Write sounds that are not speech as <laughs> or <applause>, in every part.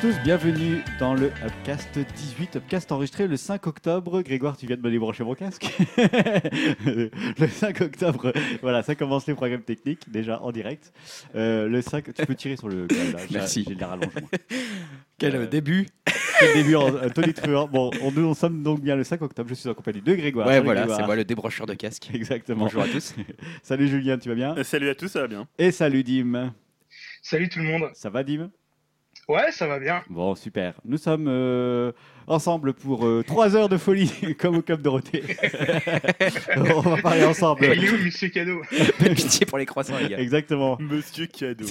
tous, bienvenue dans le Upcast 18, Upcast enregistré le 5 octobre. Grégoire, tu viens de me débrancher mon casque. <laughs> le 5 octobre, voilà, ça commence les programmes techniques, déjà en direct. Euh, le 5, tu peux tirer sur le là, Merci. J'ai l'air allongé. moi. Quel Euh, euh, début Quel début en en tonitruant. Bon, on, nous, sommes donc bien le 5 octobre, je suis en compagnie de Grégoire. Ouais, Salut, voilà, c'est moi le débrancheur de casque. Exactement. Bonjour à tous. <laughs> Salut Julien, tu vas bien? Euh, Salut à tous, ça va bien. Et salut Dim. Salut tout le monde. Ça va Dim? Ouais, ça va bien. Bon, super. Nous sommes euh, ensemble pour 3 heures de folie, <laughs> comme au Club Dorothée. <laughs> on va parler ensemble. Il est où Monsieur Cadeau? <laughs> Pitié pour les croissants, les gars. Exactement. Monsieur Cadeau.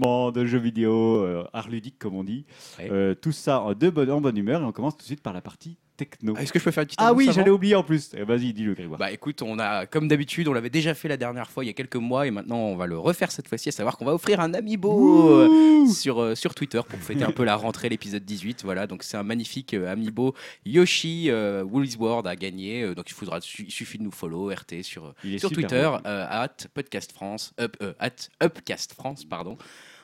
Bon, de jeux vidéo, euh, art ludique comme on dit. Ouais. Euh, tout ça en, de bonne, en bonne humeur et on commence tout de suite par la partie techno. Ah, Est-ce que je peux faire une petite Ah annonce oui, avant j'allais oublier en plus. Eh, Vas-y, dis-le Grégoire. Bah écoute, on a, comme d'habitude, on l'avait déjà fait la dernière fois il y a quelques mois et maintenant on va le refaire cette fois-ci, à savoir qu'on va offrir un amiibo euh, sur, euh, sur Twitter pour fêter un peu la rentrée, l'épisode 18. Voilà, donc c'est un magnifique euh, amiibo Yoshi euh, Woolly's World à gagner. Euh, donc il, faudra, il suffit de nous follow RT sur, Il est sur super Twitter, euh, at podcast France, up, euh, at Upcast France, pardon.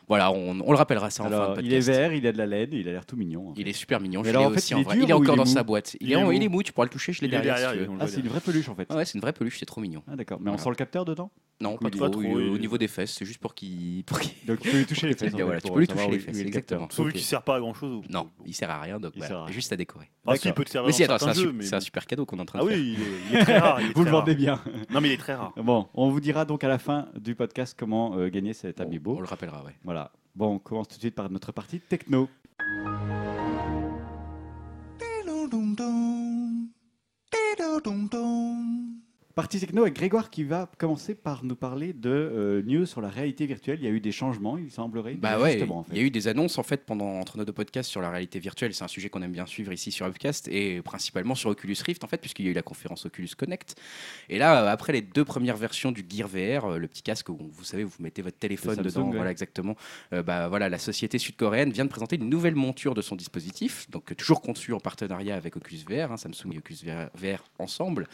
Voilà, on, on le rappellera ça en fin Alors, de il est vert, il a de la laine, il a l'air tout mignon. Il est super mignon. Je alors, l'ai aussi il en est vrai. Il est encore il est dans sa boîte. Il, Il est, est mou. il est mou, tu pourras le toucher, je l'ai derrière. derrière, si Ah, c'est une vraie peluche en fait. Ah ouais, c'est une vraie peluche, c'est trop mignon. Ah d'accord, mais on sent le capteur dedans? Non, pas trop. Au niveau des fesses, c'est juste pour qu'il. <laughs> Pour qu'il- Donc tu peux lui toucher les fesses. Voilà, tu peux lui toucher les fesses, exactement. Sauf Ok. qu'il sert pas à grand chose. Non, il sert à rien, donc Il voilà, sert à juste à décorer. Ah si, il peut te servir Mais si, attends, c'est un, certains su- jeux, mais c'est un bon. super cadeau qu'on est en train Ah de faire. oui, il est, il est très rare. est <laughs> Vous le très vendez bien. Non, mais il est très rare. Bon, on vous dira donc à la fin du podcast comment euh, gagner cet On, amiibo. on le rappellera, ouais. Voilà. Bon, on commence tout de suite par notre partie techno. Partie techno avec Grégoire qui va commencer par nous parler de euh, news sur la réalité virtuelle. Il y a eu des changements, il semblerait. Bah ouais, justement, en fait. il y a eu des annonces en fait pendant entre nos deux podcasts sur la réalité virtuelle. C'est un sujet qu'on aime bien suivre ici sur Upcast et principalement sur Oculus Rift en fait, puisqu'il y a eu la conférence Oculus Connect. Et là, euh, après les deux premières versions du Gear VR, euh, le petit casque où vous savez, vous mettez votre téléphone Samsung, dedans, ouais. voilà exactement. euh, bah voilà, la société sud-coréenne vient de présenter une nouvelle monture de son dispositif, donc toujours conçu en partenariat avec Oculus VR, hein, Samsung et Oculus VR ensemble.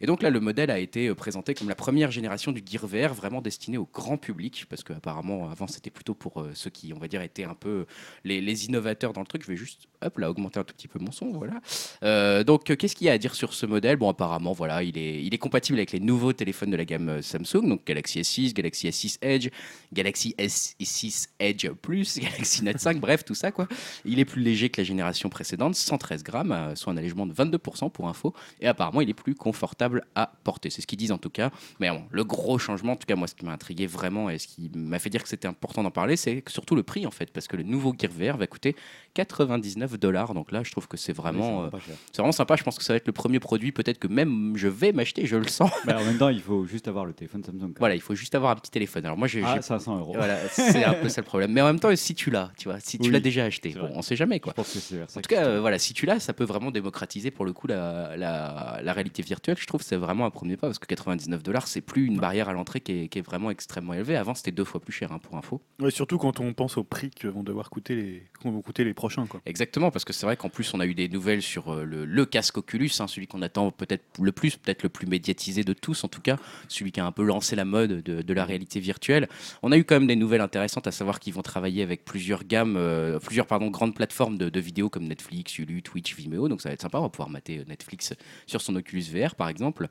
Et donc là, le modèle a été euh, présenté comme la première génération du Gear VR, vraiment destiné au grand public, parce qu'apparemment, avant, c'était plutôt pour euh, ceux qui, on va dire, étaient un peu les, les innovateurs dans le truc. Je vais juste, hop, là, augmenter un tout petit peu mon son, voilà. Euh, donc, euh, qu'est-ce qu'il y a à dire sur ce modèle? Bon, apparemment, voilà, il est, il est compatible avec les nouveaux téléphones de la gamme euh, Samsung, donc Galaxy S6, Galaxy S6 Edge, Galaxy S6 Edge Plus, <laughs> Galaxy Note 5, bref, tout ça, quoi. Il est plus léger que la génération précédente, 113 grammes, euh, soit un allègement de 22% pour info, et apparemment, il est plus confortable à porter. C'est ce qu'ils disent en tout cas. Mais bon, le gros changement, en tout cas, moi, ce qui m'a intrigué vraiment et ce qui m'a fait dire que c'était important d'en parler, c'est surtout le prix, en fait, parce que le nouveau Gear VR va coûter 99 dollars. Donc là, je trouve que c'est vraiment, euh, c'est vraiment sympa. Je pense que ça va être le premier produit, peut-être que même je vais m'acheter, je le sens. Mais en même temps, il faut juste avoir le téléphone Samsung. voilà, il faut juste avoir un petit téléphone. Alors moi, j'ai. Ah, j'ai- 500 euros. Voilà, c'est un peu ça le problème. Mais en même temps, si tu l'as, tu vois, si tu Oui, l'as déjà acheté, bon, on sait jamais Je quoi. pense que En tout cas, euh, voilà, si tu l'as, ça peut vraiment démocratiser pour le coup la, la, la réalité virtuelle. Je trouve que c'est vraiment un premier pas parce que 99 dollars, c'est plus une barrière à l'entrée qui est, qui est vraiment extrêmement élevée. Avant, c'était deux fois plus cher hein, pour info. Ouais, surtout quand on pense au prix que vont devoir coûter les, qu'on vont coûter les prochains. Quoi. Exactement, parce que c'est vrai qu'en plus, on a eu des nouvelles sur euh, le, le casque Oculus, hein, celui qu'on attend peut-être le plus, peut-être le plus médiatisé de tous en tout cas, celui qui a un peu lancé la mode de, de la réalité virtuelle. On a eu quand même des nouvelles intéressantes, à savoir qu'ils vont travailler avec plusieurs gammes, euh, plusieurs pardon, grandes plateformes de, de vidéos comme Netflix, Hulu, Twitch, Vimeo, donc ça va être sympa, on va pouvoir mater euh, Netflix sur son Oculus VR par exemple.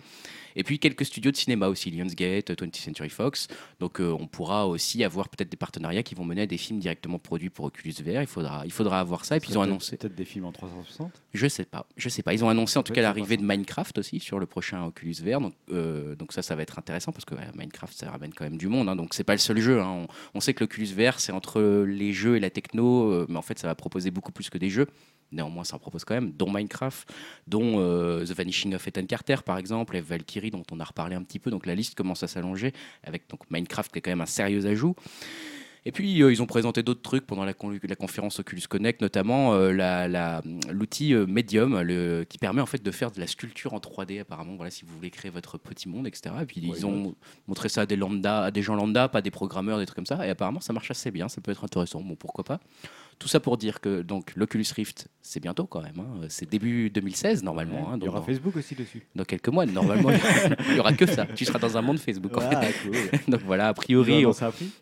Et puis quelques studios de cinéma aussi, Lionsgate, 20th Century Fox. Donc euh, on pourra aussi avoir peut-être des partenariats qui vont mener à des films directement produits pour Oculus VR. Il faudra, il faudra avoir ça. Et puis ils ont annoncé. Peut-être des films en 360 Je sais pas, je sais pas. Ils ont annoncé en tout cas l'arrivée de Minecraft aussi sur le prochain Oculus VR. Donc, euh, donc ça, ça va être intéressant parce que ouais, Minecraft, ça ramène quand même du monde. hein. donc c'est pas le seul jeu. hein. On, on sait que l'Oculus VR, c'est entre les jeux et la techno, euh, mais en fait, ça va proposer beaucoup plus que des jeux. Néanmoins, ça en propose quand même, dont Minecraft, dont euh, The Vanishing of Ethan Carter, par exemple, et Valkyrie, dont on a reparlé un petit peu. Donc la liste commence à s'allonger, avec donc Minecraft qui est quand même un sérieux ajout. Et puis, euh, ils ont présenté d'autres trucs pendant la, con- la conférence Oculus Connect, notamment euh, l'outil euh, Medium, le, qui permet en fait de faire de la sculpture en 3D, apparemment, voilà, si vous voulez créer votre petit monde, etc. Et puis, ils ont montré ça à des, lambda, à des gens lambda, pas des programmeurs, des trucs comme ça. Et apparemment, ça marche assez bien, ça peut être intéressant. Bon, pourquoi pas Tout ça pour dire que donc l'Oculus Rift, c'est bientôt quand même. hein. C'est début 2016 normalement. hein, Il y aura dans, Facebook aussi dessus. dans quelques mois, normalement, il y aura que ça. Tu seras dans un monde Facebook. en fait. Ah, cool. <laughs> Donc voilà, a Ils ont priori,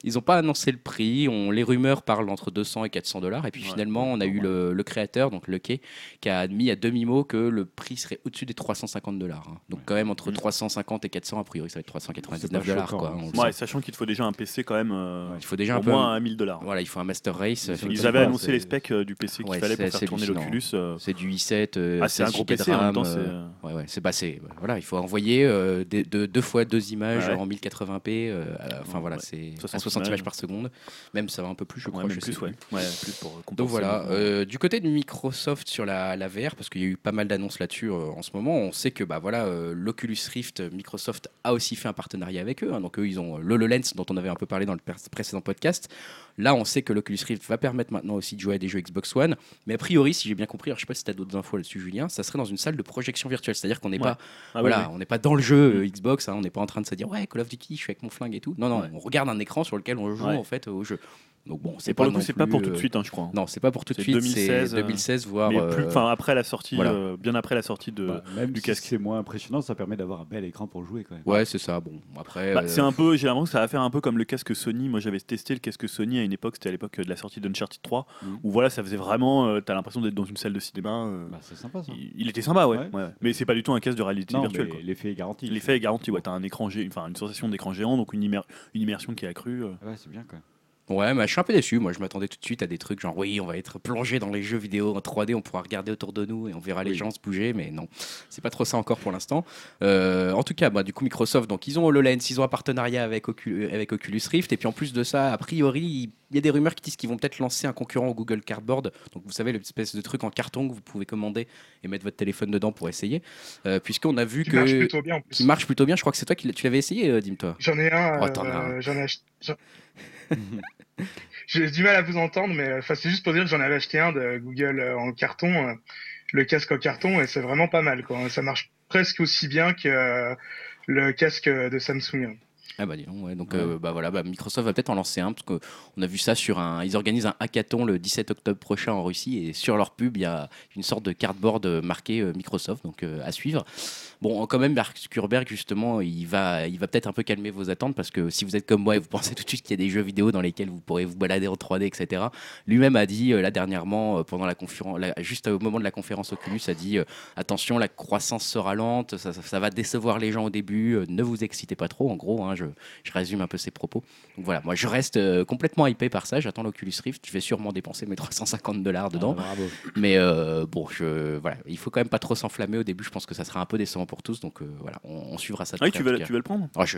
ils n'ont pas annoncé le prix. On, les rumeurs parlent entre 200 et 400 dollars. Et puis Ouais. finalement, on a eu le, le créateur, donc le Quai, qui a admis à demi-mot que le prix serait au-dessus des 350 dollars. hein. Donc quand même entre Mm. 350 et 400, a priori, ça va être C'est 399 pas dollars. quoi, sachant qu'il te faut déjà un PC quand même. euh, Il faut déjà un au peu. moins à 1000 dollars. Voilà, il faut un Master Race. Ils c'est avaient annoncé les specs euh, du PC qu'il Ouais, fallait pour faire tourner l'Oculus. euh. C'est du i7. euh, Ah, c'est un 16 gros PC en même RAM, temps. c'est- Ouais, ouais, c'est passé. Voilà, il faut envoyer des- de- deux fois deux images en 1080p. euh, à- Enfin voilà, c'est 60 à 60 images par seconde. Même ça va un peu plus, je crois. même je sais plus, ouais. Ouais, plus pour compenser. Donc voilà, du côté de Microsoft sur la, VR, parce qu'il y a eu pas mal d'annonces là-dessus en ce moment, on sait que bah, voilà, l'Oculus Rift, Microsoft a aussi fait un partenariat avec eux. hein. donc eux, ils ont l'HoloLens dont on avait un peu parlé dans le précédent podcast. Là, on sait que l'Oculus Rift va permettre maintenant aussi de jouer à des jeux Xbox One. Mais a priori, si j'ai bien compris, alors je sais pas si tu as d'autres infos là-dessus, Julien, ça serait dans une salle de projection virtuelle. C'est-à-dire qu'on n'est Ouais. pas Ah voilà, ouais. on n'est pas dans le jeu euh, Xbox, hein, on n'est pas en train de se dire ouais Call of Duty, je suis avec mon flingue et tout. Non, non, Ouais. on regarde un écran sur lequel on joue Ouais. en fait au jeu. Donc bon, Et c'est pour pas le coup, c'est pas pour tout de euh, suite, hein, je crois. hein. Non, c'est pas pour tout de suite. 2016, c'est euh, 2016 voire. Mais plus, euh, enfin après la sortie, voilà. euh, bien après la sortie de. Bah, Même du si casque. c'est moins impressionnant, ça permet d'avoir un bel écran pour jouer quand même. Ouais, c'est ça. Bon, après. Bah, euh, c'est un peu, j'ai l'impression que ça va faire un peu comme le casque Sony. Moi, j'avais testé le casque Sony à une époque, c'était à l'époque de la sortie d'Uncharted 3, Mhm. où voilà, ça faisait vraiment, euh, t'as l'impression d'être dans une salle de cinéma. euh, Bah, c'est sympa ça. il, il était sympa, ouais, Ouais. ouais. Mais c'est pas du tout un casque de réalité Non, virtuelle. quoi. l'effet est garanti. L'effet est garanti, ouais. T'as un écran, enfin une sensation d'écran géant, donc une, immer- une immersion qui est accrue. Ouais, c'est bien quand même. Ouais, mais je suis un peu déçu. Moi, je m'attendais tout de suite à des trucs genre oui, on va être plongé dans les jeux vidéo en 3D, on pourra regarder autour de nous et on verra les Oui. gens se bouger. Mais non, c'est pas trop ça encore pour l'instant. Euh, en tout cas, bah, du coup, Microsoft, donc ils ont HoloLens, ils ont un partenariat avec, Ocu- avec Oculus Rift. Et puis en plus de ça, a priori, il y a des rumeurs qui disent qu'ils vont peut-être lancer un concurrent au Google Cardboard. Donc vous savez, l'espèce de truc en carton que vous pouvez commander et mettre votre téléphone dedans pour essayer. Euh, Puisqu'on a vu Qui que. marche plutôt bien en plus. qui marche plutôt bien. Je crois que c'est toi qui tu l'avais essayé, euh, dis-moi. J'en ai un. Oh, euh. J'en ai acheté. <laughs> J'ai du mal à vous entendre, mais euh, enfin, c'est juste pour dire que j'en avais acheté un de Google euh, en carton, euh, le casque en carton, et c'est vraiment pas mal. Quoi. Ça marche presque aussi bien que le casque de Samsung. Ah bah dis donc, ouais. Donc Ouais. euh, bah voilà, bah, Microsoft va peut-être en lancer un parce qu'on a vu ça sur un. Ils organisent un hackathon le 17 octobre prochain en Russie et sur leur pub il y a une sorte de cardboard marqué Microsoft, donc euh, à suivre. Bon, quand même, Mark Zuckerberg justement, il va, il va peut-être un peu calmer vos attentes parce que si vous êtes comme moi et vous pensez tout de suite qu'il y a des jeux vidéo dans lesquels vous pourrez vous balader en 3D, etc. Lui-même a dit euh, là dernièrement euh, pendant la conférence, juste au moment de la conférence Oculus, a dit euh, attention, la croissance sera lente, ça, ça- ça va décevoir les gens au début, ne vous excitez pas trop. En gros, hein, je, je résume un peu ses propos. Donc voilà, moi je reste complètement hypé par ça. J'attends l'Oculus Rift. Je vais sûrement dépenser mes <laughs> 350 dollars dedans. Ah, bravo. Mais euh, bon, je, voilà, il faut quand même pas trop s'enflammer au début. Je pense que ça sera un peu décevant pour tous. Donc euh, voilà, on, on suivra ça. de Ah oui, tu vas, tu vas le prendre? Je,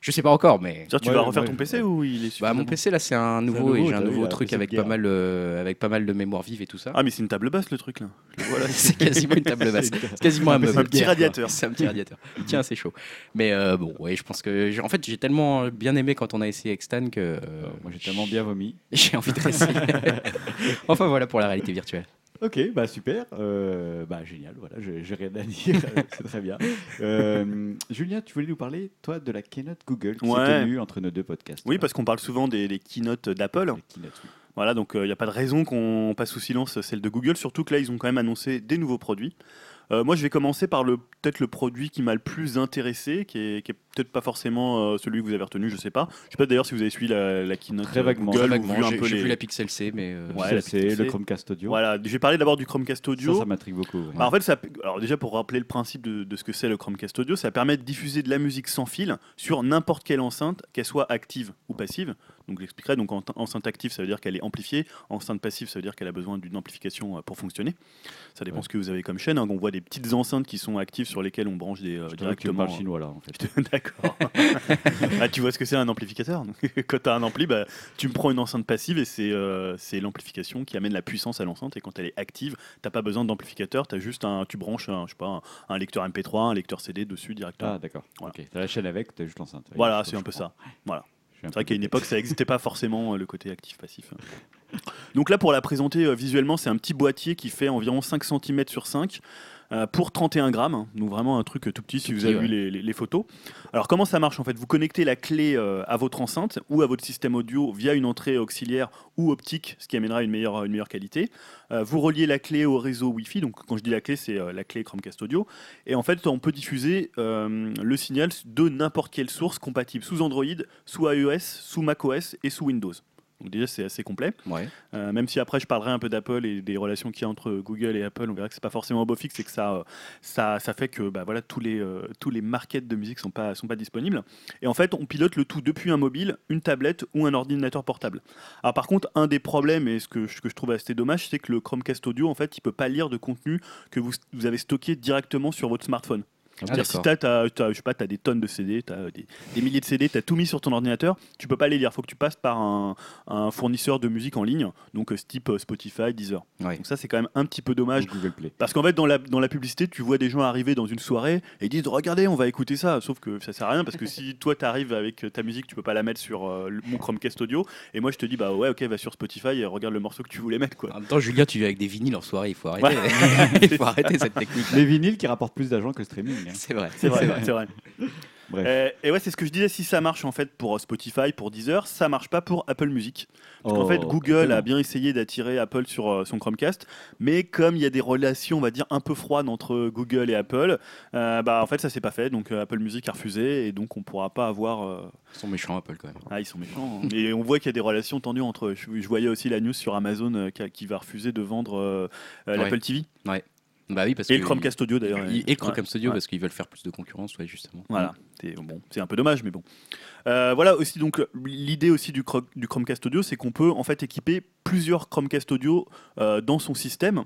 je sais pas encore, mais. Tu Ouais, vas refaire ouais, ton PC ouais. ou il est Bah, mon PC là c'est un nouveau, nouveau, et j'ai un nouveau truc avec pas mal euh, avec pas mal de mémoire vive et tout ça. Ah, mais c'est une table basse le truc là. <laughs> Je le vois, là. c'est quasiment une table basse. <laughs> C'est quasiment un Un meuble. petit radiateur. C'est un petit radiateur. Tient assez chaud. Mais euh, bon, ouais, je pense que. En fait, j'ai tellement bien aimé quand on a essayé avec Stan que. euh, Moi j'ai tellement bien vomi. <laughs> J'ai envie de réessayer. enfin voilà pour la réalité virtuelle. Ok, bah super, euh, bah génial, voilà, j'ai rien à dire, <laughs> <laughs> c'est très bien. Euh, Julien, tu voulais nous parler, toi, de la keynote Google qui s'est Ouais. tenue entre nos deux podcasts. Oui, parce qu'on parle souvent des, des keynotes d'Apple. Oui. Voilà, donc il n'y a pas de raison qu'on passe sous silence celle de Google, surtout que là, ils ont quand même annoncé des nouveaux produits. Euh, moi, je vais commencer par le peut-être le produit qui m'a le plus intéressé, qui est, qui est peut-être pas forcément euh, celui que vous avez retenu, je sais pas. Je sais pas d'ailleurs si vous avez suivi la, la keynote Très euh, vaguement. Google Très ou vaguement, vu un J'ai peu j'ai les- vu la Pixel C, mais. euh, Ouais, le. Chromecast Audio. Voilà, je vais parler d'abord du Chromecast Audio. Ça, ça m'intrigue beaucoup. ouais. Bah, en fait, ça, alors déjà pour rappeler le principe de, de ce que c'est le Chromecast Audio, ça permet de diffuser de la musique sans fil sur n'importe quelle enceinte, qu'elle soit active ou passive. Donc j'expliquerai. Donc en- enceinte active, ça veut dire qu'elle est amplifiée. Enceinte passive, ça veut dire qu'elle a besoin d'une amplification euh, pour fonctionner. Ça dépend Ouais. ce que vous avez comme chaîne. hein. On voit des petites enceintes qui sont actives sur lesquelles on branche des euh, Je tu directement. parles chinois là, en fait. <laughs> D'accord. <laughs> ah, tu vois ce que c'est un amplificateur? <laughs> Quand tu as un ampli, bah, tu me prends une enceinte passive et c'est euh, c'est l'amplification qui amène la puissance à l'enceinte. Et quand elle est active, tu pas besoin d'amplificateur, as juste un, tu branches un, je sais pas, un, un lecteur MP3, un lecteur CD dessus directement. Ah, d'accord. Voilà. Ok. T'as la chaîne avec, t'as juste l'enceinte. Voilà, c'est un peu ça. Voilà. C'est vrai qu'à une époque, ça n'existait pas forcément euh, le côté actif-passif. Donc là, pour la présenter euh, visuellement, c'est un petit boîtier qui fait environ 5 cm sur 5. Euh, pour 31 grammes. hein. Donc vraiment un truc tout petit si vous petit, avez ouais. vu les, les- les photos. Alors comment ça marche en fait? Vous connectez la clé euh, à votre enceinte ou à votre système audio via une entrée auxiliaire ou optique, ce qui amènera une meilleure, une meilleure qualité. Euh, vous reliez la clé au réseau Wi-Fi. Donc quand je dis la clé, c'est euh, la clé Chromecast Audio. Et en fait, on peut diffuser euh, le signal de n'importe quelle source compatible sous Android, sous iOS, sous macOS et sous Windows. Donc déjà, c'est assez complet. Ouais. Euh, même si après je parlerai un peu d'Apple et des relations qu'il y a entre Google et Apple, on verra que c'est pas forcément un beau fixe, c'est que ça, euh, ça, ça fait que bah, voilà, tous, les, euh, tous les markets de musique sont pas, sont pas disponibles. Et en fait, on pilote le tout depuis un mobile, une tablette ou un ordinateur portable. Alors par contre, un des problèmes, et ce que, ce que je trouve assez dommage, c'est que le Chromecast Audio, en fait, il peut pas lire de contenu que vous, vous avez stocké directement sur votre smartphone. Ah, C'est-à-dire si d'accord. t'as, t'as- t'as- je sais pas, t'as des tonnes de CD, t'as des, des milliers de CD, t'as tout mis sur ton ordinateur, tu peux pas les lire. Faut que tu passes par un, un fournisseur de musique en ligne, donc euh, ce type euh, Spotify, Deezer. Ouais. Donc ça c'est quand même un petit peu dommage. Google Play. Parce qu'en fait, dans la, dans la publicité, tu vois des gens arriver dans une soirée et ils disent Regardez, on va écouter ça. Sauf que ça sert à rien parce que si toi t'arrives avec ta musique, tu peux pas la mettre sur euh, mon Chromecast audio. Et moi, je te dis Bah ouais, ok, va sur Spotify et regarde le morceau que tu voulais mettre. Quoi. En même temps, Julien, tu viens avec des vinyles en soirée, il faut arrêter. <laughs> il faut arrêter cette technique. Les vinyles qui rapportent plus d'argent que le streaming. Hein. C'est vrai. C'est vrai, c'est vrai. Bref. Euh, et ouais, c'est ce que je disais. Si ça marche en fait pour euh, Spotify, pour Deezer, ça marche pas pour Apple Music. Parce qu'en Oh, fait, Google a bien essayé d'attirer Apple sur euh, son Chromecast, mais comme il y a des relations, on va dire, un peu froides entre Google et Apple, euh, bah en fait, ça s'est pas fait. Donc euh, Apple Music a refusé, et donc on pourra pas avoir. euh, Ils sont méchants, Apple, quand même. Ah, ils sont méchants. hein. Et on voit qu'il y a des relations tendues entre. Je, je voyais aussi la news sur Amazon euh, qui, a- qui va refuser de vendre Ouais. l'Apple TV Bah oui, parce et que le Chromecast Audio d'ailleurs. Et. Chromecast Studio, Ouais. parce qu'ils veulent faire plus de concurrence, ouais, justement. Voilà, c'est bon, c'est un peu dommage, mais bon. Euh, voilà aussi donc l'idée aussi du, Chromecast Audio, c'est qu'on peut en fait équiper plusieurs Chromecast Audio euh, dans son système. Euh,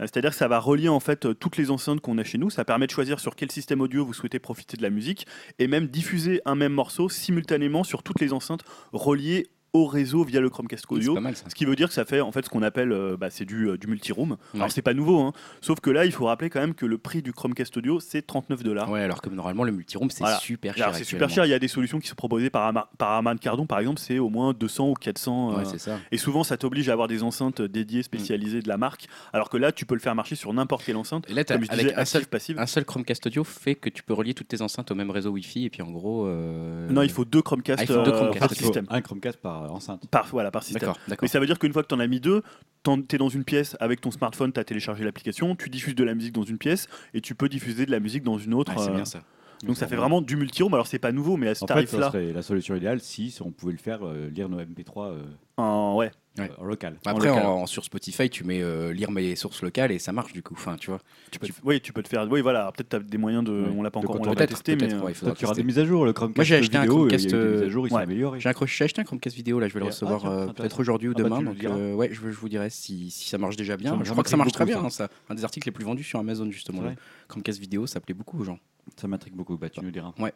C'est-à-dire que ça va relier en fait toutes les enceintes qu'on a chez nous. Ça permet de choisir sur quel système audio vous souhaitez profiter de la musique et même diffuser un même morceau simultanément sur toutes les enceintes reliées au réseau via le Chromecast Audio. pas mal ça. Ce qui veut dire que ça fait en fait ce qu'on appelle euh, bah, c'est du, euh, du multi-room. Alors c'est pas nouveau, hein. sauf que là il faut rappeler quand même que le prix du Chromecast Audio c'est 39 dollars. Ouais, alors que normalement, le multiroom, c'est Voilà. super cher. Alors c'est super cher, il y a des solutions qui sont proposées par, Ama- par Cardon par exemple, c'est au moins 200 ou 400. euh, Ouais, c'est ça. et souvent ça t'oblige à avoir des enceintes dédiées, spécialisées de la marque, alors que là tu peux le faire marcher sur n'importe quelle enceinte. Et là, t'as- Comme je avec disais, un seul, passive. un seul Chromecast Audio fait que tu peux relier toutes tes enceintes au même réseau Wi-Fi et puis en gros. euh, Non, il faut deux Chromecast Ah, il faut deux euh, Chromecast, par ok. système. Un Chromecast par enceinte. Par, voilà, par système. D'accord, Mais ça veut dire qu'une fois que tu en as mis deux, tu es dans une pièce avec ton smartphone, tu as téléchargé l'application, tu diffuses de la musique dans une pièce et tu peux diffuser de la musique dans une autre. C'est euh, bien ça. Donc ça fait vraiment du multi-room. Alors c'est pas nouveau, mais à ce En fait, tarif-là, la solution idéale si on pouvait le faire, euh, lire nos MP3 euh, en- ouais. Ouais. en local. Après, local. en- sur Spotify, tu mets euh, lire mes sources locales et ça marche du coup. Enfin, tu vois. Tu peux, oui, tu peux te faire. Oui, voilà. Peut-être tu as des moyens de. Ouais. On l'a pas encore on l'a pas Peut-être, testé, mais. peut-être, euh, ouais, il faudra Peut-être qu'il y aura des mises à jour. Le Chromecast Moi, j'ai acheté un vidéo, Chromecast, des à euh, jour, ouais. amélioré. J'ai acheté un Chromecast vidéo, là je vais le recevoir ah, euh, intéressant. peut-être aujourd'hui ou Ah bah, demain. donc euh, ouais, je, je vous dirai si, si ça marche déjà bien. Je crois que ça marche très bien. hein. Un des articles les plus vendus sur Amazon justement. Chromecast vidéo, ça plaît beaucoup aux gens. Ça m'intrigue beaucoup, bah, tu nous diras. Ouais.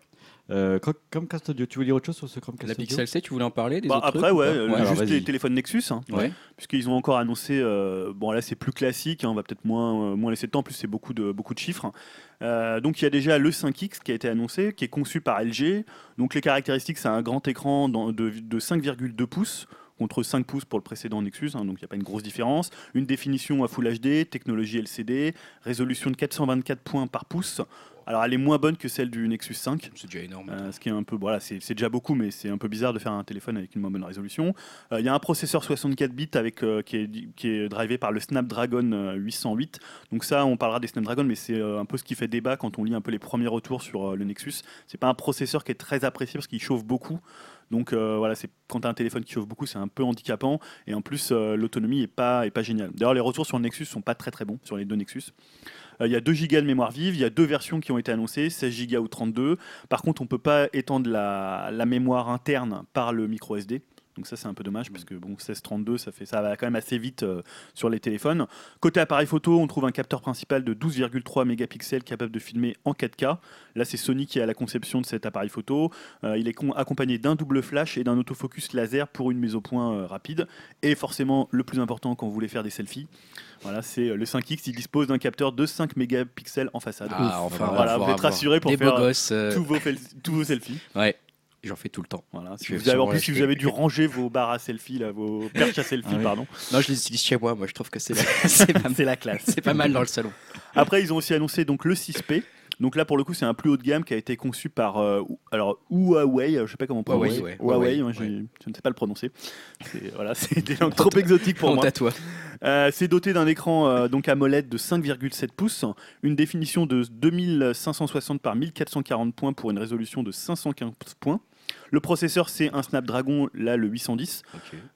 Euh, Chromecast Audio, tu veux dire autre chose sur ce Chromecast La Audio Pixel C, tu voulais en parler des bah, autres après, trucs ouais, euh, alors, juste les téléphones Nexus, hein, Ouais. puisqu'ils ont encore annoncé. euh, bon, là, c'est plus classique, hein, on va peut-être moins, euh, moins laisser de temps. En plus, c'est beaucoup de, beaucoup de chiffres. Euh, donc, il y a déjà le 5X qui a été annoncé, qui est conçu par LG. Donc, les caractéristiques, c'est un grand écran dans- de, de 5,2 pouces contre 5 pouces pour le précédent Nexus, hein, donc il n'y a pas une grosse différence. Une définition à Full HD, technologie LCD, résolution de 424 points par pouce. Alors elle est moins bonne que celle du Nexus 5, C'est déjà énorme. euh, ce qui est un peu, voilà, c'est déjà beaucoup, mais c'est un peu bizarre de faire un téléphone avec une moins bonne résolution. Euh, Il y a un processeur 64 bits avec, euh, qui, est, qui est drivé par le Snapdragon euh, 808. Donc ça, on parlera des Snapdragon, mais c'est un peu ce qui fait débat quand on lit un peu les premiers retours sur le Nexus. C'est pas un processeur qui est très apprécié parce qu'il chauffe beaucoup. Donc euh, voilà, c'est quand tu as un téléphone qui chauffe beaucoup, c'est un peu handicapant et en plus euh, l'autonomie est pas géniale. D'ailleurs, les retours sur le Nexus sont pas très très bons sur les deux Nexus. Euh, Il y a 2 Go de mémoire vive, il y a deux versions qui ont été annoncées, 16 Go ou 32. Par contre, on peut pas étendre la, la mémoire interne par le micro SD. Donc ça c'est un peu dommage parce que bon 1632 ça fait ça va quand même assez vite euh, sur les téléphones. Côté appareil photo, on trouve un capteur principal de 12,3 mégapixels capable de filmer en 4K. Là c'est Sony qui est à la conception de cet appareil photo. Euh, il est accompagné d'un double flash et d'un autofocus laser pour une mise au point euh, rapide. Et forcément le plus important quand vous voulez faire des selfies. Voilà, c'est le 5X, il dispose d'un capteur de 5 mégapixels en façade. Ah, enfin, voilà, vous êtes avoir rassurés pour des faire tous vos, tous vos selfies. <laughs> Ouais. J'en fais tout le temps. Voilà. Si vous avez, en plus, si vous avez dû ranger vos barres à selfie, là, vos <laughs> perches à selfie, Ah oui. pardon, Non, je les utilise chez moi. Moi, je trouve que c'est <laughs> pas, c'est la classe. c'est pas mal dans le salon. Après, ils ont aussi annoncé donc le 6P. Donc là, pour le coup, c'est un plus haut de gamme qui a été conçu par euh, alors Huawei. Je sais pas comment on Huawei, prononce. ouais. Huawei, Huawei, ouais. je ne sais pas le prononcer. C'est voilà, c'est <laughs> des langues trop exotiques pour moi. Euh, c'est doté d'un écran euh, donc AMOLED de 5,7 pouces, une définition de 2560 par 1440 points pour une résolution de 515 points. Le processeur, c'est un Snapdragon, là, le 810.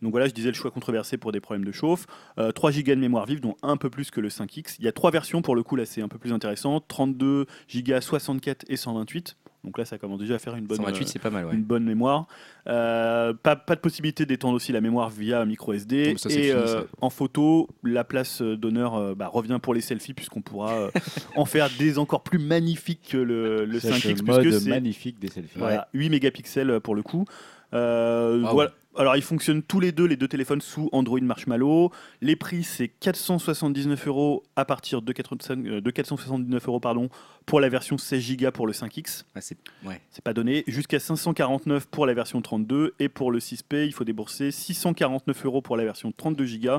Donc voilà, je disais le choix controversé pour des problèmes de chauffe. Euh, 3 Go de mémoire vive, dont un peu plus que le 5X. Il y a trois versions pour le coup, là c'est un peu plus intéressant. 32 Go, 64 et 128. Donc là, ça commence déjà à faire une bonne, 128, euh, c'est pas mal, ouais. une bonne mémoire. Euh, pas, pas de possibilité d'étendre aussi la mémoire via micro SD. Ça, et fini, euh, en photo, la place euh, d'honneur euh, bah, revient pour les selfies puisqu'on pourra euh, <laughs> en faire des encore plus magnifiques que le, le C'est 5X ce mode puisque magnifique des selfies. voilà, 8 mégapixels pour le coup. Euh, Ah voilà. Alors ils fonctionnent tous les deux, les deux téléphones sous Android Marshmallow. Les prix c'est 479 euros à partir de, 85, euh, de 479 euros pardon pour la version 16 Go pour le 5X. Ouais, c'est ouais. Pas donné. Jusqu'à 549 pour la version 32 et pour le 6P il faut débourser 649 euros pour la version 32 Go.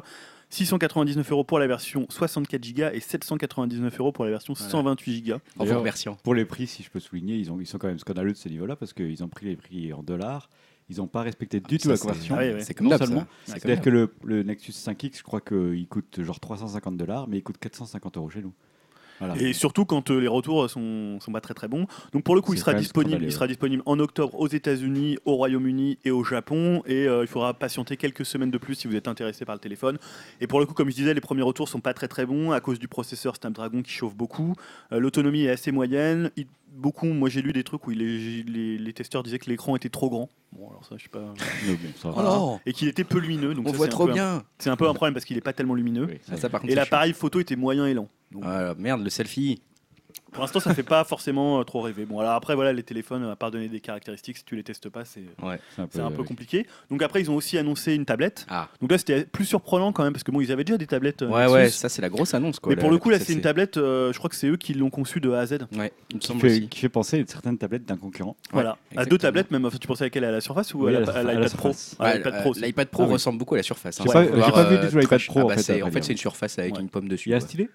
699 euros pour la version 64 Go et 799 euros pour la version Voilà. 128 Go. En vous D'ailleurs, remerciant. Pour les prix, si je peux souligner, ils, ont, ils sont quand même scandaleux de ce niveau-là parce qu'ils ont pris les prix en dollars. Ils n'ont pas respecté du tout Ça, la conversion. Ah. C'est Non seulement, C'est-à-dire que le, le Nexus 5X, je crois qu'il coûte genre 350 dollars, mais il coûte 450 euros chez nous. Voilà. Et surtout quand euh, les retours sont, sont pas très très bons. Donc pour le coup, il sera disponible, il sera disponible en octobre aux États-Unis, au Royaume-Uni et au Japon. Et euh, il faudra patienter quelques semaines de plus si vous êtes intéressé par le téléphone. Et pour le coup, comme je disais, les premiers retours sont pas très très bons à cause du processeur Snapdragon qui chauffe beaucoup. Euh, L'autonomie est assez moyenne. Il- beaucoup, moi j'ai lu des trucs où les, les testeurs disaient que l'écran était trop grand. Bon, alors ça, je sais pas. <laughs> Mais bon, ça va. Oh Et qu'il était peu lumineux. Donc on ça, voit trop un- bien. C'est un peu un problème parce qu'il est pas tellement lumineux. Oui, ça- ça, par contre, Et l'appareil photo était moyen et lent. Donc. Ah, merde, le selfie. Pour l'instant, ça fait pas forcément euh, trop rêver. Bon, alors après, voilà, les téléphones, à part donner des caractéristiques, si tu les testes pas, c'est c'est un peu, c'est un peu oui. compliqué. Donc après, ils ont aussi annoncé une tablette. Ah, Donc là, c'était plus surprenant quand même, parce que bon, ils avaient déjà des tablettes. euh, ouais, ouais, ça c'est la grosse annonce quoi. Mais pour le coup, là, c'est une tablette, euh, je crois que c'est eux qui l'ont conçue de A à Z. Ouais, il me Qui semble fait, aussi. qui fait penser à certaines tablettes d'un concurrent. Voilà. À deux tablettes, même. Enfin, tu pensais à laquelle? À la Surface ou Oui, à l'iPad Pro? Ouais, l'iPad Pro. aussi. L'iPad Pro Ah oui. ressemble beaucoup à la Surface. hein. J'ai pas- vu du tout l'iPad Pro, Ah en bah fait, c'est- à En fait, dire. c'est une Surface avec Ouais. une pomme dessus. Il y a un stylet?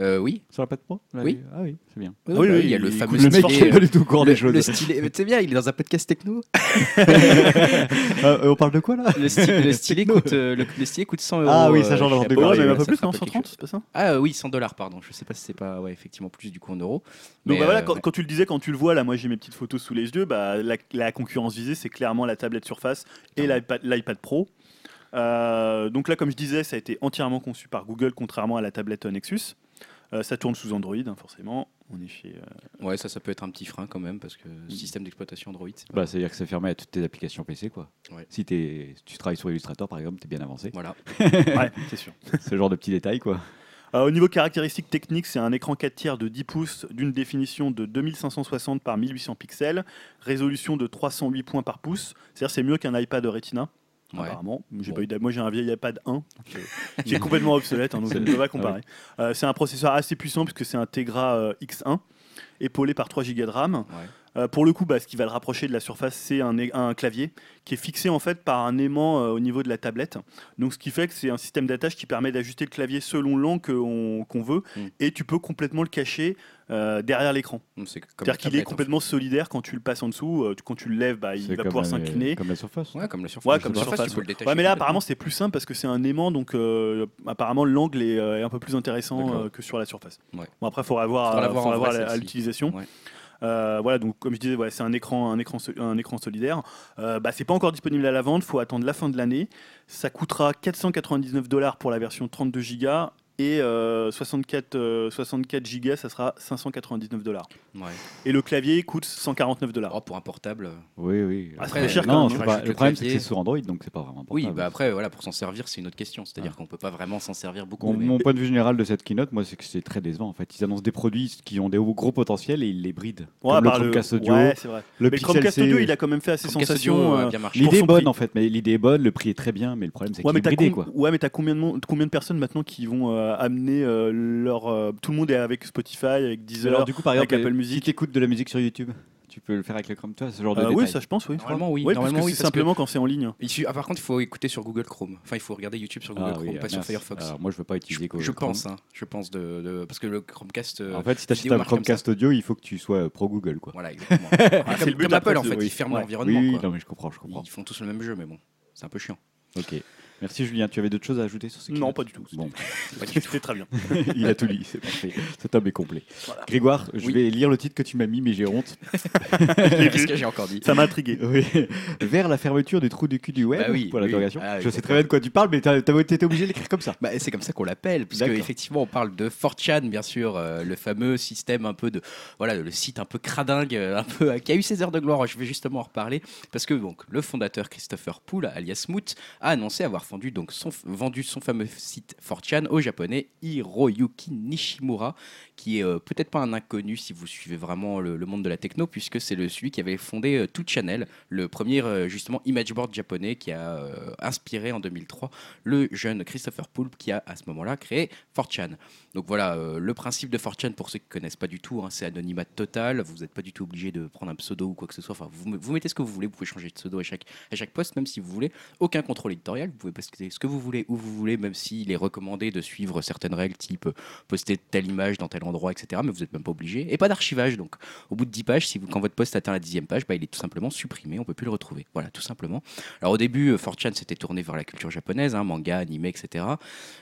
Euh, Oui. sur l'iPad Pro Là, Oui. Ah oui, c'est bien. oui, oui, il y a le fameux Le mec stylet, qui est euh, pas du tout au courant des choses. le stylet, mais c'est bien, il est dans un podcast techno. <laughs> Euh, on parle de quoi là? Le, <laughs> stylet, le stylet coûte, euh, le, le stylet coûte 100 euros. Ah oui, ça, euh, chez entendu Apple. Ouais, même un Ça peu plus, non pas 130, quelque chose. c'est pas ça? Ah euh, oui, 100 dollars, pardon. Je sais pas si c'est pas ouais, effectivement plus du coup en euros. Donc bah voilà, euh, quand, ouais. quand tu le disais, quand tu le vois, là, moi j'ai mes petites photos sous les yeux, bah, la, la concurrence visée, c'est clairement la tablette Surface et l'iPad l'iPad Pro. Euh, donc là, comme je disais, ça a été entièrement conçu par Google, contrairement à la tablette Nexus. Euh, ça tourne sous Android, hein, forcément. On est chez. euh, Ouais, ça, ça peut être un petit frein quand même parce que Mm. système d'exploitation Android. c'est pas- bah, C'est-à-dire que c'est fermé à toutes tes applications PC. Quoi. Ouais. Si, t'es- tu travailles sur Illustrator, par exemple, tu es bien avancé. Voilà. <laughs> ouais, c'est sûr. C'est le genre de petits détails. Quoi. Euh, au niveau caractéristiques techniques, c'est un écran 4 tiers de 10 pouces d'une définition de 2560 par 1800 pixels, résolution de 308 points par pouce. C'est-à-dire c'est mieux qu'un iPad Retina. Ouais. Apparemment, j'ai Bon. pas eu moi j'ai un vieil iPad 1 donc, euh, qui est complètement obsolète, hein, donc je ne peux pas comparer. Euh, c'est un processeur assez puissant puisque c'est un Tegra euh, X1 épaulé par 3 Go de RAM. Ouais. Euh, pour le coup, bah, ce qui va le rapprocher de la surface, c'est un, clavier qui est fixé en fait par un aimant euh, au niveau de la tablette. Donc, ce qui fait que c'est un système d'attache qui permet d'ajuster le clavier selon l'angle qu'on veut, Mm. et tu peux complètement le cacher euh, derrière l'écran. C'est-à-dire qu'il est complètement solidaire quand tu le passes en dessous. euh, quand tu le lèves, bah, il va pouvoir s'incliner. Comme la Surface. Ouais, comme la Surface. Ouais, comme la Surface, tu peux le détacher Ouais, mais là, apparemment, c'est plus simple parce que c'est un aimant, donc euh, apparemment, l'angle est, euh, est un peu plus intéressant euh, que sur la surface. Ouais. Bon, après, il faudra voir, euh, à l'utilisation. Euh, voilà, donc comme je disais, ouais, c'est un écran, un écran, un écran solidaire. Euh, bah, c'est pas encore disponible à la vente, faut attendre la fin de l'année. Ça coûtera 499 dollars pour la version 32 Go et euh, 64, euh, 64 Go, ça sera 599 dollars. Ouais. Et le clavier coûte 149 dollars. Oh, pour un portable. euh, Oui, oui. Ah, c'est Après, très cher non, quand même. pas- rajoute le le problème, c'est que c'est sur Android, donc c'est pas vraiment Oui, portable. bah après, voilà, pour s'en servir, c'est une autre question. C'est-à-dire Ah. qu'on peut pas vraiment s'en servir beaucoup. Mon, mais- mon point de vue général de cette keynote, moi, c'est que c'est très décevant. En fait, ils annoncent des produits qui ont des gros potentiels et ils les brident. Ouais, Comme le Chromecast Audio, Ouais, c'est vrai. le Mais le Pixel Chromecast. Audio, il a quand même fait assez Chromecast sensation. Audio, euh, L'idée est bonne en fait, mais l'idée est bonne, le prix est très bien, mais le problème c'est qu'il est bridé quoi. ouais, mais t'as combien de, mon- combien de personnes maintenant qui vont euh, amener euh, leur. euh, tout le monde est avec Spotify, avec Deezer. Alors du coup, par avec exemple, Apple si Music. tu écoutes de la musique sur YouTube, Tu peux le faire avec le Chrome, toi, ce genre de Euh, oui, détails. ça je pense, oui. Normalement, oui. Ouais, Normalement, que oui, c'est parce que- simplement quand c'est en ligne. Il suffit- ah, par contre, il faut écouter sur Google Chrome. Enfin, il faut regarder YouTube sur Google Ah oui, Chrome, pas sur mince. Firefox. Alors, moi, je veux pas utiliser Google je Chrome. pense, hein, je pense de, de- parce que le Chromecast. euh, En fait, si tu achètes vidéo un comme Chromecast audio, il faut que tu sois pro Google. Quoi. Voilà, exactement. <laughs> c'est comme le but comme Apple, après, en fait, oui. ils ferment Ouais. l'environnement. Oui, quoi. non, mais je comprends, je comprends. Ils font tous le même jeu, mais bon, c'est un peu chiant. Ok. Merci Julien. Tu avais d'autres choses à ajouter sur ce Non, pas du tout. Bon, <laughs> C'était très bien. <laughs> il a tout lu, c'est parfait. <laughs> Cet homme est complet. Voilà. Grégoire, je Oui. vais lire le titre que tu m'as mis, mais j'ai honte. Qu'est-ce que j'ai encore dit Ça m'a intrigué. Oui. Vers la fermeture du trou du cul du web. Bah oui, pour oui. l'interrogation. Ah, je sais exactement. très bien de quoi tu parles, mais as été obligé de l'écrire comme ça. Bah, c'est comme ça qu'on l'appelle, puisque effectivement on parle de 4chan, bien sûr, euh, le fameux système un peu de, voilà, le site un peu cradingue, euh, un peu qui a eu ses heures de gloire. Je vais justement en reparler parce que donc le fondateur Christopher Poole, alias Moot, a annoncé avoir vendu donc son, vendu son fameux site 4chan au japonais Hiroyuki Nishimura, qui est euh, peut-être pas un inconnu si vous suivez vraiment le, monde de la techno, puisque c'est celui qui avait fondé euh, 2Channel, le premier euh, justement image board japonais qui a euh, inspiré en 2003 le jeune Christopher Poulpe qui a à ce moment-là créé 4chan. Donc voilà, le principe de 4chan, pour ceux qui ne connaissent pas du tout, hein, c'est anonymat total, vous n'êtes pas du tout obligé de prendre un pseudo ou quoi que ce soit, enfin, vous, vous mettez ce que vous voulez, vous pouvez changer de pseudo à chaque, à chaque poste, même si vous voulez, aucun contrôle éditorial, vous pouvez ce que vous voulez où vous voulez, même s'il est recommandé de suivre certaines règles, type euh, poster telle image dans tel endroit, etc., mais vous n'êtes même pas obligé, et pas d'archivage, donc au bout de 10 pages, si vous, quand votre poste atteint la dixième page, bah, il est tout simplement supprimé, on peut plus le retrouver, voilà, tout simplement. Alors au début, euh, 4chan s'était tourné vers la culture japonaise, hein, manga, animé, etc.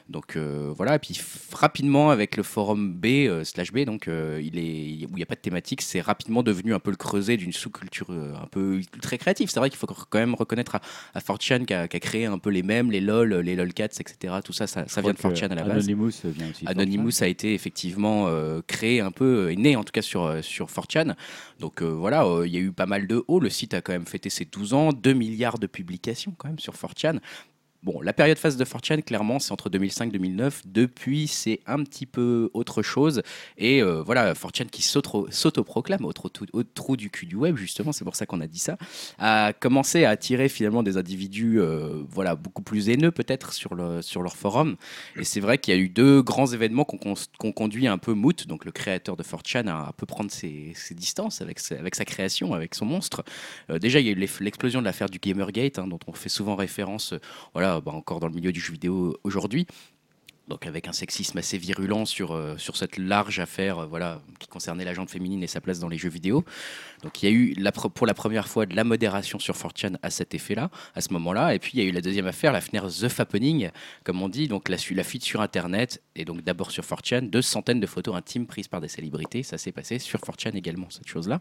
Donc euh, voilà, et puis rapidement avec le forum B slash B, donc il est où il n'y a pas de thématique, c'est rapidement devenu un peu le creuset d'une sous-culture un peu très créative. C'est vrai qu'il faut quand même reconnaître à, à 4chan qui a, qui a créé un peu les mêmes, les lol, les lolcats, etc. Tout ça, ça, ça vient de 4chan à la base. Anonymous vient aussi. Anonymous a été effectivement euh, créé un peu, est né en tout cas sur, euh, sur 4chan. Donc euh, voilà, euh, il y a eu pas mal de hauts. Le site a quand même fêté ses 12 ans, 2 milliards de publications quand même sur 4chan. Bon, la période phase de 4chan, clairement, c'est entre 2005-2009. Depuis, c'est un petit peu autre chose. Et euh, voilà, 4chan qui s'auto- s'autoproclame au, trou- au trou du cul du web, justement, c'est pour ça qu'on a dit ça, a commencé à attirer finalement des individus euh, voilà, beaucoup plus haineux peut-être sur, le, sur leur forum. Et c'est vrai qu'il y a eu deux grands événements qu'on qu'on conduit un peu Moot, donc le créateur de 4chan, à un peu prendre ses, distances avec, sa- création, avec son monstre. Euh, déjà, il y a eu l'explosion de l'affaire du Gamergate, hein, dont on fait souvent référence, euh, bah, encore dans le milieu du jeu vidéo aujourd'hui. Donc avec un sexisme assez virulent sur, euh, sur cette large affaire euh, voilà, qui concernait la féminine et sa place dans les jeux vidéo. Donc il y a eu la, pour la première fois de la modération sur 4chan à cet effet-là, à ce moment-là. Et puis il y a eu la deuxième affaire, l'affaire The Fappening, comme on dit, donc la, la fuite sur Internet, et donc d'abord sur 4chan, deux centaines de photos intimes prises par des célébrités. Ça s'est passé sur 4chan également, cette chose-là.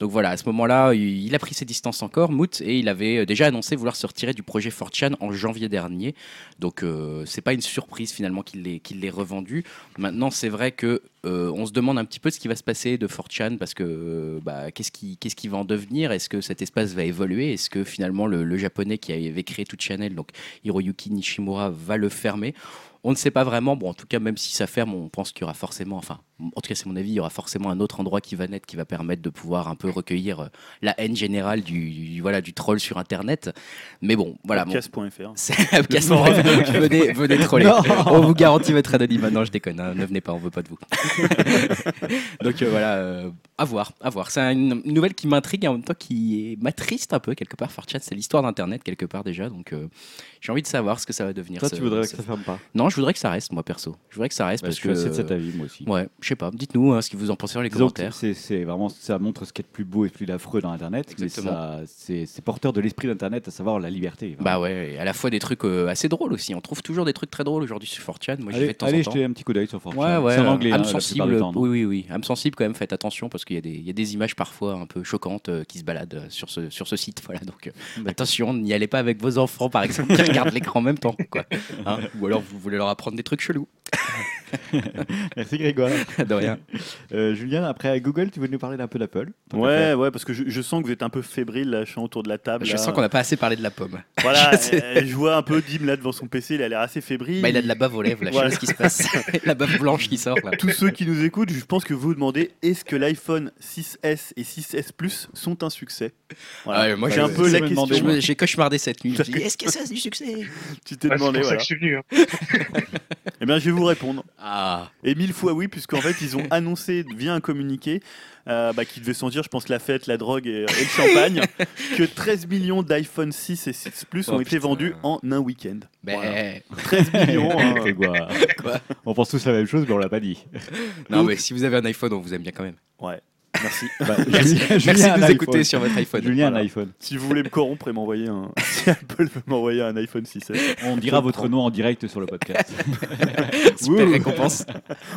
Donc voilà, à ce moment-là, il a pris ses distances encore, Moot, et il avait euh, déjà annoncé vouloir se retirer du projet 4chan en janvier dernier. Donc euh, c'est pas une surprise finalement qu'il l'ait l'ait revendu. Maintenant, c'est vrai que euh, on se demande un petit peu ce qui va se passer de 4chan parce que euh, bah, qu'est-ce qui qu'est-ce va en devenir? Est-ce que cet espace va évoluer? Est-ce que finalement le, japonais qui avait créé tout channel, donc Hiroyuki Nishimura, va le fermer? On ne sait pas vraiment. Bon, en tout cas, même si ça ferme, on pense qu'il y aura forcément, enfin, en tout cas, c'est mon avis, il y aura forcément un autre endroit qui va naître qui va permettre de pouvoir un peu recueillir euh, la haine générale du, du- voilà, du troll sur Internet. Mais bon, voilà. bon, Podcast.fr. <laughs> c'est Upcast, bref, venez, venez troller. Non. On vous garantit votre anonymat. Non, je déconne, hein, ne venez pas, on veut pas de vous. <laughs> Donc euh, voilà, euh, à voir, à voir. C'est une, nouvelle qui m'intrigue et en même temps qui m'attriste un peu quelque part. 4chan, c'est l'histoire d'Internet quelque part déjà, donc euh, j'ai envie de savoir ce que ça va devenir. Toi, ce- tu voudrais ce- que ça ferme pas Non, je voudrais que ça reste, moi perso. Je voudrais que ça reste Parce parce que que. c'est de cet avis, moi aussi. Ouais, je sais pas. Dites-nous hein, ce que vous en pensez dans les Disons commentaires. c'est c'est vraiment ça montre ce qui est de plus beau et plus affreux dans Internet, mais Exactement. ça c'est c'est porteur de l'esprit d'Internet, à savoir la liberté. Bah ouais, et à la fois des trucs euh, assez drôles aussi. On trouve toujours des trucs très drôles aujourd'hui sur 4chan. Moi, j'y vais allez, de temps allez en temps. jeter un petit coup d'œil sur 4chan. Ouais, ouais. c'est en anglais, âme hein, sensible. temps, oui, oui, oui. Âme sensible, quand même, faites attention parce qu'il y, a des- il y a des images parfois un peu choquantes euh, qui se baladent euh, sur ce, sur ce site. <laughs> Voilà, donc euh, attention, n'y allez pas avec vos enfants, par exemple, qui regardent l'écran en même temps. Quoi. Hein Ou alors vous voulez leur apprendre des trucs chelous. <laughs> Merci Grégoire. <laughs> De rien. Euh, Julien, après Google, tu veux nous parler d'un peu d'Apple Ouais, ouais, parce que je, je sens que vous êtes un peu fébrile, là, je suis autour de la table. Je là. sens qu'on n'a pas assez parlé de la pomme. <laughs> Voilà, <laughs> euh, je vois un peu Dim là devant son PC, il a l'air assez fébrile. Bah, il a de la bave aux lèvres, là, je sais Voilà. pas ce qui se passe. la bave blanche qui sort là. Tous ceux qui nous écoutent, je pense que vous vous demandez est-ce que l'iPhone 6S et 6S Plus sont un succès? Voilà. Ah ouais, moi, J'ai un peu la question. J'ai cauchemardé cette nuit. Est-ce que ça c'est du succès? Tu t'es Ouais, c'est demandé, pour ça voilà. que je suis venu. hein. Eh bien, je vais vous répondre. Ah, Et mille fois oui, puisqu'en fait, fait, ils ont <laughs> annoncé via un communiqué euh, bah, qu'ils devaient sentir, je pense, la fête, la drogue et, et le champagne, <laughs> que 13 millions d'iPhone 6 et 6 Plus ont Oh, été putain. vendus en un week-end. Ben, Voilà. 13 <laughs> millions. hein. Quoi On pense tous la même chose, mais on l'a pas dit. Non, mais si vous avez un iPhone, on vous aime bien quand même. Ouais, merci. Bah, Merci, Julien- merci Julien a de nous écouter iPhone. sur votre iPhone. Julien a un Voilà. iPhone. Si vous voulez me corrompre et m'envoyer un. <laughs> Si Apple veut m'envoyer un iPhone 6S, On dira votre nom en direct sur le podcast. <laughs> Super Ouh. récompense.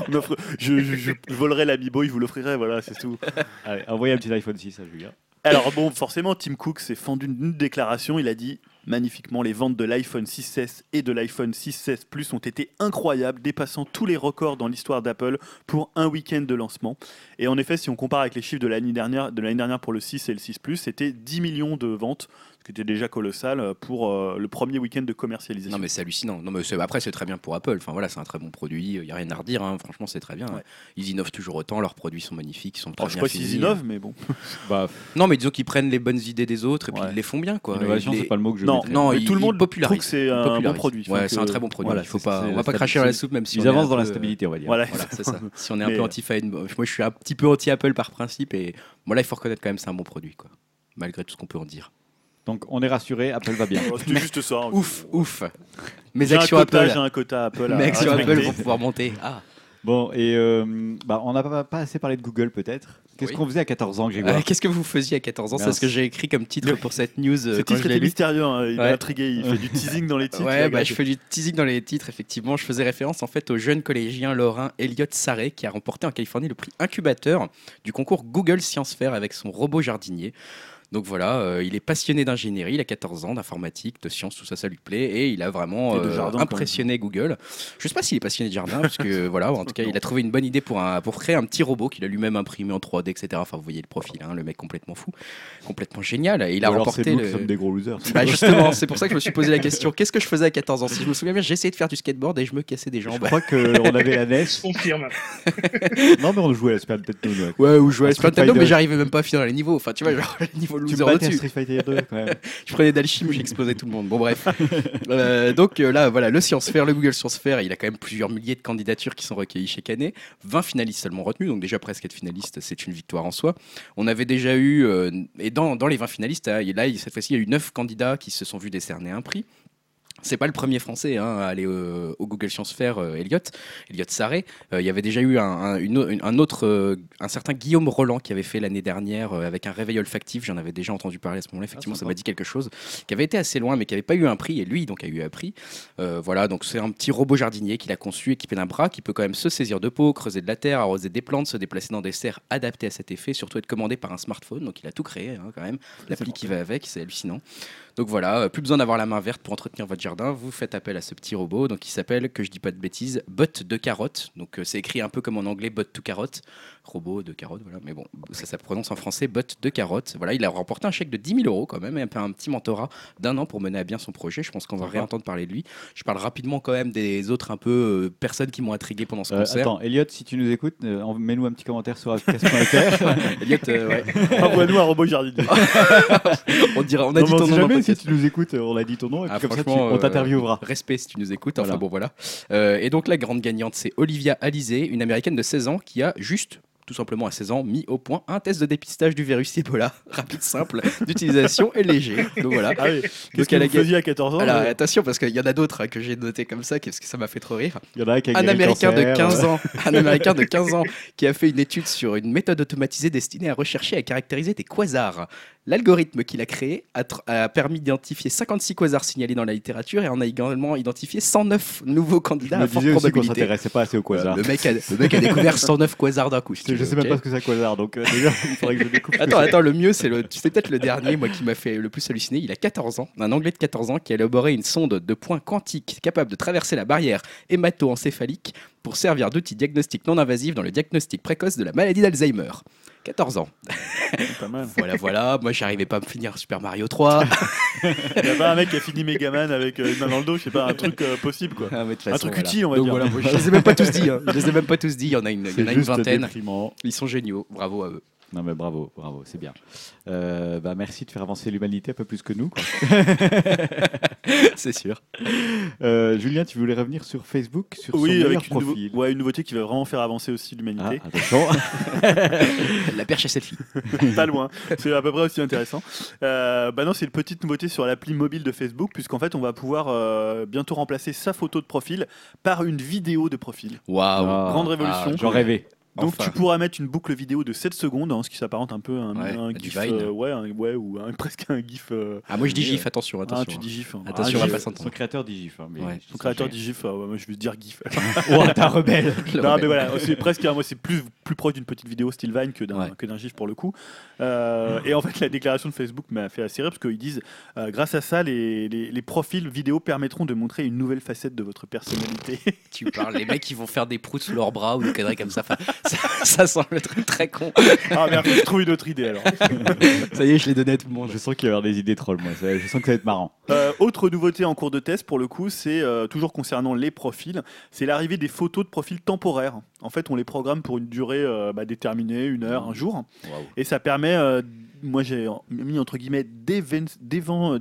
on offre- je, je, je volerai l'Amiibo, il vous l'offrirai, voilà, c'est tout. Allez, envoyez un petit iPhone 6 à Julien. Alors bon, forcément, Tim Cook s'est fendu d'une déclaration. Il a dit magnifiquement les ventes de l'iPhone 6S et de l'iPhone 6S Plus ont été incroyables, dépassant tous les records dans l'histoire d'Apple pour un week-end de lancement. Et en effet, si on compare avec les chiffres de l'année dernière, de dernière pour le 6 et le 6 Plus, c'était 10 millions de ventes, qui était déjà colossal euh, pour euh, le premier week-end de commercialisation. Non mais c'est hallucinant. Non mais après c'est très bien pour Apple. Enfin voilà, c'est un très bon produit. Il y a rien à redire. hein. Franchement, c'est très bien. Ouais. Ils innovent toujours autant. Leurs produits sont magnifiques. Ils sont très Alors, je sais bien pas s'ils innovent, mais bon. <laughs> Bah, Non mais disons qu'ils prennent les bonnes idées des autres et puis Ouais. ils les font bien quoi. innovation, les- c'est pas le mot que je Non. Non, mais tout le monde trouve que c'est un bon produit. Ouais, c'est un que- très bon produit. voilà, il faut pas, on va pas cracher dans la soupe même si Ils avancent dans la euh, stabilité, on va dire. Voilà. C'est ça. Si on est un peu anti-fan, moi je suis un petit peu anti-Apple par principe et bon là il faut reconnaître quand même c'est un bon produit quoi. Malgré tout ce qu'on peut en dire. Donc on est rassuré, Apple va bien. Oh, C'était juste ça. Ouf, ouf. Mes J'ai un actions quota, Apple. J'ai un quota Apple. Mes actions. Apple vont pouvoir monter. Ah. Bon, et euh, bah, on n'a pas, pas assez parlé de Google peut-être. Qu'est-ce Oui. qu'on faisait à 14 ans, Grégoire Euh, Qu'est-ce que vous faisiez à 14 ans? C'est ce que j'ai écrit comme titre pour cette news euh, Ce quand titre était mystérieux, hein, il Ouais. m'a intrigué, il fait du teasing dans les titres. Ouais, bah, je fais du teasing dans les titres, effectivement. Je faisais référence en fait au jeune collégien lorrain Elliot Sarré qui a remporté en Californie le prix incubateur du concours Google Science Fair avec son robot jardinier. Donc voilà, euh, il est passionné d'ingénierie, il a 14 ans, d'informatique, de sciences, tout ça, ça lui plaît, et il a vraiment euh, jardin, impressionné Google. Je sais pas s'il est passionné de jardin, parce que <laughs> voilà, en tout cas, il a trouvé une bonne idée pour, un, pour créer un petit robot qu'il a lui-même imprimé en 3D, etc. Enfin, vous voyez le profil, hein, le mec complètement fou, complètement génial. Et il a remporté c'est nous le... qui sommes des gros losers. Bah justement, c'est pour ça que je me suis posé la question. Qu'est-ce que je faisais à 14 ans? Si je me souviens bien, essayé de faire du skateboard et je me cassais des Je jambes. crois qu'on avait la <laughs> NES. Je confirme. Non, mais on jouait à la Super Nintendo. ouais. Ouais, ou je jouais à Fighter. mais j'arrivais même pas à finir les niveaux. Enfin, tu vois, genre <laughs> les niveaux Tu me battais à. Street Fighter 2 quand même. <laughs> Je prenais d'alchimie, <laughs> j'explosais tout le monde. Bon, bref. Euh, donc euh, là, voilà, le Science Fair, le Google Science Fair, il a quand même plusieurs milliers de candidatures qui sont recueillies chaque année. 20 finalistes seulement retenus, donc déjà presque être finaliste, c'est une victoire en soi. On avait déjà eu, euh, et dans, dans les 20 finalistes, hein, là, cette fois-ci, il y a eu 9 candidats qui se sont vus décerner un prix. C'est pas le premier français hein, à aller euh, au Google Science Fair, euh, Elliot, Elliot Sarré. Euh, il y avait déjà eu un, un- une au- une- un autre, euh, un certain Guillaume Roland qui avait fait l'année dernière avec un réveil olfactif. J'en avais déjà entendu parler à ce moment-là. Effectivement, ça m'a dit quelque chose. Qui avait été assez loin, mais qui n'avait pas eu un prix. Et lui, donc, a eu un prix. Voilà, donc c'est un petit robot jardinier qu'il a conçu, équipé d'un bras, qui peut quand même se saisir de peau, creuser de la terre, arroser des plantes, se déplacer dans des serres adaptées à cet effet, surtout être commandé par un smartphone. Donc il a tout créé hein, quand même. L'appli qui va avec, c'est hallucinant. Donc voilà, euh, plus besoin d'avoir la main verte pour entretenir votre jardin. Vous faites appel à ce petit robot, donc il s'appelle, que je dis pas de bêtises, Bot de carotte. Donc euh, c'est écrit un peu comme en anglais, Bot to carotte, robot de carotte, voilà. Mais bon, ça, ça prononce en français, Bot de carotte. Voilà, il a remporté un chèque de 10 000 euros quand même, et un, peu un petit mentorat d'un an pour mener à bien son projet. Je pense qu'on va réentendre parler de lui. Je parle rapidement quand même des autres un peu euh, personnes qui m'ont intrigué pendant ce Euh, concert. attends, Elliot, si tu nous écoutes, euh, mets-nous un petit commentaire sur podcast.fr. <laughs> Elliot, euh, ouais. <laughs> Envoie-nous un robot jardinier. <laughs> on dira, on a Non, dit on ton nom. jamais si tu nous écoutes, on a dit ton nom, et puis Ah, comme ça, tu- on euh, t'interviewera. Respect si tu nous écoutes. Enfin Voilà. bon, voilà. Euh, et donc la grande gagnante, c'est Olivia Alizé, une américaine de 16 ans qui a juste tout simplement à 16 ans, mis au point un test de dépistage du virus Ebola, <laughs> rapide, simple, d'utilisation et léger. Donc voilà. Ah oui. Qu'est-ce Donc, que elle a vous gagné- faisiez à 14 ans Alors attention parce qu'il y en a d'autres hein, que j'ai noté comme ça parce que ça m'a fait trop rire. Il y en a un qui a Un américain de cancer, 15 euh, ans, <laughs> un américain de 15 ans qui a fait une étude sur une méthode automatisée destinée à rechercher et à caractériser des quasars. L'algorithme qu'il a créé a, permis d'identifier 56 quasars signalés dans la littérature et en a également identifié 109 nouveaux Je candidats me à forte aussi probabilité. s'intéressait pas assez au quasar. Le mec, a, le mec a découvert 109 quasars d'un coup. si Je veux, sais même pas ce que c'est un quasar, donc euh, déjà, il faudrait que je découvre. Attends, attends, le mieux, c'est le, c'est peut-être le dernier, moi, qui m'a fait le plus halluciner. Il a 14 ans, un Anglais de 14 ans qui a élaboré une sonde de points quantiques capable de traverser la barrière hémato-encéphalique pour servir d'outil diagnostic non invasif dans le diagnostic précoce de la maladie d'Alzheimer. 14 ans. <laughs> Pas mal. Voilà, voilà. Moi, j'arrivais pas à me finir Super Mario 3. <laughs> Il y a pas un mec qui a fini Megaman avec euh, une main dans le dos, je sais pas, un truc euh, possible quoi. Ah, mais de toute Un truc voilà. utile, on va Donc dire. voilà, moi, je <laughs> les ai même pas tous dit. hein. Je les ai même pas tous dit. Il y en a une, il y en a une vingtaine. déprimant. Ils sont géniaux. Bravo à eux. Non mais bravo, bravo, c'est bien. Euh, bah, merci de faire avancer l'humanité un peu plus que nous. quoi. <laughs> c'est sûr. Euh, Julien, tu voulais revenir sur Facebook, sur son Oui, meilleur avec une, nouveau- profil. ouais, une nouveauté qui va vraiment faire avancer aussi Ah, l'humanité. attention. <laughs> La perche à selfie. <laughs> pas loin. C'est à peu près aussi intéressant. Euh, bah non, c'est une petite nouveauté sur l'appli mobile de Facebook, puisqu'en fait, on va pouvoir euh, bientôt remplacer sa photo de profil par une vidéo de profil. Waouh. Ah, Grande révolution. ah, J'en rêvais. Donc Enfin. tu pourras mettre une boucle vidéo de 7 secondes, hein, ce qui s'apparente un peu à un, Ouais, un gif, Vine. euh, ouais, un- ouais, ou un- <laughs> presque un gif. euh, Ah, moi je dis gif, attention, Ah, attention. tu dis gif. hein. Attention Ah, à gif. pas Son s'entendre. créateur dit GIF. hein, mais Ouais. Son créateur dit gif, euh, ouais, moi je veux dire gif. <laughs> <laughs> Oh, un rebelle. Le non, rebelle. mais voilà, c'est presque, moi c'est plus, plus proche d'une petite vidéo style Vine que d'un Ouais. que d'un gif pour le coup. Euh, et en fait, la déclaration de Facebook m'a fait assez rire parce qu'ils disent, euh, grâce à ça, les, les, les profils vidéo permettront de montrer une nouvelle facette de votre personnalité. Tu parles, les mecs qui vont faire des proutes sous leurs bras ou des conneries comme ça. Ça, ça semble très très con. ah merde, je trouve une autre idée alors. <laughs> Ça y est, je l'ai donné à tout le monde. Je sens qu'il va y avoir des idées trolls, moi. Je sens que ça va être marrant. Euh, autre nouveauté en cours de test pour le coup, c'est euh, toujours concernant les profils, c'est l'arrivée des photos de profils temporaires. En fait, on les programme pour une durée euh, bah, déterminée, une heure, un jour, et ça permet, euh, moi j'ai mis entre guillemets d'évén- d'évén-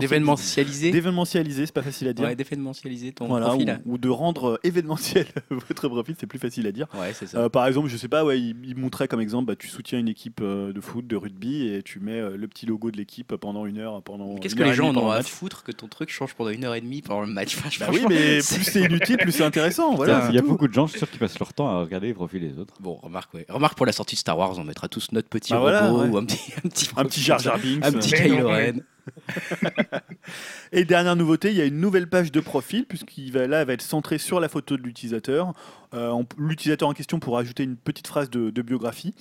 d'événementialiser, D'événementialiser. c'est pas facile à dire. Ouais, d'événementialiser ton Voilà, profil. ou, ou de rendre euh, événementiel <laughs> votre profil, c'est plus facile à dire. Ouais, c'est ça. Euh, par exemple, je sais pas, ouais, il, il montrait comme exemple, bah, tu soutiens une équipe euh, de foot, de rugby, et tu mets le petit logo de l'équipe pendant une heure, pendant. Qu'est-ce une que les gens en ont à foutre que ton truc change pendant une heure et demie pendant le match? Enfin, Bah oui, mais plus c'est inutile, plus c'est intéressant. Voilà, Il y a beaucoup de gens, je suis sûr, qui passent leur temps à regarder les profils des autres. Bon, remarque, ouais. remarque pour la sortie de Star Wars, on mettra tous notre petit Bah voilà, robot ouais. ou un petit, un petit, Un petit Jar Jar Binks. un petit Kylo. Ren. <laughs> Et dernière nouveauté, il y a une nouvelle page de profil, puisqu'il va là elle va être centrée sur la photo de l'utilisateur. Euh, on- L'utilisateur en question pourra ajouter une petite phrase de, de biographie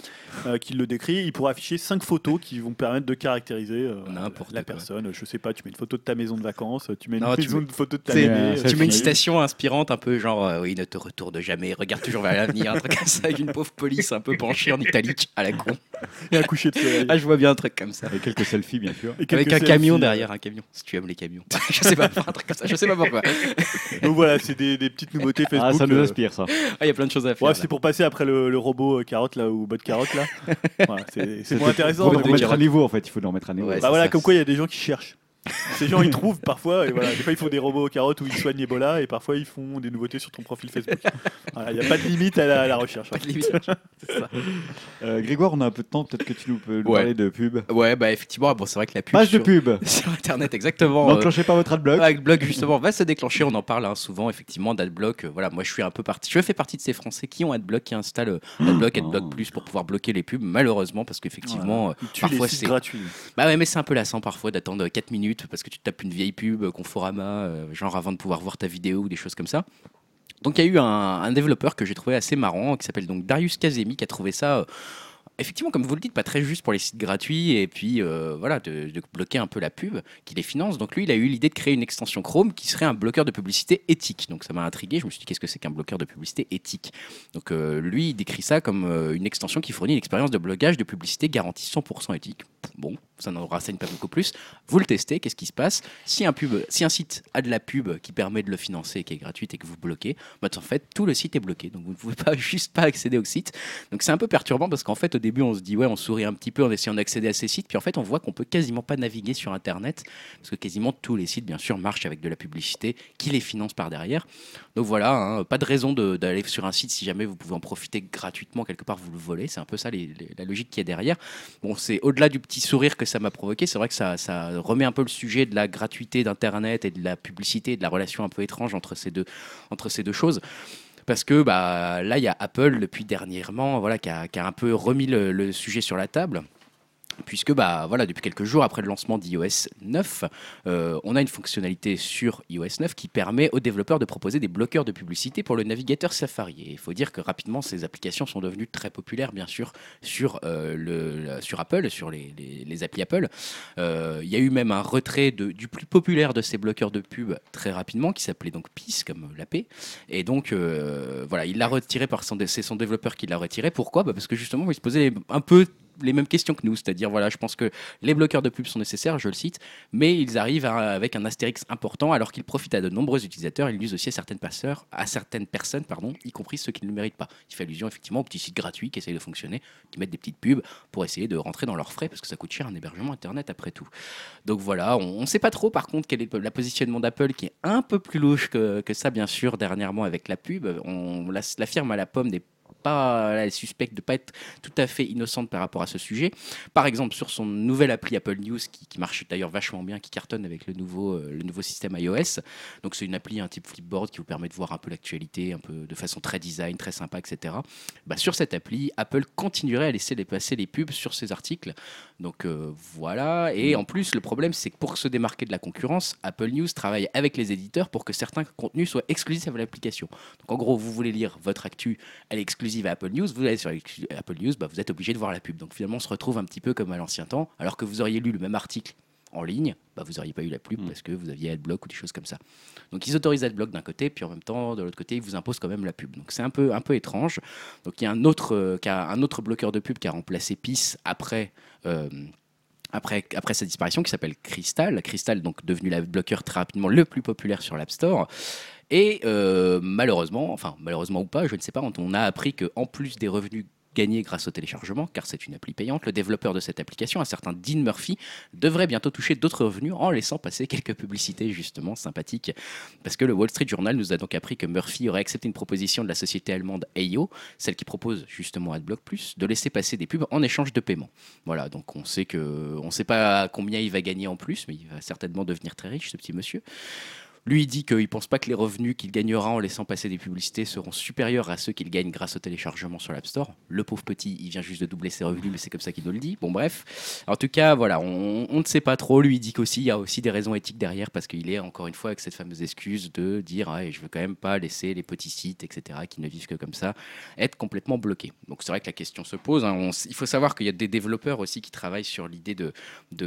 euh, qui le décrit. Il pourra afficher cinq photos qui vont permettre de caractériser euh, N'importe la quoi. personne. Je sais pas, tu mets une photo de ta maison de vacances, tu mets une Non, tu maison mets- de photo de ta ça Tu mets une citation inspirante, un peu genre euh, Oui, ne te retourne jamais, regarde toujours vers l'avenir, un truc comme ça, avec une pauvre police un peu penchée en italique à la con. et un coucher de soleil. Ah, je vois bien un truc comme ça. Avec quelques selfies, bien sûr. Et Avec un camion derrière, un camion, si tu aimes les camions. <laughs> je sais pas, un truc comme ça, je sais pas pourquoi. Donc voilà, c'est des, des petites nouveautés Facebook. Ah, ça nous inspire, ça. Ah, il y a plein de choses à faire. Ouais, c'est pour passer après le, le robot euh, carotte là ou bot carotte là. <laughs> Voilà, c'est c'est moins intéressant. Pour nous bon, remettre à niveau, en fait. Il faut nous remettre à niveau. Ouais, Bah voilà, ça. comme quoi il y a des gens qui cherchent. Ces gens ils <laughs> trouvent parfois, et voilà, des fois ils font des robots aux carottes où ils soignent Ebola, et parfois ils font des nouveautés sur ton profil Facebook. <laughs> Voilà, Il n'y a pas de limite à la, à la recherche. Pas de limite. <laughs> Euh, Grégoire, on a un peu de temps. Peut-être que tu nous peux nous Ouais. parler de pub. Ouais, bah effectivement, bon, c'est vrai que la pub. Page de sur- pub. Sur internet, exactement. euh, N'enclenchez pas votre adblock. Adblock justement va se déclencher, on en parle hein, souvent effectivement d'Adblock. euh, voilà, moi je suis un peu parti, je fais partie de ces Français qui ont Adblock, qui installent euh, Adblock, Adblock Oh. Plus pour pouvoir bloquer les pubs. Malheureusement, parce qu'effectivement, euh, Parfois, c'est- gratuits. bah ouais, mais c'est un peu lassant parfois d'attendre 4 minutes parce que tu tapes une vieille pub euh, Conforama, euh, genre avant de pouvoir voir ta vidéo ou des choses comme ça. Donc il y a eu un, développeur que j'ai trouvé assez marrant qui s'appelle donc Darius Kazemi qui a trouvé ça. euh, Effectivement, comme vous le dites, pas très juste pour les sites gratuits et puis voilà de, bloquer un peu la pub qui les finance. Donc lui, il a eu l'idée de créer une extension Chrome qui serait un bloqueur de publicité éthique. Donc ça m'a intrigué. Je me suis dit qu'est-ce que c'est qu'un bloqueur de publicité éthique? Donc lui, il décrit ça comme une extension qui fournit une expérience de blocage de publicité garantie 100% éthique. Bon, ça n'en renseigne pas beaucoup plus. Vous le testez, qu'est-ce qui se passe? Si un, pub, si un site a de la pub qui permet de le financer, qui est gratuite et que vous bloquez, bah, en fait, tout le site est bloqué. Donc vous ne pouvez pas <laughs> juste pas accéder au site. Donc c'est un peu perturbant parce qu'en fait, au début, on se dit, ouais, on sourit un petit peu en essayant d'accéder à ces sites. Puis en fait, on voit qu'on peut quasiment pas naviguer sur Internet parce que quasiment tous les sites, bien sûr, marchent avec de la publicité qui les finance par derrière. Donc voilà, hein, pas de raison d'aller sur un site si jamais vous pouvez en profiter gratuitement quelque part, vous le volez. C'est un peu ça la logique qui est derrière. Bon, c'est au-delà du petit sourire que ça m'a provoqué, c'est vrai que ça, remet un peu le sujet de la gratuité d'Internet et de la publicité, de la relation un peu étrange entre ces deux, entre ces deux choses. Parce que bah, là, il y a Apple depuis dernièrement voilà, qui, a, un peu remis le sujet sur la table. Puisque bah, voilà, depuis quelques jours après le lancement d'iOS 9, euh, on a une fonctionnalité sur iOS 9 qui permet aux développeurs de proposer des bloqueurs de publicité pour le navigateur Safari. Il faut dire que rapidement, ces applications sont devenues très populaires, bien sûr, sur, euh, le, sur Apple, sur les, les- applis Apple. Euh, Il y a eu même un retrait de- du plus populaire de ces bloqueurs de pub très rapidement, qui s'appelait donc Peace, comme la paix. Et donc, voilà, il l'a retiré par son, c'est son développeur qui l'a retiré. Pourquoi? Bah Parce que justement, il se posait un peu les mêmes questions que nous, c'est-à-dire voilà, je pense que les bloqueurs de pub sont nécessaires, je le cite, mais ils arrivent avec un astérix important alors qu'ils profitent à de nombreux utilisateurs, ils nuisent aussi à certaines, à certaines personnes, pardon, y compris ceux qui ne le méritent pas. Il fait allusion effectivement aux petits sites gratuits qui essayent de fonctionner, qui mettent des petites pubs pour essayer de rentrer dans leurs frais parce que ça coûte cher un hébergement internet après tout. Donc voilà, on ne sait pas trop par contre quel est le positionnement d'Apple qui est un peu plus louche que, ça bien sûr dernièrement avec la pub. On, la, la firme à la pomme n'est pas, elle suspecte de ne pas être tout à fait innocente par rapport à ce sujet. Par exemple, sur son nouvel appli Apple News, qui, marche d'ailleurs vachement bien, qui cartonne avec le nouveau, euh, le nouveau système iOS. Donc c'est une appli, un type flipboard qui vous permet de voir un peu l'actualité, un peu de façon très design, très sympa, etc. Bah, sur cette appli, Apple continuerait à laisser passer les pubs sur ses articles. Donc euh, voilà. Et en plus, le problème, c'est que pour se démarquer de la concurrence, Apple News travaille avec les éditeurs pour que certains contenus soient exclusifs à l'application. Donc en gros, vous voulez lire votre actu, elle est exclusive à Apple News, vous allez sur Apple News, bah, vous êtes obligé de voir la pub. Donc finalement, on se retrouve un petit peu comme à l'ancien temps, alors que vous auriez lu le même article en ligne, bah, vous n'auriez pas eu la pub mm. parce que vous aviez AdBlock ou des choses comme ça. Donc ils autorisent AdBlock d'un côté, puis en même temps, de l'autre côté, ils vous imposent quand même la pub. Donc c'est un peu, un peu étrange. Donc il y a un autre, euh, un autre bloqueur de pub qui a remplacé PIS après. Euh, après, après sa disparition, qui s'appelle Crystal. Crystal, donc devenu la bloqueur très rapidement le plus populaire sur l'App Store. Et euh, malheureusement, enfin malheureusement ou pas, je ne sais pas, on a appris qu'en plus des revenus gagnés grâce au téléchargement, car c'est une appli payante, le développeur de cette application, un certain Dean Murphy, devrait bientôt toucher d'autres revenus en laissant passer quelques publicités justement sympathiques. Parce que le Wall Street Journal nous a donc appris que Murphy aurait accepté une proposition de la société allemande AIO, celle qui propose justement AdBlock Plus, de laisser passer des pubs en échange de paiement. Voilà, donc on sait que on ne sait pas combien il va gagner en plus, mais il va certainement devenir très riche ce petit monsieur. Lui, il dit qu'il ne pense pas que les revenus qu'il gagnera en laissant passer des publicités seront supérieurs à ceux qu'il gagne grâce au téléchargement sur l'App Store. Le pauvre petit, il vient juste de doubler ses revenus, mais c'est comme ça qu'il nous le dit. Bon, bref. En tout cas, voilà, on, ne sait pas trop. Lui, il dit qu'aussi, il y a aussi des raisons éthiques derrière, parce qu'il est, encore une fois, avec cette fameuse excuse de dire ah, je veux quand même pas laisser les petits sites, etc., qui ne vivent que comme ça, être complètement bloqués. Donc, c'est vrai que la question se pose. Hein. il faut savoir qu'il y a des développeurs aussi qui travaillent sur l'idée de,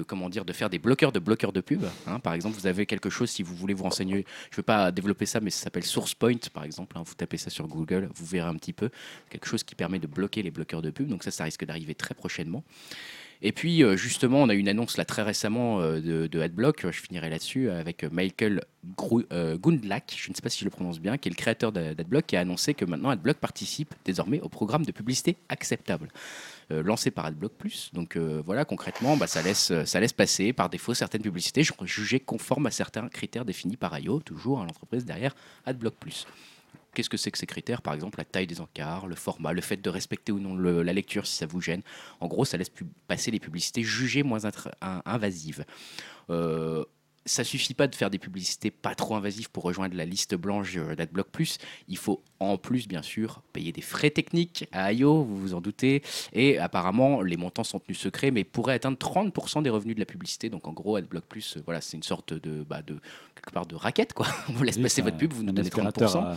comment dire, de faire des bloqueurs de bloqueurs de pub. Hein. Par exemple, vous avez quelque chose, si vous voulez vous renseigner je ne veux pas développer ça, mais ça s'appelle SourcePoint, par exemple. Hein. vous tapez ça sur Google, vous verrez un petit peu. Quelque chose qui permet de bloquer les bloqueurs de pub. Donc ça, ça risque d'arriver très prochainement. Et puis, euh, justement, on a une annonce là très récemment euh, de, AdBlock, je finirai là-dessus, avec Michael euh, Gundlach, je ne sais pas si je le prononce bien, qui est le créateur d'AdBlock, qui a annoncé que maintenant AdBlock participe désormais au programme de publicité acceptable. Lancé par AdBlock Plus. Donc voilà, concrètement, bah, ça, laisse, ça laisse passer par défaut certaines publicités jugées conformes à certains critères définis par IO, toujours à l'entreprise derrière AdBlock Plus. Qu'est-ce que c'est que ces critères? Par exemple, la taille des encarts, le format, le fait de respecter ou non la lecture si ça vous gêne. En gros, ça laisse passer les publicités jugées moins invasives. Euh, ça suffit pas de faire des publicités pas trop invasives pour rejoindre la liste blanche d'AdBlock Plus. Il faut en plus, bien sûr, payer des frais techniques à IO, vous vous en doutez. Et apparemment, les montants sont tenus secrets, mais pourraient atteindre 30% des revenus de la publicité. Donc en gros, AdBlock Plus, voilà, c'est une sorte de, bah, de quelque part de raquette, quoi. <laughs> On vous laisse passer votre pub, vous nous donnez 30%.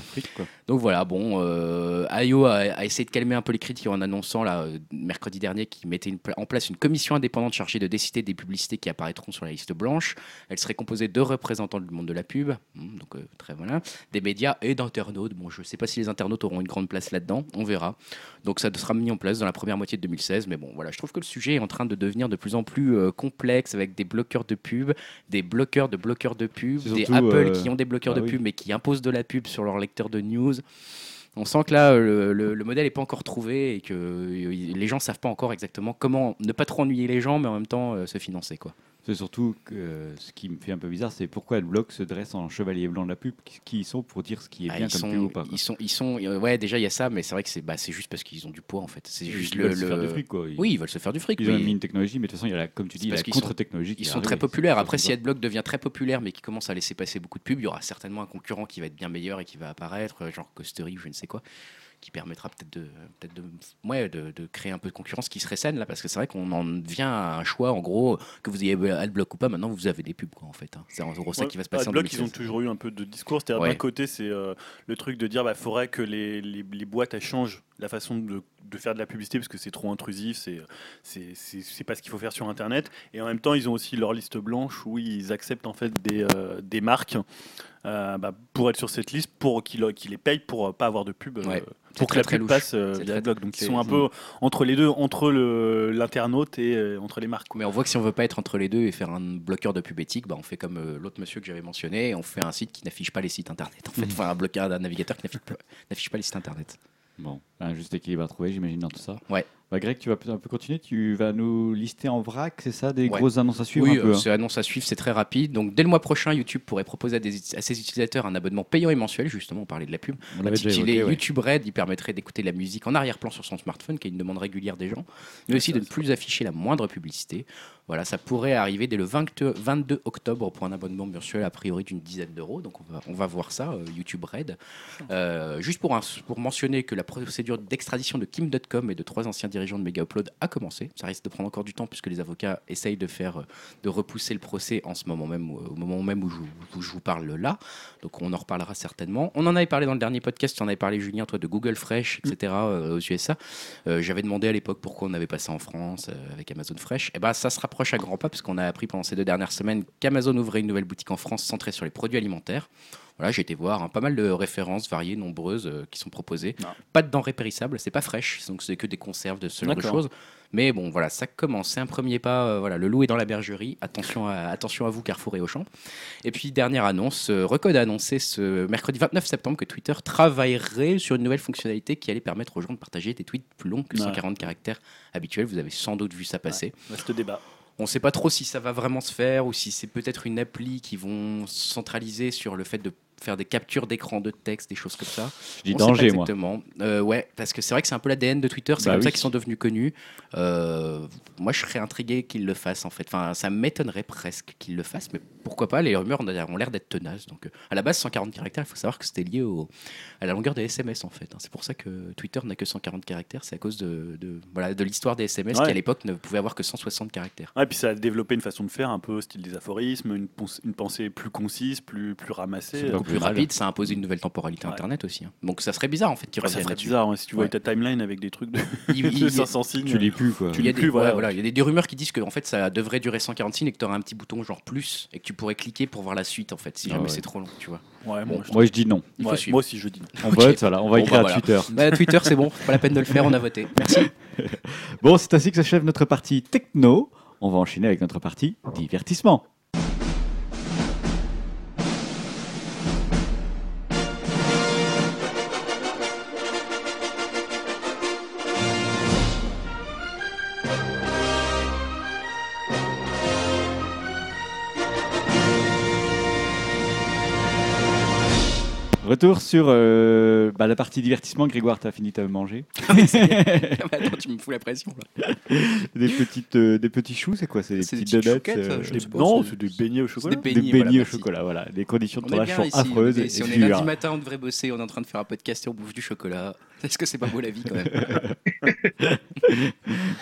Donc voilà, bon, euh, IO a, essayé de calmer un peu les critiques en annonçant là, euh, mercredi dernier qu'il mettait en place une commission indépendante chargée de décider des publicités qui apparaîtront sur la liste blanche. Elle serait composée de représentants du monde de la pub, hmm, donc euh, très voilà, des médias et d'internautes. Bon, je ne sais pas si les internautes auront une grande place là-dedans, on verra. Donc ça sera mis en place dans la première moitié de 2016, mais bon, voilà, je trouve que le sujet est en train de devenir de plus en plus complexe avec des bloqueurs de pub, des bloqueurs de bloqueurs de pub, des Apple euh, qui ont des bloqueurs bah de pub mais qui imposent de la pub sur leur lecteur de news. On sent que là, le, modèle n'est pas encore trouvé et que les gens ne savent pas encore exactement comment ne pas trop ennuyer les gens, mais en même temps euh, se financer. Quoi. C'est surtout que ce qui me fait un peu bizarre, c'est pourquoi Adblock se dresse en chevalier blanc de la pub. Qui ils sont pour dire ce qui est ah, bien comme sont, pub ou pas Ils sont, ils sont, euh, ouais, déjà il y a ça, mais c'est vrai que c'est, bah, c'est juste parce qu'ils ont du poids en fait. C'est juste ils veulent se faire du fric quoi. oui, ils veulent se faire du fric. Ils ont mis une technologie, mais de toute façon, il y a la, comme tu dis, la contre-technologie. Ils sont très populaires. Après, si Adblock devient très populaire, mais qui commence à laisser passer beaucoup de pubs, il y aura certainement un concurrent qui va être bien meilleur et qui va apparaître, genre Costery ou je ne sais quoi qui permettra peut-être de, peut de, ouais, de, de, créer un peu de concurrence qui serait saine là, parce que c'est vrai qu'on en vient à un choix en gros que vous ayez Adblock ou pas. Maintenant, vous avez des pubs quoi en fait. Hein. C'est en gros ça qui va se passer. Adblock, ils ont toujours eu un peu de discours. C'est-à-dire d'un côté, c'est euh, le truc de dire, bah, faudrait que les, les, les boîtes elles changent la façon de, de faire de la publicité parce que c'est trop intrusif, c'est c'est pas ce qu'il faut faire sur Internet. Et en même temps, ils ont aussi leur liste blanche où ils acceptent en fait des, euh, des marques euh, bah, pour être sur cette liste, pour qu'ils qu'ils les payent pour euh, pas avoir de pub. Ouais. pour que la pub louche. passe via très- le blog. Donc ils sont un peu entre les deux, entre l'internaute et entre les marques. quoi. Mais on voit que si on veut pas être entre les deux et faire un bloqueur de pub éthique, bah on fait comme l'autre monsieur que j'avais mentionné, on fait un site qui n'affiche pas les sites internet. En fait, enfin un bloqueur d'un navigateur qui n'affiche pas les sites internet. Bon, un juste équilibre à trouver, j'imagine, dans tout ça. Ouais. Bah, Greg, tu vas un peu continuer. Tu vas nous lister en vrac, c'est ça, des Ouais. grosses annonces à suivre Oui, euh, hein. c'est annonce à suivre, c'est très rapide. Donc dès le mois prochain, YouTube pourrait proposer à, des- à ses utilisateurs un abonnement payant et mensuel. Justement, on parlait de la pub. On Intitulé ouais. YouTube Red, il permettrait d'écouter la musique en arrière-plan sur son smartphone, qui est une demande régulière des gens, mais aussi de ne plus afficher la moindre publicité. Voilà, ça pourrait arriver dès le 20 22 octobre pour un abonnement mensuel a priori d'une dizaine d'euros. Donc on va, on va voir ça, euh, YouTube Red. Euh, juste pour, un- pour mentionner que la procédure d'extradition de Kim.com et de trois anciens dirigeants de Mega Upload a commencé. Ça risque de prendre encore du temps puisque les avocats essayent de faire, euh, de repousser le procès en ce moment même, au moment même où je, où je vous parle là. Donc on en reparlera certainement. On en avait parlé dans le dernier podcast, tu en avais parlé Julien, toi de Google Fresh, etc. euh, aux USA. Euh, J'avais demandé à l'époque pourquoi on n'avait pas ça en France euh, avec Amazon Fresh. Et ben ça se rapproche à grands pas parce qu'on a appris pendant ces deux dernières semaines qu'Amazon ouvrait une nouvelle boutique en France centrée sur les produits alimentaires. Voilà, j'ai été voir hein, pas mal de références variées, nombreuses, euh, qui sont proposées. Ah. Pas de denrées périssables, c'est pas fraîche, donc c'est que des conserves de ce genre de choses. Mais bon, voilà, ça commence, c'est un premier pas. euh, voilà, le loup est dans la bergerie. Attention à, attention à vous, Carrefour et Auchan. Et puis dernière annonce, euh, Recode a annoncé ce mercredi 29 septembre que Twitter travaillerait sur une nouvelle fonctionnalité qui allait permettre aux gens de partager des tweets plus longs que Ouais. 140 caractères habituels. Vous avez sans doute vu ça passer. Vaste débat. On ne sait pas trop si ça va vraiment se faire ou si c'est peut-être une appli qui vont centraliser sur le fait de faire des captures d'écran de texte, des choses comme ça. Je dis On danger, moi. exactement. Euh, ouais, parce que c'est vrai que c'est un peu l'ADN de Twitter, c'est Bah comme ça qu'ils sont devenus connus. Euh, moi, je serais intrigué qu'ils le fassent en fait. Enfin, ça m'étonnerait presque qu'ils le fassent, mais pourquoi pas? Les rumeurs ont l'air d'être tenaces. Donc, euh, à la base, 140 caractères, il faut savoir que c'était lié au, à la longueur des SMS en fait. hein. C'est pour ça que Twitter n'a que 140 caractères, c'est à cause de, de, voilà, de l'histoire des SMS Ouais. qui à l'époque ne pouvait avoir que 160 caractères. Ouais, puis ça a développé une façon de faire un peu au style des aphorismes, une, une pensée plus concise, plus, plus ramassée. Plus rapide, ça a imposé une nouvelle temporalité Ouais. Internet aussi. hein. Donc ça serait bizarre en fait qu'ils Ouais, ça reviennent là-dessus. bizarre hein, si tu vois Ouais. ta timeline avec des trucs de, <laughs> Il- de il- 500 signes. Tu lis plus, quoi. Tu Il y a lis des, plus, ouais, voilà. il y a des, des rumeurs qui disent que en fait ça devrait durer 140 signes et que tu auras un petit bouton genre plus et que tu pourrais cliquer pour voir la suite en fait si Ah jamais ouais. c'est trop long, tu vois. Ouais, Bon, moi, je- Moi, je dis non. Il faut ouais, suivre. moi aussi je dis. On Ok. vote, voilà. On va Bon, écrire bah, à voilà. Twitter. Bah, Twitter c'est bon, pas la peine de le faire, on a voté. <laughs> Merci. Bon, c'est ainsi que s'achève notre partie techno. On va enchaîner avec notre partie divertissement. Retour sur euh, bah, la partie divertissement. Grégoire, t'as fini de manger <laughs> Attends, tu me fous la pression là. des, petites, euh, des petits choux, c'est quoi? C'est des C'est des petites petites donuts chouquettes, euh, je Des- sais pas, non, c'est- c'est des beignets au chocolat. des des beignets, voilà, au merci. chocolat. Voilà. Les conditions de On est tournage bien sont ici. affreuses. est- si on est lundi matin, on devrait bosser, on est en train de faire un podcast et on bouffe du chocolat. Est-ce que c'est pas beau la vie quand même? <laughs>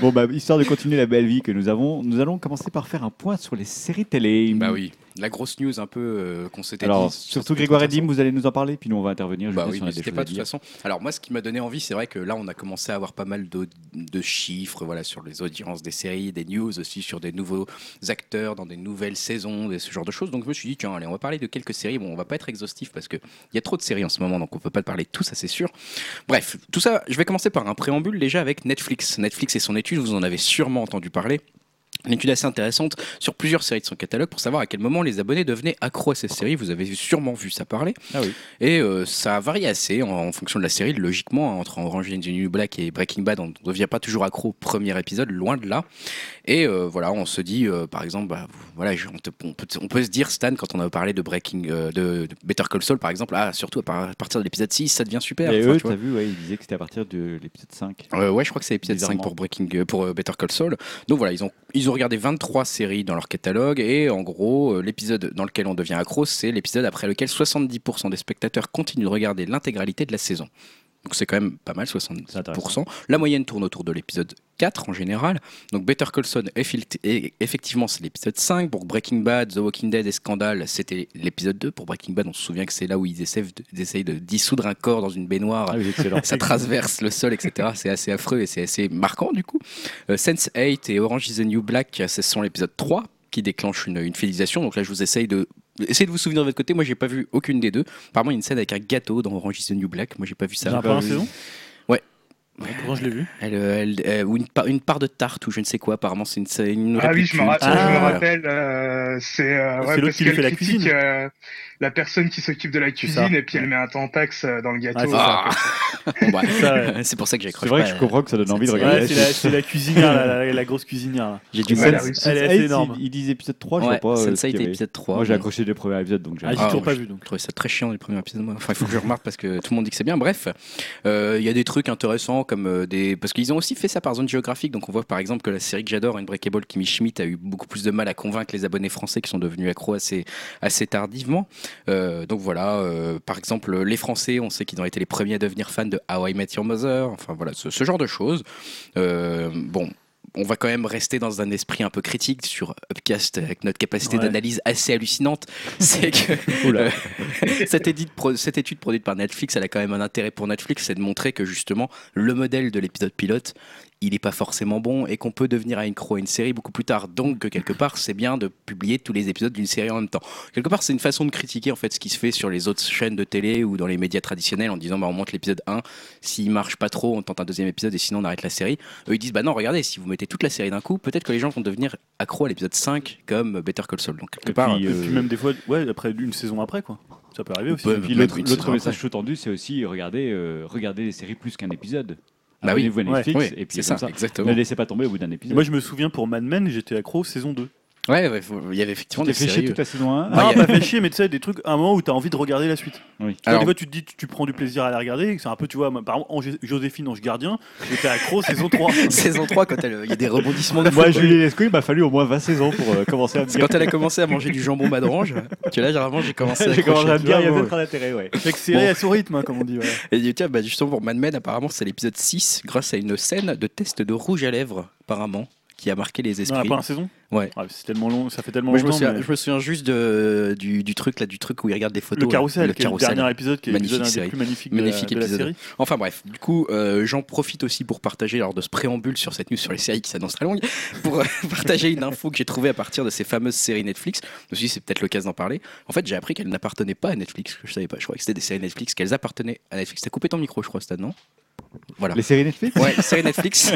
Bon, bah, histoire de continuer la belle vie que nous avons, nous allons commencer par faire un point sur les séries télé. Bah oui, la grosse news un peu euh, qu'on s'était Alors, dit. surtout Grégoire et c'était Dim, vous allez nous en parler, puis nous on va intervenir. Je Bah oui, n'hésitez pas de toute façon. Alors moi, ce qui m'a donné envie, c'est vrai que là, on a commencé à avoir pas mal de, de chiffres, voilà, sur les audiences des séries, des news aussi sur des nouveaux acteurs dans des nouvelles saisons, et ce genre de choses. Donc je me suis dit, tiens, allez, on va parler de quelques séries. Bon, on va pas être exhaustif parce que il y a trop de séries en ce moment, donc on peut pas parler de tout ça, c'est sûr. Bref, tout ça, je vais commencer par un préambule déjà avec Netflix. Netflix et son étude, vous en avez sûrement entendu parler. Une étude assez intéressante sur plusieurs séries de son catalogue pour savoir à quel moment les abonnés devenaient accros à ces séries. Vous avez sûrement vu ça parler. Ah oui. Et euh, ça varie assez en, en fonction de la série. Logiquement, entre Orange is the New Black et Breaking Bad, on ne devient pas toujours accro au premier épisode, loin de là. Et euh, voilà, on se dit, euh, par exemple, bah, voilà, on, te- on peut, on peut se dire, Stan, quand on a parlé de Breaking, euh, de, de Better Call Saul, par exemple, ah, surtout à, par- à partir de l'épisode 6, ça devient super. Et Enfin, eux, tu vois. t'as vu, ouais, ils disaient que c'était à partir de l'épisode 5. Euh, ouais, je crois que c'est l'épisode 5 Bizarrement. pour Breaking, pour Better Call Saul. Donc voilà, ils ont, ils ont regardé 23 séries dans leur catalogue et en gros, euh, l'épisode dans lequel on devient accro, c'est l'épisode après lequel 70% des spectateurs continuent de regarder l'intégralité de la saison. Donc c'est quand même pas mal, C'est 70%. La moyenne tourne autour de l'épisode 4 en général. Donc Better Call Saul, effectivement, c'est l'épisode 5. Pour Breaking Bad, The Walking Dead et Scandal, c'était l'épisode 2. Pour Breaking Bad, on se souvient que c'est là où ils essaient de, ils essayent de dissoudre un corps dans une baignoire. Ah. Ça traverse le sol, etc. C'est assez affreux et c'est assez marquant du coup. Euh, Sense 8 et Orange is the New Black, ce sont l'épisode 3 qui déclenche une, une fidélisation. Donc là, je vous essaye de. Essayez de vous souvenir de votre côté. Moi, j'ai pas vu aucune des deux. Apparemment, il y a une scène avec un gâteau dans Orange is the New Black. Moi, j'ai pas vu ça. Dans la pas première saison Ouais. Pourtant, je l'ai vu? Elle, elle- euh, ou une, part- une part de tarte ou je ne sais quoi. Apparemment, c'est une, une Ah oui, je me, rappelle, je me Ah. rappelle. euh, c'est euh, C'est ouais, parce qui fait la critique, cuisine. euh, la personne qui s'occupe de la ça. cuisine et puis elle met un tampax euh, dans le gâteau. Ah, c'est. <laughs> Bon, bah, <laughs> Ça, ouais. c'est pour ça que C'est j'accroche vrai pas. que je comprends que ça donne envie de c'est- regarder. Ouais, c'est la, c'est la cuisinière, la, la- la grosse cuisinière. là. J'ai du mal. Elle est Sense8, assez énorme. Ils, disent épisode 3, je Ouais, vois pas. euh, Sense8 ce qu'il y et avait. épisode 3. Moi, j'ai accroché les premiers épisodes, donc j'ai Ah, j'ai toujours pas je- vu donc. Je trouvais ça très chiant les premiers épisodes. moi. Enfin, il faut que je remarque parce que tout le monde dit que c'est bien. Bref, euh, il y a des trucs intéressants comme des. Parce qu'ils ont aussi fait ça par zone géographique. Donc on voit par exemple que la série que j'adore, Unbreakable Kimmy Schmidt, a eu beaucoup plus de mal à convaincre les abonnés français qui sont devenus accros assez, assez tardivement. Euh, donc voilà, euh, par exemple, les Français, on sait qu'ils ont été les premiers à devenir fans de How I Met Your Mother. Enfin voilà, ce, ce genre de choses. Euh, bon. On va quand même rester dans un esprit un peu critique sur Upcast avec notre capacité Ouais. d'analyse assez hallucinante. <laughs> C'est que euh, <laughs> cette étude produite par Netflix, elle a quand même un intérêt pour Netflix, c'est de montrer que justement le modèle de l'épisode pilote, il n'est pas forcément bon et qu'on peut devenir accro à une série beaucoup plus tard. Donc que quelque part, c'est bien de publier tous les épisodes d'une série en même temps. Quelque part, c'est une façon de critiquer en fait ce qui se fait sur les autres chaînes de télé ou dans les médias traditionnels en disant bah, on monte l'épisode 1, s'il marche pas trop, on tente un deuxième épisode et sinon on arrête la série. Eux ils disent bah non, regardez, si vous mettez toute la série d'un coup, peut-être que les gens vont devenir accro à l'épisode 5 comme Better Call Saul. Donc quelque Et part, puis, Et euh, puis même des fois, ouais, après une saison après quoi. Ça peut arriver aussi. Ouais, Et l'autre une message sous-tendu, c'est aussi regarder, euh, regarder les séries plus qu'un épisode. Bah oui. À Netflix, oui, et puis c'est comme ça, ça, exactement. ne laissez pas tomber au bout d'un épisode. Moi je me souviens pour Mad Men, j'étais accro saison 2. Ouais, ouais, faut- il y avait effectivement t'es des chier séries. toute la saison 1. Ah, non, il y a- pas fait chier, mais tu sais, des trucs, à un moment où tu as envie de regarder la suite. Oui. Tu vois, Alors- des fois, tu te dis, tu, tu prends du plaisir à la regarder. C'est un peu, tu vois, par exemple, Angé- Joséphine, Ange Gardien, j'étais accro <laughs> saison 3. saison 3 quand elle- il y a des rebondissements de fou, Moi, quoi. Julie Lescaut, il m'a fallu au moins 20 saisons pour euh, commencer à me C'est dire. quand elle a commencé à manger du jambon madrange que là généralement j'ai commencé à J'ai commencé à me accrocher. dire, il y a Ouais, peut-être un intérêt, ouais. Fait que série à son rythme, hein, comme on dit. ouais. Et dit, tiens, bah, justement pour Mad Men apparemment c'est l'épisode 6 grâce à une scène de test de rouge à lèvres apparemment qui a marqué les Dans la esprits. première saison Ouais. Ah, c'est tellement long, ça fait tellement Moi je me, longtemps. souviens, mais- je me souviens juste de, du, du truc là du truc où il regarde des photos. Le carrousel, le est le dernier épisode, qui est Magnifique l'épisode un des série. plus magnifiques de, Magnifique la, de la série. Enfin bref, du coup, euh, j'en profite aussi pour partager, lors de ce préambule sur cette news sur les séries qui s'annonce très longue, pour euh, <laughs> partager une info que j'ai trouvée à partir de ces fameuses séries Netflix. Je me suis dit, c'est peut-être l'occasion d'en parler. En fait, j'ai appris qu'elles n'appartenaient pas à Netflix, je savais pas. Je croyais que c'était des séries Netflix, qu'elles appartenaient à Netflix. T'as coupé ton micro, je crois, Stan, non? Voilà. Les séries Netflix Ouais, les séries Netflix.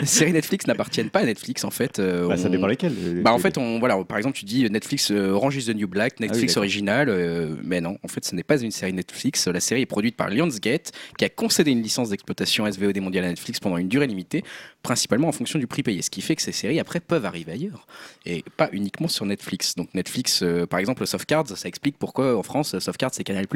les séries Netflix n'appartiennent pas à Netflix, en fait. euh, Bah, Ça dépend lesquelles. euh, bah en fait, on, voilà, par exemple, tu dis Netflix euh, Orange is the New Black, Netflix d'accord. original, euh, mais non, en fait, ce n'est pas une série Netflix. La série est produite par Lionsgate, qui a concédé une licence d'exploitation SVOD mondiale à Netflix pendant une durée limitée, principalement en fonction du prix payé, ce qui fait que ces séries après peuvent arriver ailleurs et pas uniquement sur Netflix. Donc Netflix, euh, par exemple, Soft Cards, ça explique pourquoi en France Soft Cards c'est Canal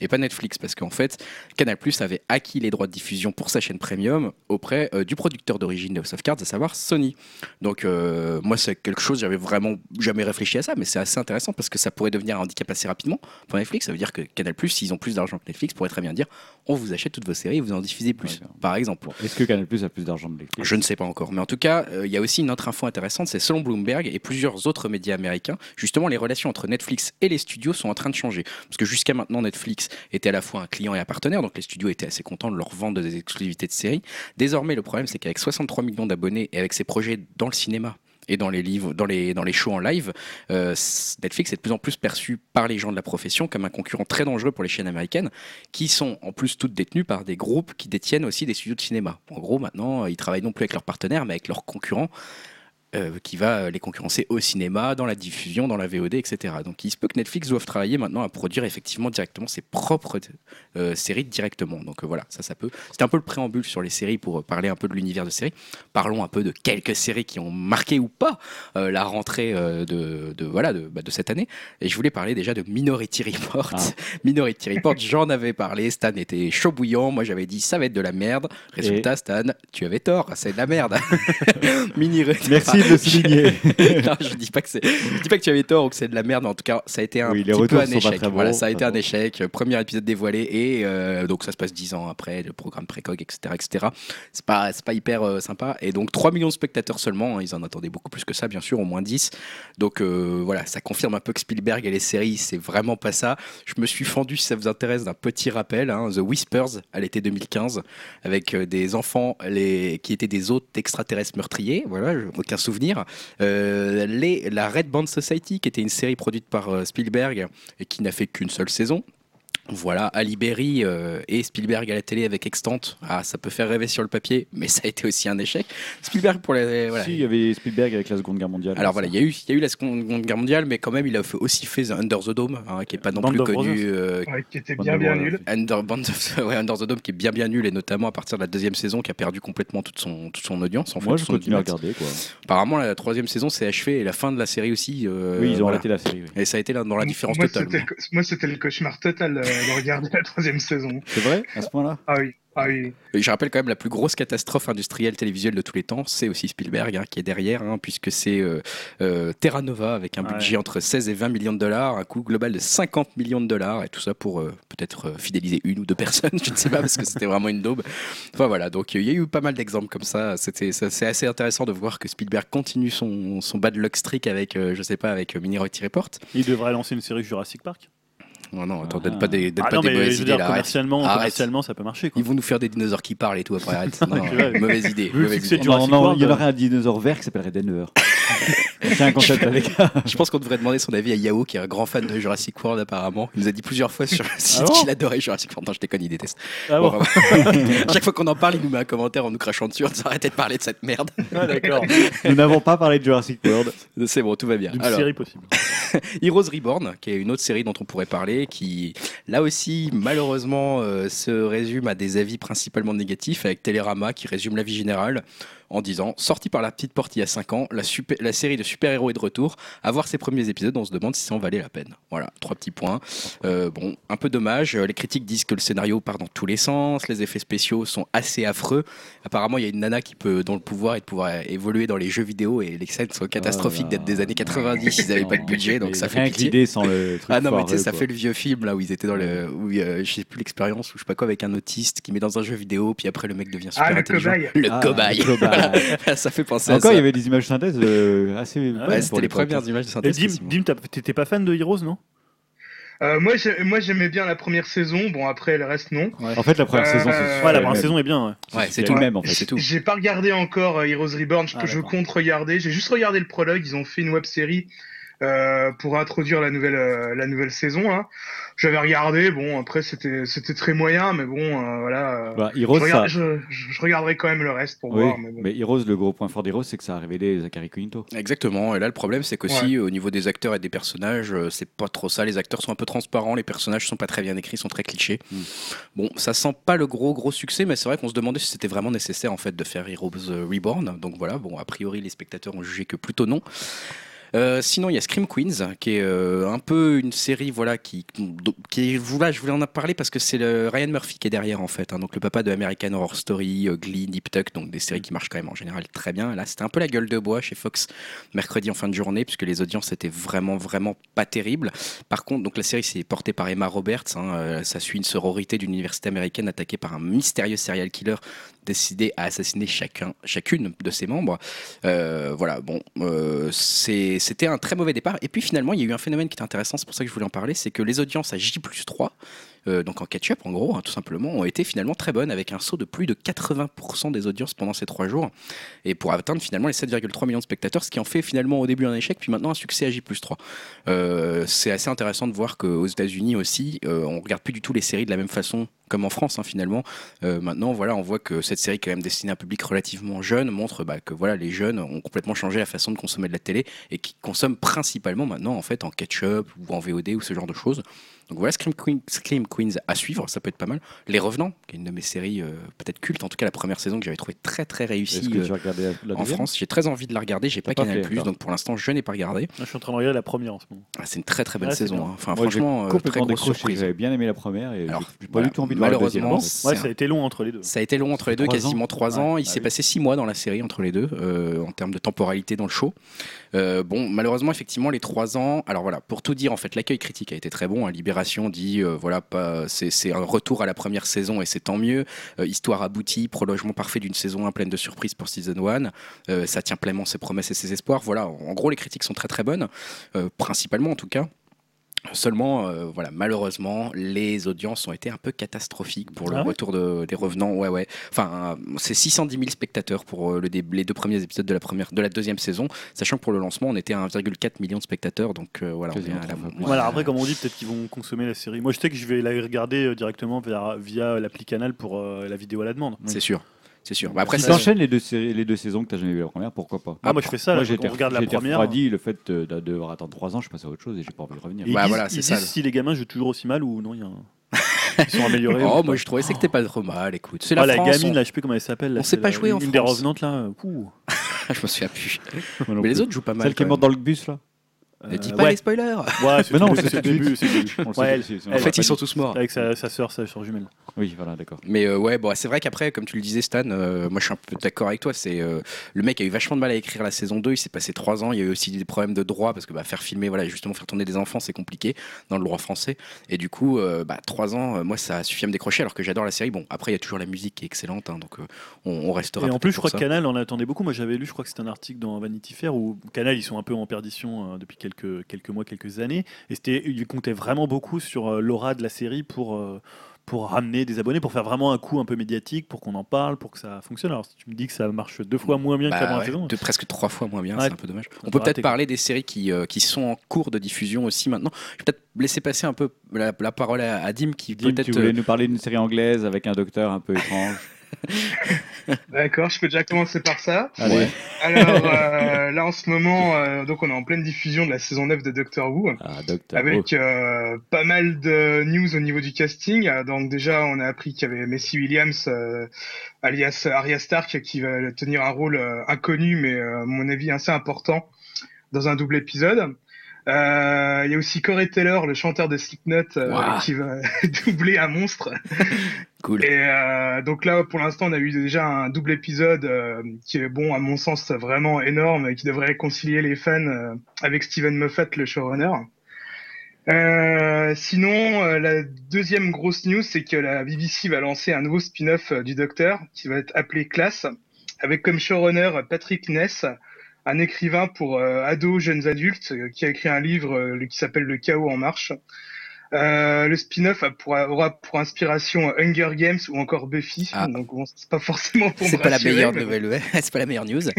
et pas Netflix, parce qu'en fait, Canal avait acquis les droits de diffusion pour sa chaîne premium auprès euh, du producteur d'origine de Soft Cards, à savoir Sony. Donc euh, moi c'est quelque chose, j'avais vraiment jamais réfléchi à ça, mais c'est assez intéressant parce que ça pourrait devenir un handicap assez rapidement pour Netflix. Ça veut dire que Canal s'ils ont plus d'argent que Netflix, pourrait très bien dire on vous achète toutes vos séries et vous en diffusez plus, par exemple. Est-ce que Canal Plus a plus d'argent de Netflix? Je ne sais pas encore, mais en tout cas, euh, il y a aussi une autre info intéressante, c'est selon Bloomberg et plusieurs autres médias américains, justement les relations entre Netflix et les studios sont en train de changer. Parce que jusqu'à maintenant, Netflix était à la fois un client et un partenaire, donc les studios étaient assez contents de leur vendre des exclusivités de séries. Désormais, le problème, c'est qu'avec 63 millions d'abonnés et avec ses projets dans le cinéma, et dans les livres, dans les, dans les shows en live, euh, Netflix est de plus en plus perçu par les gens de la profession comme un concurrent très dangereux pour les chaînes américaines, qui sont en plus toutes détenues par des groupes qui détiennent aussi des studios de cinéma. En gros, maintenant, ils travaillent non plus avec leurs partenaires, mais avec leurs concurrents. Euh, qui va les concurrencer au cinéma, dans la diffusion, dans la VOD, etc. Donc il se peut que Netflix doive travailler maintenant à produire effectivement directement ses propres euh, séries directement. Donc euh, voilà, ça, ça peut. C'était un peu le préambule sur les séries pour euh, parler un peu de l'univers de séries. Parlons un peu de quelques séries qui ont marqué ou pas euh, la rentrée euh, de, de, voilà, de, bah, de cette année. Et je voulais parler déjà de Minority Report. Ah. <laughs> Minority Report, j'en avais parlé. Stan était chaud bouillant. Moi, j'avais dit ça va être de la merde. Résultat, Stan, tu avais tort. C'est de la merde. <laughs> Mini Merci de souligner. <laughs> non, je dis pas que c'est, je dis pas que tu avais tort ou que c'est de la merde, en tout cas, ça a été un Oui, petit peu un échec. Voilà, ça a été pas un échec. Premier épisode dévoilé et euh, donc ça se passe 10 ans après le programme précog, etc., etc. C'est pas, c'est pas hyper euh, sympa. Et donc 3 millions de spectateurs seulement. hein, ils en attendaient beaucoup plus que ça, bien sûr, au moins 10. Donc euh, voilà, ça confirme un peu que Spielberg et les séries, c'est vraiment pas ça. Je me suis fendu, si ça vous intéresse, d'un petit rappel, hein, The Whispers à l'été 2015, avec euh, des enfants les, qui étaient des hôtes extraterrestres meurtriers. Voilà, aucun souvenir. Euh, les, la Red Band Society, qui était une série produite par euh, Spielberg et qui n'a fait qu'une seule saison. Voilà, Ali Berry euh, et Spielberg à la télé avec Extant. Ah, ça peut faire rêver sur le papier, mais ça a été aussi un échec. Spielberg pour les. Voilà. Si, il y avait Spielberg avec la Seconde Guerre mondiale. Alors voilà, il y, a eu, il y a eu la Seconde Guerre mondiale, mais quand même, il a fait- aussi fait The Under the Dome, hein, qui est pas non Band plus of connu. Euh, Ouais, qui était bien bien nul. Under, Band of- <laughs> ouais, Under the Dome qui est bien bien nul et notamment à partir de la deuxième saison qui a perdu complètement toute son, toute son audience. En Moi, fait, je continue à regarder. Quoi. Apparemment la troisième saison s'est achevée et la fin de la série aussi. euh, oui, ils ont voilà. arrêté la série. oui. Et ça a été là dans la différence moi, totale. Moi, c'était le cauchemar total euh, de regarder la troisième saison. C'est vrai À ce point-là Ah oui, ah oui. Et je rappelle quand même la plus grosse catastrophe industrielle télévisuelle de tous les temps, c'est aussi Spielberg hein, qui est derrière, hein, puisque c'est euh, euh, Terra Nova avec un Ouais. budget entre 16 et 20 millions de dollars, un coût global de 50 millions de dollars, et tout ça pour euh, peut-être euh, fidéliser une ou deux personnes, <laughs> je ne sais pas, parce que c'était vraiment une daube. Enfin voilà, donc euh, il y a eu pas mal d'exemples comme ça. C'était, ça- c'est assez intéressant de voir que Spielberg continue son, son bad luck streak avec, euh, je sais pas, avec euh, Minority Report. Il devrait lancer une série Jurassic Park. Non, non, attends, Ah. donne pas des, donne Ah pas non, des mais mauvaises je veux idées dire, là. commercialement, Arrête. commercialement, ça peut marcher. Quoi. Ils vont nous faire des dinosaures qui parlent et tout après. Arrête. <laughs> Non, <laughs> mauvaise idée. vu mauvaise Non, non, il y aurait un dinosaure vert qui s'appellerait Denver. <laughs> C'est un concept avec. Je pense qu'on devrait demander son avis à Yao, qui est un grand fan de Jurassic World apparemment. Il nous a dit plusieurs fois sur le site bon qu'il adorait Jurassic World. Non, je déconne, il déteste. Ah Bon, bon. Chaque fois qu'on en parle, il nous met un commentaire en nous crachant dessus. On arrêtez de parler de cette merde. Ah, d'accord. Nous n'avons pas parlé de Jurassic World. C'est bon, tout va bien. Alors, série possible. Heroes Reborn, qui est une autre série dont on pourrait parler, qui là aussi malheureusement euh, se résume à des avis principalement négatifs, avec Télérama qui résume l'avis général en disant sorti par la petite porte il y a 5 ans, la, super- la série de super-héros est de retour. À voir ses premiers épisodes, on se demande si ça en valait la peine. Voilà, trois petits points. Euh, bon, un peu dommage. Euh, Les critiques disent que le scénario part dans tous les sens, les effets spéciaux sont assez affreux. Apparemment, il y a une nana qui peut, dont le pouvoir est de pouvoir évoluer dans les jeux vidéo et les scènes sont catastrophiques d'être des années 90. Ils n'avaient pas de budget, donc ça fait pitié. sans le truc. Ah non, mais tu sais, foireux, ça fait le vieux film là où ils étaient dans le. Où, euh, je sais plus l'expérience, ou je sais pas quoi, avec un autiste qui met dans un jeu vidéo, puis après le mec devient super Ah, le intelligent. cobaye. Le Ah, cobaye. le cobaye. Voilà. ça fait penser Encore, à il y ça. avait des images synthèses euh, assez. Ouais, pour c'était les premières images de Et synthèse. Dim, effectivement. Dim, t'étais pas fan de Heroes, non? Euh, moi, moi, j'aimais bien la première saison. Bon, après, le reste, non. En fait, la première Euh, saison, c'est ouais, Ouais, la première saison est bien. ouais. C'est tout. le même en fait. C'est tout. J'ai pas regardé encore euh, Heroes Reborn. Je, Ah, je compte regarder. J'ai juste regardé le prologue. Ils ont fait une web série euh, pour introduire la nouvelle euh, la nouvelle saison. Hein. J'avais regardé. Bon, après, c'était c'était très moyen, mais bon, euh, voilà. euh, Bah, je, Heroes, ça. je, je- je regarderai quand même le reste pour Oui, voir. Mais bon. mais Heroes, le gros point fort d'Heroes, c'est que ça a révélé Zachary Quinto. Exactement. Et là, le problème, c'est qu'aussi, au niveau des acteurs et des personnages, euh, c'est pas trop ça. Les acteurs sont un peu transparents, les personnages sont pas très bien écrits, sont très clichés. Mm. Bon, ça sent pas le gros, gros succès, mais c'est vrai qu'on se demandait si c'était vraiment nécessaire, en fait, de faire Heroes Reborn. Donc voilà, bon, a priori, les spectateurs ont jugé que plutôt non. Euh, sinon, il y a Scream Queens, qui est euh, un peu une série, voilà, qui, je voulais en parler parce que c'est Ryan Murphy qui est derrière, en fait. hein. donc le papa de American Horror Story, euh, Glee, Nip Tuck, donc des séries qui marchent quand même en général très bien. Là, c'était un peu la gueule de bois chez Fox mercredi en fin de journée, puisque les audiences étaient vraiment, vraiment pas terribles. Par contre, donc la série c'est portée par Emma Roberts. hein, ça suit une sororité d'une université américaine attaquée par un mystérieux serial killer décidé à assassiner chacun, chacune de ses membres. Euh, voilà, bon, euh, c'était un très mauvais départ. Et puis finalement, il y a eu un phénomène qui est intéressant, c'est pour ça que je voulais en parler, c'est que les audiences à J 3, euh, donc en catch-up en gros, hein, tout simplement, ont été finalement très bonnes, avec un saut de plus de 80% des audiences pendant ces trois jours, et pour atteindre finalement les 7,3 millions de spectateurs, ce qui en fait finalement au début un échec, puis maintenant un succès à J 3. Euh, c'est assez intéressant de voir qu'aux États-Unis aussi, euh, on regarde plus du tout les séries de la même façon comme en France hein, finalement. Euh, maintenant, voilà, on voit que cette série, quand même destinée à un public relativement jeune, montre bah, que voilà, les jeunes ont complètement changé la façon de consommer de la télé et qui consomment principalement maintenant en fait en catch-up ou en VOD ou ce genre de choses. Donc voilà, Scream, Queen- Scream Queens à suivre, ça peut être pas mal. Les Revenants, qui est une de mes séries euh, peut-être cultes, en tout cas la première saison que j'avais trouvé très très réussie que euh, la, la en France. J'ai très envie de la regarder, j'ai pas pas Canal+, fait, d'accord. donc pour l'instant je n'ai pas regardé. Je suis en train de regarder la première en ce moment. Ah, c'est une très très belle saison. hein. Enfin Moi, franchement, euh, très grosse décroché. surprise. J'avais bien aimé la première et Alors, j'ai pas voilà, du tout envie de voir la deuxième. malheureusement, en fait. c'est Ouais, ça a été long entre les deux. Ça a été long entre les deux, Trois quasiment trois ans. Il bah s'est passé six mois dans la série entre les deux, en termes de temporalité dans le show. Bon, malheureusement, effectivement, les trois ans. Alors voilà, pour tout dire, en fait, l'accueil critique a été très bon. hein. Dit, euh, voilà, c'est un retour à la première saison et c'est tant mieux. Euh, histoire aboutie, prolongement parfait d'une saison 1 pleine de surprises pour season 1. Euh, ça tient pleinement ses promesses et ses espoirs. Voilà, en gros, les critiques sont très très bonnes, euh, principalement en tout cas. Seulement, euh, voilà, malheureusement, les audiences ont été un peu catastrophiques pour le Ah ouais retour de- des revenants. Ouais, ouais. Enfin, c'est 610 000 spectateurs pour euh, le dé- les deux premiers épisodes de la première, de la deuxième saison, sachant que pour le lancement, on était à 1,4 million de spectateurs. Donc euh, voilà, on est Quasiment à la- trois fois plus. Voilà, après, comme on dit, peut-être qu'ils vont consommer la série. Moi, je sais que je vais la regarder directement via, via l'appli Canal pour euh, la vidéo à la demande. c'est sûr, c'est sûr. Bah, après, Si ça, t'enchaînes les deux, séries- les deux saisons que t'as jamais vu la première, pourquoi pas? Ah, moi, je fais ça. Moi, là, été on regarde la première. refroidi le fait de, de devoir attendre trois ans, je passe à autre chose et j'ai pas envie de revenir. Et ils Ouais, disent, voilà, ils c'est disent ça. si les gamins jouent toujours aussi mal ou non, il y a un- <laughs> ils sont améliorés. oh, moi je trouvais que c'était pas trop mal. Écoute, c'est Ah, la, la France. gamine, on- là, je sais plus comment elle s'appelle. on sait c'est pas la- jouer en Une des France. revenantes, là. euh, ouh. <laughs> je me souviens plus. Moi Mais les autres jouent pas mal. Celle qui est morte dans le bus là. Ne dis Euh, pas ouais. les spoilers. Ouais, c'est <laughs> Mais non, c'est c'est le début. En fait, ils sont tous morts. Avec sa, sa soeur, sa soeur jumelle. Oui, voilà, d'accord. Mais euh, ouais, bon, c'est vrai qu'après, comme tu le disais, Stan, euh, moi je suis un peu d'accord avec toi. C'est euh, le mec a eu vachement de mal à écrire la saison 2. Il s'est passé trois ans. Il y a eu aussi des problèmes de droit parce que bah, faire filmer, voilà, justement faire tourner des enfants, c'est compliqué dans le droit français. Et du coup, euh, bah, trois ans, euh, moi ça a suffi à me décrocher alors que j'adore la série. Bon, après il y a toujours la musique qui est excellente, hein, donc euh, on, on restera. Et en plus, je crois ça. que Canal en attendait beaucoup. Moi, j'avais lu, je crois que c'était un article dans Vanity Fair où Canal, ils sont un peu en perdition euh, depuis quelques, quelques mois, quelques années. Et c'était, ils comptaient vraiment beaucoup sur euh, l'aura de la série pour, euh, pour ramener des abonnés, pour faire vraiment un coup un peu médiatique, pour qu'on en parle, pour que ça fonctionne. Alors, si tu me dis que ça marche deux fois moins bien Bah qu'avant la ouais, saison. de presque trois fois moins bien, Ouais. c'est un peu dommage. On peut peut peut-être parler des séries qui, euh, qui sont en cours de diffusion aussi maintenant. Je vais peut-être laisser passer un peu la, la parole à, à Dim qui Dim, peut-être. tu voulais nous parler d'une série anglaise avec un docteur un peu étrange. <laughs> <laughs> D'accord, je peux déjà commencer par ça. Alors euh, là en ce moment, euh, donc on est en pleine diffusion de la saison 9 de Doctor Who. ah. Avec euh, pas mal de news au niveau du casting. Donc déjà, on a appris qu'il y avait Messi Williams, alias Arya Stark, qui va tenir un rôle inconnu, mais à mon avis assez important, dans un double épisode. Euh, Il y a aussi Corey Taylor, le chanteur de Slipknot, euh, Wow. qui va <laughs> doubler un monstre. Cool. Et euh, donc là, pour l'instant, on a eu déjà un double épisode euh, qui est, bon, à mon sens, vraiment énorme et qui devrait réconcilier les fans euh, avec Steven Moffat, le showrunner. Sinon, la deuxième grosse news, c'est que la BBC va lancer un nouveau spin-off du Docteur qui va être appelé Class, avec comme showrunner Patrick Ness, un écrivain pour ados, jeunes adultes, qui a écrit un livre qui s'appelle Le Chaos en marche. Euh, le spin-off aura pour inspiration Hunger Games ou encore Buffy, Ah. donc bon, c'est pas forcément pour C'est pas la meilleure mais nouvelle, ouais. <laughs> c'est pas la meilleure news. <laughs>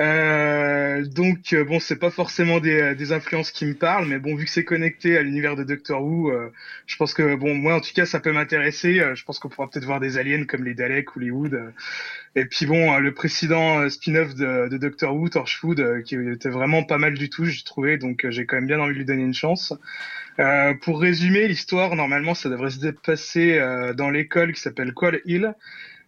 Euh, donc euh, bon, c'est pas forcément des, des influences qui me parlent, mais bon, vu que c'est connecté à l'univers de Doctor Who, euh, je pense que bon, moi en tout cas, ça peut m'intéresser. Euh, je pense qu'on pourra peut-être voir des aliens comme les Daleks ou les Wood. euh. Et puis bon, euh, le précédent euh, spin-off de, de Doctor Who, Torchwood, euh, qui était vraiment pas mal du tout, j'ai trouvé. Donc euh, j'ai quand même bien envie de lui donner une chance. Euh, pour résumer l'histoire, normalement, ça devrait se passer euh, dans l'école qui s'appelle Qual Hill.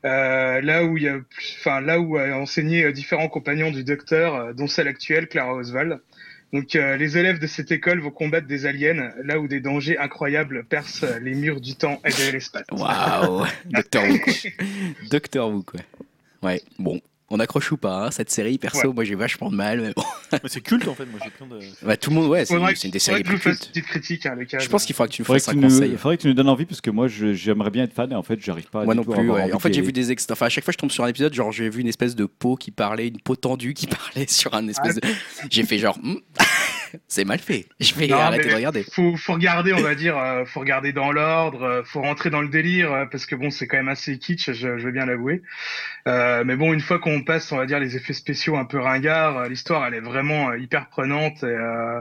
Euh, là où il y a, plus- enfin là où a enseigné euh, différents compagnons du docteur, euh, dont celle actuelle, Clara Oswald. Donc euh, les élèves de cette école vont combattre des aliens, là où des dangers incroyables percent les murs du temps et de l'espace. Waouh Docteur Who, <laughs> quoi. Docteur Who, quoi. Ouais, bon. On accroche ou pas, hein, cette série, perso, Ouais. moi j'ai vachement de mal, mais bon. Mais c'est culte en fait. Moi, j'ai plein de. Bah, tout le monde, ouais, c'est c'est une des séries plus cultes. une petite critique, hein. Je pense qu'il faudra que tu nous Faudrait fasses que, un tu nous, conseil. faudrait que tu nous donnes envie parce que moi je- j'aimerais bien être fan et en fait j'arrive pas. Moi du non tout plus, ouais. En fait, j'ai vu des extraits. Enfin, à chaque fois que je tombe sur un épisode, genre, j'ai vu une espèce de peau qui parlait, une peau tendue qui <laughs> parlait sur un espèce de. J'ai fait genre, Hmm, <laughs> c'est mal fait. Je vais Non, arrêter de regarder. Faut, faut regarder, on va dire, euh, faut regarder dans l'ordre, euh, faut rentrer dans le délire, euh, parce que bon, c'est quand même assez kitsch, je, je veux bien l'avouer. Euh, mais bon, une fois qu'on passe, on va dire, les effets spéciaux un peu ringards, euh, l'histoire, elle est vraiment hyper prenante. Et, euh,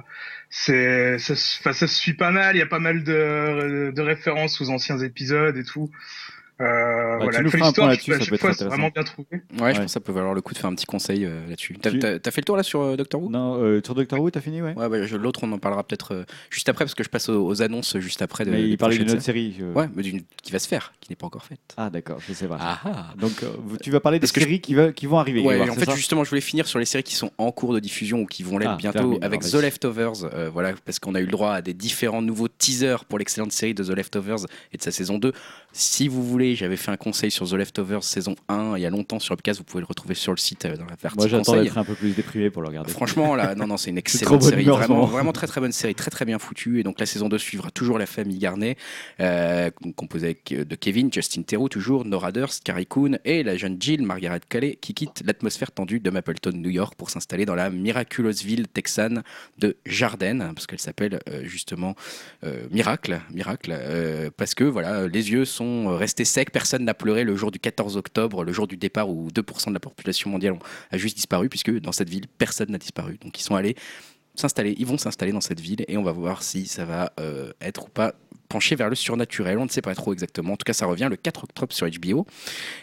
c'est, ça, se- enfin, ça se suit pas mal. Il y a pas mal de, de références aux anciens épisodes et tout. Euh, Bah, voilà, tu nous feras un point là-dessus, ça peut être intéressant. vraiment bien trouvé. Ouais, je pense que ça peut valoir le coup de faire un petit conseil euh, là-dessus. T'as Tu- t'as fait le tour là sur euh, Doctor Who? Non, euh, sur Doctor Who, t'as fini, ouais. Ouais, bah, l'autre, on en parlera peut-être euh, juste après, parce que je passe aux, aux annonces juste après. De, Mais il parlait d'une autre série. Ouais, mais d'une qui va se faire, qui n'est pas encore faite. Ah, d'accord, je sais pas. Ah Donc, euh, tu vas parler des Parce que je- séries qui, va- qui vont arriver. Ouais, en fait, justement, je voulais finir sur les séries qui sont en cours de diffusion ou qui vont l'être Ah, bientôt avec The. Leftovers. euh, voilà, parce qu'on a eu le droit à des différents nouveaux teasers pour l'excellente série de The Leftovers et de sa saison 2. Si vous voulez, j'avais fait un conseil sur The Leftovers saison 1 il y a longtemps sur Upcast. Vous pouvez le retrouver sur le site euh, dans la partie Moi, j'attends d'être un peu plus déprimé pour le regarder. Franchement, là, non, non, c'est une <laughs> excellente série. humeur Vraiment, vraiment très, très bonne série, très, très bien foutue. Et donc, la saison 2 suivra toujours la famille Garnet, euh, composée euh, de Kevin, Justin Theroux, toujours, Nora Durst, Carrie Coon et la jeune Jill, Margaret Calais, qui quitte l'atmosphère tendue de Mapleton, New York, pour s'installer dans la miraculeuse ville texane de Jardin, parce qu'elle s'appelle euh, justement Miracle, Miracle, parce que voilà, les yeux sont restés personne n'a pleuré le jour du 14 octobre, le jour du départ où 2% de la population mondiale a juste disparu, puisque dans cette ville, personne n'a disparu. Donc ils sont allés s'installer, ils vont s'installer dans cette ville et on va voir si ça va euh, être ou pas penché vers le surnaturel. On ne sait pas trop exactement. En tout cas, ça revient le 4 octobre sur HBO.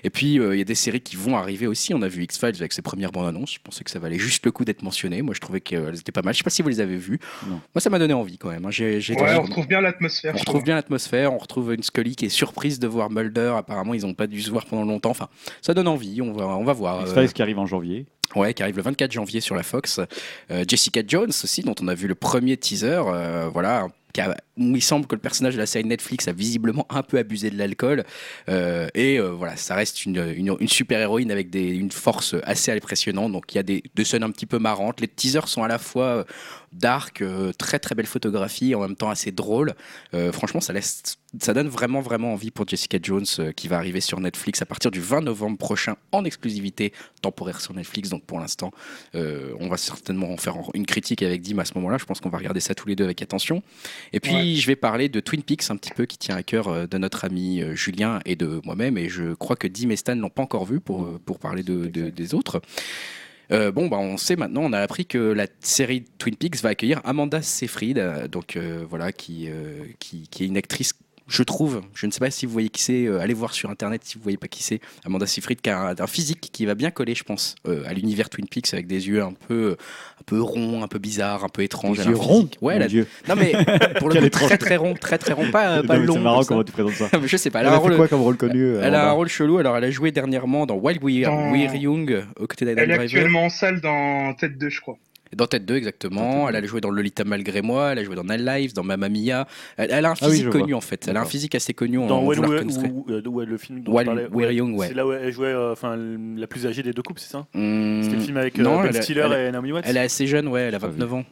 Et puis, euh, il y a des séries qui vont arriver aussi. On a vu X-Files avec ses premières bandes annonces. Je pensais que ça valait juste le coup d'être mentionné. Moi, je trouvais qu'elles étaient pas mal. Je sais pas si vous les avez vues. Non. Moi, ça m'a donné envie quand même. hein. Ouais, on retrouve bien l'atmosphère. on retrouve trouve. bien l'atmosphère, on retrouve une Scully qui est surprise de voir Mulder. Apparemment, ils n'ont pas dû se voir pendant longtemps. Enfin, ça donne envie. On va, on va voir. Euh, X-Files qui arrive en janvier. Ouais, qui arrive le 24 janvier sur la Fox. Euh, Jessica Jones aussi, dont on a vu le premier teaser. euh, voilà. où il semble que le personnage de la série Netflix a visiblement un peu abusé de l'alcool. Euh, et voilà, ça reste une, une, une super héroïne avec une force assez impressionnante. Donc il y a des, scènes un petit peu marrantes. Les teasers sont à la fois dark, euh, très très belle photographie, en même temps assez drôle. Euh, franchement, ça, laisse, ça donne vraiment vraiment envie pour Jessica Jones euh, qui va arriver sur Netflix à partir du 20 novembre prochain en exclusivité temporaire sur Netflix. Donc pour l'instant, euh, on va certainement en faire une critique avec Dim à ce moment-là. Je pense qu'on va regarder ça tous les deux avec attention. Et puis Ouais. je vais parler de Twin Peaks un petit peu qui tient à cœur euh, de notre ami Julien et de moi-même. Et je crois que Dim et Stan l'ont pas encore vu pour, pour parler de, de- des autres. Euh, bon, bah, on sait maintenant, on a appris que la série Twin Peaks va accueillir Amanda Seyfried, euh, donc euh, voilà, qui, qui est une actrice. Je trouve, je ne sais pas si vous voyez qui c'est, euh, allez voir sur internet si vous voyez pas qui c'est, Amanda Seyfried, qui a un, un physique qui va bien coller, je pense, euh, à l'univers Twin Peaks avec des yeux un peu, un peu ronds, un peu bizarres, un peu étranges. Des yeux ronds physique- Ouais, Mon elle a- Dieu. non mais <laughs> pour le coup, très très rond, très très rond, pas, pas long. C'est marrant comment tu présentes ça. <laughs> Je sais pas, elle Elle a rôle. quoi comme rôle connu euh, Elle a un rôle chelou, alors elle a joué dernièrement dans Wild We're, Dans- We're Young, aux côtés d'Adam Elle est Driver. actuellement en salle dans Tête 2, je crois. Dans Tête 2, exactement. Elle a joué dans Lolita Malgré moi, elle a joué dans Night Lives, dans Mamma Mia. Elle, elle a un Ah oui, physique connu vois. en fait. Elle a un physique assez connu. on- Dans on When vous la We- reconnaîtrait. ou- euh, le film dont We're Young, ouais. C'est là où elle jouait euh, enfin, la plus âgée des deux couples, c'est ça? Hmm, C'était le film avec euh, non, Ben elle, Stiller elle- et Naomi Watts elle est assez jeune, ouais, elle a Pas vu. 29 ans.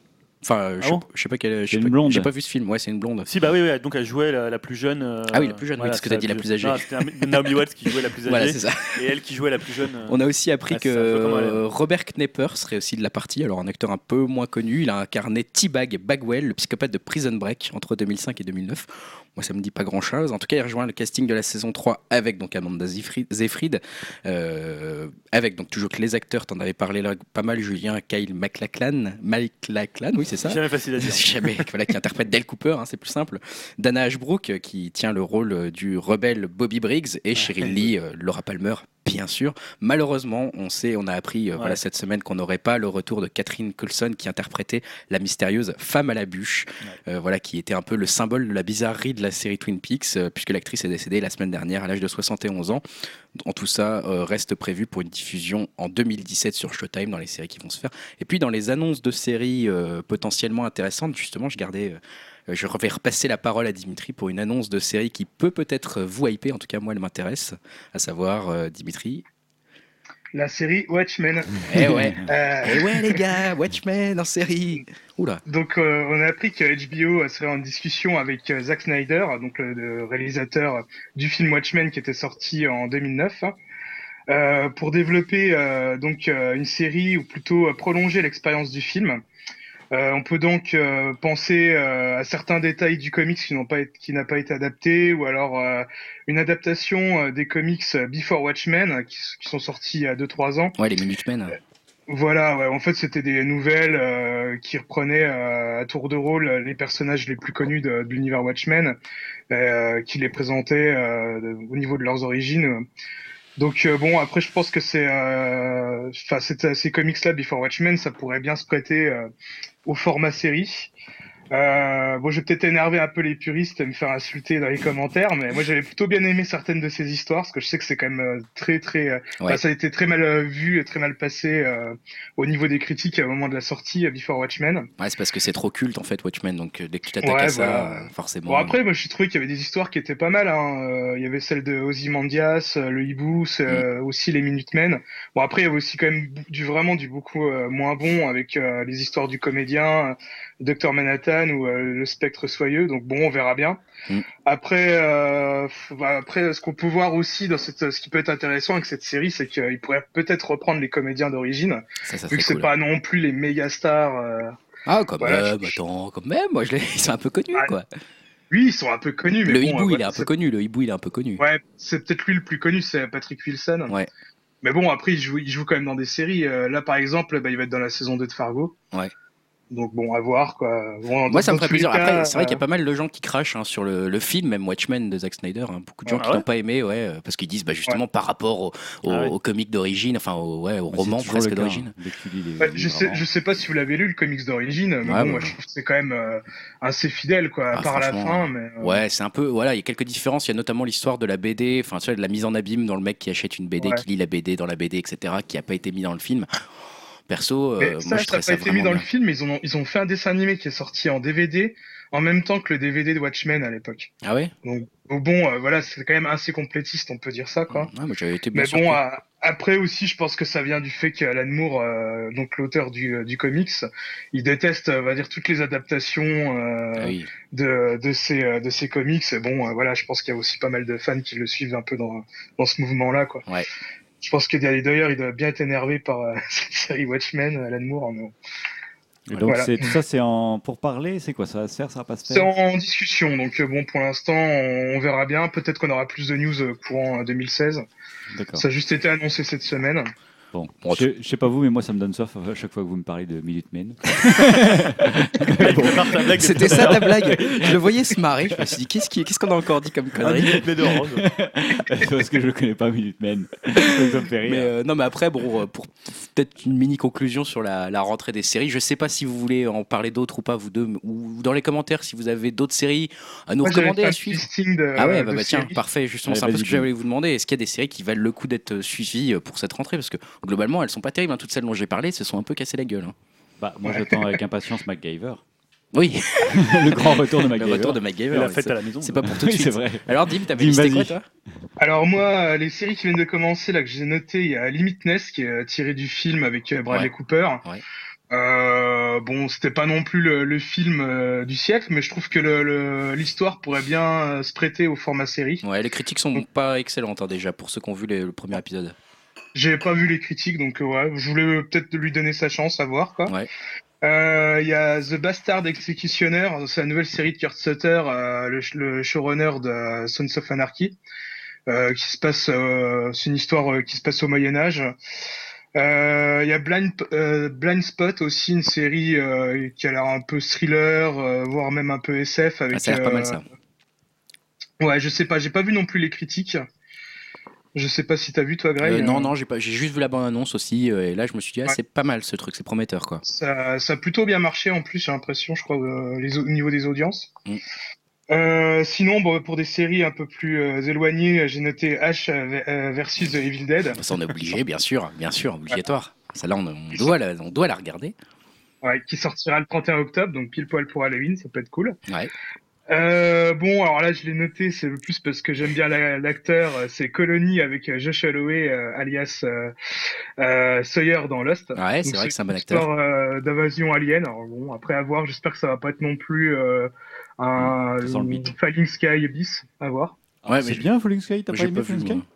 Enfin, je, Ah sais bon pas- je sais pas quelle. C'est une blonde. J'ai pas vu ce film. Ouais, c'est une blonde. Si, bah oui, oui, donc elle jouait la, la plus jeune. euh, Ah oui, la plus jeune, oui, parce que t'as dit la plus âgée. Non, c'était Naomi Watts qui jouait la plus <laughs> âgée Voilà, c'est ça. et elle qui jouait la plus jeune. euh. On a aussi appris Ah, que Robert Knepper serait aussi de la partie. Alors, un acteur un peu moins connu. Il a incarné T-Bag Bagwell, le psychopathe de Prison Break, entre 2005 et 2009. Moi, ça me dit pas grand chose. En tout cas, il rejoint le casting de la saison 3 avec donc Amanda Seyfried, euh, avec donc toujours que les acteurs, t'en avais parlé là pas mal, Julien, Kyle MacLachlan. MacLachlan, oui, c'est ça. Jamais facile à dire. <laughs> Jamais, voilà, qui interprète Dale Cooper, hein, c'est plus simple. Dana Ashbrook, euh, qui tient le rôle du rebelle Bobby Briggs, et Cheryl Lee, euh, Laura Palmer, bien sûr. Malheureusement, on sait, on a appris euh, voilà, cette semaine qu'on n'aurait pas le retour de Catherine Coulson, qui interprétait la mystérieuse femme à la bûche, euh, voilà, qui était un peu le symbole de la bizarrerie de la série Twin Peaks, euh, puisque l'actrice est décédée la semaine dernière à l'âge de 71 ans. En tout ça euh, reste prévu pour une diffusion en 2017 sur Showtime dans les séries qui vont se faire. Et puis dans les annonces de séries potentiellement intéressantes, justement, je gardais, je vais repasser la parole à Dimitri pour une annonce de série qui peut peut-être vous hyper, en tout cas moi elle m'intéresse, à savoir euh, Dimitri. La série Watchmen. Eh ouais, <laughs> Euh, eh ouais les gars, Watchmen en série. Oula. Donc, euh, on a appris que HBO serait en discussion avec euh, Zack Snyder, donc le, réalisateur du film Watchmen qui était sorti en 2009, hein, euh, pour développer euh, donc euh, une série ou plutôt euh, prolonger l'expérience du film. Euh, on peut donc euh, penser euh, à certains détails du comics qui n'ont pas été, qui n'a pas été adapté, ou alors euh, une adaptation des comics Before Watchmen qui, qui sont sortis il y a 2-3 ans. Ouais, les Minutemen. Voilà, ouais. En fait, c'était des nouvelles euh, qui reprenaient euh, à tour de rôle les personnages les plus connus de, de l'univers Watchmen, euh, qui les présentaient euh, au niveau de leurs origines. Donc euh, bon, après, je pense que c'est, euh, enfin, ces comics-là, Before Watchmen, ça pourrait bien se prêter euh, au format série. Euh, bon, je vais peut-être énerver un peu les puristes et me faire insulter dans les commentaires, mais moi j'avais plutôt bien aimé certaines de ces histoires, parce que je sais que c'est quand même euh, très très, euh, Ouais. ça a été très mal euh, vu et très mal passé euh, au niveau des critiques au moment de la sortie euh, Before Watchmen. Ouais, c'est parce que c'est trop culte en fait, Watchmen. Donc dès que tu t'attaques Ouais, à ça, voilà. forcément. Bon après, moi j'ai trouvé qu'il y avait des histoires qui étaient pas mal. Hein. Il y avait celle de Ozymandias, le hibou, c'est, euh, aussi les Minutemen. Bon après, il y avait aussi quand même du vraiment du beaucoup moins bon avec euh, les histoires du comédien, Dr Manhattan ou euh, le Spectre soyeux. Donc bon, on verra bien. Mm. Après, euh, bah, après, ce qu'on peut voir aussi dans cette, ce qui peut être intéressant avec cette série, c'est qu'il pourrait peut-être reprendre les comédiens d'origine, vu que c'est cool. pas non plus les méga stars. euh, Ah, quand Voilà, je- attends, quand même, moi je ils sont un peu connus quoi. Oui, ils sont un peu connus, mais le bon, hibou, il est un peu connu, le hibou, il est un peu connu. Ouais, c'est peut-être lui le plus connu, c'est Patrick Wilson. Ouais. Mais bon, après, il joue, il joue quand même dans des séries. Euh, là, par exemple, bah, il va être dans la saison 2 de Fargo. Ouais. Donc bon, à voir quoi. Bon, Moi, ça me ferait plaisir. cas, Après, c'est vrai euh, qu'il y a pas mal de gens qui crachent hein, sur le, le film, même Watchmen de Zack Snyder. hein. Beaucoup de gens Ah qui ouais l'ont pas aimé, ouais, euh, parce qu'ils disent bah, justement par rapport au, au, Ah ouais. d'origine, enfin au, ouais, au roman presque d'origine. hein, ouais, je sais, je sais pas si vous l'avez lu le comics d'origine, mais Ouais, bon, moi ouais. je trouve que c'est quand même euh, assez fidèle quoi, à Ah, part à la fin. Mais, euh, Ouais, c'est un peu. Voilà, il y a quelques différences. Il y a notamment l'histoire de la BD, enfin, de la mise en abîme dans le mec qui achète une BD, Ouais. qui lit la BD dans la BD, etc., qui a pas été mis dans le film. Perso, Mais euh, ça, moi je ça trouve n'a ça pas été mis dans bien. le film, mais ils ont, ils ont fait un dessin animé qui est sorti en DVD en même temps que le DVD de Watchmen à l'époque. Ah ouais? Donc bon, euh, voilà, c'est quand même assez complétiste, on peut dire ça quoi. Moi j'avais été bien Mais bon, à- après aussi, je pense que ça vient du fait qu'Alan Moore, euh, donc l'auteur du, euh, du comics, il déteste, euh, on va dire, toutes les adaptations euh, Ah oui. de, de ces euh, de ces comics. Et bon, euh, voilà, je pense qu'il y a aussi pas mal de fans qui le suivent un peu dans dans ce mouvement-là, quoi. Ouais. Je pense que d'ailleurs, il doit bien être énervé par euh, <laughs> cette série Watchmen, Alan Moore. mais bon. Et donc, Voilà. c'est- tout ça, c'est en pour parler. C'est quoi Ça va se faire Ça va pas se C'est faire en, en discussion, donc euh, bon, pour l'instant, on, on verra bien. Peut-être qu'on aura plus de news euh, courant euh, 2016. D'accord. Ça a juste été annoncé cette semaine. Bon, Bon, je, je sais pas vous, mais moi, ça me donne soif à chaque fois que vous me parlez de <laughs> ta blague. C'était ça ta blague. Je le voyais se marrer, je me suis dit qu'est-ce qui- qu'est-ce qu'on a encore dit comme connerie minute <laughs> parce que je connais pas Minutemen. ça me fait rire. mais euh, non mais après bon euh, pour peut-être une mini conclusion sur la, la rentrée des séries je sais pas si vous voulez en parler d'autres ou pas vous deux ou dans les commentaires si vous avez d'autres séries à nous Moi, recommander à suivre. de, ah ouais de bah, bah, tiens parfait justement c'est un peu ce que j'allais vous demander. Est-ce qu'il y a des séries qui valent le coup d'être euh, suivies euh, pour cette rentrée? Parce que globalement elles sont pas terribles hein. toutes celles dont j'ai parlé se sont un peu cassées la gueule hein. Bah, moi, j'attends avec impatience MacGyver. oui <laughs> le grand retour de le MacGyver. retour de Et MacGyver la ouais, fête c'est- à la maison. c'est pas pour tout de Oui, suite c'est vrai. alors Dim t'avais listé quoi toi? Alors moi, euh, les séries qui viennent de commencer, là que j'ai noté, il y a Limitless qui est euh, tiré du film avec euh, Bradley Ouais. Cooper. Ouais. Euh, bon, c'était pas non plus le, le film euh, du siècle, mais je trouve que le- le- l'histoire pourrait bien euh, se prêter au format série. ouais les critiques sont pas excellentes hein, déjà pour ceux qui ont vu les- le premier épisode J'ai pas vu les critiques, donc euh, ouais, je voulais peut-être lui donner sa chance à voir quoi. ouais Euh, Il y a The Bastard Executioner, c'est la nouvelle série de Kurt Sutter, euh, le, le showrunner de Sons of Anarchy, euh, qui se passe, euh, c'est une histoire euh, qui se passe au Moyen Âge. Euh, Il y a Blind, euh, Blind Spot aussi, une série euh, qui a l'air un peu thriller, euh, voire même un peu SF avec. Ah, ça a l'air pas mal euh, ça Ouais, je sais pas, j'ai pas vu non plus les critiques. Je sais pas si t'as vu toi, Greg. Euh, non, non, j'ai pas, j'ai juste vu la bande annonce aussi, euh, et là je me suis dit, ah, Ouais. c'est pas mal ce truc, c'est prometteur quoi. Ça, ça a plutôt bien marché en plus, j'ai l'impression, je crois, euh, les, au niveau des audiences. Mm. Sinon, bon, pour des séries un peu plus éloignées, j'ai noté H versus The Evil Dead, Ça on est obligé, bien sûr, bien sûr, obligatoire. Celle-là on, on doit la, on doit la regarder. ouais, qui sortira le 31 octobre, donc pile poil pour Halloween, ça peut être cool. Ouais. Euh, bon, alors là, je l'ai noté, c'est le plus parce que j'aime bien la- l'acteur, euh, c'est Colony avec euh, Josh Holloway, euh, alias euh, euh, Sawyer dans Lost. Ouais, c'est vrai que c'est un bon acteur. euh, d'invasion alien. Alors bon, après avoir, j'espère que ça va pas être non plus euh, un mythe. Falling Sky bis à voir. Ouais, c'est mais bien Falling Sky, t'as pas aimé pas vu. Falling Sky moi.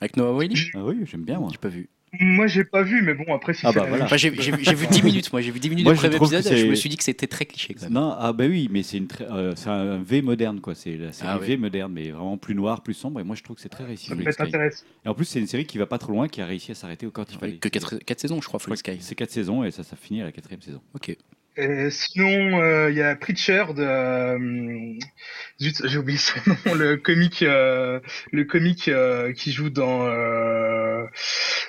Avec Noah Wiley? Ah oui, j'aime bien moi. J'ai pas vu. Moi, j'ai pas vu, mais bon, après, si Ah c'est bah voilà. Enfin, j'ai j'ai vu j'ai vu 10 <laughs> minutes, moi j'ai vu 10 minutes Moi, du je premier épisode, je me suis dit que c'était très cliché quand même. Non, ah bah oui, mais c'est une très- euh, c'est un V moderne quoi. C'est la série Ah oui. V moderne, mais vraiment plus noir, plus sombre. Et moi, je trouve que c'est très réussi. Ça peut être. Et en plus, c'est une série qui va pas trop loin, qui a réussi à s'arrêter au quand il fallait. Que 4, saisons, je crois, Full Sky. C'est quatre saisons et ça, ça finit à la quatrième saison. Ok. Et sinon, euh, il y a Preacher de. euh, zut, j'ai oublié son <laughs> nom, le comique, euh, le comique euh, qui joue dans euh,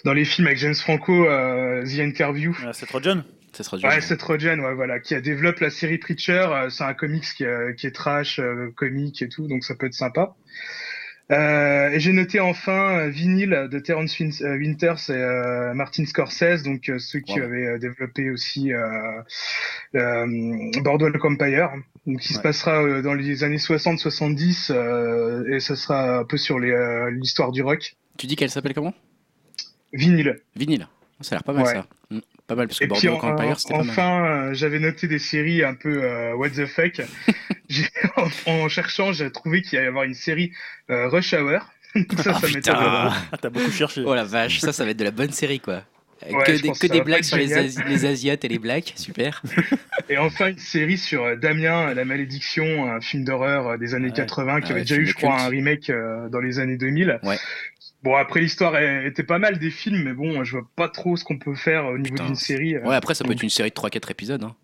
dans les films avec James Franco, euh, The Interview. Ah, C'est trop jeune. Ça sera dur. Ouais, Seth Rogen, ouais, voilà, qui a développé la série Preacher. euh, c'est un comics qui, est- qui est trash, euh, comique et tout, donc ça peut être sympa. Euh, et j'ai noté enfin euh, Vinyl de Terrence Win- euh, Winters et euh, Martin Scorsese, donc euh, ceux qui Wow. avaient euh, développé aussi euh, euh, Boardwalk Empire, donc qui se passera euh, dans les années 60-70 euh, et ça sera un peu sur euh, l'histoire du rock. Tu dis qu'elle s'appelle comment? Vinyle. Vinyle. Ça a l'air pas mal Ouais. ça. Mm, Pas mal, parce que Et puis Boardwalk en- Empire c'était pas mal. enfin, euh, j'avais noté des séries un peu euh, what the fuck. <laughs> J'ai- en, en cherchant, j'ai trouvé qu'il allait y avoir une série euh, Rush Hour. <laughs> Ça, Ah, ça putain. m'étonne. Ah, t'as beaucoup cherché. Oh la vache, ça, ça va être de la bonne série quoi. Ouais, que des, que des blagues sur les, génial. Asi- les Asiates et les blacks, super. <laughs> Et enfin, une série sur Damien, La Malédiction, un film d'horreur des années Ouais. 80 qui Ah avait ouais, déjà eu, je crois, culte. un remake euh, dans les années 2000. Bon, après, l'histoire était pas mal des films, mais bon, je vois pas trop ce qu'on peut faire au niveau d'une série. Ouais, après ça peut être une série de 3-4 épisodes. Hein.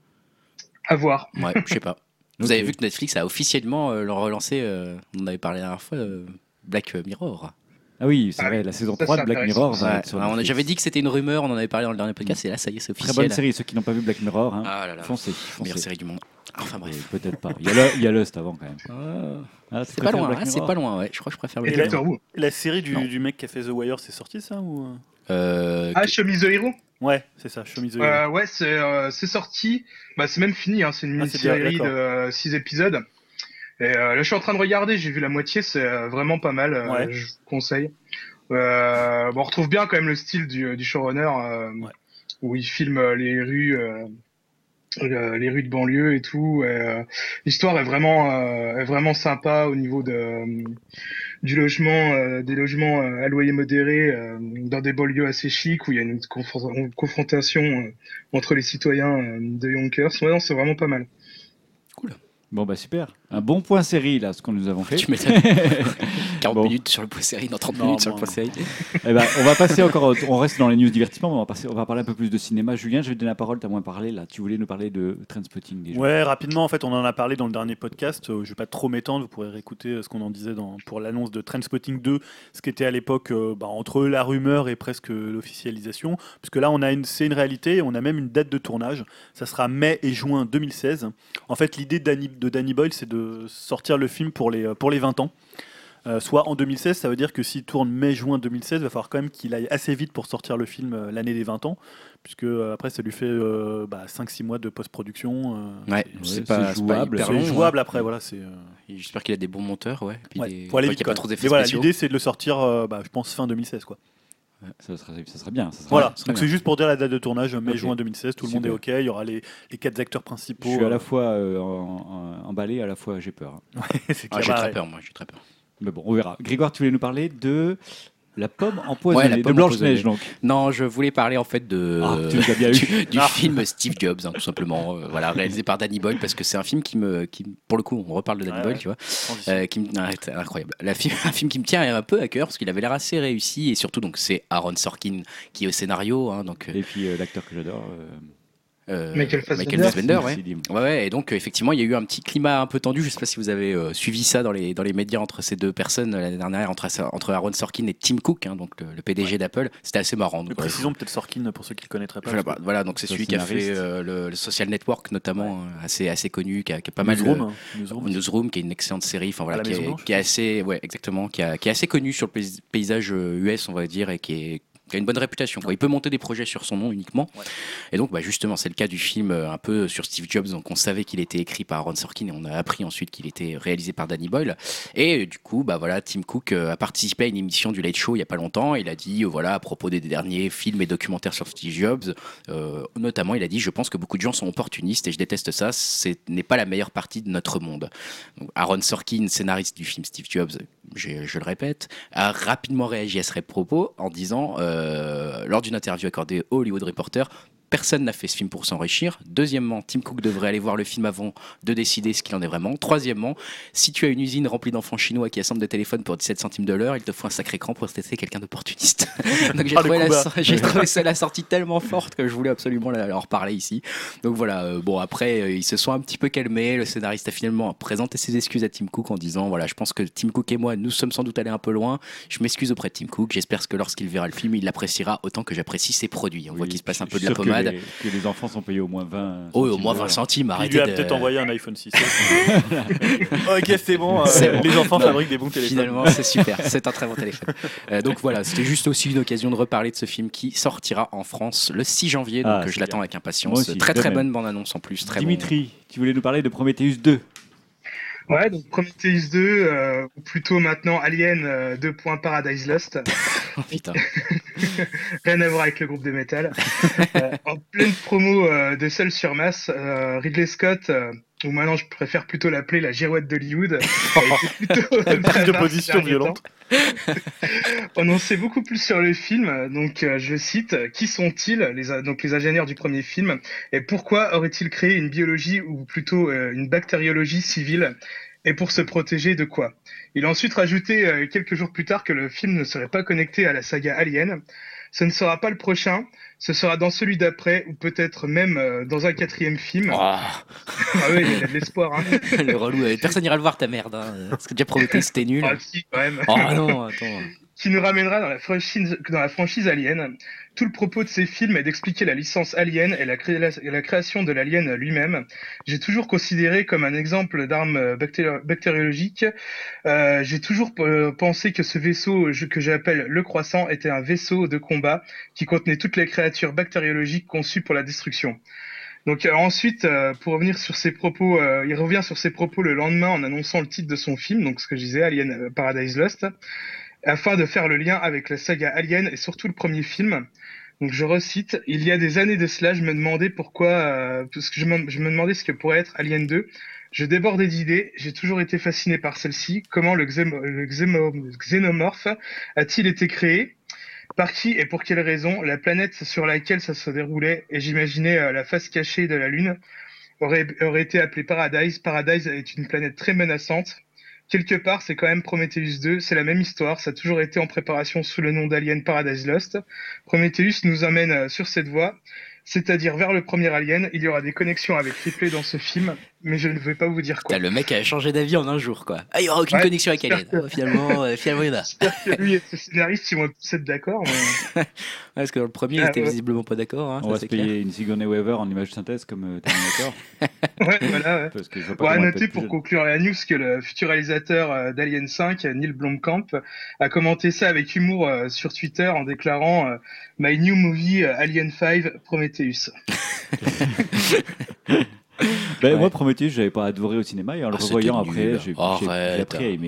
À voir. Ouais, je sais pas. <laughs> Vous avez vu que Netflix a officiellement euh, relancé, euh, on en avait parlé la dernière fois, euh, Black Mirror. Ah oui, c'est Ah vrai, oui. la saison Ça, 3 c'est de Black. Mirror. va être sur. J'avais dit que c'était une rumeur, on en avait parlé dans le dernier podcast, et là ça y est, c'est Très officiel. bonne série, ceux qui n'ont pas vu Black Mirror, hein, Ah là là, foncez. meilleure foncez. série du monde. Enfin bref. Peut-être pas. Il y, a le- il y a Lust avant quand même. Ah, Ah, c'est pas loin, hein, c'est pas loin, ouais. Je crois que je préfère Et Black Mirror. Doctor Who. La série du, mec qui a fait The Wire, c'est sorti ça ou Euh, Ah, Show Me the Hero? Ouais, c'est ça. Me the Hero. Euh, ouais, c'est euh, c'est sorti. Bah, c'est même fini. Hein. C'est une Ah, mini-série d'accord. de 6 épisodes. Et euh, là, je suis en train de regarder. J'ai vu la moitié. C'est euh, vraiment pas mal. euh, Ouais. Je vous conseille. Euh, bon, on retrouve bien quand même le style du, du showrunner euh, Ouais. où il filme euh, les rues. Euh, les rues de banlieue et tout. euh, L'histoire est vraiment euh, est vraiment sympa au niveau de du logement, euh, des logements euh, à loyer modéré euh, dans des banlieues assez chics où il y a une, confron- une confrontation entre les citoyens de Yonkers. Ouais, c'est vraiment pas mal. Bon bah super. Un bon point série là, ce que nous avons fait. Tu m'étonnes. <laughs> 40 Bon. minutes sur le point série, dans 30 Non, minutes sur le point série. Eh ben, on va <laughs> passer encore, au- on reste dans les news divertissement, mais on va, passer, on va parler un peu plus de cinéma. Julien, je vais te donner la parole, tu as moins parlé là. Tu voulais nous parler de Trainspotting déjà. Ouais, rapidement, en fait, on en a parlé dans le dernier podcast. Euh, je vais pas trop m'étendre, vous pourrez réécouter euh, ce qu'on en disait dans, pour l'annonce de Trainspotting 2, ce qui était à l'époque euh, bah, entre la rumeur et presque l'officialisation. Puisque là, on a une, c'est une réalité, on a même une date de tournage. Ça sera mai et juin 2016. En fait, l'idée de Danny, de Danny Boyle, c'est de sortir le film pour les, pour les 20 ans. Euh, soit en 2016, ça veut dire que s'il tourne mai-juin 2016, il va falloir quand même qu'il aille assez vite pour sortir le film euh, l'année des 20 ans, puisque euh, après ça lui fait euh, bah, 5-6 mois de post-production. euh, Ouais, c'est- pas, jouable. c'est jouable hein. après, voilà. C'est, euh, J'espère qu'il a des bons monteurs, ouais. Puis ouais, des... faut aller vite, pas quoi. trop d'effets Mais voilà, spéciaux. l'idée c'est de le sortir, euh, bah, je pense, fin 2016. Quoi. Ça, sera, ça sera bien. Ça Voilà, bien, donc c'est juste pour dire la date de tournage, mai-juin Ok. 2016, tout le monde est. OK, il y aura les, les quatre acteurs Je principaux. suis à la euh, fois euh, en- en- emballé, à la fois j'ai peur. <laughs> c'est Ah, j'ai très peur, moi, j'ai très peur. Mais bon, on verra. Grégoire, tu voulais nous parler de la pomme empoisonnée, Ouais, la de pomme Blanche-Neige donc. Non, je voulais parler en fait de Ah, tu bien <laughs> du, du Ah. film Steve Jobs, hein, tout simplement, euh, voilà, réalisé par Danny Boyle, parce que c'est un film qui me, qui, pour le coup, on reparle de Danny Ouais, Boyle, ouais. tu vois, euh, qui me, ah, c'est incroyable. La film, <laughs> un film qui me tient un peu à cœur parce qu'il avait l'air assez réussi et surtout donc c'est Aaron Sorkin qui est au scénario, hein, donc euh, Et puis euh, l'acteur que j'adore. Euh, Michael Fassbender. Fassbender, ouais. Ouais, ouais, et donc euh, effectivement, il y a eu un petit climat un peu tendu. Je sais pas si vous avez euh, suivi ça dans les, dans les médias entre ces deux personnes l'année dernière, entre, entre Aaron Sorkin et Tim Cook, hein, donc le, le PDG d'Apple. C'était assez marrant. donc, précisons peut-être Sorkin pour ceux qui ne le connaîtraient pas. Voilà, bah, voilà, donc c'est celui qui a fait euh, le, le Social Network notamment, euh, assez, assez connu, qui a, qui a pas mal Newsroom, de- hein, Newsroom. Newsroom, qui est une excellente série, enfin voilà, qui est, qui est assez, ouais, exactement, qui, a- qui est assez connu sur le paysa- paysage US, on va dire, et qui est qui a une bonne réputation. Quoi. Il peut monter des projets sur son nom uniquement. Ouais. Et donc, bah, justement, c'est le cas du film euh, un peu sur Steve Jobs. Donc, on savait qu'il était écrit par Aaron Sorkin et on a appris ensuite qu'il était réalisé par Danny Boyle. Et euh, du coup, bah, voilà, Tim Cook euh, a participé à une émission du Late Show il y a pas longtemps. Il a dit, voilà, à propos des derniers films et documentaires sur Steve Jobs, notamment, il a dit, je pense que beaucoup de gens sont opportunistes et je déteste ça. Ce n'est pas la meilleure partie de notre monde. Donc, Aaron Sorkin, scénariste du film Steve Jobs, je, le répète, a rapidement réagi à ce propos en disant euh, lors d'une interview accordée au Hollywood Reporter, Personne n'a fait ce film pour s'enrichir. Deuxièmement, Tim Cook devrait aller voir le film avant de décider ce qu'il en est vraiment. Troisièmement, si tu as une usine remplie d'enfants chinois qui assemblent des téléphones pour 17 centimes de l'heure, il te faut un sacré cran pour tester quelqu'un d'opportuniste. <laughs> Donc j'ai Ah, trouvé, la trouvé ça la sortie tellement forte que je voulais absolument la- leur parler ici. Donc voilà, euh, bon après euh, ils se sont un petit peu calmés. Le scénariste a finalement présenté ses excuses à Tim Cook en disant voilà, je pense que Tim Cook et moi nous sommes sans doute allés un peu loin. Je m'excuse auprès de Tim Cook. J'espère que lorsqu'il verra le film, il l'appréciera autant que j'apprécie ses produits. On voit qu'il se passe un peu de la que les- Que les, enfants sont payés au moins 20. Oh, au centimes moins de 20 l'heure. centimes, Il lui a de- peut-être envoyé un iPhone 6. <laughs> ok, c'est bon. euh, C'est bon. Les enfants fabriquent des bons téléphones. Finalement, c'est super. C'est un très bon téléphone. Euh, donc voilà, c'était juste aussi une occasion de reparler de ce film qui sortira en France le 6 janvier. Donc Ah, euh, je l'attends avec impatience. aussi, très très même. bonne bande annonce en plus. Très bon. Dimitri, tu voulais nous parler de Prometheus 2. Ouais, donc Prometheus 2, euh, ou plutôt maintenant Alien euh, 2. Paradise Lost. <laughs> Oh, putain. <laughs> Rien à voir avec le groupe de métal. <laughs> Euh, en pleine promo euh, de Seul sur Masse, euh, Ridley Scott, ou maintenant je préfère plutôt l'appeler la girouette d'Hollywood, <laughs> Prise de position violente. On en sait beaucoup plus sur le film, donc je cite Qui sont-ils les, Donc les ingénieurs du premier film, et pourquoi auraient-ils créé une biologie ou plutôt une bactériologie civile? Et pour se protéger de quoi? Il a ensuite rajouté euh, quelques jours plus tard que le film ne serait pas connecté à la saga Alien. Ce ne sera pas le prochain, ce sera dans celui d'après ou peut-être même euh, dans un quatrième film. Oh, Ah oui, il y a de l'espoir. Hein. <laughs> le relou. euh, Personne n'ira le voir ta merde. hein. Parce que déjà Prometheus c'était nul. Ah, si, quand même. Oh non, attends. Qui nous ramènera dans la franchise, dans la franchise Alien. Tout le propos de ces films est d'expliquer la licence Alien et la, création de l'Alien lui-même. J'ai toujours considéré comme un exemple d'arme euh, bactéri- bactériologique. Euh, J'ai toujours euh, pensé que ce vaisseau que j'appelle le Croissant était un vaisseau de combat qui contenait toutes les créatures bactériologiques conçues pour la destruction. Donc euh, ensuite, pour revenir sur ses propos, il revient sur ses propos le lendemain en annonçant le titre de son film, donc ce que je disais, Alien Paradise Lost afin de faire le lien avec la saga Alien et surtout le premier film. Donc je recite, il y a des années de cela, je me demandais pourquoi, euh, je me, demandais ce que pourrait être Alien 2. Je débordais d'idées, j'ai toujours été fasciné par celle-ci. Comment le, xénomorphe a-t-il été créé? Par qui et pour quelle raison? La planète sur laquelle ça se déroulait, et j'imaginais euh, la face cachée de la Lune, aurait été appelée Paradise. Paradise est une planète très menaçante. Quelque part, c'est quand même Prometheus 2, c'est la même histoire, ça a toujours été en préparation sous le nom d'Alien Paradise Lost. Prometheus nous amène euh, sur cette voie, c'est-à-dire vers le premier Alien. Il y aura des connexions avec Ripley dans ce film, mais je ne vais pas vous dire quoi. Putain, le mec a changé d'avis en un jour, quoi. Ah, il y aura aucune Ouais, connexion avec Alien. que- Oh, finalement, euh, finalement, il y en a. J'espère que lui et ses scénaristes ils vont être d'accord. mais- <laughs> Ouais, parce que dans le premier, il Ah, était ouais. visiblement pas d'accord. hein, On ça, va se clair. payer une Sigourney Weaver en image synthèse comme euh, Terminator. <laughs> Ouais, voilà, ouais. parce que je pas à noter pour conclure la news que le futur réalisateur euh, d'Alien 5, Neil Blomkamp, a commenté ça avec humour euh, sur Twitter en déclarant euh, My new movie euh, Alien 5 Prometheus. <laughs> <laughs> Ben, Ouais. Moi, Prometheus, j'avais pas adoré au cinéma et en le Ah, revoyant nul. après, j'ai moi.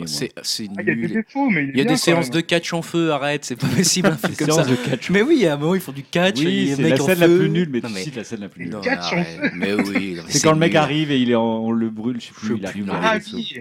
C'est c'est Ah, il y a des nul. défauts, mais il, y a des séances de catch en feu, arrête, c'est pas possible un <laughs> film comme Séance ça. de catch. Mais oui, à un moment, ils font du catch. Oui, c'est la scène la plus nulle, mais Non, tu cites la scène la plus nulle. Non, Catch en arrête. Mais oui. non, mais C'est quand le mec nul. arrive et il est en- on le brûle, je sais Je plus, il arrive Ah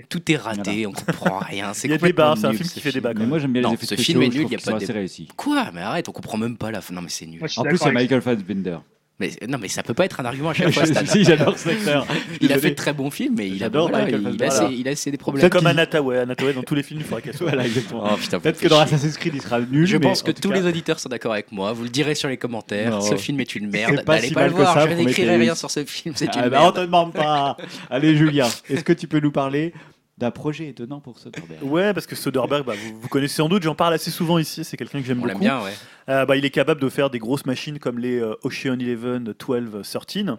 Tout est raté, on comprend rien. C'est Il y a des bars, c'est un nul, film ce qui fait des bacs. Mais moi j'aime bien les effets ce spéciaux, film est je nul, il y a pas assez de- réussis. Quoi? Mais arrête, on comprend même pas la fin. Non, mais c'est nul. Je En plus, c'est Michael Fassbender. Mais non, mais ça peut pas être un argument à chaque <laughs> fois. Stan. si, j'adore cet acteur. Il a fait de très bons films, mais il a, voilà, il, a ses, il a ses des problèmes. C'est comme Anataway. Anataway, dans tous les films, il faudra qu'elle soit. Exactement. Oh, Peut-être que me dans. Assassin's Creed, il sera nul. Je mais pense en que tous cas, les auditeurs sont d'accord avec moi. Vous le direz sur les commentaires. Non. Ce film est une merde. pas N'allez si pas mal le voir. ça, je n'écrirai rien sur ce film. C'est Ah une bah, on te demande pas. <laughs> Allez, Julien, est-ce que tu peux nous parler d'un projet étonnant pour Soderbergh? Ouais, parce que Soderbergh, bah, vous, vous connaissez sans doute, j'en parle assez souvent ici, c'est quelqu'un que j'aime On l'aime beaucoup. bien, ouais. Euh, bah, il est capable de faire des grosses machines comme les euh, Ocean Eleven, 12, 13.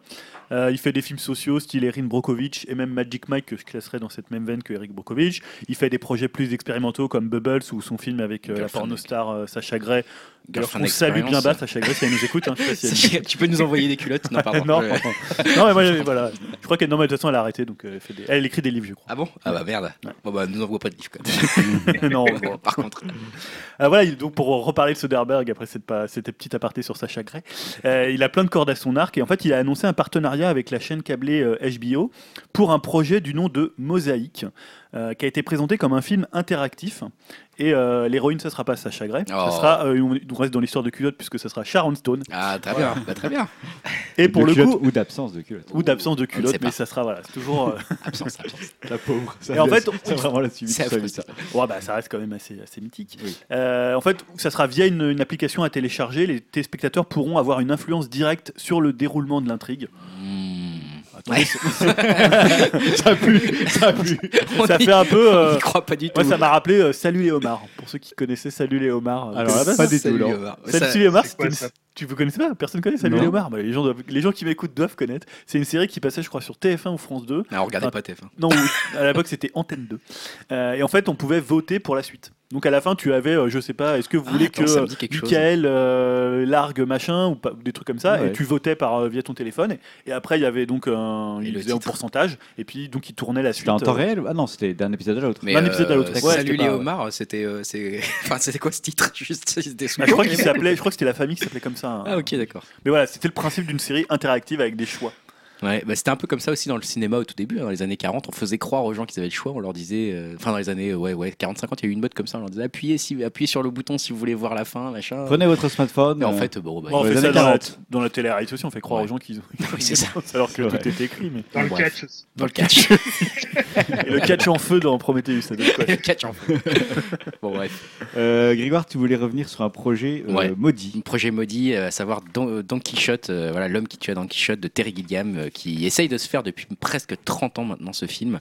Euh, il fait des films sociaux style Erin Brockovich et même Magic Mike que je classerais dans cette même veine que Eric Brockovich. Il fait des projets plus expérimentaux comme Bubbles ou son film avec la pornostar Sacha Gray. D'ailleurs, on salue bien bas Sacha Gray si elle nous écoute. hein, je sais pas si elle nous Sacha, <laughs> Tu peux nous envoyer des culottes Non, pardon. <laughs> non, Euh, non, mais moi, voilà. Je crois qu'elle, non, mais de toute façon, elle a arrêté, donc elle, fait des- elle écrit des livres, je crois. Ah bon? Ah bah merde. Ouais. Bon bah, nous envoie pas de livres. Quoi. <laughs> non, Bon, par contre. Ah, voilà, il- donc pour reparler de Soderbergh, après cette petite aparté sur Sacha Gray, euh, il a plein de cordes à son arc et en fait il a annoncé un partenariat avec la chaîne câblée euh, HBO pour un projet du nom de Mosaïque, euh, qui a été présenté comme un film interactif. Et euh, l'héroïne, ça sera pas Sacha Gray. Oh. Ça sera, euh, on reste dans l'histoire de culotte puisque ça sera Sharon Stone. Ah, très bien, bah, très bien. <laughs> Et pour De le culotte coup, ou d'absence de culotte. ou d'absence de ne culotte, mais pas. ça sera voilà, c'est toujours. euh, <laughs> Absence, absence. La pauvre. Et en fait, c'est vraiment la suite. Vie, ça. ouais, bah, ça reste quand même assez, assez mythique. Oui. Euh, en fait, ça sera via une, une application à télécharger. Les téléspectateurs pourront avoir une influence directe sur le déroulement de l'intrigue. Attendez, <laughs> Ça pue, ça pue. ça fait un peu. On euh, n'y croit pas du tout. Moi, ça m'a rappelé euh, Salut les homards. Pour ceux qui connaissaient Salut les homards. euh, Alors là, pas ça du tout, Salut, les homards, c'est c'était quoi, une- ça? Tu vous connaissez pas Personne connaît Salut Non. Bah, les, gens doivent- les gens qui m'écoutent doivent connaître. C'est une série qui passait, je crois, sur TF1 ou France 2. Ah, on regardait Ah. pas TF1. Non, ou- à l'époque c'était Antenne 2. Euh, et en fait, on pouvait voter pour la suite. Donc à la fin, tu avais, euh, je sais pas, est-ce que vous Ah, voulez attends, que ça me dit quelque chose. Michael euh, largue machin ou pas, des trucs comme ça, Ouais. et tu votais par euh, via ton téléphone. Et, et après, il y avait donc un, Et il le faisait un titre. pourcentage, et puis donc il tournait la suite. C'était en temps euh, réel Ah non, c'était d'un épisode à l'autre. Mais D'un épisode à l'autre. Ouais, Salut c'était les pas- homards, c'était. euh, c'est- <laughs> enfin, c'était quoi ce titre? <laughs> Juste, c'était Ah, je crois qu'il s'appelait, je crois que c'était la famille qui s'appelait comme ça. Ah, ok, d'accord. Mais voilà, c'était le principe d'une série interactive avec des choix. Ouais, bah, c'était un peu comme ça aussi dans le cinéma au tout début, hein, dans les années 40. On faisait croire aux gens qu'ils avaient le choix. On leur disait, euh, enfin dans les années ouais, ouais, 40-50, il y a eu une mode comme ça. On leur disait appuyez, si, appuyez sur le bouton si vous voulez voir la fin, machin. Prenez votre smartphone. Mais en fait, bon, bah, Bon, on fait ça dans la, 40. dans la télé-réalité aussi, on fait croire Ouais. aux gens qu'ils ont. Oui, c'est ça. <laughs> Alors que Ouais. tout est écrit. Mais... Dans le catch dans le catch. <laughs> Et le catch en feu dans Prometheus, ça quoi <laughs> le catch en fait. bon, bref. euh, Grégoire, tu voulais revenir sur un projet euh, Ouais. maudit. Un projet maudit, euh, à savoir Don, euh, Don Quichotte, euh, voilà, l'homme qui tua Don Quichotte de Terry Gilliam, euh, qui essaye de se faire depuis presque 30 ans maintenant ce film.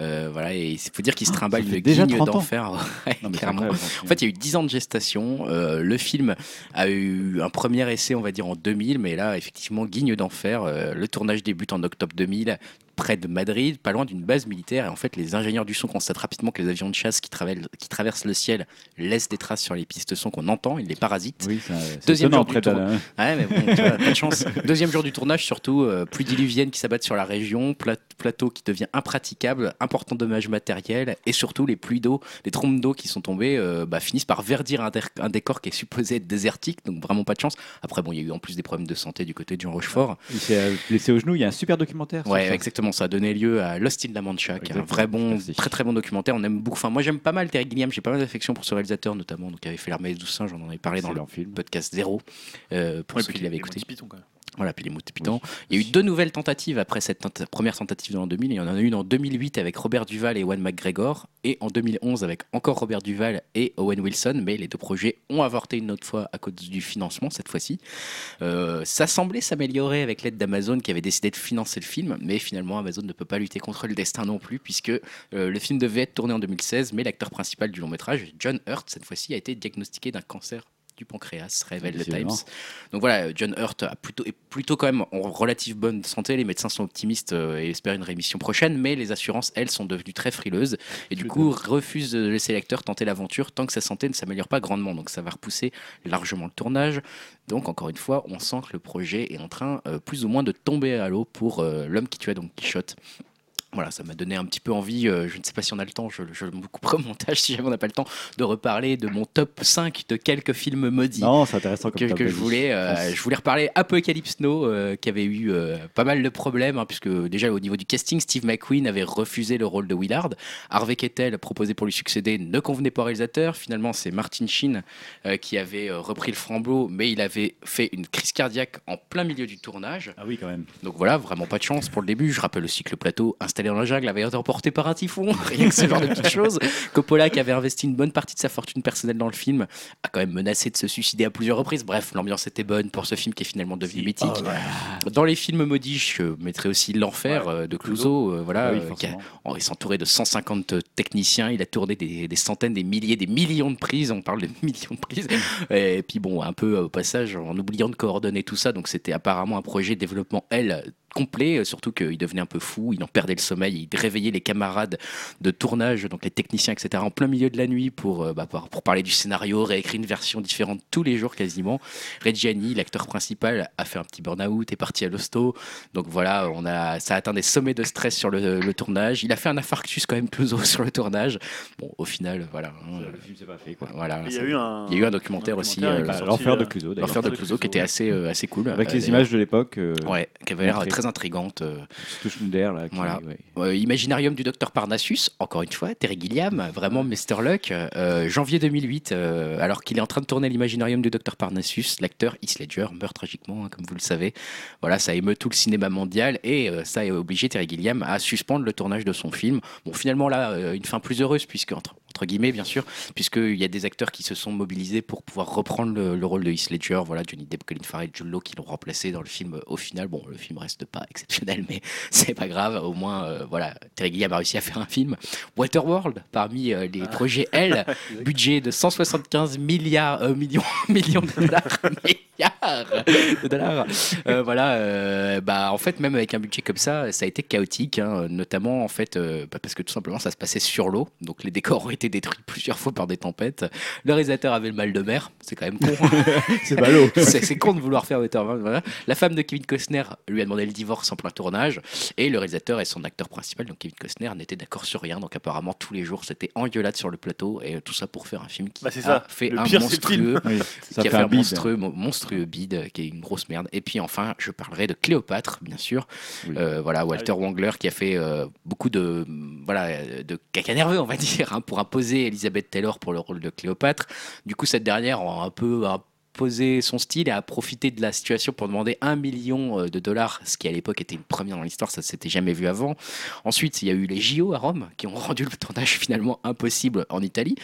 Euh, voilà, et il faut dire qu'il se trimballe ça fait une guigne 30 ans d'enfer. Ouais, incroyable. En fait, il y a eu 10 ans de gestation. Euh, le film a eu un premier essai, on va dire, en 2000, mais là, effectivement, guigne d'enfer. Euh, le tournage débute en octobre 2000 près de Madrid, pas loin d'une base militaire. Et en fait, les ingénieurs du son constatent rapidement que les avions de chasse qui, traversent le ciel laissent des traces sur les pistes son qu'on entend. Ils les parasitent. Oui, ça- c'est Deuxième jour du après tour. d'un- Ouais, mais bon, tu vois, pas de chance. Deuxième jour du tournage, surtout, euh, pluie diluvienne qui s'abattent sur la région, plateau qui devient impraticable, important dommage matériel, et surtout les pluies d'eau, les trompes d'eau qui sont tombées, euh, bah, finissent par verdir un, dé- un décor qui est supposé être désertique, donc vraiment pas de chance. Après, bon, il y a eu en plus des problèmes de santé du côté de Jean Rochefort. Il s'est euh, blessé au genou. Il y a un super documentaire. Ouais, ça. exactement. Ça a donné lieu à Lost in La Mancha, qui est un vrai bon, Merci. très très bon documentaire. On aime beaucoup. Enfin, moi j'aime pas mal Terry Gilliam. J'ai pas mal d'affection pour ce réalisateur notamment, donc il avait fait l'armée des douze singes. On en avait parlé dans le film. podcast zéro euh, pour Ouais, ceux qui l'avaient écouté. Monty Python, quand même. Voilà, puis les mots de Python. Il y a eu deux nouvelles tentatives après cette tenta- première tentative en 2000. Il y en a eu une en 2008 avec Robert Duval et Ewan McGregor, et en 2011 avec encore Robert Duval et Owen Wilson. Mais les deux projets ont avorté une autre fois à cause du financement cette fois-ci. Euh, ça semblait s'améliorer avec l'aide d'Amazon qui avait décidé de financer le film, mais finalement Amazon ne peut pas lutter contre le destin non plus, puisque euh, le film devait être tourné en 2016, mais l'acteur principal du long métrage, John Hurt, cette fois-ci, a été diagnostiqué d'un cancer du pancréas, révèle le Décidément. Times. Donc voilà, John Hurt a plutôt, est plutôt quand même en relative bonne santé. Les médecins sont optimistes euh, et espèrent une rémission prochaine, mais les assurances, elles, sont devenues très frileuses et du Je coup refusent de laisser l'acteur tenter l'aventure tant que sa santé ne s'améliore pas grandement. Donc ça va repousser largement le tournage. Donc encore une fois, on sent que le projet est en train euh, plus ou moins de tomber à l'eau pour euh, l'homme qui tua Don Quichotte. Voilà, ça m'a donné un petit peu envie, euh, je ne sais pas si on a le temps, je, je me couperai au montage si jamais on n'a pas le temps, de reparler de mon top 5 de quelques films maudits Non, c'est intéressant comme que, je voulais. euh, je voulais reparler Apocalypse Now, euh, qui avait eu euh, pas mal de problèmes, hein, puisque déjà au niveau du casting, Steve McQueen avait refusé le rôle de Willard. Harvey Keitel, proposé pour lui succéder, ne convenait pas au réalisateur. Finalement, c'est Martin Sheen qui avait repris le flambeau, mais il avait fait une crise cardiaque en plein milieu du tournage. Ah oui, quand même. Donc voilà, vraiment pas de chance pour le début. Je rappelle aussi que le plateau installé dans la jungle avait été emporté par un typhon, <laughs> rien que ce genre de petites choses. Coppola, qui avait investi une bonne partie de sa fortune personnelle dans le film, a quand même menacé de se suicider à plusieurs reprises. Bref, l'ambiance était bonne pour ce film qui est finalement devenu mythique. Dans les films maudits, je mettrais aussi L'Enfer Ouais, euh, de Clouseau. Euh, voilà, Ah oui, euh, qui a- forcément. Il s'entourait de 150 techniciens, il a tourné des, des centaines, des milliers, des millions de prises, on parle de <laughs> millions de prises. Et puis bon, un peu au passage, en oubliant de coordonner tout ça, donc c'était apparemment un projet de développement L complet, euh, surtout qu'il devenait un peu fou, il en perdait le sommeil, il réveillait les camarades de tournage, donc les techniciens, etc., en plein milieu de la nuit pour, euh, bah, pour, pour parler du scénario, réécrire une version différente tous les jours quasiment. Reggiani, l'acteur principal, a fait un petit burn-out, est parti à l'hosto, donc voilà, on a, ça a atteint des sommets de stress sur le, le tournage. Il a fait un infarctus quand même plus <laughs> sur le tournage. Bon, au final, voilà. hein, Le film s'est pas fait, quoi. voilà Il y a eu un, il y a eu un documentaire aussi, euh, L'enfer de Clouseau, d'ailleurs. L'enfer de Clouseau, qui était assez, euh, assez cool. Avec Euh, les images de l'époque. euh, Ouais, qui avait l'air très très intrigante. euh, Schneider, là. qui- Voilà. ouais. euh, Imaginarium du docteur Parnassus, encore une fois, Terry Gilliam, vraiment Mr. Luck, euh, janvier 2008, euh, alors qu'il est en train de tourner l'Imaginarium du docteur Parnassus, l'acteur Heath Ledger meurt tragiquement, hein, comme vous le savez. Voilà, ça émeut tout le cinéma mondial et ça a obligé Terry Gilliam à suspendre le tournage de son film. Bon, finalement, là, une fin plus heureuse, puisque, entre, entre guillemets, bien sûr, puisqu'il y a des acteurs qui se sont mobilisés pour pouvoir reprendre le, le rôle de Heath Ledger. Voilà, Johnny Depp, Colin Farrell, Jude Law qui l'ont remplacé dans le film. euh, Au final, bon, le film reste pas <laughs> exceptionnel, mais <laughs> c'est pas grave. Au moins, euh, voilà, Terry Gilliam a réussi à faire un film. Waterworld, parmi euh, les projets L, <laughs> budget de 175 milliards, euh, millions, millions de dollars. milliards de dollars. Voilà, bah en fait, même avec un budget comme ça, ça a été chaotique, hein, notamment en fait, bah, parce que tout simplement ça se passait sur l'eau, donc les décors ont été détruits <laughs> plusieurs fois par des tempêtes. Le réalisateur avait le mal de mer, c'est quand même con. <laughs> C'est ballot. <laughs> c'est c'est con de vouloir faire Waterworld. Voilà. La femme de Kevin Costner lui a demandé le divorce en plein tournage, et le réalisateur et son acteur principal, donc Kevin Costner, n'étaient d'accord sur rien. Donc apparemment tous les jours c'était engueulade sur le plateau, et tout ça pour faire un film qui Bah, c'est a ça. fait Le un pire, monstrueux Oui, ça qui a fait fait un un bide. monstrueux, mo- monstrueux bide, qui est une grosse merde. Et puis enfin, je parlerai de Cléopâtre, bien sûr. Oui. Euh, voilà, Walter Wangler qui a fait euh, beaucoup de, voilà, de caca nerveux, on va dire, hein, pour imposer Elizabeth Taylor pour le rôle de Cléopâtre. Du coup, cette dernière a un peu imposé son style et a profité de la situation pour demander un million euh, de dollars, ce qui à l'époque était une première dans l'histoire, ça s'était jamais vu avant. Ensuite, il y a eu les JO à Rome qui ont <laughs> rendu le tournage finalement impossible en Italie.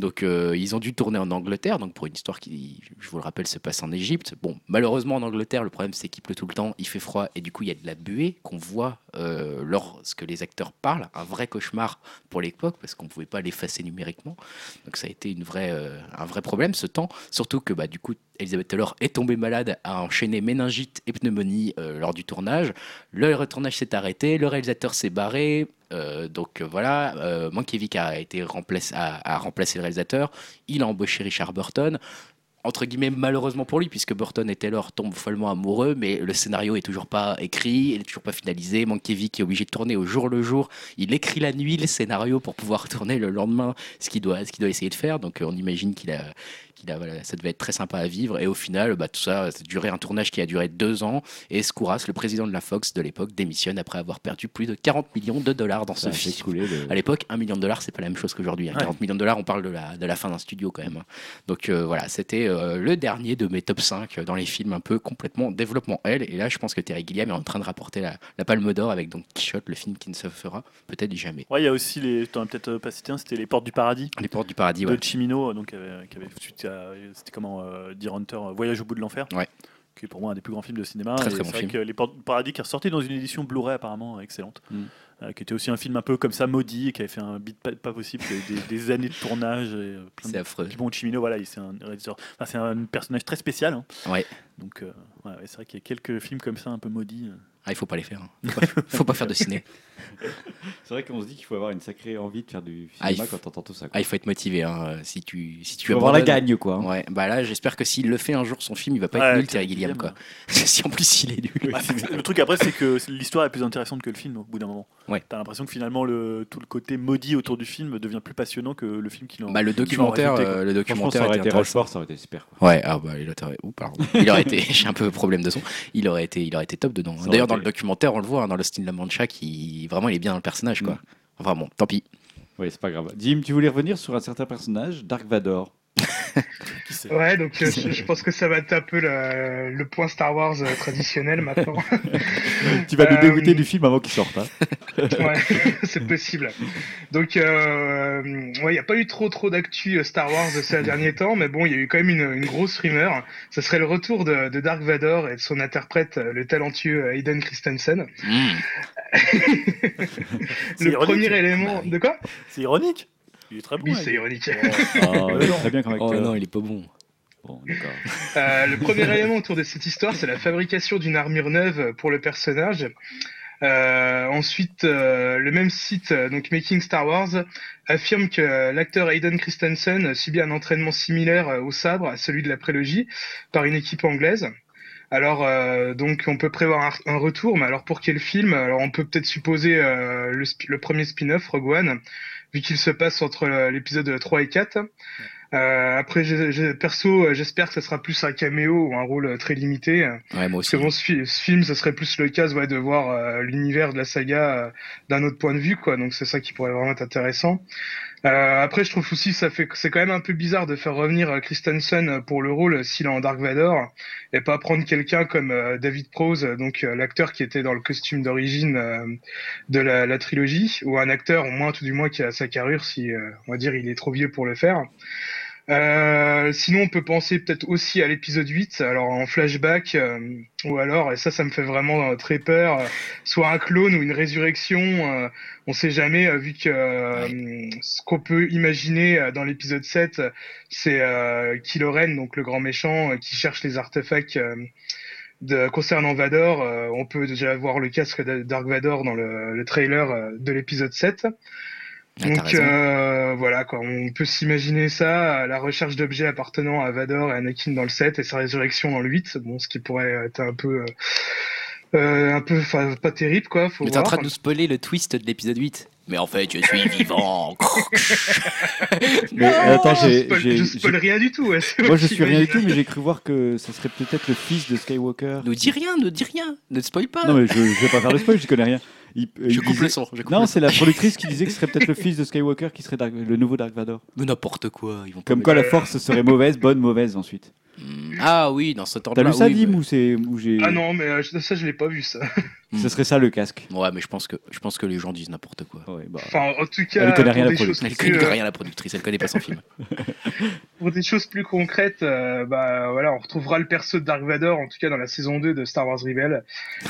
Donc euh, ils ont dû tourner en Angleterre, donc pour une histoire qui, je vous le rappelle, se passe en Égypte. Bon, malheureusement en Angleterre, le problème c'est qu'il pleut tout le temps, il fait froid et du coup il y a de la buée qu'on voit euh, lorsque les acteurs parlent, un vrai cauchemar pour l'époque parce qu'on pouvait pas l'effacer numériquement. Donc ça a été euh, un vrai problème ce temps, surtout que bah, du coup Elisabeth Taylor est tombée malade, a enchaîné méningite et pneumonie euh, lors du tournage. Le tournage s'est arrêté, le réalisateur s'est barré. donc voilà, euh, Mankiewicz a été a, a remplacé le réalisateur. Il a embauché Richard Burton. Entre guillemets, malheureusement pour lui, puisque Burton et Taylor tombent follement amoureux, mais le scénario est toujours pas écrit, il est toujours pas finalisé. Mankiewicz est obligé de tourner au jour le jour. Il écrit la nuit le scénario pour pouvoir <laughs> tourner le lendemain, ce qu'il doit, ce qu'il doit essayer de faire. Donc euh, on imagine qu'il a, qu'il a, voilà, ça devait être très sympa à vivre. Et au final, bah, tout ça, ça a duré un tournage qui a duré deux ans. Et Skouras, le président de la Fox de l'époque, démissionne après avoir perdu plus de 40 millions de dollars dans ce Ça a fait film. couler le- À l'époque, un million de dollars, c'est pas la même chose qu'aujourd'hui. hein. Ouais. 40 millions de dollars, on parle de la, de la fin d'un studio quand même. hein. Donc euh, voilà, c'était euh, le dernier de mes top 5 dans les films un peu complètement développement L. Et là, je pense que Terry Gilliam est en train de rapporter la, la Palme d'Or avec donc Quichotte, le film qui ne se fera peut-être jamais. Ouais, il y a aussi les. T'en as peut-être euh, pas cité un, c'était Les Portes du Paradis Les Portes du Paradis, ouais. de Chimino, donc euh, qui avait suite c'était comment euh, Deer Hunter, euh, Voyage au bout de l'enfer. Ouais. Qui est pour moi un des plus grands films de cinéma. Très, très bon c'est vrai film. que Les Paradis qui est ressorti dans une édition Blu-ray apparemment excellente. Mm. Euh, qui était aussi un film un peu comme ça maudit qui avait fait un beat pas, pas possible, des, des <laughs> années de tournage. Euh, plein C'est de... affreux. Bon, Chimino, voilà, il- c'est un réalisateur, enfin, c'est un personnage très spécial. hein. Ouais. Donc, euh, ouais, ouais, c'est vrai qu'il y a quelques films comme ça un peu maudits. Euh. Ah, il faut pas les faire. hein. Faut pas, faut pas faire de ciné. <laughs> C'est vrai qu'on se dit qu'il faut avoir une sacrée envie de faire du Ah, il cinéma faut- quand t'entends tout ça. Ah, il faut être motivé. hein. Si tu, si tu avoir la gagne, quoi. hein. Ouais, bah là, j'espère que s'il le fait un jour, son film, il va pas être nul, Terry Gilliam, quoi. <laughs> si en plus il est nul. Le truc après, c'est que l'histoire est plus intéressante que le film au bout d'un moment. Ouais. T'as l'impression que finalement, le, tout le côté maudit autour du film devient plus passionnant que le film qui l'en. Bah, le documentaire, euh, le documentaire ça aurait été. Rochefort, ça aurait été super. quoi. Ouais, ah bah il aurait, ouh, pardon. Il aurait été, <laughs> j'ai un peu problème de son. Il aurait été, il aurait été top dedans. Aurait D'ailleurs, dans le documentaire, on le voit hein, dans Lost in La Mancha, qui vraiment, il est bien dans le personnage, quoi. Mm. Enfin bon, tant pis. Oui, c'est pas grave. Jim, tu voulais revenir sur un certain personnage, Dark Vador. Ouais, donc euh, je, je pense que ça va être un peu le, le point Star Wars euh, traditionnel maintenant. <laughs> tu vas nous Euh, dégoûter du film avant qu'il sorte. hein. <laughs> ouais, <laughs> c'est possible. Donc, euh, ouais, il n'y a pas eu trop trop d'actu euh, Star Wars ces derniers temps, mais bon, il y a eu quand même une, une grosse rumeur. Ce serait le retour de, de Dark Vador et de son interprète, euh, le talentueux Hayden Christensen. Mm. C'est Le ironique. premier élément de quoi? C'est ironique. Il est très bon. Oui, c'est ironique. Oh, il est <laughs> très bien comme acteur. Oh non, il est pas bon. Bon, d'accord. Euh, le premier élément autour de cette histoire, c'est la fabrication d'une armure neuve pour le personnage. Euh, ensuite, euh, le même site, donc Making Star Wars, affirme que l'acteur Hayden Christensen subit un entraînement similaire au sabre à celui de la prélogie par une équipe anglaise. Alors, euh, donc, on peut prévoir un, un retour, mais alors pour quel film? Alors, on peut peut-être supposer euh, le, le premier spin-off, Rogue One, vu qu'il se passe entre euh, l'épisode 3 et 4. Euh, après, j'ai- j'ai- perso, euh, j'espère que ça sera plus un caméo ou un rôle euh, très limité. Ouais, moi Parce aussi. que bon, ce, fi- ce film, ça serait plus le cas ouais, de voir euh, l'univers de la saga euh, d'un autre point de vue, quoi. Donc c'est ça qui pourrait vraiment être intéressant. Euh, après, je trouve aussi que c'est quand même un peu bizarre de faire revenir euh, Christensen euh, pour le rôle s'il est en Dark Vador et pas prendre quelqu'un comme David Prose, donc l'acteur qui était dans le costume d'origine de la, la trilogie, ou un acteur au moins tout du moins qui a sa carrure si on va dire il est trop vieux pour le faire. Euh, sinon, on peut penser peut-être aussi à l'épisode 8, alors en flashback, euh, ou alors, et ça, ça me fait vraiment euh, très peur, soit un clone ou une résurrection, on sait jamais, vu que ce qu'on peut imaginer dans l'épisode 7, euh, c'est Kylo Ren, donc le grand méchant, qui cherche les artefacts de, concernant Vador. On peut déjà voir le casque de Dark Vador dans le, le trailer de l'épisode 7. Ah, Donc euh, voilà quoi, on peut s'imaginer ça, euh, la recherche d'objets appartenant à Vador et Anakin dans le 7 et sa résurrection dans le 8, bon ce qui pourrait être un peu euh, un peu enfin, pas terrible quoi, faut Mais t'es en train de nous spoiler le twist de l'épisode 8. Mais en fait, je suis <laughs> vivant. Mais attends, je j'ai, spoil, je rien du tout. ouais, moi je suis rien du tout, mais j'ai cru voir que ça serait peut-être le fils de Skywalker. ne dis rien, ne dis rien. Ne spoil pas. Non mais je, je vais pas faire le spoil, je connais rien. Il- je coupe disait- le son. Je coupe Non, c'est la productrice qui disait que ce serait peut-être le fils de Skywalker qui serait Dark- le nouveau Dark Vador. Mais n'importe quoi. Ils vont Comme quoi la force serait mauvaise, bonne, mauvaise ensuite. Hmm. Ah oui, dans ce T'as temps-là. lu ça, oui, Dim, mais- ou c'est où j'ai Ah non, mais euh, ça je l'ai pas vu ça. Ce serait ça le casque. Ouais, mais je pense que je pense que les gens disent n'importe quoi. Ouais, bah, Enfin, en tout cas, Elle connaît rien, la Elle connaît euh, rien la productrice, elle connaît pas son film. <laughs> Pour des choses plus concrètes, euh, bah voilà, on retrouvera le perso de Dark Vador, en tout cas dans la saison 2 de Star Wars Rebel,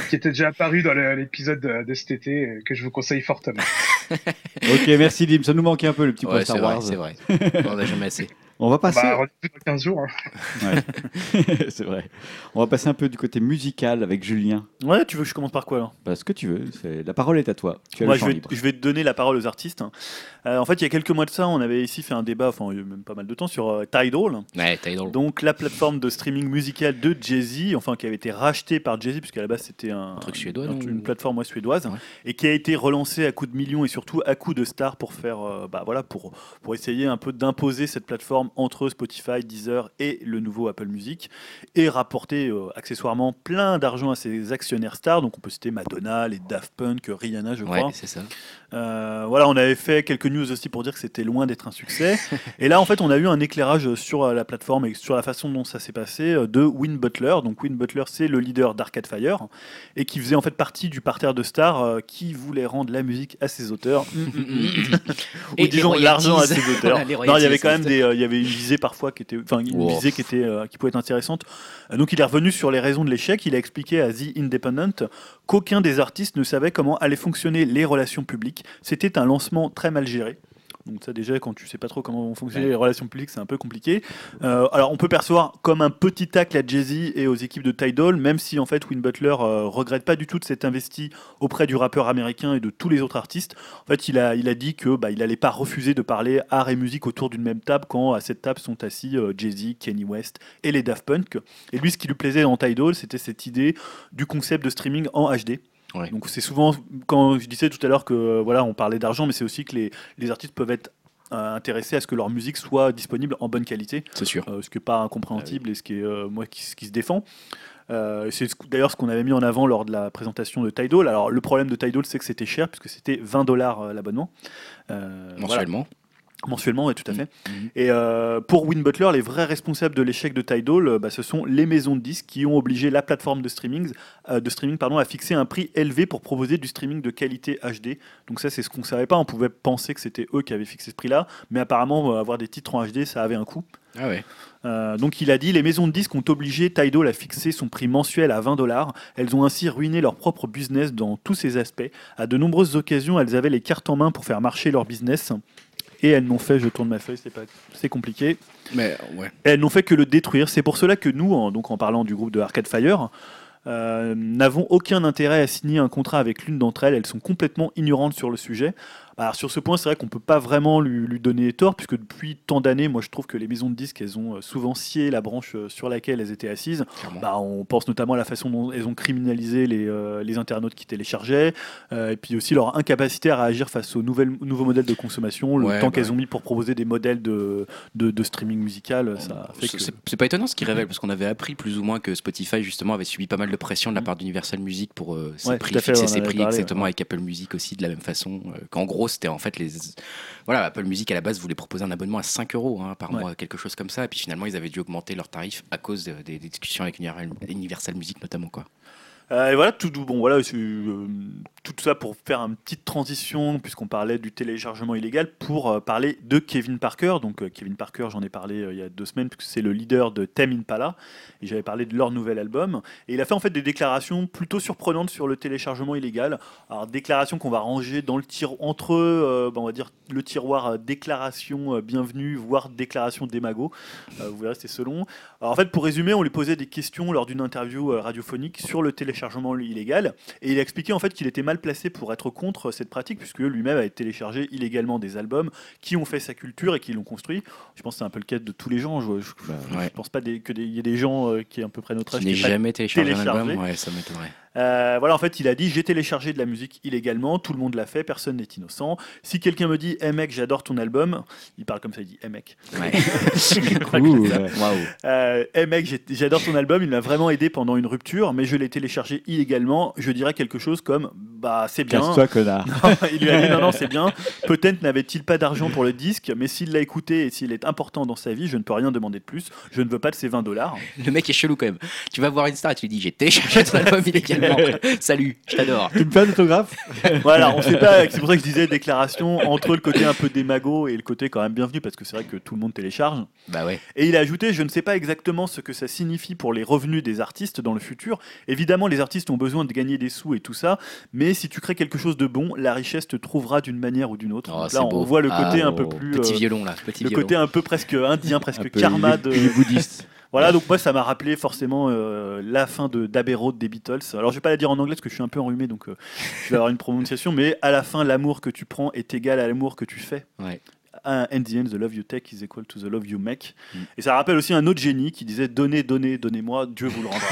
qui était déjà apparu dans l'épisode de, de cet été, que je vous conseille fortement. <laughs> Ok, merci Dim, ça nous manquait un peu le petit point Ouais, Star c'est vrai, Wars. c'est vrai. On en a jamais assez. <laughs> On va passer. Bah, rendez-vous dans 15 jours. hein. <laughs> c'est vrai. On va passer un peu du côté musical avec Julien. Ouais, tu veux que je commence par quoi alors? Bah, ce que tu veux, c'est- la parole est à toi. Tu as Moi, le je vais, libre. je vais te donner la parole aux artistes. Euh, en fait, il y a quelques mois de ça, on avait ici fait un débat, enfin, il y a même pas mal de temps, sur euh, Tidal. Ouais, Tidal. Donc, la plateforme de streaming musical de Jay-Z, enfin, qui avait été rachetée par Jay-Z, puisqu'à la base, c'était un, truc suédois, un- une plateforme ouais, suédoise, Ouais. et qui a été relancée à coups de millions et surtout à coups de stars pour faire, euh, bah, voilà, pour, pour essayer un peu d'imposer cette plateforme entre Spotify, Deezer et le nouveau Apple Music, et rapporter euh, accessoirement plein d'argent à ses actionnaires stars. Donc, on peut citer Madonna, les Daft Punk, Rihanna, je Ouais, crois. c'est ça. Euh, voilà, on avait fait quelques news aussi pour dire que c'était loin d'être un succès. <laughs> et là, en fait, on a eu un éclairage sur euh, la plateforme et sur la façon dont ça s'est passé euh, de Win Butler. Donc, Win Butler, c'est le leader d'Arcade Fire et qui faisait en fait partie du parterre de stars qui voulait rendre la musique à ses auteurs. <laughs> Et Ou les disons royalties. l'argent à ses <laughs> auteurs. Non, il y avait quand même des, euh, il y avait une visée parfois qui était, enfin une Wow. visée qui était, euh, qui pouvait être intéressante. Donc il est revenu sur les raisons de l'échec. Il a expliqué à The Independent qu'aucun des artistes ne savait comment allaient fonctionner les relations publiques. C'était un lancement très mal géré. Donc ça déjà, quand tu sais pas trop comment vont fonctionner Ouais. les relations publiques, c'est un peu compliqué. Euh, alors on peut percevoir comme un petit tacle à Jay-Z et aux équipes de Tidal, même si en fait Win Butler euh, regrette pas du tout de s'être investi auprès du rappeur américain et de tous les autres artistes. En fait, il a, il a dit que bah, il allait pas refuser de parler art et musique autour d'une même table quand à cette table sont assis euh, Jay-Z, Kanye West et les Daft Punk. Et lui, ce qui lui plaisait dans Tidal, c'était cette idée du concept de streaming en HD. Ouais. Donc c'est souvent quand je disais tout à l'heure que euh, voilà, on parlait d'argent, mais c'est aussi que les, les artistes peuvent être euh, intéressés à ce que leur musique soit disponible en bonne qualité, C'est sûr. euh, ce qui n'est pas incompréhensible et ce qui est euh, moi qui, ce qui se défend. Euh, c'est ce- d'ailleurs ce qu'on avait mis en avant lors de la présentation de Tidal. Alors le problème de Tidal, c'est que c'était cher puisque c'était 20 dollars l'abonnement. Euh, voilà. Mensuellement. Oui, tout à fait. Mhm. Et euh, pour Win Butler, les vrais responsables de l'échec de Tidal, euh, bah, ce sont les maisons de disques qui ont obligé la plateforme de streaming, euh, de streaming pardon, à fixer un prix élevé pour proposer du streaming de qualité HD. Donc ça, c'est ce qu'on savait pas. On pouvait penser que c'était eux qui avaient fixé ce prix-là, mais apparemment, euh, avoir des titres en HD, ça avait un coût. Ah ouais. Euh, donc il a dit les maisons de disques ont obligé Tidal à fixer son prix mensuel à 20 dollars. Elles ont ainsi ruiné leur propre business dans tous ses aspects. À de nombreuses occasions, elles avaient les cartes en main pour faire marcher leur business. Et elles n'ont fait, je tourne ma feuille, c'est pas, c'est compliqué. Mais ouais. Elles n'ont fait que le détruire. C'est pour cela que nous, en, donc en parlant du groupe de Arcade Fire, euh, n'avons aucun intérêt à signer un contrat avec l'une d'entre elles. Elles sont complètement ignorantes sur le sujet. Alors sur ce point, c'est vrai qu'on peut pas vraiment lui, lui donner tort, puisque depuis tant d'années, moi je trouve que les maisons de disques, elles ont euh, souvent scié la branche euh, sur laquelle elles étaient assises. Bah, on pense notamment à la façon dont elles ont criminalisé les, euh, les internautes qui téléchargeaient, euh, et puis aussi leur incapacité à réagir face aux nouvelles, nouveaux modèles de consommation, le Ouais, temps bah qu'elles ouais. ont mis pour proposer des modèles de, de, de streaming musical, ça fait que... C'est pas étonnant ce qu'il révèle, parce qu'on avait appris plus ou moins que Spotify justement avait subi pas mal de pression de la Mhm. part d'Universal Music pour euh, ses Ouais, prix, fait, fixer ses prix, parlé, exactement ouais. avec Apple Music aussi de la même façon. Qu'en gros, c'était en fait les. Voilà, Apple Music à la base voulait proposer un abonnement à 5 euros hein, par Ouais. mois, quelque chose comme ça, et puis finalement ils avaient dû augmenter leurs tarifs à cause de- des, des discussions avec Universal- Universal Music notamment. Quoi. Euh, et voilà, tout, bon, voilà, euh, tout ça pour faire une petite transition, puisqu'on parlait du téléchargement illégal, pour euh, parler de Kevin Parker. Donc, Kevin Parker, j'en ai parlé il y a deux semaines, puisque c'est le leader de Tame Impala, et j'avais parlé de leur nouvel album. Et il a fait en fait des déclarations plutôt surprenantes sur le téléchargement illégal. Alors, déclarations qu'on va ranger dans le entre, bah, on va dire, le tiroir déclaration bienvenue, voire déclaration démago. Vous verrez, c'est selon. Alors, en fait, pour résumer, on lui posait des questions lors d'une interview radiophonique sur le téléchargement illégal, et il a expliqué en fait qu'il était mal placé pour être contre cette pratique, puisque lui-même avait téléchargé illégalement des albums qui ont fait sa culture et qui l'ont construit. Je pense que c'est un peu le cas de tous les gens. Je, je, je ouais. pense pas des- que des- il y ait des gens euh, qui est à peu près notre âge Qui n'ai qui aient pas jamais téléchargé un album, ouais, ça m'étonnerait. Euh, voilà, en fait, il a dit j'ai téléchargé de la musique illégalement, tout le monde l'a fait, personne n'est innocent. Si quelqu'un me dit, hey mec, j'adore ton album, il parle comme ça, il dit, hey mec. Ouais. <laughs> Ouh, ouais. Euh, hey mec, j'adore ton album, il m'a vraiment aidé pendant une rupture, mais je l'ai téléchargé illégalement. Je dirais quelque chose comme, bah c'est bien. Casse-toi, connard. <laughs> il lui a dit non, non, c'est bien. Peut-être n'avait-il pas d'argent pour le disque, mais s'il l'a écouté et s'il est important dans sa vie, je ne peux rien demander de plus. Je ne veux pas de ces 20 dollars. Le mec est chelou quand même. Tu vas voir une star et tu lui dis j'ai téléchargé ton <laughs> album illégalement. <laughs> Salut, je t'adore. Tu me fais un autographe <laughs> Voilà, on sait pas. C'est pour ça que je disais déclaration entre le côté un peu démago et le côté quand même bienvenu, parce que c'est vrai que tout le monde télécharge. Bah ouais. Et il a ajouté Je ne sais pas exactement ce que ça signifie pour les revenus des artistes dans le futur. Évidemment, les artistes ont besoin de gagner des sous et tout ça, mais si tu crées quelque chose de bon, la richesse te trouvera d'une manière ou d'une autre. Oh, Donc là, on beau. voit le Ah, côté un oh. peu plus. Petit euh, violon là, petit le violon. côté un peu presque indien, presque Un peu karma de. bouddhiste. Voilà, donc moi ça m'a rappelé forcément euh, la fin de d'Abbey Road des Beatles. Alors je vais pas la dire en anglais parce que je suis un peu enrhumé, donc euh, je vais avoir une prononciation, mais à la fin, l'amour que tu prends est égal à l'amour que tu fais. Un- And the end, the love you take is equal to the love you make. Mm. Et ça rappelle aussi un autre génie qui disait Donnez, donnez, donnez-moi, Dieu vous le rendra.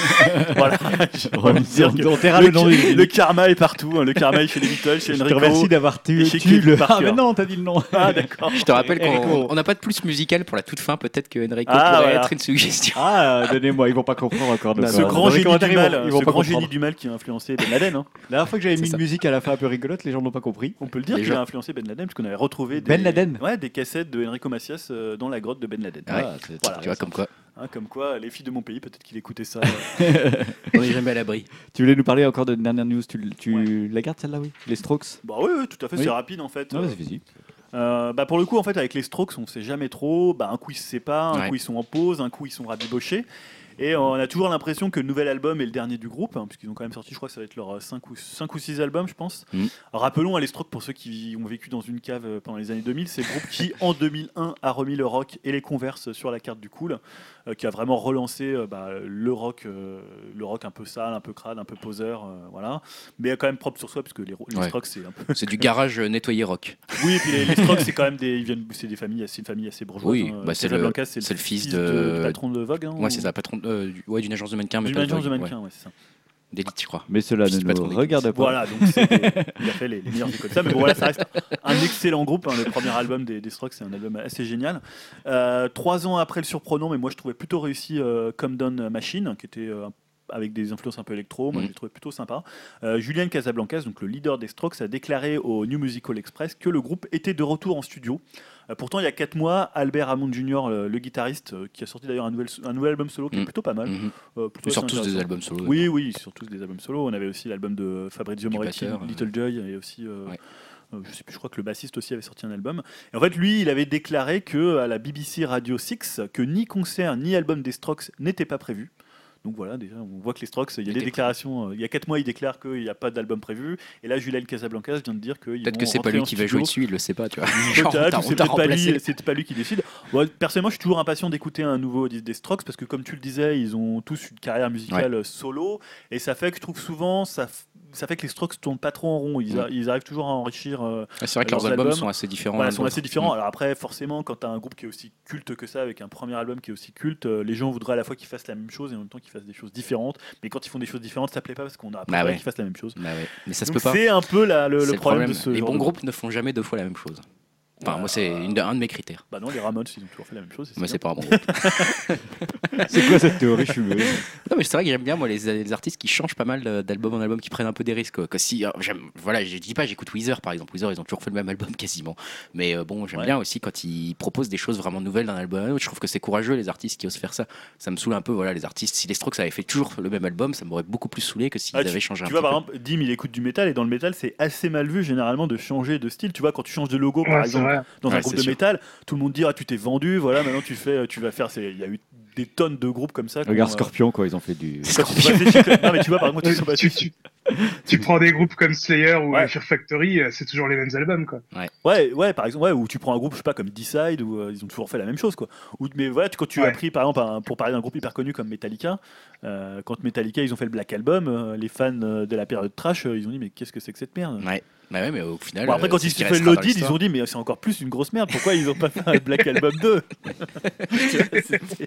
<laughs> voilà. <laughs> On, de dire que le, le nom du le karma est partout. hein. Le karma est chez les Beatles, chez Je te Enrico. remercie d'avoir tué, le. Ah, mais non, t'as dit le nom. <laughs> Ah, d'accord. Je te rappelle Enrico. qu'on on n'a pas de plus musical pour la toute fin. Peut-être que Enrico Ah, pourrait voilà. être une suggestion. Ah, donnez-moi, ils vont pas comprendre encore. donc, Ce euh, grand génie du mal, ils vont ce pas grand génie du mal qui a influencé Ben Laden. hein. La dernière fois que j'avais mis une musique à la fin un peu rigolote, les gens n'ont pas compris. On peut le dire qu'il a influencé Ben Laden, puisqu'on avait retrouvé des, Ben Laden ouais, des cassettes de Enrico Macias euh, dans la grotte de Ben Laden. Ouais. Ah, c'est- Voilà. Tu vois comme quoi, Hein, comme quoi, les filles de mon pays, peut-être qu'il écoutait ça. <laughs> on n'est jamais à l'abri. Tu voulais nous parler encore de dernière news Tu, tu Ouais. la gardes celle-là, oui? Les Strokes? Bah oui, oui, tout à fait, Oui. c'est rapide en fait. Non, Euh, vas-y, vas-y. euh, bah, pour le coup, en fait, avec les Strokes, on sait jamais trop. Bah, un coup ils se séparent, un Ouais. coup ils sont en pause, un coup ils sont rabibochés. Et on a toujours l'impression que le nouvel album est le dernier du groupe, hein, puisqu'ils ont quand même sorti, je crois que ça va être leur 5 ou, 5 ou 6 albums, je pense. Mhm. Rappelons à les Strokes, pour ceux qui ont vécu dans une cave euh, pendant les années 2000, c'est le groupe qui, en 2001, a remis le rock et les converses sur la carte du cool, euh, qui a vraiment relancé euh, bah, le, rock, euh, le rock un peu sale, un peu crade, un peu poseur, euh, voilà. Mais quand même propre sur soi, parce que les, les Ouais. Strokes, c'est un peu. C'est du garage euh, nettoyé rock. Oui, et puis les, les Strokes, c'est quand même des, ils viennent, c'est des familles, c'est une famille assez bourgeoise. Oui, hein. bah, c'est le- c'est le fils de- du patron de Vogue. Hein, Ouais, c'est ça, patron euh, ouais, d'une agence de mannequins, D'une de agence de mannequins, ouais, c'est ça. D'élite, je crois. Mais cela ne nous regarde pas. Voilà, donc il a fait les, les meilleurs écoles de ça. Mais bon, voilà, ça reste un excellent groupe. hein, le premier album des, des Strokes, c'est un album assez génial. Euh, trois ans après le surprenant, mais moi je trouvais plutôt réussi euh, Come Down Machine, qui était euh, avec des influences un peu électro. Moi, Mhm. je l'ai trouvé plutôt sympa. Euh, Julian Casablancas, donc le leader des Strokes, a déclaré au New Musical Express que le groupe était de retour en studio. Euh, pourtant, il y a quatre mois, Albert Hammond Jr., le, guitariste, euh, qui a sorti d'ailleurs un nouvel, un nouvel album solo qui est Mhm. plutôt pas mal. Mhm. euh, plutôt Ils sortent assez tous des albums solo. Oui, oui, surtout des albums solo. On avait aussi l'album de Fabrizio Du Moretti, batteur, Little Joy, et aussi. Ouais. je sais plus, je crois que le bassiste aussi avait sorti un album. Et en fait, lui, il avait déclaré que à la BBC Radio 6 que ni concert ni album des Strokes n'étaient pas prévus. Donc voilà, déjà, on voit que les Strokes, il y a des déclarations. euh, il y a 4 mois, ils déclarent qu'il n'y a pas d'album prévu. Et là, Julien Casablancas vient de dire qu'ils Peut-être que c'est pas lui qui va jouer dessus, il le sait pas, tu vois. <laughs> C'est peut-être pas, lui- c'est pas lui qui décide. Bon, personnellement, je suis toujours impatient d'écouter un nouveau disque des Strokes parce que, comme tu le disais, ils ont tous une carrière musicale solo et ça fait que je trouve souvent ça ça fait que les Strokes tournent pas trop en rond. Ils, a- ils arrivent toujours à enrichir. euh, Ah, C'est vrai que leurs leurs albums albums, sont assez différents. voilà, sont assez différents. Mm. Alors après, forcément, quand tu as un groupe qui est aussi culte que ça, avec un premier album qui est aussi culte, euh, les gens voudraient à la fois qu'ils fassent la même chose et en même temps qu'ils fassent des choses différentes. Mais quand ils font des choses différentes, ça plaît pas parce qu'on a préféré Bah ouais. qu'ils fassent la même chose. Bah ouais. Mais ça se Donc peut pas. c'est un peu la- le, problème, de ce Les genre bons groupes ne font jamais deux fois la même chose. Enfin, moi, c'est une- un de mes critères. Bah non, les Ramones, ils ont toujours fait la même chose. Moi, c'est pas un bon groupe. <laughs> C'est quoi cette théorie Je suis mauvais. Non, mais c'est vrai que j'aime bien moi les, les artistes qui changent pas mal euh, d'album en album, qui prennent un peu des risques. Quoi. Que si, euh, j'aime, voilà, je dis pas, j'écoute Weezer par exemple. Weezer, ils ont toujours fait le même album quasiment. Mais euh, bon, j'aime Ouais. bien aussi quand ils proposent des choses vraiment nouvelles d'un album à un autre. Je trouve que c'est courageux les artistes qui osent faire ça. Ça me saoule un peu, voilà, les artistes. Si les Strokes avaient fait toujours le même album, ça m'aurait beaucoup plus saoulé que s'ils Ah, tu- avaient changé Tu un vois, petit par exemple, Dim, il écoute du métal et dans le métal, c'est assez mal vu généralement de changer de style. Tu vois, quand tu changes de logo, par Ouais, exemple, vrai. dans un groupe de sûr. métal, tout le monde dit Ah, tu t'es vendu, voilà, maintenant tu fais, tu vas faire. Il y a eu des tonnes de groupes comme ça. Regarde euh, Scorpion, quoi, ils ont fait du. <laughs> quand tu réfléchis que- Non, mais tu vois, par exemple, quand ils sont Tu, battus- tu- tu prends des groupes comme Slayer ou Ouais. Fear Factory, euh, c'est toujours les mêmes albums, quoi. Ouais, ouais, par exemple, ouais, ou tu prends un groupe, je sais pas, comme Decide, où euh, ils ont toujours fait la même chose, quoi. Ou, mais voilà, tu, quand tu as Ouais. pris, par exemple, un- pour parler d'un groupe hyper connu comme Metallica, euh, quand Metallica, ils ont fait le Black Album, euh, les fans de la période trash, euh, ils ont dit, mais qu'est-ce que c'est que cette merde? Ouais. Bah ouais, mais au final. Bon, après, euh, quand ils qui fait l'audit, ils ont dit, mais c'est encore plus une grosse merde, pourquoi ils ont pas fait un Black Album 2 <laughs>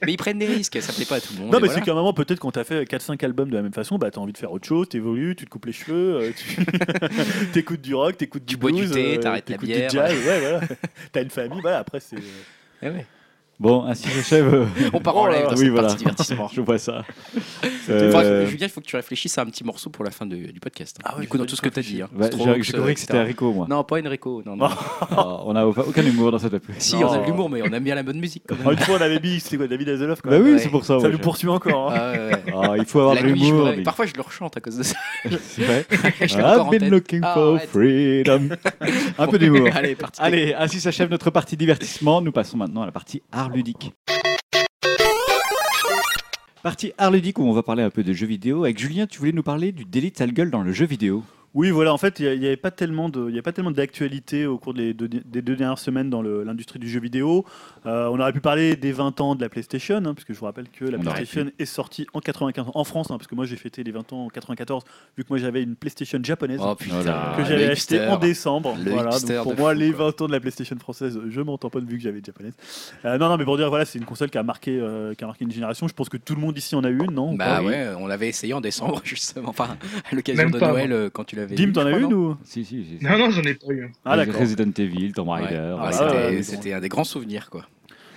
Mais ils prennent des risques, ça plaît pas à tout le monde. Non, mais voilà. c'est qu'à un moment, peut-être quand t'as fait 4-5 albums de la même façon, bah t'as envie de faire autre chose, t'évolues, tu te coupes les cheveux, euh, tu <laughs> t'écoutes du rock, t'écoutes du Tu bois du blues, thé, euh, t'arrêtes la t'écoutes bière. du jazz, ouais, voilà. <laughs> T'as une famille, voilà, après c'est. Eh ouais. Bon, ainsi s'achève. euh, <laughs> On part en live dans oui, cette voilà. partie divertissement. <laughs> Je vois ça. <laughs> Euh, Julien, il faut que tu réfléchisses à un petit morceau pour la fin de- du podcast. Ah ouais, du coup, dans tout ce que tu as dit. hein. J'ai j'ai compris que c'était etc. Rico, moi. Non, pas Enrico. Non, non. On n'a aucun humour dans cette web. Si, Non. on a de l'humour, mais on aime bien la bonne musique quand Ah, même. une fois, on avait mis, c'était quoi, David quand Bah oui, Ouais. c'est pour ça. Ça ouais, nous poursuit encore. hein. Ah. Ah, il faut avoir de l'humour. mais- Parfois, je le rechante à cause de ça. C'est vrai. I've been looking Ah, for freedom. Un peu d'humour. Allez, parti. Allez, ainsi s'achève notre partie divertissement. Nous passons maintenant à la partie art Partie art ludique où on va parler un peu de jeux vidéo. Avec Julien, tu voulais nous parler du délit de sale gueule dans le jeu vidéo. Oui, voilà, en fait, il n'y avait pas tellement de, il y a pas tellement d'actualité au cours des deux, des deux dernières semaines dans l'industrie du jeu vidéo. Euh, on aurait pu parler des 20 ans de la PlayStation, hein, puisque je vous rappelle que la On PlayStation est sortie en 95 en France, hein, parce que moi j'ai fêté les 20 ans en 94, vu que moi j'avais une PlayStation japonaise. Oh putain. que j'avais le acheté hipster. en décembre. Le Voilà, hipster donc pour moi, fou, les quoi. 20 ans de la PlayStation française, je m'en tamponne vu que j'avais une japonaise. Euh, non, non, mais pour dire, voilà, c'est une console qui a, marqué, euh, qui a marqué une génération. Je pense que tout le monde ici en a une, non Bah ouais, on l'avait essayé en décembre, <laughs> justement. Enfin, à l'occasion de pas, Noël, quand tu l'avais Dim, t'en as une non ou Si, si, si. Non, non, j'en ai pas eu. Ah, d'accord. Resident Evil, Tomb Ouais. Ah, Ah, c'était- ouais, ouais, C'était un des grands souvenirs, quoi.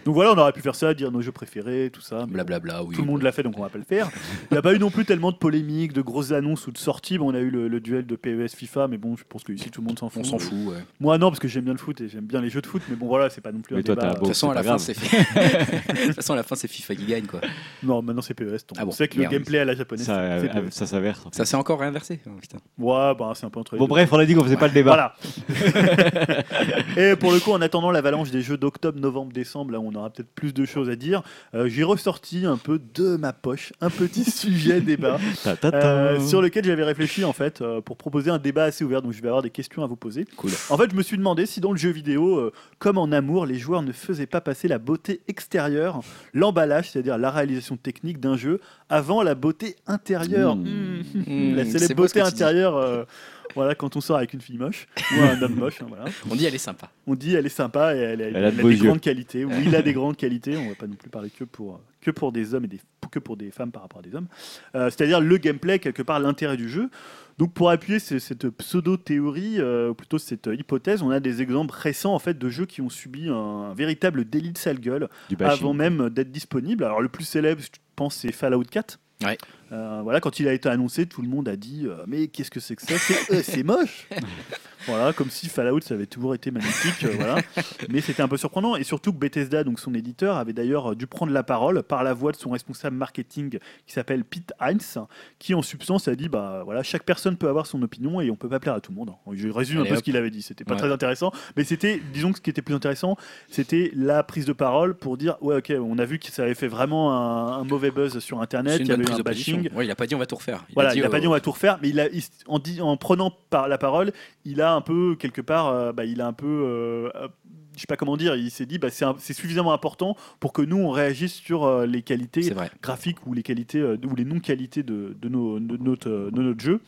Donc voilà, on aurait pu faire ça, dire nos jeux préférés, tout ça. mais Blablabla, oui. Tout le monde l'a fait, donc on va pas le faire. Il n'y a pas eu non plus tellement de polémiques, de grosses annonces ou de sorties. Bon, on a eu le, le duel de PES FIFA, mais bon, je pense que ici tout le monde s'en fout. On s'en fout, ouais. Moi non, parce que j'aime bien le foot et j'aime bien les jeux de foot, mais bon voilà, c'est pas non plus Mais un toi, débat. t'as un De Bon, toute façon, c'est à la fin, c'est <laughs> De toute façon, à la fin, c'est FIFA qui gagne, quoi. Non, maintenant c'est PES. donc Ah bon, on sait que le gameplay à la japonaise, Ça, c'est euh, PES. ça s'avère. Ça s'est encore réinversé. Oh, putain. Ouais, bah, c'est un peu entre les Bon, deux. bref, on a dit qu'on faisait pas le débat. Voilà. <laughs> et pour le coup, en attendant l'avalanche des jeux d'octobre, novembre, décembre, là où on aura peut-être plus de choses à dire, euh, j'ai ressorti un peu de ma poche un petit <laughs> sujet débat Ta, ta, ta. euh, sur lequel j'avais réfléchi en fait euh, pour proposer un débat assez ouvert. Donc je vais avoir des questions à vous poser. Cool. En fait, je me suis demandé si dans le jeu vidéo, euh, comme en amour, les joueurs ne faisaient pas passer la beauté extérieure, l'emballage, c'est-à-dire la réalisation technique d'un jeu, avant la beauté intérieure. Mmh. Mmh. La Mmh, célèbre beauté intérieure. Voilà, quand on sort avec une fille moche ou un homme moche, hein, voilà. On dit elle est sympa. on dit elle est sympa et elle, a- Elle a de elle beaux des yeux. grandes qualités. Oui, il a des grandes qualités. On va pas non plus parler que pour que pour des hommes et des que pour des femmes par rapport à des hommes. Euh, C'est-à-dire le gameplay quelque part l'intérêt du jeu. Donc pour appuyer ce- cette pseudo-théorie, euh, ou plutôt cette hypothèse, on a des exemples récents en fait de jeux qui ont subi un, un véritable délit de sale gueule avant même d'être disponible. Alors le plus célèbre, je pense, c'est Fallout 4. Ouais. Euh, voilà, quand il a été annoncé, tout le monde a dit euh, mais qu'est-ce que c'est que ça? C'est euh, c'est moche. <laughs> voilà, comme si Fallout ça avait toujours été magnifique. euh, voilà, <laughs> mais c'était un peu surprenant et surtout que Bethesda, donc son éditeur, avait d'ailleurs dû prendre la parole par la voix de son responsable marketing qui s'appelle Pete Hines, qui en substance a dit bah voilà, chaque personne peut avoir son opinion et on peut pas plaire à tout le monde. Je résume Allez, un peu hop. ce qu'il avait dit. C'était pas Ouais. très intéressant, mais c'était, disons que ce qui était plus intéressant, c'était la prise de parole pour dire ouais ok, on a vu que ça avait fait vraiment un, un mauvais buzz sur Internet, il y avait eu un bashing. Ouais, il a pas dit on va tout refaire. Voilà, il n'a euh, pas dit on va tout refaire, mais il a, il- en, dis- en prenant par la parole, il a un peu quelque part, euh, bah, il a un peu euh, je sais pas comment dire, il s'est dit, bah, c'est suffisamment important pour que nous on réagisse sur euh, les qualités graphiques ou les qualités euh, ou les non-qualités de, de, nos, de notre, euh, de notre jeu.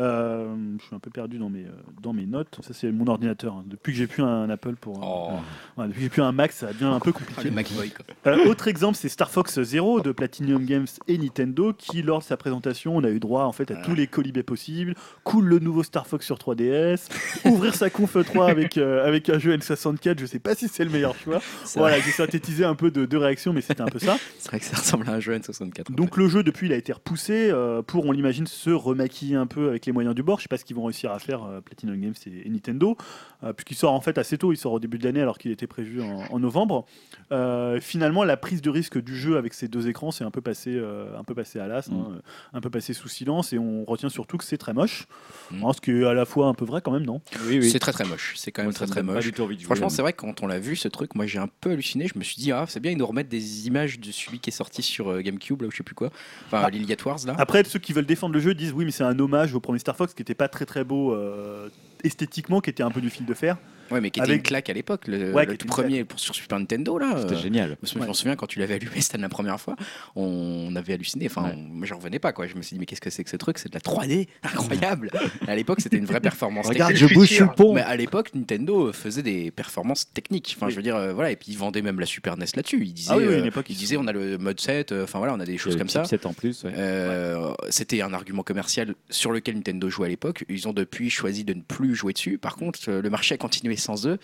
Euh, je suis un peu perdu dans mes, dans mes notes. Ça, c'est mon ordinateur. hein. Depuis que j'ai plus un Apple pour. Oh, ouais, depuis que j'ai plus un Mac, ça devient un peu compliqué. <laughs> Euh, autre exemple, c'est Star Fox Zero de Platinum Games et Nintendo, qui lors de sa présentation, on a eu droit en fait à tous les colibés possibles. Cool le nouveau Star Fox sur 3DS. Ouvrir sa conf 3 avec euh, avec un jeu N64. Je sais pas si c'est le meilleur choix. <laughs> Voilà, j'ai synthétisé un peu de, de réactions, mais c'était un peu ça. <laughs> C'est vrai que ça ressemble à un jeu N64. en Donc le jeu depuis il a été repoussé euh, pour on l'imagine se remaquiller un peu avec les moyens du bord. Je sais pas ce qu'ils vont réussir à faire euh, Platinum Games et, et Nintendo, euh, puisqu'il sort en fait assez tôt. Il sort au début de l'année alors qu'il était prévu en, en novembre. Euh, finalement la prise de risque du jeu avec ces deux écrans c'est un peu passé euh, un peu passé à l'as, Mm. hein, un peu passé sous silence et on retient surtout que c'est très moche. Mm. Hein, ce qui est à la fois un peu vrai quand même non? Oui, fait. C'est très très moche. C'est quand même Moi, très très pas moche. du tout envie de jouer, Franchement, mais- c'est vrai que quand on l'a vu ce truc, moi j'ai un peu halluciné. Je me suis dit, ah, c'est bien, ils nous remettent des images de celui qui est sorti sur euh, GameCube, là, ou je sais plus quoi. Enfin, Ah. l'Iliad Wars, là. Après, ceux qui veulent défendre le jeu disent oui, mais c'est un hommage au premier Star Fox qui était pas très très beau euh, esthétiquement, qui était un peu du fil de fer. Ouais, mais qui était avec- une claque à l'époque. Le, Ouais, le tout premier pour, sur Super Nintendo, là. C'était euh, génial. Je me, souviens quand tu l'avais allumé, c'était la première fois, on avait halluciné. Enfin, Ouais. on- moi, j'en revenais pas quoi. Je me suis dit, mais qu'est-ce que c'est que ce truc? C'est de la 3D <laughs> incroyable. <laughs> à l'époque, c'était une vraie performance. Regarde, je bouge sur le pont. Mais à l'époque, Nintendo faisait des performances techniques. Enfin, Oui. je veux dire, euh, voilà. Et puis ils vendaient même la Super NES là-dessus. Ils disaient, Ah oui, oui, euh, une époque, ils disaient, on a le mode 7. euh, Enfin voilà, on a des choses Le comme ça. chipset en plus. Euh, C'était un argument commercial sur lequel Nintendo jouait à l'époque. Ils ont depuis choisi de ne plus jouer dessus. Par contre, euh, le marché a continué sans eux.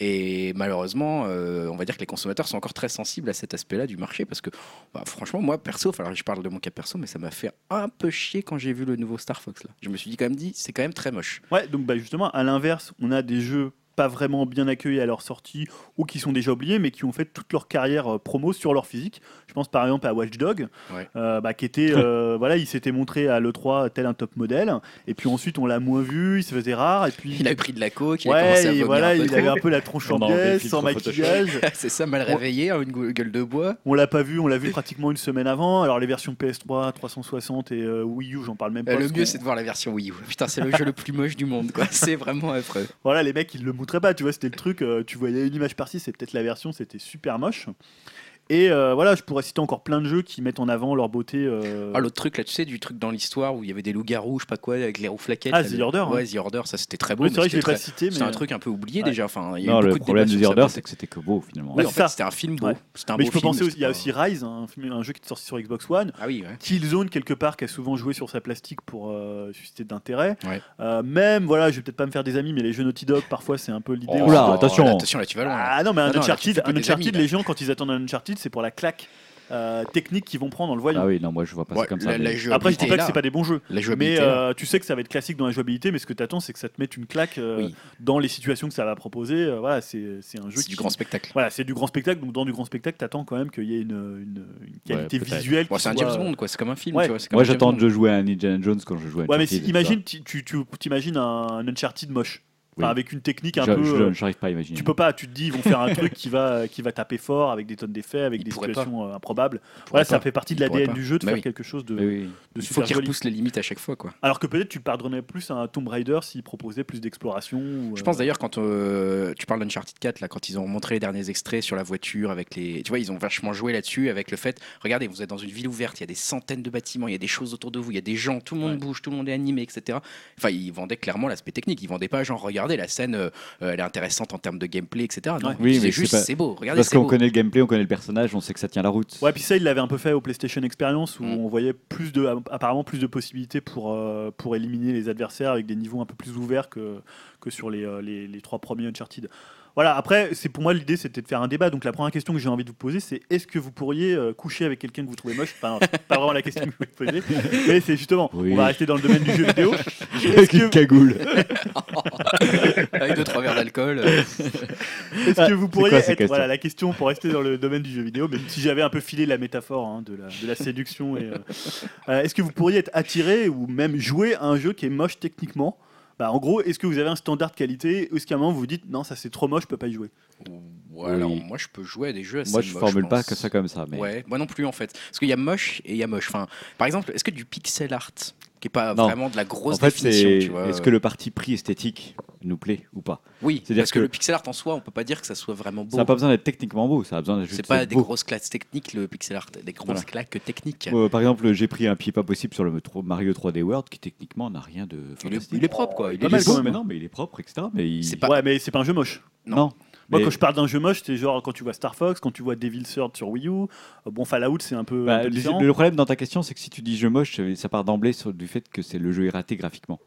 Et malheureusement, euh, on va dire que les consommateurs sont encore très sensibles à cet aspect-là du marché. Parce que, bah, franchement, moi, perso, alors, je parle de mon cas perso, mais ça m'a fait un peu chier quand j'ai vu le nouveau Star Fox. Là. Je me suis dit, quand même, dit, c'est quand même très moche. Ouais, donc bah, justement, à l'inverse, on a des jeux pas vraiment bien accueillis à leur sortie ou qui sont déjà oubliés mais qui ont fait toute leur carrière euh, promo sur leur physique. Je pense par exemple à Watch Dog, Ouais. euh, bah, qui était, euh, <laughs> voilà, il s'était montré à l'E3 tel un top modèle et puis ensuite on l'a moins vu, il se faisait rare et puis Il a pris de la coke, il a commencé à ouais, et voilà, un peu il trop. avait un peu la tronche en le pièces, sans maquillage. <laughs> c'est ça, mal réveillé, hein, une gu- gueule de bois. On l'a pas vu, on l'a vu pratiquement une semaine avant. Alors les versions PS3, 360 et euh, Wii U, j'en parle même pas. Euh, le mieux, c'est de voir la version Wii U. Putain, c'est le jeu le plus moche du monde, quoi. <laughs> C'est vraiment affreux. Voilà, les mecs, ils le montraient pas, tu vois, c'était le truc, euh, tu voyais une image par-ci, c'est peut-être la version, c'était super moche. Et euh, voilà, je pourrais citer encore plein de jeux qui mettent en avant leur beauté. euh, Ah, l'autre truc là, tu sais, du truc dans l'histoire où il y avait des loups-garous, je sais pas quoi, avec les roues flaquettes. Ah, là, The Order, Ouais, hein. The Order, ça c'était très beau. oui, c'est vrai que je l'ai pas cité, mais. C'est un truc un peu oublié Ouais. déjà. Enfin, il y a eu Non, le beaucoup de problème de The Order, c'est que c'était que beau finalement. Bah, Oui, en c'est fait, ça. c'était un film beau. Ouais. C'était un Mais beau je peux film, penser aussi, il y a aussi Rise, un, film- un jeu qui est sorti sur Xbox One. Ah oui, ouais. Killzone, quelque part, qui a souvent joué sur sa plastique pour euh, susciter d'intérêt. Même, voilà, je vais peut-être pas me faire des amis, mais les jeux Naughty Dog, parfois, c'est un peu l'idée. Oh. Oula, attention. là, attention, là, tu vas loin. Ah non, mais un Ah Uncharted, les gens, quand ils attendent un Uncharted, c'est pour la claque euh, technique qu'ils vont prendre en le voyant. Ah oui, non, moi je vois pas Ouais, ça comme la, ça. la mais- jouabilité Après, je dis pas que c'est pas des bons jeux. La Mais euh, tu sais que ça va être classique dans la jouabilité, mais ce que tu attends, c'est que ça te mette une claque euh, Oui. dans les situations que ça va proposer. Euh, voilà, c'est un jeu C'est qui. du grand spectacle. Voilà, c'est du grand spectacle. Donc, dans du grand spectacle, tu attends quand même qu'il y ait une, une- une qualité visuelle. Bon, c'est un James Bond, quoi. C'est comme un film, Ouais. tu vois. c'est comme Moi j'attends de jouer à Indiana Jones quand je joue à Ouais, mais imagine, tu t'imagines un Uncharted moche. Oui. avec une technique un vois. peu. Je- euh, je- J'arrive pas à imaginer. tu peux pas, tu te dis, ils vont faire un truc qui va, qui va taper fort avec des tonnes d'effets, avec Ils des situations euh, improbables. Voilà, ça fait partie de l'ADN du jeu de Bah faire oui. quelque chose de, Oui, oui. de Il faut qu'ils repoussent les limites à chaque fois, quoi. Alors que peut-être tu pardonnais plus à un Tomb Raider s'il proposait plus d'exploration. ou, Je euh, pense d'ailleurs quand euh, tu parles d'Uncharted 4 là, quand ils ont montré les derniers extraits sur la voiture avec les, tu vois, ils ont vachement joué là-dessus avec le fait, regardez, vous êtes dans une ville ouverte, il y a des centaines de bâtiments, il y a des choses autour de vous, il y a des gens, tout le monde Ouais. bouge, tout le monde est animé, etc. Enfin, ils vendaient clairement l'aspect technique, ils vendaient pas genre regardez la scène, euh, elle est intéressante en termes de gameplay, etc. Non, Ouais. ils Oui, mais juste c'est pas- c'est beau, regardez Parce c'est qu'on connaît le gameplay, on connaît le personnage, on sait que ça tient la route. Ouais, puis ça, il l'avait un peu fait au PlayStation Experience où Mm. on voyait plus de, apparemment plus de possibilités pour, euh, pour éliminer les adversaires avec des niveaux un peu plus ouverts que, que sur les, euh, les, les trois premiers Uncharted. Voilà, après, c'est pour moi l'idée c'était de faire un débat. Donc la première question que j'ai envie de vous poser, c'est est-ce que vous pourriez euh, coucher avec quelqu'un que vous trouvez moche? Pas vraiment la question que je voulais poser, mais c'est justement, Oui. on va rester dans le domaine du jeu vidéo. <laughs> Avec que- une cagoule. <laughs> avec deux trois verres d'alcool. euh, <laughs> Est-ce que vous pourriez quoi ces être questions voilà la question pour rester dans le domaine du jeu vidéo, même si j'avais un peu filé la métaphore hein, de, la, de la séduction et euh, euh, est-ce que vous pourriez être attiré ou même jouer à un jeu qui est moche techniquement? Bah, en gros, est-ce que vous avez un standard de qualité ou est-ce qu'à un moment vous vous dites non, ça c'est trop moche, je peux pas y jouer? Alors, moi je peux jouer à des jeux assez Moi je moches, formule pas pense. que ça comme ça. Mais... Ouais, moi non plus en fait. Parce qu'il y a moche et il y a moche. Enfin, par exemple, est-ce que du pixel art? Qui est pas Non. vraiment de la grosse En fait, définition. c'est tu vois. est-ce que le parti pris esthétique nous plaît ou pas? Oui, c'est-à-dire parce que, que- le pixel art en soi, on peut pas dire que ça soit vraiment beau. Ça n'a pas besoin d'être techniquement beau, ça a besoin juste C'est pas d'être des beau. grosses claques techniques le pixel art, des grosses Voilà. claques techniques. Euh, par exemple, j'ai pris un pied pas possible sur le Mario 3D World qui techniquement n'a rien de Il est, il est propre quoi. Il pas est mal, beau. quand même. mais non, mais il est propre, etc. Mais il... C'est pas- Ouais, mais c'est pas un jeu moche. Non. Non. Moi, Mais- quand je parle d'un jeu moche, c'est genre quand tu vois Star Fox, quand tu vois Devil Third sur Wii U. euh, Bon, Fallout, c'est un peu, Bah, un peu le, problème dans ta question, c'est que si tu dis jeu moche, ça part d'emblée sur du fait que c'est le jeu est raté graphiquement.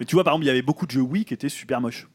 Mais tu vois, par exemple, il y avait beaucoup de jeux Wii qui étaient super moches.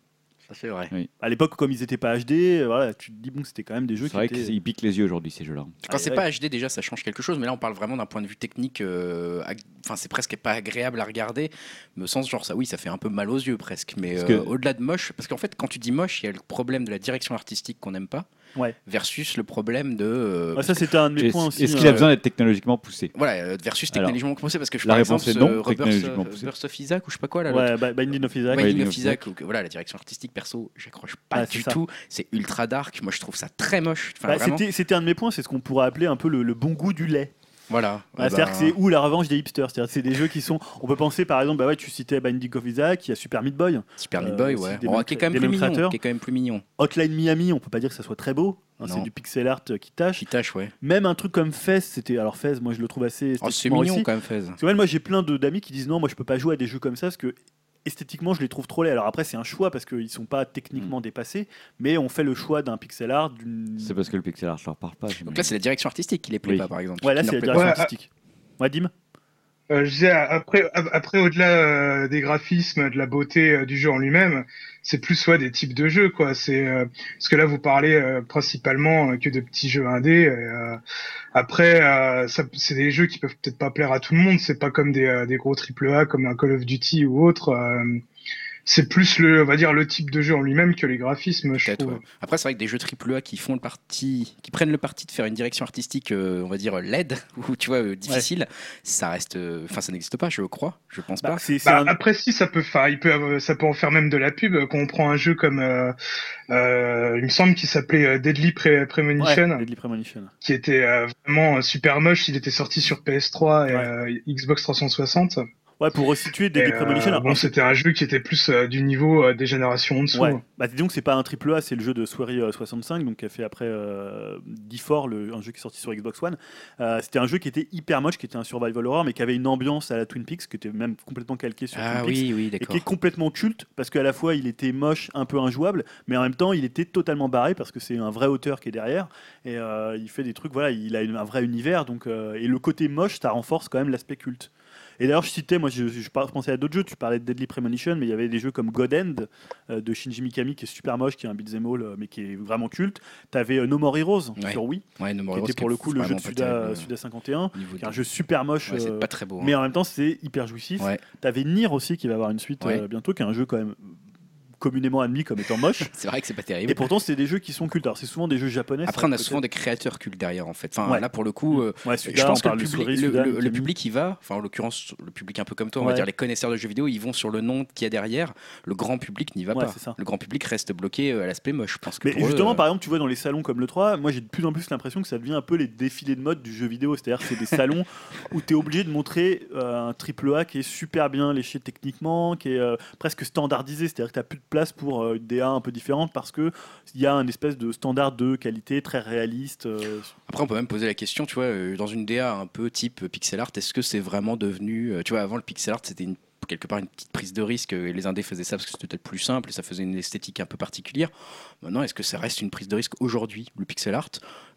C'est vrai. À l'époque, comme ils étaient pas HD, euh, voilà, tu te dis bon, c'était quand même des jeux C'est qui vrai étaient. qu'ils piquent les yeux aujourd'hui ces jeux-là. Quand Ah, c'est ouais. pas HD déjà ça change quelque chose, mais là on parle vraiment d'un point de vue technique. euh, ag- Enfin c'est presque pas agréable à regarder. Me sens genre ça, oui ça fait un peu mal aux yeux presque. Mais euh, que- au-delà de moche, parce qu'en fait quand tu dis moche, il y a le problème de la direction artistique qu'on n'aime pas, Ouais. versus le problème de euh, Ouais, ça, c'était un de mes Est-ce points aussi. est-ce qu'il a euh, besoin d'être technologiquement poussé voilà euh, versus Alors, technologiquement poussé parce que je la par réponse exemple est non, technologiquement of- poussé. Burst of Isaac ou je sais pas quoi là. Ouais, Bi- Binding of Isaac. Ouais, Binding of Isaac, ou que, voilà, la direction artistique perso, j'accroche pas Ah, du ça. tout. C'est ultra dark. Moi, je trouve ça très moche. Enfin, Bah, c'était, c'était un de mes points, c'est ce qu'on pourrait appeler un peu le, le bon goût du lait. Voilà. Ah c'est-à-dire bah, que c'est où la revanche des hipsters? C'est-à-dire c'est des jeux qui sont. On peut penser par exemple, bah ouais, tu citais Binding of Isaac, il y a Super Meat Boy, Super euh, Meat Boy, aussi ouais. des mêmes qui est quand même plus mignon. Qui est quand même plus mignon. Hotline Miami, on peut pas dire que ça soit très beau. hein, c'est du pixel art qui tâche. Qui tâche, ouais. Même un truc comme Fez, c'était. Alors Fez, moi je le trouve assez. Oh, c'est mignon réussi. quand même, Fez. Parce que ouais, moi j'ai plein de- d'amis qui disent non, moi je peux pas jouer à des jeux comme ça parce que esthétiquement je les trouve trop laids. Alors après c'est un choix parce qu'ils sont pas techniquement dépassés, mais on fait le choix d'un pixel art d'une. C'est parce que le pixel art leur parle pas. Donc là, c'est la direction artistique qui les plaît Oui. pas, par exemple. Ouais là c'est la direction Ouais, artistique. Ouais Dim. Euh, je disais, après, ap- après au-delà euh, des graphismes, de la beauté euh, du jeu en lui-même, c'est plus soit des types de jeux, quoi. C'est euh, parce que là, vous parlez euh, principalement que de petits jeux indés. après, c'est des jeux qui peuvent peut-être pas plaire à tout le monde. C'est pas comme des, des gros triple A comme un Call of Duty ou autre. C'est plus le, on va dire, le type de jeu en lui-même que les graphismes, je trouve. ouais. Après, c'est vrai que des jeux AAA qui font le parti, qui prennent le parti de faire une direction artistique, euh, on va dire LED, <laughs> ou tu vois, euh, difficile, ça reste. euh, Enfin, ça n'existe pas, je crois. Je pense Bah, pas. Bah, un- Après, si ça peut faire, il peut, avoir- ça peut en faire même de la pub. Quand on prend un jeu comme, euh, euh, il me semble qu'il s'appelait euh, Deadly Pre- Premonition, Ouais, Deadly Premonition. qui était euh, vraiment super moche. Il était sorti sur PS3 et Ouais. euh, Xbox 360. Ouais, pour resituer Deadly euh, Premonition. alors, bon, c'était un jeu qui était plus euh, du niveau euh, des générations en dessous. Ouais, bah, disons que c'est pas un triple A, c'est le jeu de Swery euh, 65, donc qui a fait après euh, D4, le, un jeu qui est sorti sur Xbox One. Euh, c'était un jeu qui était hyper moche, qui était un survival horror, mais qui avait une ambiance à la Twin Peaks, qui était même complètement calqué sur Ah Twin Peaks. oui, oui, Et qui est complètement culte parce qu'à la fois il était moche, un peu injouable, mais en même temps il était totalement barré parce que c'est un vrai auteur qui est derrière et euh, il fait des trucs, voilà, il a une- un vrai univers donc euh, et le côté moche ça renforce quand même l'aspect culte. Et d'ailleurs, je citais, moi, je, pensais à d'autres jeux. Tu parlais de Deadly Premonition, mais il y avait des jeux comme God End euh, de Shinji Mikami qui est super moche, qui est un beat'em all, euh, mais qui est vraiment culte. T'avais euh, No More Heroes Ouais. sur Wii, Ouais, No More qui était pour le coup le jeu de Suda, terrible, Suda 51, au niveau qui est un jeu super moche. Ouais, c'est pas très beau. hein. mais en même temps, c'est hyper jouissif. Ouais. T'avais Nier aussi qui va avoir une suite bientôt, qui est un jeu quand même communément admis comme étant moche. <laughs> C'est vrai que c'est pas terrible. Et pourtant, c'est des jeux qui sont cultes. Alors, c'est souvent des jeux japonais. Après, on a souvent des créateurs cultes derrière, en fait. Enfin, Ouais. là, pour le coup, euh, Ouais, je pense que le public, Souris, le, Suda, le- le Mikami. public y va, enfin en l'occurrence le public un peu comme toi, on va dire les connaisseurs de jeux vidéo, ils vont sur le nom qu'il y a derrière. Le grand public n'y va pas. c'est ça. Le grand public reste bloqué euh, à l'aspect moche. Je pense que Mais pour justement, euh, par exemple, tu vois, dans les salons comme le 3, moi j'ai de plus en plus l'impression que ça devient un peu les défilés de mode du jeu vidéo. C'est-à-dire que c'est des <laughs> salons où tu es obligé de montrer euh, un triple A qui est super bien léché techniquement, qui est euh, presque standardisé. C'est-à-dire que tu plus de place pour euh, une DA un peu différente parce qu'il y a un espèce de standard de qualité très réaliste. euh, Après, on peut même poser la question, tu vois, euh, dans une DA un peu type pixel art, est-ce que c'est vraiment devenu, tu vois, avant le pixel art, c'était une quelque part une petite prise de risque euh, et les indés faisaient ça parce que c'était peut-être plus simple et ça faisait une esthétique un peu particulière. Maintenant, est-ce que ça reste une prise de risque aujourd'hui, le pixel art?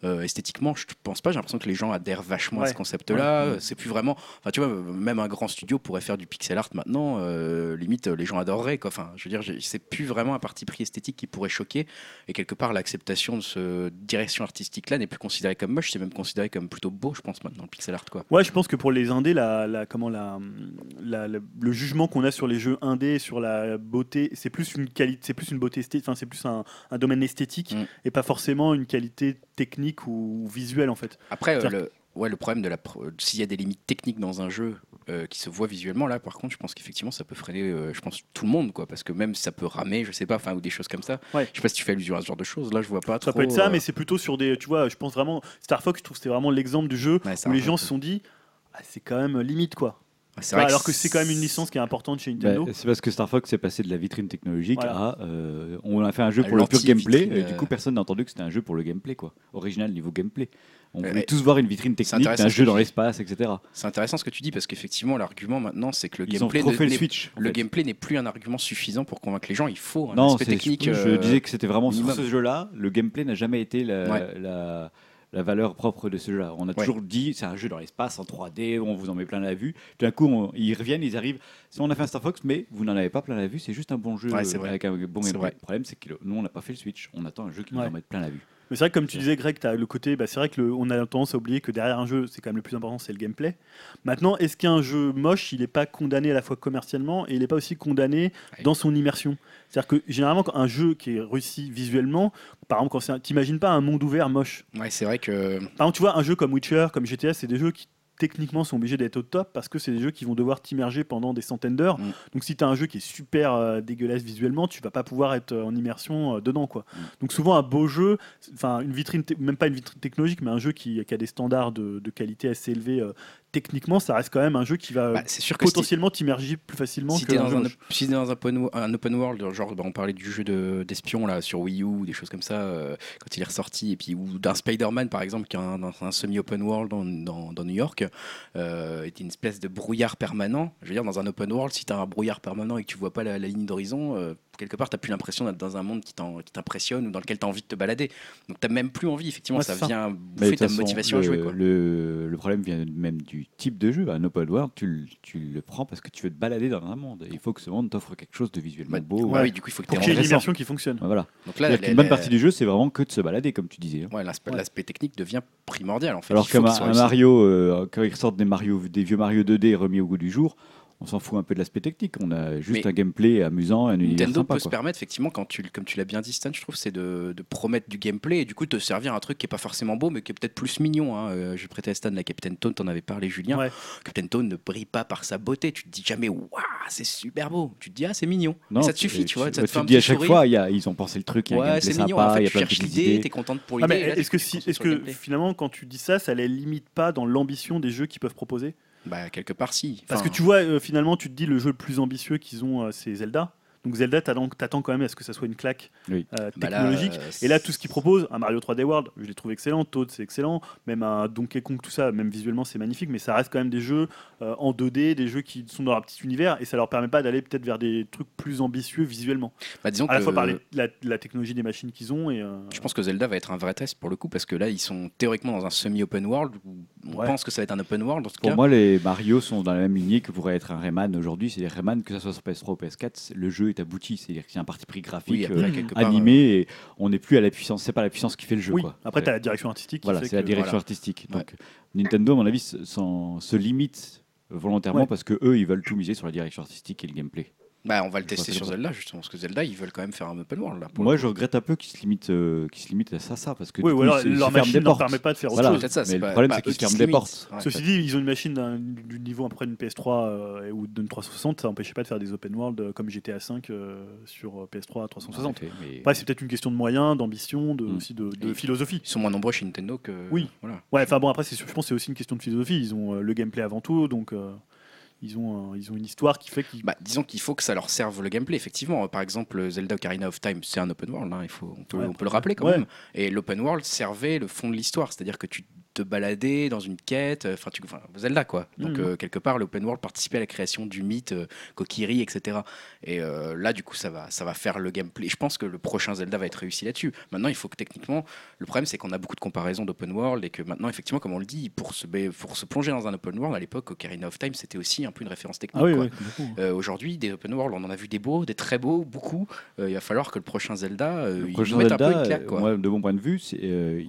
Euh, Esthétiquement, je pense pas. J'ai l'impression que les gens adhèrent vachement à ce concept-là. Euh, C'est plus vraiment. Enfin, tu vois, même un grand studio pourrait faire du pixel art maintenant. euh, limite, les gens adoreraient. Quoi. Enfin, je veux dire, c'est plus vraiment un parti pris esthétique qui pourrait choquer. Et quelque part, l'acceptation de cette direction artistique-là n'est plus considérée comme moche, c'est même considéré comme plutôt beau, je pense, maintenant, le pixel art. Quoi. Ouais, je pense que pour les indés, la, la- comment la, le jugement qu'on a sur les jeux indés, sur la beauté, c'est plus une qualité, c'est plus une beauté esthétique, enfin c'est plus un, un domaine esthétique Mm. et pas forcément une qualité technique ou, visuelle en fait. Après, euh, le, ouais, le problème de la. S'il y a des limites techniques dans un jeu euh, qui se voient visuellement, là, par contre, je pense qu'effectivement, ça peut freiner, euh, je pense, tout le monde, quoi. Parce que même ça peut ramer, je sais pas, enfin, ou des choses comme ça. Ouais. Je sais pas si tu fais allusion à ce genre de choses. Là, je vois pas Ça trop. peut être ça, euh, mais c'est plutôt sur des, tu vois, je pense vraiment Star Fox, je trouve c'était vraiment l'exemple du jeu ouais, où les gens se sont dit, ah, c'est quand même limite quoi. Ah, Bah, vrai alors que c'est quand même une licence qui est importante chez Bah, Nintendo. c'est parce que Star Fox est passé de la vitrine technologique Voilà. à. euh, on a fait un jeu À pour le pur gameplay, et du euh. coup, personne n'a entendu que c'était un jeu pour le gameplay, quoi. Original niveau gameplay. On voulait tous voir une vitrine technique d'un ce jeu dans l'espace, etc. C'est intéressant ce que tu dis parce qu'effectivement l'argument maintenant c'est que le Ils gameplay ne- le switch. le fait. gameplay n'est plus un argument suffisant pour convaincre les gens. Il faut un Non, aspect c'est- technique. je, je euh, disais que c'était vraiment minimum. sur ce jeu-là, le gameplay n'a jamais été la, Ouais. la, la valeur propre de ce jeu-là. On a toujours dit c'est un jeu dans l'espace en 3D, on vous en met plein la vue. Tout d'un coup, on- ils reviennent, ils arrivent. Si on a fait un Star Fox, mais vous n'en avez pas plein la vue, c'est juste un bon jeu avec un bon gameplay. Le problème, c'est que nous, on n'a pas fait le switch. On attend un jeu qui nous en mette plein la vue. Mais c'est vrai que comme tu disais, Greg, tu as le côté. Bah, c'est vrai que le- on a tendance à oublier que derrière un jeu, c'est quand même le plus important, c'est le gameplay. Maintenant, est-ce qu'un jeu moche, il n'est pas condamné à la fois commercialement et il n'est pas aussi condamné Ouais. dans son immersion? C'est-à-dire que généralement, quand un jeu qui est réussi visuellement, par exemple, quand t'imagines pas un monde ouvert moche? Ouais, c'est vrai que Par exemple, tu vois, un jeu comme Witcher, comme GTA, c'est des jeux qui techniquement sont obligés d'être au top parce que c'est des jeux qui vont devoir t'immerger pendant des centaines d'heures. Mm. Donc si tu as un jeu qui est super euh, dégueulasse visuellement, tu vas pas pouvoir être euh, en immersion euh, dedans quoi. Mm. Donc souvent un beau jeu, enfin une vitrine, même pas une vitrine technologique, mais un jeu qui, qui a des standards de, de qualité assez élevés techniquement, ça reste quand même un jeu qui va bah, sûr si- potentiellement t'immerger plus facilement si que dans un, moche. op- si t'es dans un open, wo- un open world, genre bah, on parlait du jeu de- d'espion là sur Wii U, ou des choses comme ça, euh, quand il est ressorti, et puis ou d'un Spider-Man par exemple, qui est un, dans un semi-open world dans, dans- dans New York, euh, est une espèce de brouillard permanent. Je veux dire, dans un open world, si t'as un brouillard permanent et que tu vois pas la, la ligne d'horizon, euh, quelque part t'as plus l'impression d'être dans un monde qui t'impressionne ou dans lequel t'as envie de te balader. Donc t'as même plus envie, effectivement, Ouais, ça vient bouffer de ta façon, motivation le, à jouer. Quoi. Le, le problème vient même du type de jeu. Un open world, tu, le- tu le prends parce que tu veux te balader dans un monde. Il faut que ce monde t'offre quelque chose de visuellement Bah, beau. ouais, oui, du coup, il faut que Pour t'aies qu'il y ait une immersion qui fonctionne. Ouais, Voilà. Donc là, qu'une bonne partie du jeu, c'est vraiment que de se balader, comme tu disais. hein. Ouais, l'aspect Ouais. technique devient primordial en fait. Alors qu'un. Mario, euh, quand ils ressortent des, Mario, des vieux Mario 2D remis au goût du jour, on s'en fout un peu de l'aspect technique. On a juste Mais un gameplay amusant, un univers Nintendo sympa. peut se permettre, effectivement, quand tu, comme tu l'as bien dit, Stan, je trouve, c'est de, de promettre du gameplay et du coup de te servir un truc qui est pas forcément beau, mais qui est peut-être plus mignon. Hein. Euh, je prêtais à Stan la Captain Toad, t'en avais parlé, Julien. Ouais. Captain Toad ne brille pas par sa beauté. Tu te dis jamais, waouh, c'est super beau. Tu te dis, ah, c'est mignon. Non, Et ça te suffit, tu vois. Ça bah, te fait un te dis à chaque sourire. fois, il y a- ils ont pensé le truc, il y a un Ouais, gameplay c'est sympa, mignon. En il fait, y a tu plein de cherches petites l'idée, idées. t'es contente pour Ah, l'idée. et là, est-ce que, si, finalement, quand tu dis ça, ça les limite pas dans l'ambition des jeux qu'ils peuvent proposer? Bah, quelque part, si. Parce que tu vois, euh, finalement, tu te dis le jeu le plus ambitieux qu'ils ont, euh, c'est Zelda. Donc Zelda, t'attends quand même à ce que ça soit une claque Oui. euh, bah là, technologique. euh, Et là, tout ce qu'ils proposent, un Mario 3D World, je les trouve excellents, Toad, c'est excellent, même un Donkey Kong, tout ça, même visuellement, c'est magnifique, mais ça reste quand même des jeux euh, en 2D, des jeux qui sont dans leur petit univers, et ça leur permet pas d'aller peut-être vers des trucs plus ambitieux visuellement. bah, disons À la fois par les- la, la technologie des machines qu'ils ont, et euh, Je pense que Zelda va être un vrai test pour le coup parce que là ils sont théoriquement dans un semi-open world où on Ouais. pense que ça va être un open world en tout Pour cas. moi, les Mario sont dans la même lignée que pourrait être un Rayman aujourd'hui. C'est-à-dire Rayman, que ce soit sur PS3 ou PS4, c'est- le jeu est abouti. C'est-à-dire y a un parti pris graphique, oui, euh, part, animé, et on n'est plus à la puissance. C'est pas la puissance qui fait le jeu. oui, quoi. après, C'est- tu as la direction artistique Voilà, c'est la que- direction voilà. artistique. Donc Nintendo, à mon avis, se- limite volontairement Ouais. parce que eux, ils veulent tout miser sur la direction artistique et le gameplay. Bah, on va le tester sur. Zelda justement parce que Zelda ils veulent quand même faire un open world là. pour Moi, je regrette un peu qu'ils se limitent, euh, qu'ils se limitent à ça, ça, parce que Oui, du ou coup, alors ils se- ils se leur ferment machine des ne leur portes. permet pas de faire autre Voilà. chose. Peut-être ça, c'est le pas- problème, c'est qu'ils eux se qui ferment se des limitent. portes. Ouais. Ceci dit, ils ont une machine d'un- du niveau après d'une PS3 euh, ou d'une 360, ça n'empêchait pas de faire des open world euh, comme GTA 5 euh, sur PS3 à 360. En effet, mais- Après, c'est peut-être une question de moyens, d'ambition, de, Mm. aussi de, de Et- philosophie. Ils sont moins nombreux chez Nintendo que. Oui. Voilà. Ouais, enfin bon, après, c'est- je pense que c'est aussi une question de philosophie. Ils ont euh, le gameplay avant tout, donc euh, ils, ont, un- ils ont une histoire qui fait qu'ils. Bah, disons qu'il faut que ça leur serve le gameplay effectivement. Par exemple, Zelda Ocarina of Time, c'est un open world. hein, Il faut, on peut, Ouais. on peut le rappeler quand Ouais. même. Et l'open world servait le fond de l'histoire, c'est-à-dire que tu te baladais dans une quête, euh, enfin tu, enfin, Zelda quoi. Donc Mhm. euh, quelque part, l'open world participait à la création du mythe, euh, Kokiri, etc. Et euh, là, du coup, ça va, ça va faire le gameplay. Je pense que le prochain Zelda va être réussi là-dessus. Maintenant, il faut que techniquement, le problème c'est qu'on a beaucoup de comparaisons d'open world et que maintenant, effectivement, comme on le dit, pour se, pour se plonger dans un open world, à l'époque, Ocarina of Time, c'était aussi un peu une référence technique. Ah oui, oui. Euh, Aujourd'hui, des open world, on en a vu des beaux, des très beaux, beaucoup. Euh, il va falloir que le prochain Zelda, euh, Le il prochain nous mette un peu une claque. Quoi. moi, de mon point de vue, c'est, euh,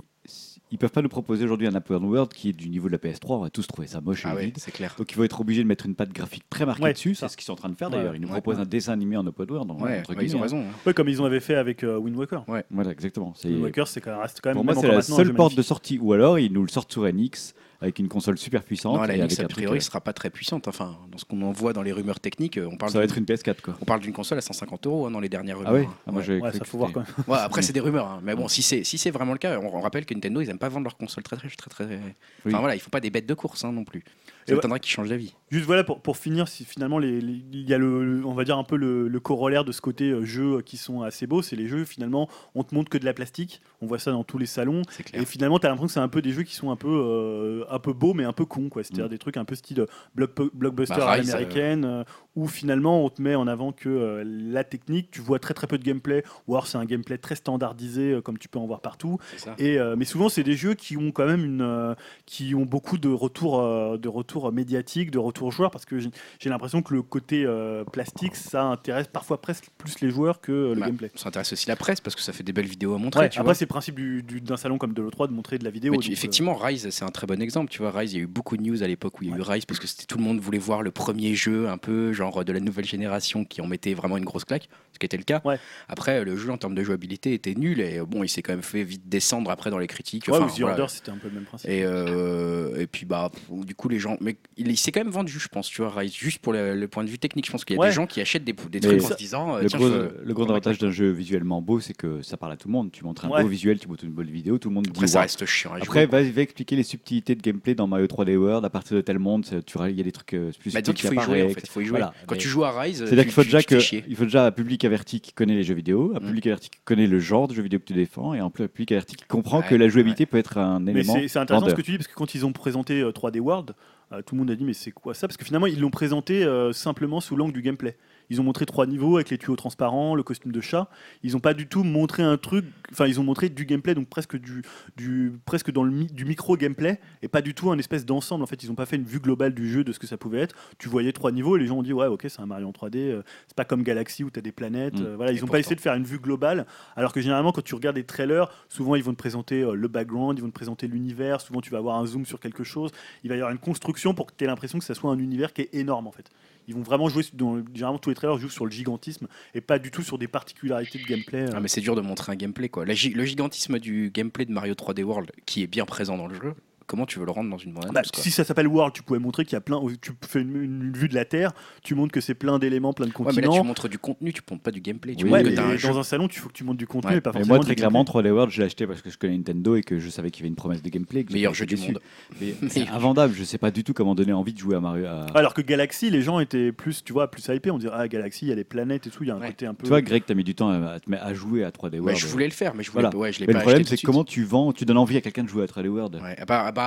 ils peuvent pas nous proposer aujourd'hui un open world qui est du niveau de la PS3. On va tous trouver ça moche ah et ouais, vide. c'est clair. Donc ils vont être obligés de mettre une patte graphique très marquée Ouais, dessus. C'est ce qu'ils sont en train de faire Ouais, d'ailleurs. Ils nous ouais, proposent ouais. un dessin animé en open world. en- Ouais, entre ouais, ils ont hein. raison. hein. Ouais, comme ils ont avait fait avec euh, Wind Waker. Voilà, exactement. Wind Waker, c'est quand même, reste quand même. Pour moi, c'est la un seule porte de sortie. Ou alors, ils nous le sortent sur NX avec une console super puissante. Non, la et NX, a priori, euh, sera pas très puissante. Enfin, dans ce qu'on en voit dans les rumeurs techniques, euh, on parle ça va d'une- être une PS4 quoi. on parle d'une console à 150 euros hein, dans les dernières rumeurs. Ah ouais hein. Ah, Moi, Ouais. j'avais Ouais, ça faut voir quand même. Ouais, après, c'est des rumeurs. hein. Mais bon, si c'est si c'est vraiment le cas, on, on rappelle que Nintendo, ils aiment pas vendre leurs consoles très très très très. très- Enfin Oui. voilà, ils font pas des bêtes de course hein, non plus. Ça m'étonnerait qu'il change d'avis. Juste voilà pour, pour finir, si finalement les, les- il y a le, le- on va dire un peu le, le corollaire de ce côté euh, jeux qui sont assez beaux, c'est les jeux finalement on te montre que de la plastique, on voit ça dans tous les salons. Et finalement tu as l'impression que c'est un peu des jeux qui sont un peu euh, un peu beaux mais un peu cons quoi, c'est-à-dire Mm. des trucs un peu style block- blockbuster Bah, Rise, l'américaine euh, où finalement on te met en avant que euh, la technique, tu vois très très peu de gameplay ou alors c'est un gameplay très standardisé euh, comme tu peux en voir partout. Et, euh, mais souvent, c'est des jeux qui ont quand même une, euh, qui ont beaucoup de retours, euh, de retours médiatiques, de retours joueurs, parce que j'ai l'impression que le côté euh, plastique, ça intéresse parfois presque plus les joueurs que euh, le Bah, gameplay. Ça intéresse aussi la presse parce que ça fait des belles vidéos à montrer. Ouais, tu après, c'est le principe du- du- d'un salon comme de l'E3 de montrer de la vidéo. Tu- euh, effectivement, Rise, c'est un très bon exemple. Tu vois, Rise, il y a eu beaucoup de news à l'époque où il y a eu Rise parce que c'était tout le monde voulait voir le premier jeu un peu genre de la nouvelle génération qui en mettait vraiment une grosse claque, ce qui était le cas. Ouais. Après, le jeu en termes de jouabilité était nul et euh, bon, il s'est quand même fait vite descendre après dans les critiques. ouais, Enfin, ou The voilà. Order, c'était un peu le même principe. Et, euh, et puis bah du coup les gens mais il, il s'est quand même vendu je pense tu vois Rise juste pour le, le point de vue technique je pense qu'il y a Ouais. des gens qui achètent des, des Mais trucs en ça- se disant euh, Le tiens, gros, je veux- le gros avantage d'un jeu visuellement beau, c'est que ça parle à tout le monde. Tu montres un Ouais. beau visuel, tu montres une bonne vidéo, tout le monde dit après ça Waouh. reste chiant à jouer, Après, quoi. va, expliquer les subtilités de gameplay dans Mario 3D World. À partir de tel monde, ça- tu, il y a des trucs euh, plus bah, subtils donc il faut y jouer en fait il faut y jouer Voilà, quand mais- tu joues à Rise C'est-à-dire tu- qu'il faut déjà que, il faut déjà un public averti qui connaît les jeux vidéo, un Mm. public averti qui connaît le genre de jeux vidéo que tu défends, et un public averti qui comprend que la jouabilité peut être un Mais élément c'est c'est intéressant vendeur. ce que tu dis parce que quand ils ont présenté euh, 3D World, euh, tout le monde a dit mais c'est quoi ça? Parce que finalement ils l'ont présenté euh, simplement sous l'angle du gameplay. Ils ont montré trois niveaux avec les tuyaux transparents, le costume de chat. Ils n'ont pas du tout montré un truc. Enfin, ils ont montré du gameplay, donc presque du, du presque dans le mi- du micro gameplay et pas du tout un espèce d'ensemble. En fait, ils n'ont pas fait une vue globale du jeu de ce que ça pouvait être. Tu voyais trois niveaux et les gens ont dit ouais ok c'est un Mario en 3D. euh, c'est pas comme Galaxy où tu as des planètes. Mm. euh, voilà, ils n'ont pas essayé de faire une vue globale. Alors que généralement quand tu regardes des trailers, souvent ils vont te présenter euh, le background, ils vont te présenter l'univers. Souvent tu vas avoir un zoom sur quelque chose. Il va y avoir une construction pour que tu aies l'impression que ça soit un univers qui est énorme en fait. Ils vont vraiment jouer, dans, généralement tous les trailers jouent sur le gigantisme et pas du tout sur des particularités de gameplay. euh. Ah, mais c'est dur de montrer un gameplay quoi. Le gigantisme du gameplay de Mario 3D World qui est bien présent dans le jeu, comment tu veux le rendre dans une bande Bah, annonce, quoi si ça s'appelle World, tu pouvais montrer qu'il y a plein. Tu fais une, une vue de la Terre, tu montres que c'est plein d'éléments, plein de Ouais, mais là continents. tu montres du contenu, tu montres pas du gameplay. Tu Oui, Ouais, que jeu. dans un salon, il faut que tu montres du contenu Ouais. et pas Mais moi, très clairement, 3D World, je l'ai acheté parce que je connais Nintendo et que je savais qu'il y avait une promesse de gameplay. que Meilleur jeu du monde. <laughs> Mais <laughs> c'est invendable. Je sais pas du tout comment donner envie de jouer à Mario. à- Alors que Galaxy, les gens étaient plus, tu vois, plus hypés. On dirait, ah, Galaxy, il y a les planètes et tout, il y a un Ouais. côté un peu. Tu vois, Greg, t'as mis du temps à, jouer à 3D Ouais, World. je voulais le faire, mais je voulais Voilà. ouais, je l'ai Mais pas le problème, c'est comment tu vends, tu donnes envie à quelqu'un de jouer à 3D World.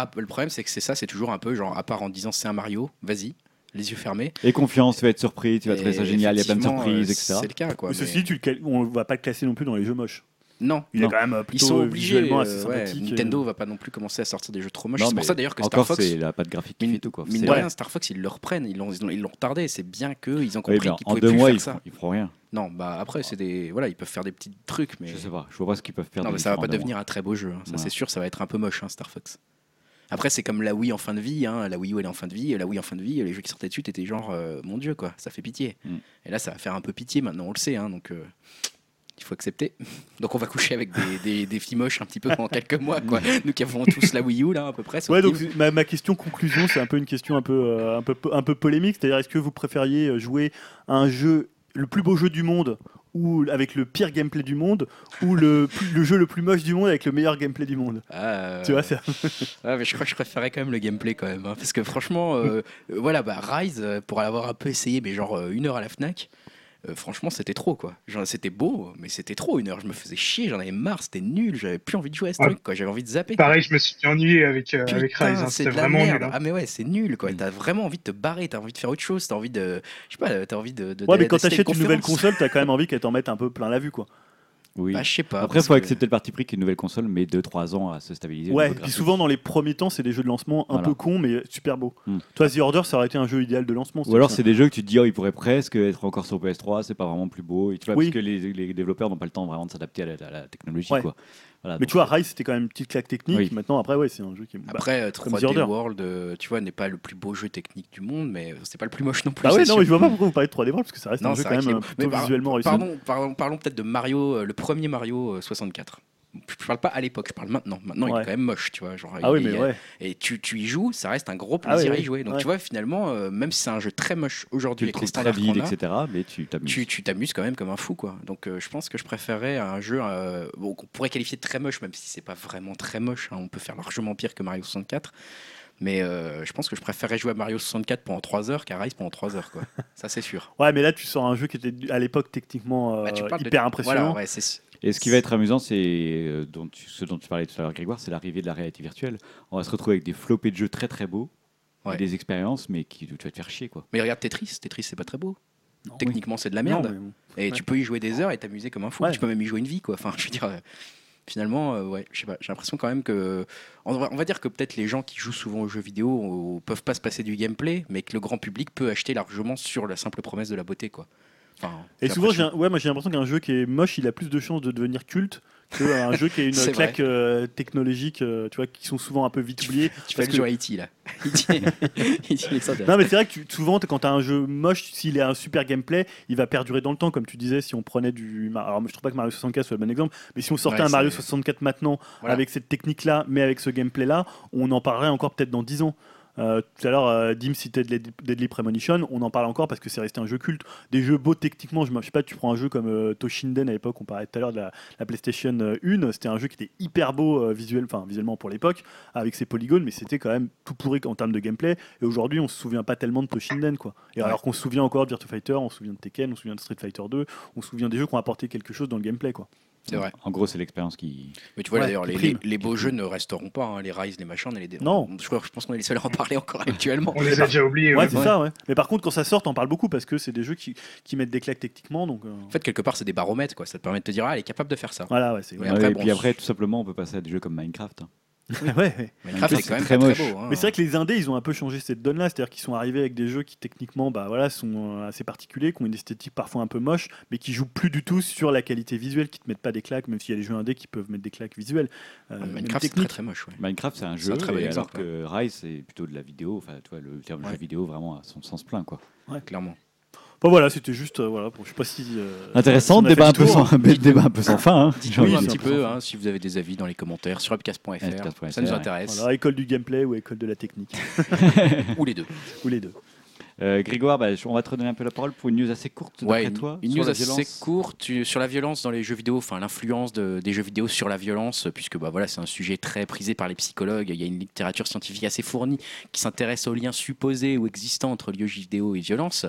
Ah bah, ah bah, le problème, c'est que c'est ça, c'est toujours un peu genre, à part en disant c'est un Mario, vas-y, les yeux fermés. Et confiance, tu vas être surpris, tu vas trouver ça génial, il y a plein de surprises, euh, etc. C'est le cas, quoi. Mais mais- ceci, tu le cal- on va pas le classer non plus dans les jeux moches. Non, Il Non. est quand même euh, ils sont obligés. visuellement euh, assez ouais. Nintendo va pas non plus commencer à sortir des jeux trop moches. C'est pour ça d'ailleurs que Star Encore, Fox. c'est la patte graphique qui Mine- fait tout. Quoi. Mine de rien, Star Fox, ils le reprennent, ils l'ont ils l'ont- ils l'ont retardé. C'est bien qu'ils ont Oui, compris mais qu'ils en pouvaient deux plus mois, faire ils, ça. font- ils feront rien. Non, bah après, c'est des. Voilà, ils peuvent faire des petits trucs, mais. Je sais pas, je vois pas ce qu'ils peuvent faire. Non, de mais ça va pas de devenir un très beau jeu. hein. Ça, Ouais. c'est sûr, ça va être un peu moche, hein, Star Fox. Après, c'est comme la Wii en fin de vie. Hein. La Wii U, elle est en fin de vie. La Wii en fin de vie, les jeux qui sortaient dessus, étaient genre, euh, mon Dieu, quoi, ça fait pitié. Mm. Et là, ça va faire un peu pitié maintenant, on le sait. Hein, donc, euh, il faut accepter. <laughs> Donc, on va coucher avec des, des, des filles moches un petit peu pendant quelques mois, quoi. <laughs> Nous qui avons tous la Wii U, là, à peu près. Ouais, donc ma, ma question conclusion, c'est un peu une question un peu, euh, un peu, un peu polémique. C'est-à-dire, est-ce que vous préfériez jouer à un jeu, le plus beau jeu du monde, ou avec le pire gameplay du monde, ou le, jeu le plus moche du monde avec le meilleur gameplay du monde Ah, euh, Tu vois, mais je crois que je préférais quand même le gameplay quand même. hein, parce que franchement, euh, voilà, bah, Rise, euh, pour l'avoir un peu essayé, mais genre une heure à la Fnac, euh, franchement, c'était trop quoi. C'était beau, mais c'était trop une heure. Je me faisais chier, j'en avais marre, c'était nul, j'avais plus envie de jouer à ce Ouais. truc quoi. J'avais envie de zapper. Pareil, je me suis ennuyé avec, euh, avec Rise. hein, C'était vraiment merde. nul. hein. Ah mais ouais, c'est nul quoi. Mm. T'as vraiment envie de te barrer, t'as envie de faire autre chose, t'as envie de, je sais pas, t'as envie de. de Ouais, mais quand t'achètes une nouvelle console, t'as quand même <laughs> envie qu'elle t'en mette un peu plein la vue, quoi. Oui. Bah, je sais pas. Après, il faut que- accepter le parti pris qu'une nouvelle console met 2-3 ans à se stabiliser. Ouais, niveau puis souvent dans les premiers temps, c'est des jeux de lancement un Voilà. peu cons, mais super beaux. Hmm. Toi, The Order, ça aurait été un jeu idéal de lancement. Ou alors c'est des jeux que tu te dis oh il pourrait presque être encore sur PS3, c'est pas vraiment plus beau. Et tu vois Oui. parce que les, les développeurs n'ont pas le temps vraiment de s'adapter à, la- à la technologie Ouais. quoi. Voilà, Mais tu vois, Rise, c'était quand même une petite claque technique. Oui. Maintenant, après, ouais, c'est un jeu qui est. bah, Après, euh, comme 3D The Order. World, euh, tu vois, n'est pas le plus beau jeu technique du monde, mais c'est pas le plus moche non plus. Bah ouais, non, je vois pas pourquoi vous parlez de 3D World, parce que ça reste Non, un jeu quand même euh, est- plutôt mais par- visuellement réussi. Pardon, parlons, parlons peut-être de Mario, euh, le premier Mario euh, 64. Je parle pas à l'époque, je parle maintenant. Maintenant, il est quand même moche, tu vois. Genre, Ah oui, mais ouais. Et tu, tu y joues, ça reste un gros Ah plaisir oui, à y jouer. Donc ouais. tu vois, finalement, euh, même si c'est un jeu très moche aujourd'hui le avec les trouves très standards vide, qu'on a, etc. Mais tu t'amuses. tu t'amuses quand même comme un fou, quoi. Donc euh, je pense que je préférais un jeu euh, bon, qu'on pourrait qualifier de très moche, même si c'est pas vraiment très moche. hein. On peut faire largement pire que Mario 64. Mais euh, je pense que je préférerais jouer à Mario 64 pendant 3 heures qu'à Rise pendant 3 heures. Quoi. <laughs> Ça, c'est sûr. Ouais, mais là, tu sors un jeu qui était à l'époque techniquement euh, Bah, de- hyper impressionnant. Voilà, ouais, c'est- Et ce qui va être amusant, c'est euh, dont tu- ce dont tu parlais tout à l'heure, Grégoire, c'est l'arrivée de la réalité virtuelle. On va se retrouver avec des flopés de jeux très très beaux, et Ouais. des expériences, mais qui tu vas te faire chier quoi. Mais regarde Tetris. Tetris, c'est pas très beau. Non, Techniquement, c'est de la merde. Non, mais bon. Et Ouais. tu peux y jouer des heures et t'amuser comme un fou. Ouais. Tu peux même y jouer une vie, quoi. Enfin, je veux dire, euh, finalement, euh, ouais, je sais pas. J'ai l'impression quand même que, on va, on va dire que peut-être les gens qui jouent souvent aux jeux vidéo euh, peuvent pas se passer du gameplay, mais que le grand public peut acheter largement sur la simple promesse de la beauté, quoi. Enfin, Et souvent, j'ai un- ouais, moi j'ai l'impression qu'un jeu qui est moche, il a plus de chances de devenir culte qu'un jeu qui a une <laughs> vrai. claque euh, technologique, euh, tu vois, qui sont souvent un peu vite oubliés. tu parce fais le que- jeu à E.T. là. E.T. E.T. Alexander. Non, mais c'est vrai que tu- souvent, t- quand tu as un jeu moche, s'il a un super gameplay, il va perdurer dans le temps, comme tu disais. Si on prenait du. Mar- Alors, je trouve pas que Mario 64 soit le bon exemple, mais si on sortait Ouais, un Mario c'est- 64 maintenant, Voilà. avec cette technique-là, mais avec ce gameplay-là, on en parlerait encore peut-être dans 10 ans. Euh, tout à l'heure, euh, Dim citait Deadly Premonition, on en parle encore parce que c'est resté un jeu culte. Des jeux beaux techniquement, je, je sais pas, tu prends un jeu comme euh, Toshinden à l'époque, on parlait tout à l'heure de la, la PlayStation euh, 1, c'était un jeu qui était hyper beau visuel, enfin, visuellement pour l'époque, avec ses polygones, mais c'était quand même tout pourri en termes de gameplay. Et aujourd'hui, on se souvient pas tellement de Toshinden, quoi. Et alors qu'on se souvient encore de Virtua Fighter, on se souvient de Tekken, on se souvient de Street Fighter 2, on se souvient des jeux qui ont apporté quelque chose dans le gameplay, quoi. C'est vrai. En gros, c'est l'expérience qui. Mais tu vois, Ouais, d'ailleurs, les, prime. les- les beaux jeux ne resteront pas. hein, Les Rise, les machins, on est les Non. Je, crois- je pense qu'on est les seuls à en parler encore <laughs> actuellement. On les a déjà oubliés. Ouais, ouais. c'est ça, ouais. Mais par contre, quand ça sort, t'en parles beaucoup parce que c'est des jeux qui, qui mettent des claques techniquement, donc. euh, En fait, quelque part, c'est des baromètres. Quoi. Ça te permet de te dire, ah, elle est capable de faire ça. Voilà, ouais, après, et bon, puis après, tout simplement, on peut passer à des jeux comme Minecraft. hein. <laughs> ouais, ouais. Minecraft, c'est c'est quand même très très, moche. très beau. hein. Mais c'est vrai que les indés, ils ont un peu changé cette donne-là, c'est-à-dire qu'ils sont arrivés avec des jeux qui techniquement, bah voilà, sont euh, assez particuliers, qui ont une esthétique parfois un peu moche, mais qui jouent plus du tout sur la qualité visuelle, qui te mettent pas des claques, même s'il y a des jeux indés qui peuvent mettre des claques visuelles. Euh, même Minecraft, c'est très très moche. ouais. Minecraft, c'est un jeu, un très bon et alors que Rise, c'est plutôt de la vidéo. Enfin, tu vois, le terme Ouais. jeu vidéo vraiment à son sens plein, quoi. Clairement. Bon voilà, c'était juste, euh, voilà, je sais pas si. euh, Intéressant, on a débat un, peu sans, <laughs> débat un peu sans fin. Hein, j'ai de un dire. petit peu hein, si vous avez des avis dans les commentaires sur upcast.fr. Upcast.fr, Ça nous ouais. intéresse. Voilà, école du gameplay ou école de la technique, <laughs> <laughs> Ou les deux. ou les deux. Euh, Grégoire, bah, on va te redonner un peu la parole pour une news assez courte, d'après Ouais, une, toi. une news assez violence. courte sur la violence dans les jeux vidéo, enfin l'influence de- des jeux vidéo sur la violence, puisque bah, voilà, c'est un sujet très prisé par les psychologues. Il y a une littérature scientifique assez fournie qui s'intéresse aux liens supposés ou existants entre lieux vidéo et violence.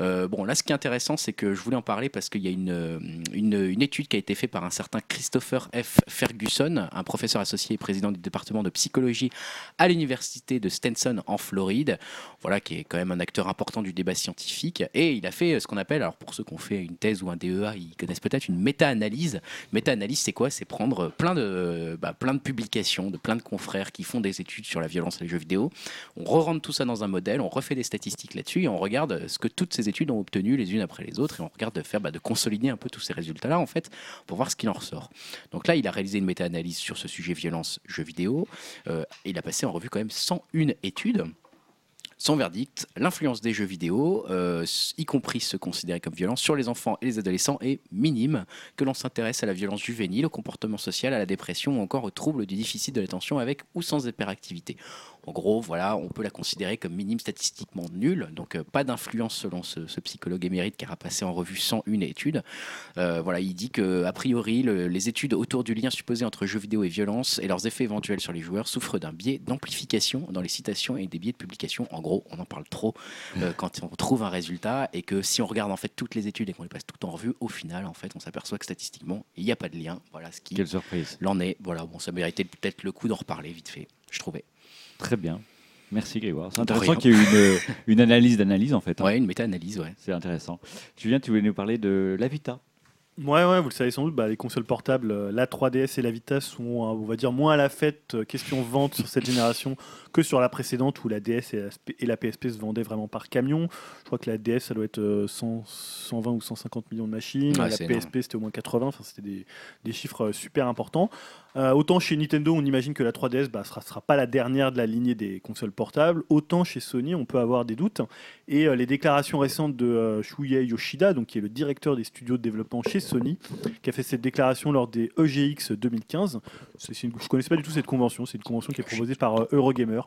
Euh, bon, là, ce qui est intéressant, c'est que je voulais en parler parce qu'il y a une, euh, une, une étude qui a été faite par un certain Christopher F. Ferguson, un professeur associé et président du département de psychologie à l'université de Stenson en Floride, voilà, qui est quand même un acteur important du débat scientifique. Et il a fait ce qu'on appelle, alors pour ceux qui ont fait une thèse ou un DEA, ils connaissent peut-être une méta-analyse. Méta-analyse, c'est quoi? C'est prendre plein de, bah, plein de publications de plein de confrères qui font des études sur la violence et les jeux vidéo. On re-rentre tout ça dans un modèle, on refait des statistiques là-dessus et on regarde ce que toutes ces études ont obtenu les unes après les autres et on regarde de faire bah, de consolider un peu tous ces résultats-là en fait pour voir ce qu'il en ressort. Donc là, il a réalisé une méta-analyse sur ce sujet violence jeux vidéo. Euh, il a passé en revue quand même 101 études. Son verdict, l'influence des jeux vidéo, euh, y compris ceux considérés comme violents, sur les enfants et les adolescents est minime, que l'on s'intéresse à la violence juvénile, au comportement social, à la dépression ou encore aux troubles du déficit de l'attention avec ou sans hyperactivité. En gros, voilà, on peut la considérer comme minime statistiquement nulle, donc euh, pas d'influence selon ce, ce psychologue émérite qui a passé en revue 101 études. Euh, voilà, il dit que a priori, le- les études autour du lien supposé entre jeux vidéo et violence et leurs effets éventuels sur les joueurs souffrent d'un biais d'amplification dans les citations et des biais de publication. En gros, on en parle trop euh, quand on trouve un résultat et que si on regarde en fait toutes les études et qu'on les passe toutes en revue, au final, en fait, on s'aperçoit que statistiquement, il n'y a pas de lien. Voilà ce qui Quelle surprise. l'en est. Voilà, bon, ça méritait peut-être le coup d'en reparler vite fait, je trouvais. Très bien. Merci Grégoire. C'est intéressant qu'il y ait une, <laughs> une analyse d'analyse en fait. hein. Ouais, une méta-analyse, ouais. C'est intéressant. Julien, tu voulais nous parler de la Vita. Ouais, ouais, vous le savez sans doute, bah, les consoles portables, euh, la 3DS et la Vita sont, euh, on va dire, moins à la fête euh, question vente sur cette <laughs> génération que sur la précédente où la DS et la, SP et la PSP se vendaient vraiment par camion. Je crois que la DS, ça doit être euh, 100, 120 ou 150 millions de machines. Ouais, la. PSP, c'était au moins 80. Enfin, c'était des, des chiffres super importants. Euh, autant chez Nintendo, on imagine que la 3DS bah, sera, pas la dernière de la lignée des consoles portables. Autant chez Sony, on peut avoir des doutes. Et euh, les déclarations récentes de euh, Shuhei Yoshida, donc, qui est le directeur des studios de développement chez Sony, qui a fait cette déclaration lors des EGX 2015. C'est- c'est je ne connaissais pas du tout cette convention. C'est une convention qui est proposée par euh, Eurogamer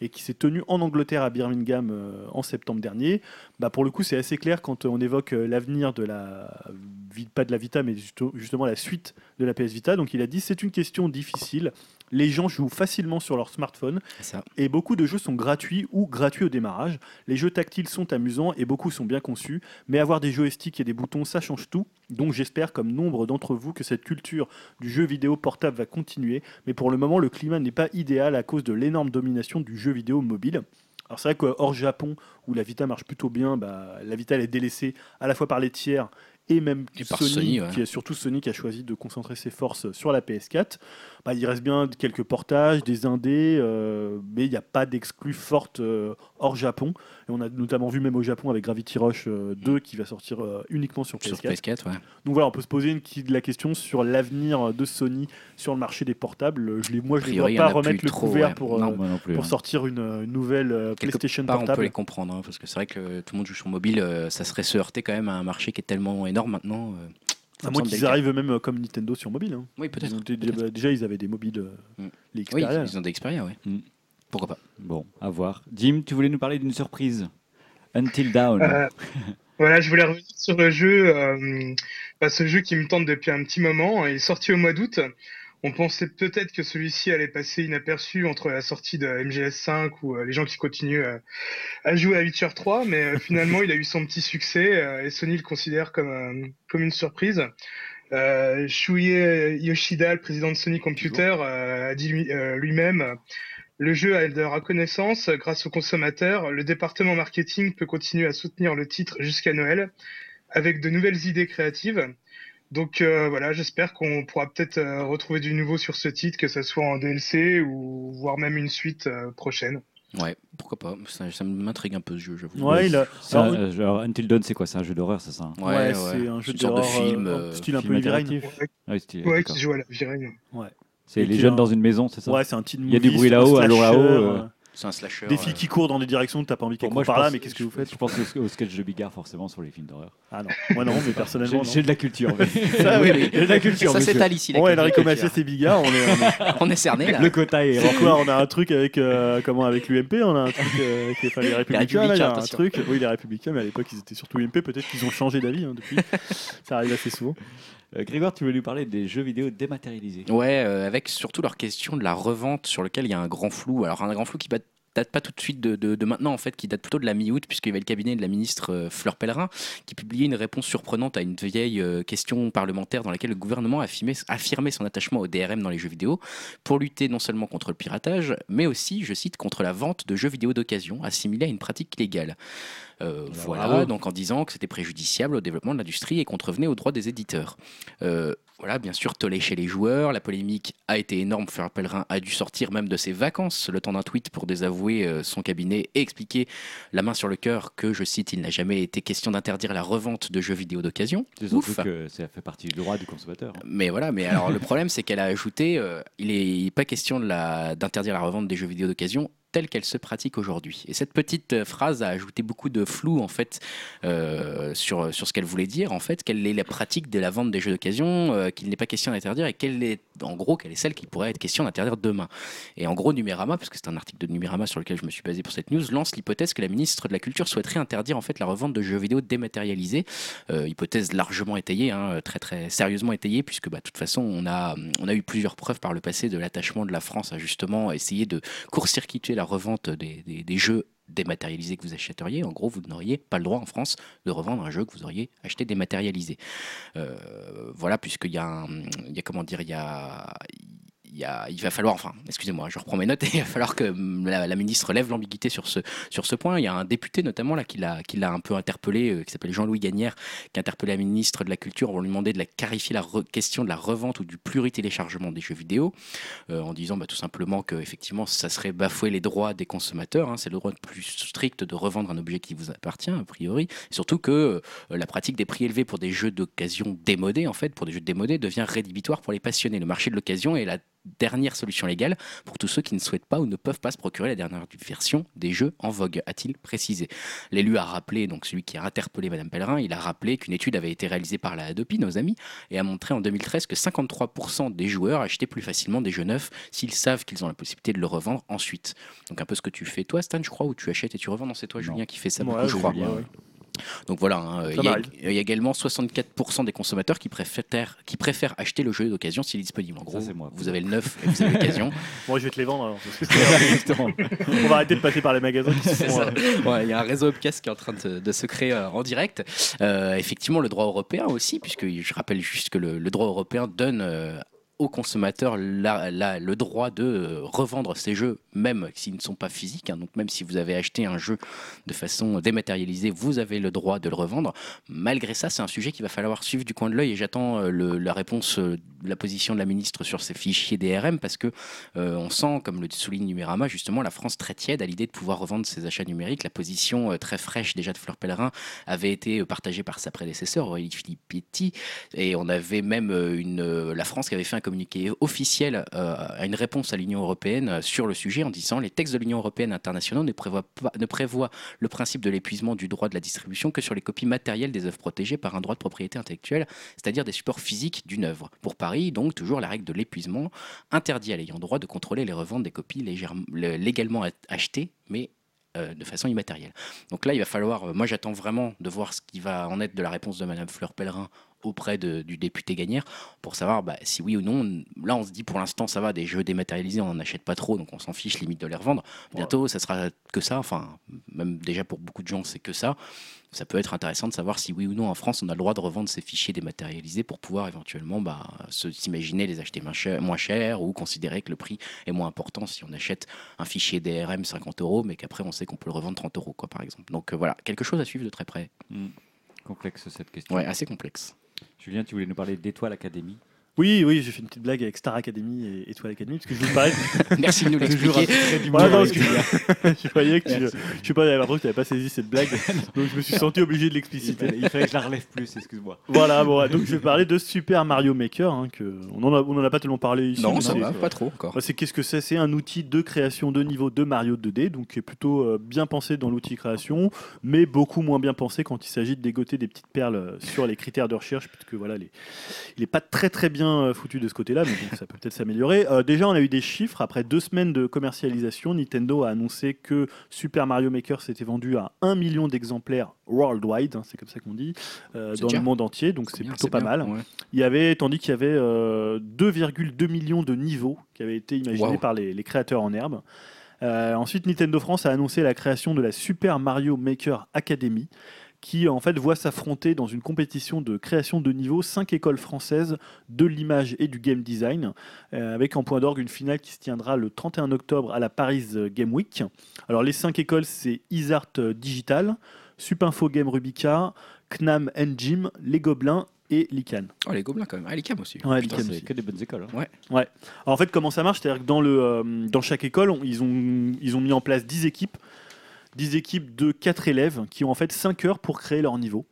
et qui s'est tenue en Angleterre à Birmingham en septembre dernier. Bah, pour le coup, c'est assez clair quand on évoque l'avenir de la pas de la Vita, mais justement la suite de la PS Vita. Donc il a dit c'est une question difficile. Les gens jouent facilement sur leur smartphone ça. et beaucoup de jeux sont gratuits ou gratuits au démarrage. Les jeux tactiles sont amusants et beaucoup sont bien conçus, mais avoir des joysticks et des boutons, ça change tout. Donc j'espère, comme nombre d'entre vous, que cette culture du jeu vidéo portable va continuer. Mais pour le moment, le climat n'est pas idéal à cause de l'énorme domination du jeu vidéo mobile. Alors c'est vrai que hors Japon, où la Vita marche plutôt bien, bah, la Vita elle est délaissée à la fois par les tiers et même Et Sony, Sony, ouais. qui est surtout Sony qui a choisi de concentrer ses forces sur la PS4. Bah, il reste bien quelques portages, des indés, euh, mais il n'y a pas d'exclus fortes euh, hors Japon. Et on a notamment vu même au Japon avec Gravity Rush euh, 2 qui va sortir euh, uniquement sur Sur PS4. PS4, ouais. Donc voilà, on peut se poser une, la question sur l'avenir de Sony sur le marché des portables. Je les, moi, je ne vois il y pas remettre le trop, couvert ouais. pour, euh, Non, Moi non plus. pour hein. sortir une, une nouvelle euh, Quelque PlayStation part, on peut portable. les comprendre, hein, parce que c'est vrai que tout le monde joue sur mobile, euh, ça serait se heurter quand même à un marché qui est tellement énorme maintenant. À moins qu'ils arrivent même euh, comme Nintendo sur mobile. hein. Oui, peut-être. Donc, dé- peut-être. déjà, ils avaient des mobiles, euh, Mm. les Oui, Xperia. ils ont des Xperia, oui. Mm. Pourquoi pas Bon, à voir. Jim, tu voulais nous parler d'une surprise Until Dawn. Euh, voilà, je voulais revenir sur le jeu, euh, bah, ce jeu qui me tente depuis un petit moment. Il est sorti au mois d'août. On pensait peut-être que celui-ci allait passer inaperçu entre la sortie de MGS5 ou euh, les gens qui continuent euh, à jouer à Witcher 3, mais euh, finalement il a eu son petit succès et Sony le considère comme, comme une surprise. Shuhei Yoshida, le président de Sony Computer, a dit lui- lui-même le jeu a de reconnaissance grâce aux consommateurs. Le département marketing peut continuer à soutenir le titre jusqu'à Noël avec de nouvelles idées créatives. Donc euh, voilà, j'espère qu'on pourra peut-être euh, retrouver du nouveau sur ce titre, que ce soit en DLC ou voire même une suite euh, prochaine. Ouais, pourquoi pas. Ça, ça m'intrigue un peu ce jeu, j'avoue. Ouais, il a- C'est un- alors, euh, genre, Until Dawn, c'est quoi? C'est un jeu d'horreur, c'est ça hein? Ouais, ouais, ouais. c'est un jeu une sorte de d'horreur, film. style un peu Heavy Ouais, Ouais, stylé, ouais qui se joue à la virine. C'est Et les jeunes a- dans une maison, c'est ça? Ouais, c'est un teen Il y a du bruit là-haut, slasher, là-haut, euh, euh. C'est un slasher. Des filles euh, qui courent dans des directions que t'as pas envie qu'elles Pour moi, courent par là, mais qu'est-ce que vous faites Je pense au, sketch de Bigard, forcément, sur les films d'horreur. Ah non, moi non, <laughs> mais personnellement. j'ai de la culture. mais- <laughs> Ça, oui, de la culture. Ça s'étale ici. culture. Enrico Macias et Bigard, on est. on est- <laughs> est cerné là. Le quota est quoi On a un truc avec euh, comment avec l'UMP On a un truc euh, avec les, républicains. là, il y a un truc. Oui, les républicains, mais à l'époque ils étaient surtout UMP. Peut-être qu'ils ont changé d'avis hein, depuis. Ça arrive assez souvent. Euh, Grégoire, tu veux lui parler des jeux vidéo dématérialisés Ouais, euh, avec surtout leur question de la revente sur lequel il y a un grand flou. Alors un grand flou qui bat- date pas tout de suite de, de- maintenant en fait, qui date plutôt de la mi-août puisqu'il y avait le cabinet de la ministre euh, Fleur Pellerin qui publiait une réponse surprenante à une vieille euh, question parlementaire dans laquelle le gouvernement affirmait, affirmait son attachement au DRM dans les jeux vidéo pour lutter non seulement contre le piratage, mais aussi, je cite, contre la vente de jeux vidéo d'occasion assimilée à une pratique illégale. Euh, voilà, bravo. donc en disant que c'était préjudiciable au développement de l'industrie et contrevenait aux droits des éditeurs. Euh, voilà, bien sûr, tollé chez les joueurs. La polémique a été énorme. Fleur Pellerin a dû sortir même de ses vacances le temps d'un tweet pour désavouer euh, son cabinet et expliquer, la main sur le cœur, que, je cite, il n'a jamais été question d'interdire la revente de jeux vidéo d'occasion. Ouf. que ça fait partie du droit du consommateur. hein. Mais voilà, mais alors le <laughs> problème, c'est qu'elle a ajouté euh, il n'est pas question de la- d'interdire la revente des jeux vidéo d'occasion telle qu'elle se pratique aujourd'hui. Et cette petite euh, phrase a ajouté beaucoup de flou en fait euh, sur, sur ce qu'elle voulait dire en fait, quelle est la pratique de la vente des jeux d'occasion, euh, qu'il n'est pas question d'interdire et quelle est en gros quelle est celle qu'il pourrait être question d'interdire demain. Et en gros, Numérama, parce que c'est un article de Numérama sur lequel je me suis basé pour cette news, lance l'hypothèse que la ministre de la Culture souhaiterait interdire en fait la revente de jeux vidéo dématérialisés euh, hypothèse largement étayée, hein, très très sérieusement étayée, puisque bah, de toute façon on a, on a eu plusieurs preuves par le passé de l'attachement de la France à justement essayer de court-circuiter la revente des, jeux dématérialisés que vous achèteriez. En gros, vous n'auriez pas le droit en France de revendre un jeu que vous auriez acheté dématérialisé. Euh, voilà, puisqu'il y a, un- il y a comment dire, il y a il va falloir, enfin, excusez-moi, je reprends mes notes, <laughs> il va falloir que hum, la, ministre lève l'ambiguïté sur ce, sur ce point. Il y a un député notamment là qui l'a, qui l'a un peu interpellé, euh, qui s'appelle Jean-Louis Gagnère, qui a interpellé la ministre de la Culture pour lui demander de la clarifier la question de la revente ou du pluri-téléchargement des jeux vidéo, euh, en disant bah, tout simplement que effectivement ça serait bafouer les droits des consommateurs. hein. c'est le droit le plus strict de revendre un objet qui vous appartient a priori. Surtout que euh, la pratique des prix élevés pour des jeux d'occasion démodés, en fait, pour des jeux démodés, devient rédhibitoire pour les passionnés. Le marché de l'occasion est la dernière solution légale pour tous ceux qui ne souhaitent pas ou ne peuvent pas se procurer la dernière version des jeux en vogue, a-t-il précisé. L'élu a rappelé, donc celui qui a interpellé Madame Pellerin, il a rappelé qu'une étude avait été réalisée par la Hadopi, nos amis, et a montré en 2013 que 53% des joueurs achetaient plus facilement des jeux neufs s'ils savent qu'ils ont la possibilité de le revendre ensuite. Donc un peu ce que tu fais toi, Stan, je crois, où tu achètes et tu revends. Non, c'est toi, Non. Julien, qui fait ça Ouais, beaucoup, je crois. Julien, ouais. Donc voilà, hein, il y, a- m'arrive. il y a également 64% des consommateurs qui préfèrent, qui préfèrent acheter le jeu d'occasion s'il est disponible. En gros, moi. vous avez le neuf et vous avez l'occasion. <laughs> Bon, je vais te les vendre. alors, <laughs> on va arrêter de passer par les magasins euh, Ouais, Il y a un réseau Upcast qui est en train de, de se créer euh, en direct. Euh, effectivement, le droit européen aussi, puisque je rappelle juste que le, le droit européen donne euh, aux consommateurs le droit de euh, revendre ces jeux, même s'ils ne sont pas physiques. hein. donc même si vous avez acheté un jeu de façon dématérialisée, vous avez le droit de le revendre. Malgré ça, c'est un sujet qu'il va falloir suivre du coin de l'œil et j'attends euh, la réponse euh, la position de la ministre sur ces fichiers DRM parce que on sent, comme le souligne Numérama, justement la France très tiède à l'idée de pouvoir revendre ses achats numériques. La position très fraîche déjà de Fleur Pellerin avait été partagée par sa prédécesseur Aurélie Filippetti et on avait même la France qui avait fait un officiel euh, à une réponse à l'Union européenne euh, sur le sujet en disant les textes de l'Union européenne internationaux ne prévoient, ne prévoient le principe de l'épuisement du droit de la distribution que sur les copies matérielles des œuvres protégées par un droit de propriété intellectuelle, c'est-à-dire des supports physiques d'une œuvre. Pour Paris, donc, toujours la règle de l'épuisement interdit à l'ayant droit de contrôler les reventes des copies légalement achetées, mais euh, de façon immatérielle. Donc là, il va falloir, moi j'attends vraiment de voir ce qui va en être de la réponse de Madame Fleur Pellerin auprès de- du député Gagnère pour savoir bah, si oui ou non. Là, on se dit pour l'instant, ça va, des jeux dématérialisés, on n'en achète pas trop, donc on s'en fiche, limite de les revendre. Bientôt, ça sera que ça, enfin, même déjà pour beaucoup de gens, c'est que ça. Ça peut être intéressant de savoir si oui ou non en France, on a le droit de revendre ces fichiers dématérialisés pour pouvoir éventuellement bah, s'imaginer les acheter moins cher, moins cher ou considérer que le prix est moins important si on achète un fichier DRM 50 euros, mais qu'après on sait qu'on peut le revendre 30 euros, quoi, par exemple. Donc euh, voilà, quelque chose à suivre de très près. Complexe cette question. Ouais, assez complexe. Julien, tu voulais nous parler d'Étoile Académie Oui, oui, j'ai fait une petite blague avec Star Academy et Étoile Academy, parce que je vous parlais. <laughs> Merci de nous l'expliquer. Ouais, non, <laughs> je voyais que tu, je sais pas, j'avais l'impression que tu n'avais pas saisi cette blague, <laughs> donc je me suis senti obligé de l'expliciter. il fallait que je la relève plus, excuse-moi. Voilà, bon, donc je vais parler de Super Mario Maker, hein, que on en a, pas tellement parlé ici. Non, ça va, pas trop encore. C'est qu'est-ce que c'est? C'est un outil de création de niveau de Mario 2D, donc qui est plutôt euh, bien pensé dans l'outil création, mais beaucoup moins bien pensé quand il s'agit de dégoter des petites perles euh, sur les critères de recherche, puisque voilà, les... il n'est pas très très bien euh, foutu de ce côté-là, mais bon, ça peut peut-être s'améliorer. Euh, déjà, on a eu des chiffres après deux semaines de commercialisation. Nintendo a annoncé que Super Mario Maker s'était vendu à 1 million d'exemplaires worldwide, hein, c'est comme ça qu'on dit, euh, dans déjà- le monde entier, donc c'est plutôt pas bien, mal. ouais. Il y avait, tandis qu'il y avait euh, 2,2 millions de niveaux qui avaient été imaginés Wow. par les, les créateurs en herbe. Euh, ensuite, Nintendo France a annoncé la création de la Super Mario Maker Academy, qui en fait voit s'affronter dans une compétition de création de niveaux cinq écoles françaises de l'image et du game design, euh, avec en point d'orgue une finale qui se tiendra le 31 octobre à la Paris Game Week. Alors les cinq écoles, c'est Isart Digital, Supinfo Game Rubica, Knam Engine, Les Gobelins et Lican. Oh, les gobelins quand même. Ah, les cams aussi. Ouais, Putain, c'est- C'est que des bonnes écoles. hein. Alors, en fait, comment ça marche? C'est-à-dire que dans, le, euh, dans chaque école, on- ils, ont, ils ont mis en place 10 équipes. 10 équipes de 4 élèves qui ont en fait 5 heures pour créer leur niveau.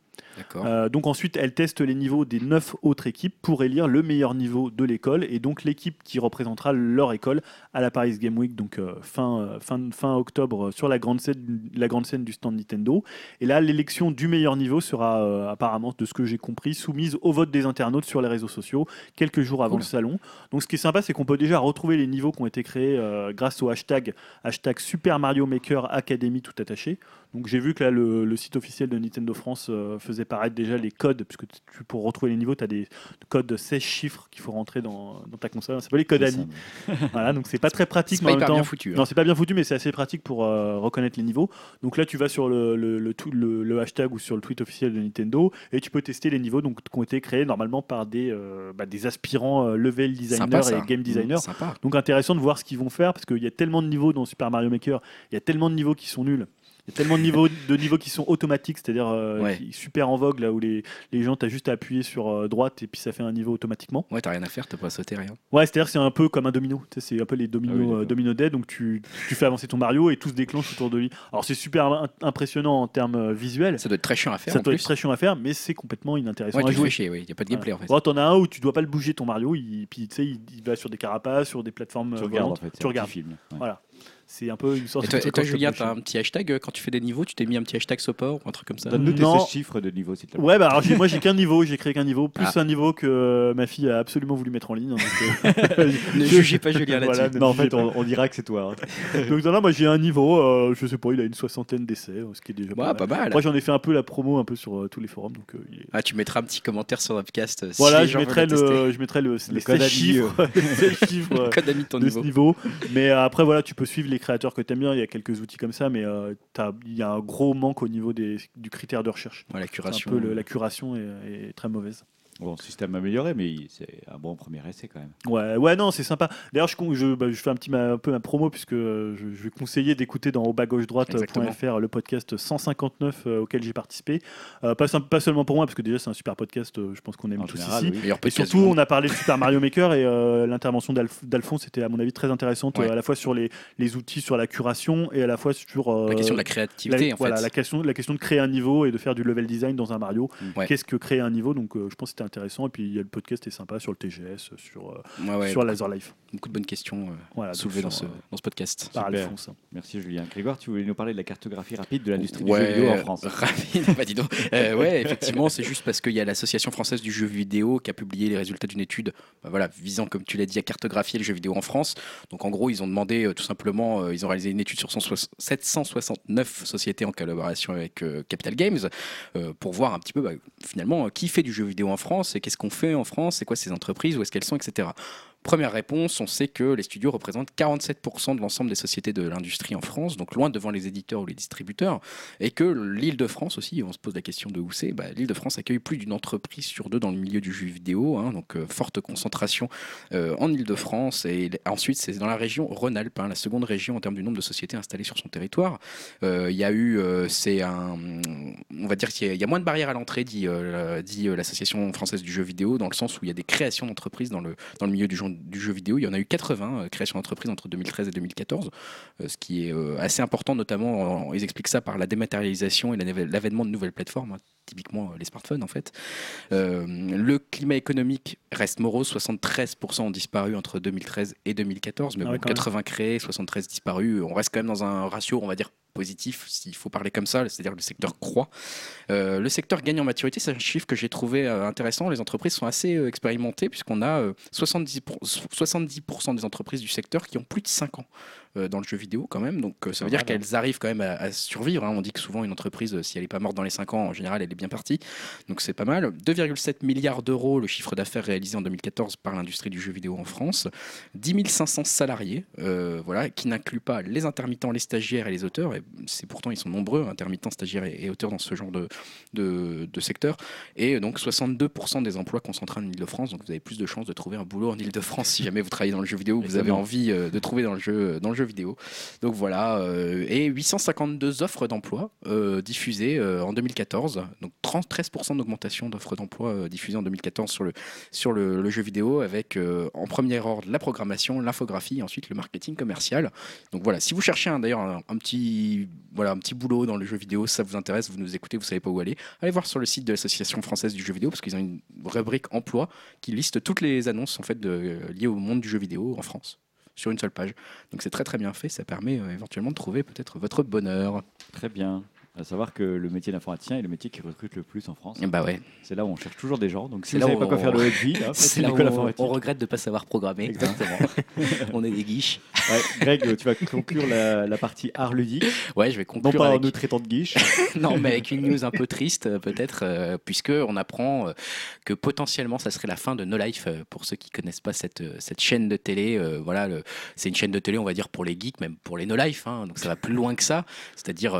Euh, donc ensuite, elles testent les niveaux des 9 autres équipes pour élire le meilleur niveau de l'école et donc l'équipe qui représentera leur école à la Paris Game Week, donc euh, fin, euh, fin, fin octobre sur la grande, scène, la grande scène du stand Nintendo. Et là, l'élection du meilleur niveau sera euh, apparemment, de ce que j'ai compris, soumise au vote des internautes sur les réseaux sociaux quelques jours avant Cool. le salon. Donc ce qui est sympa, c'est qu'on peut déjà retrouver les niveaux qui ont été créés grâce au hashtag, hashtag Super Mario Maker Academy tout attaché. Donc j'ai vu que là, le, le site officiel de Nintendo France euh, faisait paraître déjà les codes, puisque tu, pour retrouver les niveaux, tu as des codes de 16 chiffres qu'il faut rentrer dans, dans ta console. Ça s'appelle les codes ANI. <laughs> Voilà, donc c'est pas très pratique, C'est mais pas en même hyper temps. bien foutu. hein. Non, c'est pas bien foutu, mais c'est assez pratique pour euh, reconnaître les niveaux. Donc là, tu vas sur le, le, le, tout- le- le hashtag ou sur le tweet officiel de Nintendo et tu peux tester les niveaux donc, qui ont été créés normalement par des, euh, bah, des aspirants euh, level designers Sympa, et game designers. Sympa. Donc intéressant de voir ce qu'ils vont faire parce qu'il y a tellement de niveaux dans Super Mario Maker, il y a tellement de niveaux qui sont nuls. Il y a tellement de niveaux, de niveaux qui sont automatiques, c'est-à-dire euh, Ouais. super en vogue, là où les, les gens, tu as juste à appuyer sur euh, droite et puis ça fait un niveau automatiquement. Ouais, t'as rien à faire, t'as pas à sauter rien. Ouais, c'est-à-dire c'est un peu comme un domino. C'est un peu les dominos, Ah oui, euh, domino dead. Donc tu, tu fais avancer ton Mario et tout se déclenche autour de lui. Alors c'est super im- impressionnant en termes visuels. Ça doit être très chiant à faire Ça en doit être très chiant à faire, mais c'est complètement inintéressant Ouais, à jouer. chier, oui. Y a pas de gameplay en fait. Bon, t'en as un où tu dois pas le bouger ton Mario, il, puis tu sais, il, il va sur des carapaces, sur des plateformes Tu regardes en fait. Tu un regardes. film. ouais. Voilà. C'est un peu une sorte Et toi, de et toi, Julien, t'as un petit hashtag euh, quand tu fais des niveaux Tu t'es mis un petit hashtag support ou un truc comme ça Donne-nous tes Non. 16 chiffres de niveau, s'il te plaît. Ouais, bah alors moi j'ai qu'un niveau, j'ai créé qu'un niveau, plus Ah. un niveau que euh, ma fille a absolument voulu mettre en ligne. hein, donc, euh, <laughs> Ne <laughs> je- jugez pas Julien là-dessus. Voilà, Non, en fait, on, on dira que c'est toi. hein. <laughs> Donc là, moi j'ai un niveau, euh, je sais pas, il a une soixantaine d'essais, ce qui est déjà Ouais, pas mal. pas mal. Moi j'en ai fait un peu la promo un peu sur euh, tous les forums, donc euh, il est- Ah, tu mettras un petit commentaire sur Upcast. si voilà, les je gens mettrai, le, je mettrai le, les code 16 ami, chiffres, les 16 chiffres Le code ami de ton de niveau. ce niveau. Mais après, voilà, tu peux suivre les créateurs que tu aimes bien. Il y a quelques outils comme ça, mais euh, il y a un gros manque au niveau des, du critère de recherche. Ouais, la un curation. peu le- la curation est, est très mauvaise. Bon, système amélioré, mais c'est un bon premier essai quand même. Ouais, ouais, non, c'est sympa. D'ailleurs, je, bah, je fais un petit ma- un peu ma promo puisque euh, je, je vais conseiller d'écouter dans au bas gauche droite.fr le podcast 159 euh, auquel j'ai participé. Euh, pas, seulement pour moi, parce que déjà c'est un super podcast. euh, je pense qu'on aime En tous général, ici. oui. Et surtout, on a parlé de Super Mario Maker et euh, l'intervention d'Alphonse était à mon avis très intéressante, Ouais. euh, à la fois sur les, les outils, sur la curation et à la fois sur euh, la question de la la- créativité, en voilà, fait. la, question, la question de créer un niveau et de faire du level design dans un Mario. Ouais. Qu'est-ce que créer un niveau? Donc, euh, je pense que c'était intéressant. Et puis, il y a le podcast est sympa sur le TGS, sur, euh, Ouais, ouais, sur Laser Life. beaucoup de bonnes questions euh, Voilà, soulevées dans ce, euh, dans ce podcast. par. Alphonse. Merci Julien. Grégoire, tu voulais nous parler de la cartographie rapide de l'industrie du jeu vidéo en France. <laughs> Rapide, bah dis donc. Euh, ouais, effectivement, c'est juste parce qu'il y a l'Association française du jeu vidéo qui a publié les résultats d'une étude bah voilà, visant, comme tu l'as dit, à cartographier le jeu vidéo en France. Donc en gros, ils ont demandé euh, tout simplement, euh, ils ont réalisé une étude sur 160 769 sociétés en collaboration avec euh, Capital Games euh, pour voir un petit peu bah, finalement euh, qui fait du jeu vidéo en France et qu'est-ce qu'on fait en France, c'est quoi ces entreprises, où est-ce qu'elles sont, etc. Première réponse, on sait que les studios représentent 47% de l'ensemble des sociétés de l'industrie en France, donc loin devant les éditeurs ou les distributeurs, et que l'île de France aussi, on se pose la question de où c'est, bah, l'île de France accueille plus d'une entreprise sur deux dans le milieu du jeu vidéo, hein, donc euh, forte concentration euh, en île de France, et ensuite c'est dans la région Rhône-Alpes, hein, la seconde région en termes du nombre de sociétés installées sur son territoire. Euh, Il y a eu, c'est un, on va dire qu'il y, a- moins de barrières à l'entrée, dit, l'Association française du jeu vidéo, dans le sens où il y a des créations d'entreprises dans le, dans le milieu du jeu, du jeu vidéo. Il y en a eu 80 euh, créations d'entreprises entre 2013 et 2014, euh, ce qui est euh, assez important, notamment, en- ils expliquent ça par la dématérialisation et la- l'avènement de nouvelles plateformes, hein, typiquement les smartphones en fait. Euh, le climat économique reste morose, 73% ont disparu entre 2013 et 2014, mais Ah bon, ouais, quand même. 80 créés, 73 disparus, on reste quand même dans un ratio, on va dire, positif, s'il faut parler comme ça, c'est-à-dire le secteur croît. Euh, le secteur gagne en maturité, c'est un chiffre que j'ai trouvé euh, intéressant. Les entreprises sont assez euh, expérimentées puisqu'on a euh, 70%, pour- 70% des entreprises du secteur qui ont plus de 5 ans dans le jeu vidéo quand même. Donc euh, ça veut dire qu'elles arrivent quand même à, à survivre. hein. On dit que souvent une entreprise, euh, si elle n'est pas morte dans les 5 ans, en général, elle est bien partie. Donc c'est pas mal. 2,7 milliards d'euros le chiffre d'affaires réalisé en 2014 par l'industrie du jeu vidéo en France. 10 500 salariés, euh, voilà, qui n'incluent pas les intermittents, les stagiaires et les auteurs. Et c'est pourtant ils sont nombreux, intermittents, stagiaires et, et auteurs dans ce genre de, de, de secteur. Et donc 62% des emplois concentrés en Ile-de-France. Donc vous avez plus de chances de trouver un boulot en Ile-de-France si jamais vous travaillez dans le jeu vidéo, ou vous avez envie euh, de trouver dans le jeu, dans le jeu vidéo. Donc voilà, euh, et 852 offres d'emploi euh, diffusées euh, en 2014. Donc 30 13% d'augmentation d'offres d'emploi diffusées en 2014 sur le, sur le, jeu vidéo, avec en premier ordre la programmation, l'infographie, et ensuite le marketing commercial. Donc voilà, si vous cherchez d'ailleurs un, petit, voilà, un petit boulot dans le jeu vidéo, ça vous intéresse, vous nous écoutez, vous savez pas où aller, allez voir sur le site de l'Association française du jeu vidéo, parce qu'ils ont une rubrique emploi qui liste toutes les annonces en fait, liées au monde du jeu vidéo en France sur une seule page. Donc c'est très très bien fait, ça permet euh, éventuellement de trouver peut-être votre bonheur. Très bien. À savoir que le métier d'informaticien est le métier qui recrute le plus en France. Bah ouais, C'est là où on cherche toujours des gens. Donc si vous là savez pas quoi on- faire de <laughs> votre vie, là, c'est là où on, informatique. on regrette de pas savoir programmer. Exactement. <laughs> on est des guiches. Ouais, Greg, tu vas conclure la, la partie art ludique. Ouais, je vais Non conclure pas en nous traitant de guiche. <laughs> non, mais avec une news un peu triste, euh, peut-être, euh, puisque on apprend euh, que potentiellement ça serait la fin de No Life. euh, pour ceux qui connaissent pas cette, cette chaîne de télé, voilà, c'est une chaîne de télé, on va dire pour les geeks, même pour les No Life. hein, donc ça va plus loin que ça. C'est-à-dire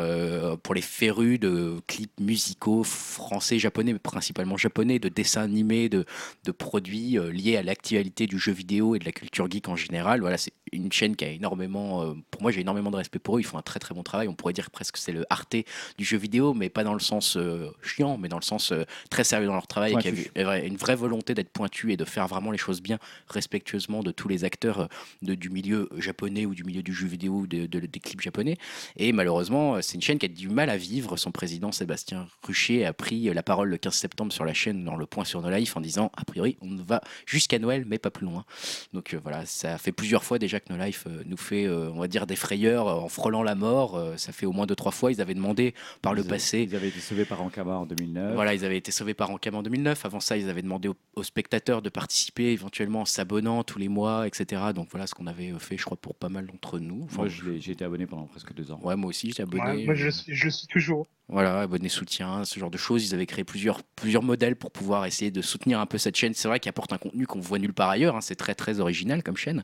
pour les férus de clips musicaux français, japonais, mais principalement japonais, de dessins animés, de, de produits euh, liés à l'actualité du jeu vidéo et de la culture geek en général. Voilà, c'est une chaîne qui a énormément, euh, pour moi, j'ai énormément de respect pour eux. Ils font un très très bon travail. On pourrait dire presque que c'est le Arte du jeu vidéo, mais pas dans le sens euh, chiant, mais dans le sens euh, très sérieux dans leur travail, et qui a une vraie volonté d'être pointu et de faire vraiment les choses bien, respectueusement de tous les acteurs de- du milieu japonais ou du milieu du jeu vidéo ou de- de- des clips japonais. Et malheureusement, c'est une chaîne qui a du mal à vivre. Son président, Sébastien Rucher, a pris euh, la parole le 15 septembre sur la chaîne dans le point sur No Life en disant, a priori, on va jusqu'à Noël, mais pas plus loin. Donc euh, voilà, ça fait plusieurs fois déjà que No Life euh, nous fait, euh, on va dire, des frayeurs euh, en frôlant la mort. Euh, ça fait au moins deux, trois fois. Ils avaient demandé par le Ils- passé. Ils avaient été sauvés par Ankama en 2009. Voilà, ils avaient été sauvés par Ankam en 2009. Avant ça, ils avaient demandé aux, aux spectateurs de participer, éventuellement en s'abonnant tous les mois, etc. Donc voilà ce qu'on avait fait, je crois, pour pas mal d'entre nous. Enfin, Moi, j'ai été abonné pendant presque deux ans. ouais, moi aussi, j'ai abonné. Ouais, moi, je, le suis- je toujours. Voilà, abonné soutien, ce genre de choses. Ils avaient créé plusieurs, plusieurs modèles pour pouvoir essayer de soutenir un peu cette chaîne. C'est vrai qu'il apporte un contenu qu'on voit nulle part ailleurs. hein. C'est très très original comme chaîne.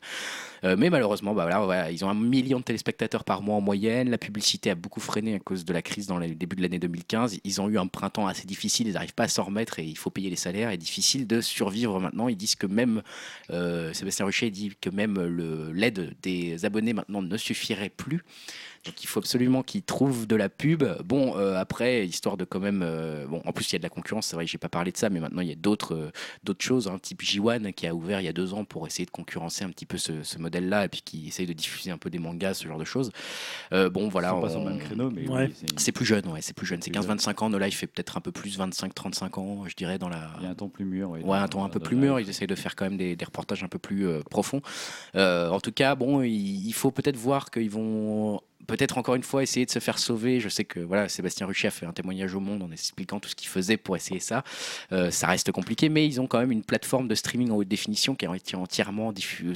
Euh, mais malheureusement, bah voilà, ils ont un million de téléspectateurs par mois en moyenne. La publicité a beaucoup freiné à cause de la crise dans le début de l'année 2015. Ils ont eu un printemps assez difficile. Ils n'arrivent pas à s'en remettre et il faut payer les salaires. Et difficile de survivre maintenant. Ils disent que même euh, Sébastien Ruchet dit que même l'aide des abonnés maintenant ne suffirait plus. Donc il faut absolument qu'ils trouvent de la pub. Bon, euh, après, histoire de quand même. euh, bon, en plus, il y a de la concurrence, c'est vrai que j'ai pas parlé de ça, mais maintenant il y a d'autres euh, d'autres choses, hein, type J1 qui a ouvert il y a deux ans pour essayer de concurrencer un petit peu ce, ce modèle-là et puis qui essaye de diffuser un peu des mangas, ce genre de choses. Euh, bon, voilà. On- le même créneau, mais Ouais. oui, c'est- plus jeune, ouais, c'est plus jeune. C'est Plus jeune. 15-25 ans. No Life fait peut-être un peu plus, 25-35 ans, je dirais, dans la. il y a un ton plus mûr. Ouais, dans- un ton un peu plus mûr. Ils essayent de faire quand même des, des reportages un peu plus euh, profonds. Euh, en tout cas, bon, il, il faut peut-être voir qu'ils vont peut-être encore une fois essayer de se faire sauver. Je sais que voilà, Sébastien Ruchet a fait un témoignage au Monde en expliquant tout ce qu'il faisait pour essayer ça. Euh, ça reste compliqué, mais ils ont quand même une plateforme de streaming en haute définition qui été entièrement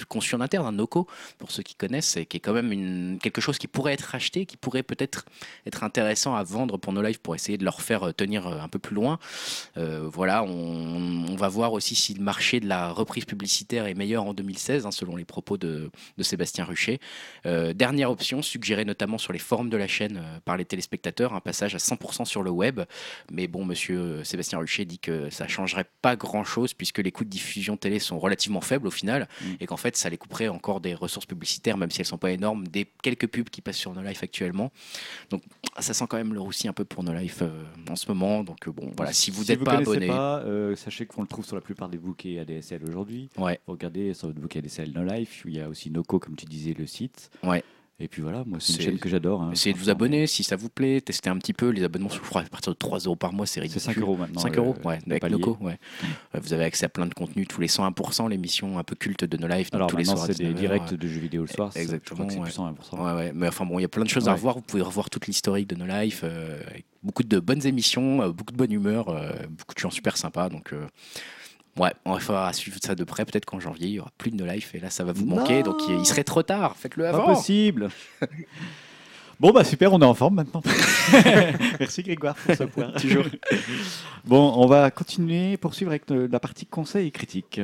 conçue en interne, un Noco, pour ceux qui connaissent, et qui est quand même quelque chose qui pourrait être acheté, qui pourrait peut-être être intéressant à vendre pour nos lives pour essayer de leur faire euh, tenir euh, un peu plus loin. Voilà, on, va voir aussi si le marché de la reprise publicitaire est meilleur en 2016, hein, selon les propos de, Sébastien Ruchet. Dernière option, suggérée notamment sur les forums de la chaîne euh, par les téléspectateurs, un passage à 100% sur le web. Mais bon, monsieur euh, Sébastien Ruchet dit que ça changerait pas grand-chose puisque les coûts de diffusion télé sont relativement faibles au final Mm. et qu'en fait, ça les couperait encore des ressources publicitaires, même si elles sont pas énormes, des quelques pubs qui passent sur No Life actuellement. Donc, ça sent quand même le roussi un peu pour No Life euh, en ce moment. Donc, euh, bon, voilà, si vous n'êtes pas connaissez abonné. pas, euh, sachez qu'on le trouve sur la plupart des bouquets ADSL aujourd'hui. Ouais. Regardez sur votre bouquet ADSL No Life, il y a aussi Noco, comme tu disais, le site. Ouais. Et puis voilà, moi, c'est une C'est- chaîne que j'adore. hein, Essayez de vous abonner si ça vous plaît, testez un petit peu. Les abonnements, crois, à partir de 3 euros par mois, c'est C'est ridicule. 5 euros maintenant. 5 le- euros, ouais, avec. Noco, ouais. Euh, Vous avez accès à plein de contenus tous les 101%, l'émission un peu culte de No Life, Alors tous les soirs à c'est des 19 heures, directs de jeux vidéo le soir. c'est- Exactement, Je crois ouais. que c'est plus 120%. Ouais, ouais, mais enfin bon, il y a plein de choses à Ouais. revoir. Vous pouvez revoir toute l'historique de No Life, euh, avec beaucoup de bonnes émissions, euh, beaucoup de bonne humeur, euh, beaucoup de gens super sympas. Donc, ouais, on va falloir suivre ça de près. Peut-être qu'en janvier, il y aura plus de No Life et là, ça va vous manquer. Non. Donc, il serait trop tard. Faites-le avant. possible <laughs> Bon, bah super, on est en forme maintenant. <laughs> Merci Grégoire pour ce point. Toujours. Bon, on va continuer, poursuivre avec euh, la partie conseil et critique.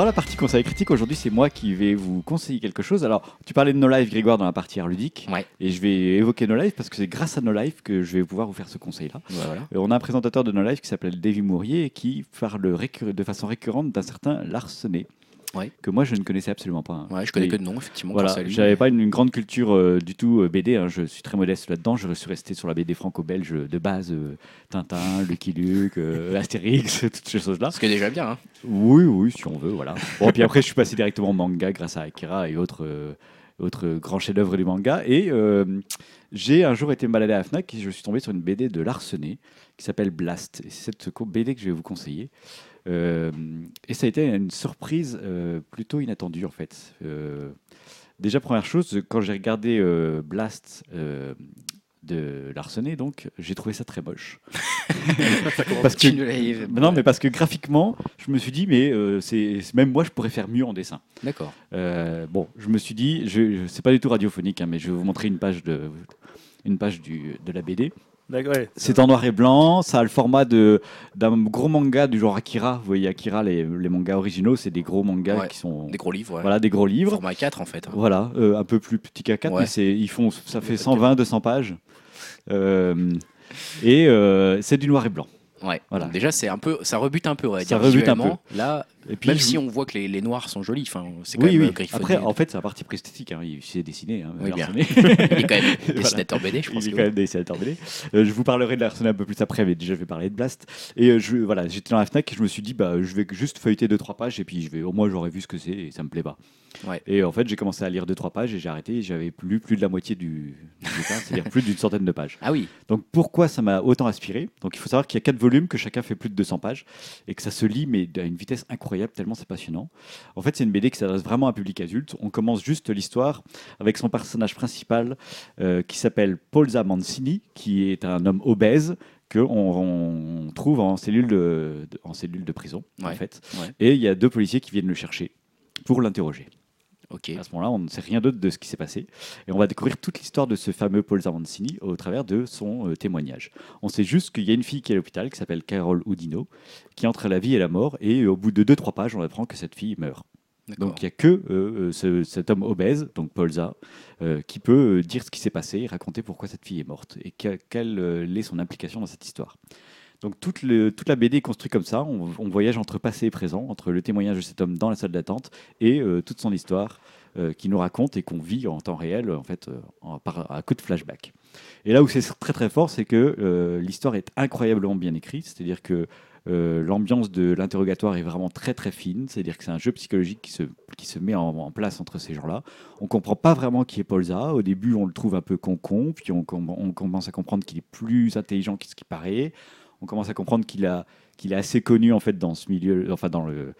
Dans la partie conseil critique, aujourd'hui, c'est moi qui vais vous conseiller quelque chose. Alors, tu parlais de No Life, Grégoire, dans la partie art ludique. Ouais. Et je vais évoquer No Life parce que c'est grâce à No Life que je vais pouvoir vous faire ce conseil-là. Voilà. Euh, On a un présentateur de No Life qui s'appelle Davy Mourier et qui parle de façon récurrente d'un certain Larsenet. Ouais. Que moi je ne connaissais absolument pas. hein. Ouais, je connais que de nom, effectivement. Voilà, j'avais pas une, une grande culture euh, du tout euh, BD. hein. Je suis très modeste là-dedans. Je suis resté sur la BD franco-belge de base euh, Tintin, Lucky Luke, <laughs> Astérix, <laughs> toutes ces choses-là. Ce qui est déjà bien. hein. Oui, oui, si on veut, voilà. Bon, puis après, je suis passé directement au manga grâce à Akira et autres, autres grands chefs-d'œuvre du manga. Et euh, j'ai un jour été me balader à la Fnac et je suis tombé sur une BD de Larsenet qui s'appelle Blast. Et c'est cette BD que je vais vous conseiller. Euh, et ça a été une surprise euh, plutôt inattendue en fait. Euh, déjà, première chose, quand j'ai regardé euh, Blast euh, de Larsenet, donc, j'ai trouvé ça très moche. <laughs> parce que <laughs> non, mais parce que graphiquement, je me suis dit, mais euh, c'est même moi, je pourrais faire mieux en dessin. D'accord. Bon, je me suis dit, je, je- c'est pas du tout radiophonique, hein, mais je vais vous montrer une page de, une page du, de la BD. Ouais. C'est en noir et blanc, ça a le format de, d'un gros manga du genre Akira. Vous voyez, Akira, les, les mangas originaux, c'est des gros mangas Ouais, qui sont. Des gros livres. ouais. Voilà, des gros livres. Format 4 en fait. hein. Voilà, euh, un peu plus petit qu'A4, Ouais. mais c'est, ils font, ça fait peut-être 120, 200 pages. Euh, et euh, c'est du noir et blanc. Ouais. Voilà. Déjà, c'est un peu, ça rebute un peu, va Ça rebute un visuellement. Là, Et puis, Même je- si on voit que les, les noirs sont jolis, enfin, c'est quand oui, même oui. euh. Après, en fait, c'est la partie presthétique. Hein. Il sait dessiner. Hein, Oui, bien. <laughs> Il est quand même <laughs> Voilà. dessinateur BD, je pense. Il est que quand même dessinateur BD. Euh, je vous parlerai de l'Arsenal un peu plus après, mais déjà je vais parler de Blast. Et euh, je, voilà, j'étais dans la Fnac et je me suis dit, bah, je vais juste feuilleter deux trois pages et puis je vais, au moins j'aurais vu ce que c'est et ça me plaît pas. Ouais. Et en fait, j'ai commencé à lire deux trois pages et j'ai arrêté. et J'avais lu plus de la moitié du, du <laughs> c'est-à-dire plus d'une centaine de pages. Ah oui, Donc pourquoi ça m'a autant aspiré Donc il faut savoir qu'il y a quatre volumes, que chacun fait plus de 200 pages et que ça se lit mais à une vitesse incroyable tellement c'est passionnant. En fait c'est une BD qui s'adresse vraiment à un public adulte. On commence juste l'histoire avec son personnage principal euh, qui s'appelle Polza Mancini, qui est un homme obèse que on, trouve en cellule de, de- en cellule de prison en fait. Ouais. Et il y a deux policiers qui viennent le chercher pour l'interroger. Ok. À ce moment-là, on ne sait rien d'autre de ce qui s'est passé. Et on va découvrir toute l'histoire de ce fameux Paul Zavancini au travers de son euh, témoignage. On sait juste qu'il y a une fille qui est à l'hôpital, qui s'appelle Carol Houdino, qui est entre la vie et la mort. Et euh, au bout de 2-3 pages, on apprend que cette fille meurt. Donc il n'y a que euh, ce- cet homme obèse, donc Polza, euh, qui peut euh, dire ce qui s'est passé et raconter pourquoi cette fille est morte et que- quelle est son implication dans cette histoire. Donc toute, la BD est construite comme ça, on, voyage entre passé et présent, entre le témoignage de cet homme dans la salle d'attente et euh, toute son histoire euh, qui nous raconte et qu'on vit en temps réel en fait euh, par, à coup de flashback. Et là où c'est très très fort, c'est que l'histoire est incroyablement bien écrite, c'est-à-dire que l'ambiance de l'interrogatoire est vraiment très très fine, c'est-à-dire que c'est un jeu psychologique qui se, qui met en, place entre ces gens-là. On comprend pas vraiment qui est Polza. Au début, on le trouve un peu con-con, puis on, on commence à comprendre qu'il est plus intelligent que ce qu'il paraît. On commence à comprendre qu'il a qu'il est assez connu en fait dans ce milieu, enfin dans le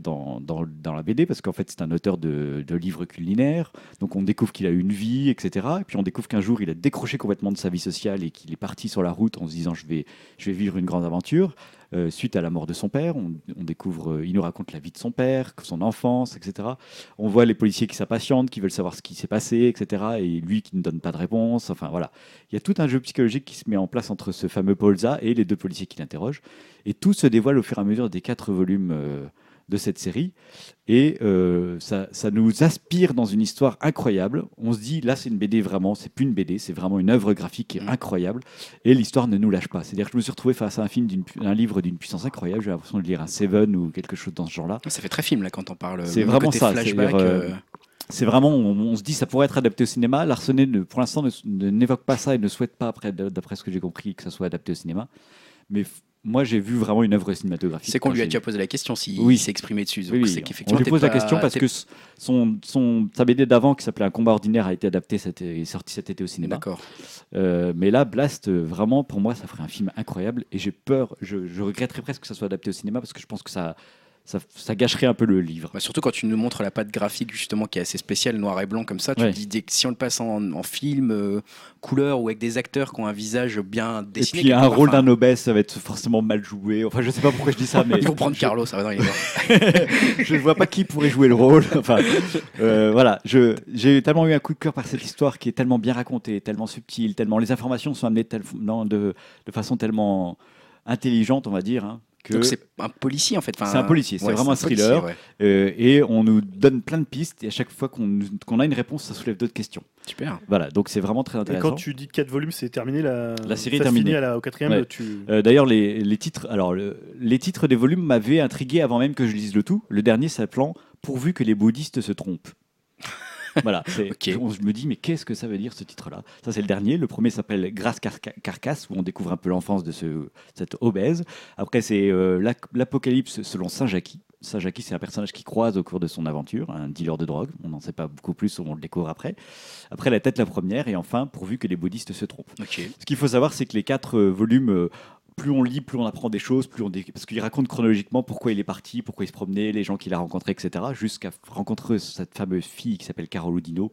dans, dans, la BD parce qu'en fait c'est un auteur de, livres culinaires. Donc on découvre qu'il a une vie etc et puis on découvre qu'un jour il a décroché complètement de sa vie sociale et qu'il est parti sur la route en se disant je vais je vais vivre une grande aventure Euh, suite à la mort de son père. On, découvre, euh, il nous raconte la vie de son père, son enfance, etc. On voit les policiers qui s'impatientent, qui veulent savoir ce qui s'est passé, etc. Et lui qui ne donne pas de réponse. Enfin voilà, il y a tout un jeu psychologique qui se met en place entre ce fameux Polza et les deux policiers qui l'interrogent. Et tout se dévoile au fur et à mesure des quatre volumes euh, de cette série. Et euh, ça, ça nous aspire dans une histoire incroyable. On se dit, là, c'est une BD vraiment, c'est plus une BD, c'est vraiment une œuvre graphique qui est Mm. incroyable. Et l'histoire ne nous lâche pas. C'est-à-dire que je me suis retrouvé face à un film, un livre d'une puissance incroyable. J'ai l'impression de lire un Seven ou quelque chose dans ce genre-là. Ça fait très film là quand on parle. C'est vraiment ça, Flashback, euh, euh, C'est vraiment, on, on se dit, ça pourrait être adapté au cinéma. Larsenet, ne- pour l'instant, n'évoque pas ça et ne souhaite pas, après, d'après ce que j'ai compris, que ça soit adapté au cinéma. Mais moi, j'ai vu vraiment une œuvre cinématographique. c'est qu'on lui a déjà posé la question s'il Oui. s'est exprimé dessus. Donc Oui, oui, on lui pose la question parce que son, son, sa BD d'avant, qui s'appelait Un combat ordinaire, a été adapté, cet, est sorti cet été au cinéma. D'accord. Euh, mais là, Blast, euh, vraiment, pour moi, ça ferait un film incroyable. Et j'ai peur, je, je regretterais presque que ça soit adapté au cinéma parce que je pense que ça, ça, ça gâcherait un peu le livre. Bah, surtout quand tu nous montres la patte graphique justement qui est assez spéciale, noir et blanc comme ça, tu Ouais. te dis dès que si on le passe en, en film, euh, couleur ou avec des acteurs qui ont un visage bien Et dessiné. puis, un rôle d'un obèse, ça va être forcément mal joué. Enfin, je sais pas pourquoi je dis ça, mais. <laughs> Ils vont prendre je- Carlos, ça va dans les bords. <laughs> je ne vois pas qui pourrait jouer le rôle. <laughs> Enfin, euh, voilà, je- j'ai tellement eu un coup de cœur par cette histoire qui est tellement bien racontée, tellement subtile, tellement les informations sont amenées tellement de, de façon tellement intelligente, on va dire, hein, que Donc c'est un policier en fait. Enfin, C'est un policier, c'est vraiment un policier, thriller. ouais. euh, et on nous donne plein de pistes et à chaque fois qu'on a une réponse, ça soulève d'autres questions. Super. Voilà, donc c'est vraiment très Et intéressant. quand tu dis 4 volumes, c'est terminé la, La série est ça terminée. à la- au quatrième, Ouais. tu... Euh, D'ailleurs, les, les titres, alors le- les titres des volumes m'avaient intrigué avant même que je lise le tout. Le dernier s'appelant Pourvu que les bouddhistes se trompent. <laughs> voilà, on- je me dis, mais qu'est-ce que ça veut dire ce titre-là? Ça, c'est le dernier. Le premier s'appelle Grâce Carca- Carcasse, où on découvre un peu l'enfance de ce, cette obèse. Après, c'est euh, l'Apocalypse selon Saint-Jackie. Saint-Jackie, c'est un personnage qui croise au cours de son aventure, un dealer de drogue. On n'en sait pas beaucoup plus, on le découvre après. Après, la tête la première, et enfin, pourvu que les bouddhistes se trompent. Ce qu'il faut savoir, c'est que les quatre euh, volumes, euh, plus on lit, plus on apprend des choses, plus on parce qu'il raconte chronologiquement pourquoi il est parti, pourquoi il se promenait, les gens qu'il a rencontrés, etc., jusqu'à rencontrer cette fameuse fille qui s'appelle Carol Houdino.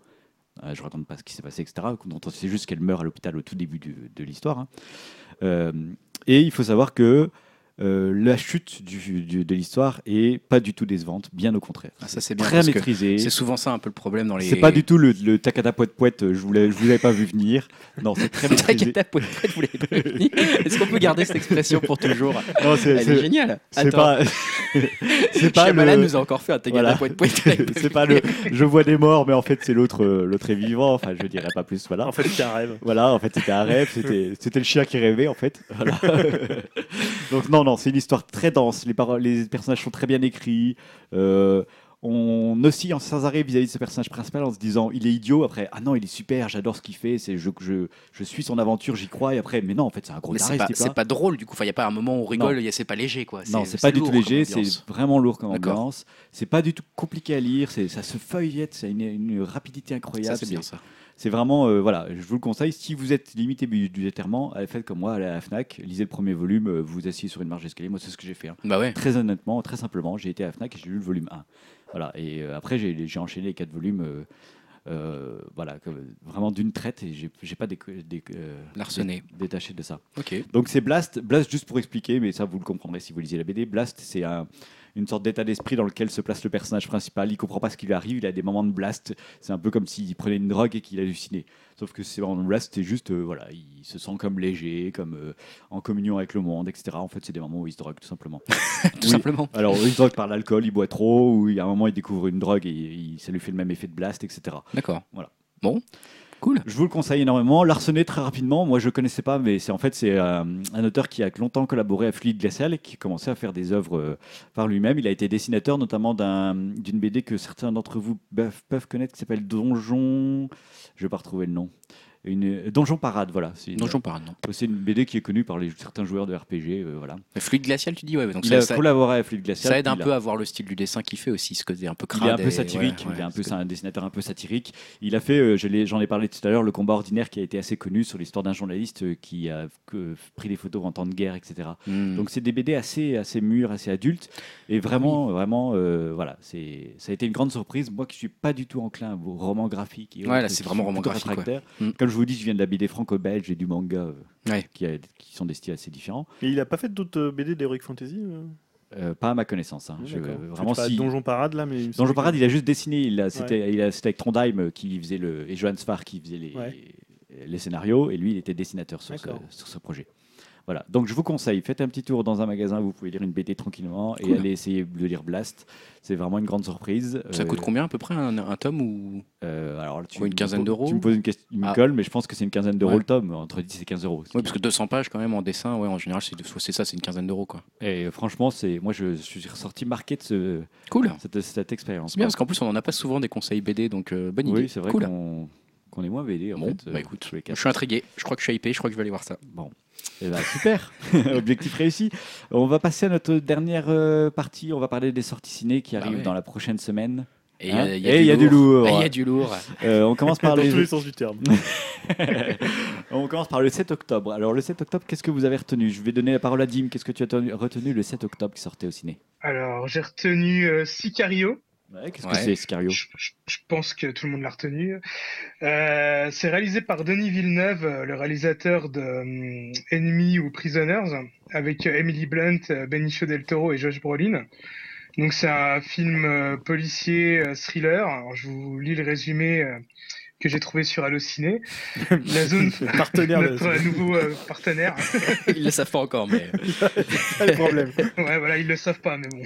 Euh, je raconte pas ce qui s'est passé, etc., sait juste qu'elle meurt à l'hôpital au tout début de l'histoire. hein. Euh, et il faut savoir que euh, la chute du- du- de l'histoire est pas du tout décevante, bien au contraire. Ah, ça c'est bien Très maîtrisé. c'est souvent ça un peu le problème dans les. C'est pas du tout le, le tacata poète poète, je vous je vous l'avais pas vu venir. Non, c'est très <laughs> maîtrisé. T'inquiète, poète, vous l'avez pas fini. Est-ce qu'on peut garder cette expression pour toujours? <laughs> Non, c'est- Elle est c'est- géniale. C'est pas. <laughs> c'est pas Shyamalan le. nous a encore fait un Tegada Voilà. point point. c'est pas le. Je vois des morts, mais en fait c'est l'autre, euh, l'autre est vivant. Enfin, je dirais pas plus. Voilà. En fait, c'est un rêve. Voilà, en fait, c'était un rêve, c'était, c'était le chien qui rêvait, en fait. Voilà. Donc, non, non, c'est une histoire très dense. Les, personnages sont très bien écrits. Euh, on oscille en sans arrêt vis-à-vis de ce personnage principal en se disant il est idiot. Après, ah non, il est super, j'adore ce qu'il fait, c'est, je, je, je suis son aventure, j'y crois. Et après, mais non, en fait, c'est un gros taré, c'est ce pas, pas drôle du coup. Enfin, il y a pas un moment où on rigole. C'est pas léger quoi. Non, c'est pas du tout léger, c'est vraiment lourd comme ambiance. C'est pas du tout compliqué à lire, ça se feuillette, c'est une, une rapidité incroyable. c'est bien ça. C'est vraiment, euh, voilà, je vous le conseille. Si vous êtes limité budgétairement, faites comme moi, allez à la Fnac, lisez le premier volume, euh, vous asseyez sur une marge d'escalier. Moi, c'est ce que j'ai fait. hein. Bah ouais. Très honnêtement, très simplement, j'ai été à la Fnac et j'ai lu le volume 1. Voilà, et euh, après, j'ai enchaîné les quatre volumes. euh, euh, voilà, comme- vraiment d'une traite et j'ai pas euh, dé- détaché de ça. Ok. Donc c'est Blast, Blast juste pour expliquer, mais ça vous le comprendrez si vous lisez la BD. Blast, c'est un- une sorte d'état d'esprit dans lequel se place le personnage principal. Il comprend pas ce qui lui arrive, il a des moments de blast. C'est un peu comme s'il prenait une drogue et qu'il hallucinait. Sauf que c'est moments de blast, c'est juste, euh, voilà, il se sent comme léger, comme euh, en communion avec le monde, etc. En fait, c'est des moments où il se drogue tout simplement. <laughs> Tout Oui. simplement. Alors, il se drogue par l'alcool, il boit trop, ou il y a un moment il découvre une drogue et il- ça lui fait le même effet de blast, etc. D'accord. Voilà. Bon. Cool. Je vous le conseille énormément. Larsenet, très rapidement, moi je connaissais pas, mais c'est en fait c'est euh, un auteur qui a longtemps collaboré à Fluide Glacial et qui a commencé à faire des œuvres euh, par lui-même. Il a été dessinateur notamment d'un- d'une BD que certains d'entre vous peuvent, peuvent connaître qui s'appelle Donjon. Je vais pas retrouver le nom. Une, Donjon Parade, voilà. C'est une, Donjon Parade, non. c'est une BD qui est connue par les, certains joueurs de RPG. euh, voilà. Mais Fluide glacial, tu dis ouais. Donc il ça, a ça- collaboré à Fluide Glacial. ça aide un peu à voir le style du dessin qu'il fait aussi, ce côté un peu crade. Il est un peu satirique, ouais, il est un peu, dessinateur un peu satirique. Il a fait, euh, j'en ai parlé tout à l'heure, le combat ordinaire qui a été assez connu sur l'histoire d'un journaliste euh, qui a euh, pris des photos en temps de guerre, etc. Hmm. Donc c'est des BD assez, assez mûrs, assez adultes, et vraiment, vraiment, euh, voilà, c'est, ça a été une grande surprise. Moi qui suis pas du tout enclin aux romans graphiques, et Ouais, c'est vraiment roman graphique, réfractaire. Mm. Comme je vous dis, je viens de la BD franco-belge et du manga, euh, Ouais. qui, a- qui sont des styles assez différents. Et il a pas fait d'autres euh, BD d'Heroic Fantasy euh pas à ma connaissance. hein. Je- d'accord. vraiment, si. Donjon Parade là, mais. Donjon Parade, il a juste dessiné. Il a, c'était, il a- c'était avec Trondheim qui faisait le et Johan Sfar qui faisait les, Ouais. les scénarios et lui, il était dessinateur sur ce, D'accord. sur ce projet. Voilà. Donc je vous conseille, faites un petit tour dans un magasin, vous pouvez lire une BD tranquillement et allez essayer de lire Blast. C'est vraiment une grande surprise. Ça Euh, coûte combien à peu près un, un tome ou euh, alors, tu, Quoi, une quinzaine d'euros Tu me poses une question, une Ah. colle, mais je pense que c'est une quinzaine d'euros Ouais. le tome, entre 10 et 15 euros. Oui, parce que 200 pages quand même en dessin, ouais, en général, c'est ça, c'est une quinzaine d'euros quoi. Et franchement, c'est moi je, je suis ressorti marqué de ce- Cool. cette, cette expérience. Bien parce qu'en plus on en a pas souvent des conseils BD, donc euh, bonne Oui, idée. c'est vrai cool. qu'on qu'on est moins BD en Bon, fait. bah euh, écoute, je suis intrigué. Je crois que je suis hypé. Je crois que je vais aller voir ça. Bon, Eh ben, super, <laughs> objectif réussi. On va passer à notre dernière euh, partie. On va parler des sorties ciné qui Bah arrivent ouais. dans la prochaine semaine. Et Hein euh, il y a du lourd. Il y a du lourd. Euh, on commence par Dans tous les les... sens du terme. <laughs> on commence par le 7 octobre. Alors le 7 octobre, qu'est-ce que vous avez retenu? Je vais donner la parole à Dim. Qu'est-ce que tu as tenu- retenu le 7 octobre qui sortait au ciné? Alors, j'ai retenu euh, Sicario. Ouais, Qu'est-ce Ouais. que c'est Scario Je, je- je pense que tout le monde l'a retenu. Euh, c'est réalisé par Denis Villeneuve, euh, le réalisateur de euh, Enemy ou Prisoners, avec euh, Emily Blunt, Benicio del Toro et Josh Brolin. Donc c'est un film euh, policier euh, thriller. Alors, je vous lis le résumé euh, que j'ai trouvé sur Allociné. La <laughs> zone, partenaire de notre nouveau euh, partenaire. <laughs> Ils le savent pas encore, mais <laughs> pas le problème. Ouais, voilà, ils le savent pas, mais bon.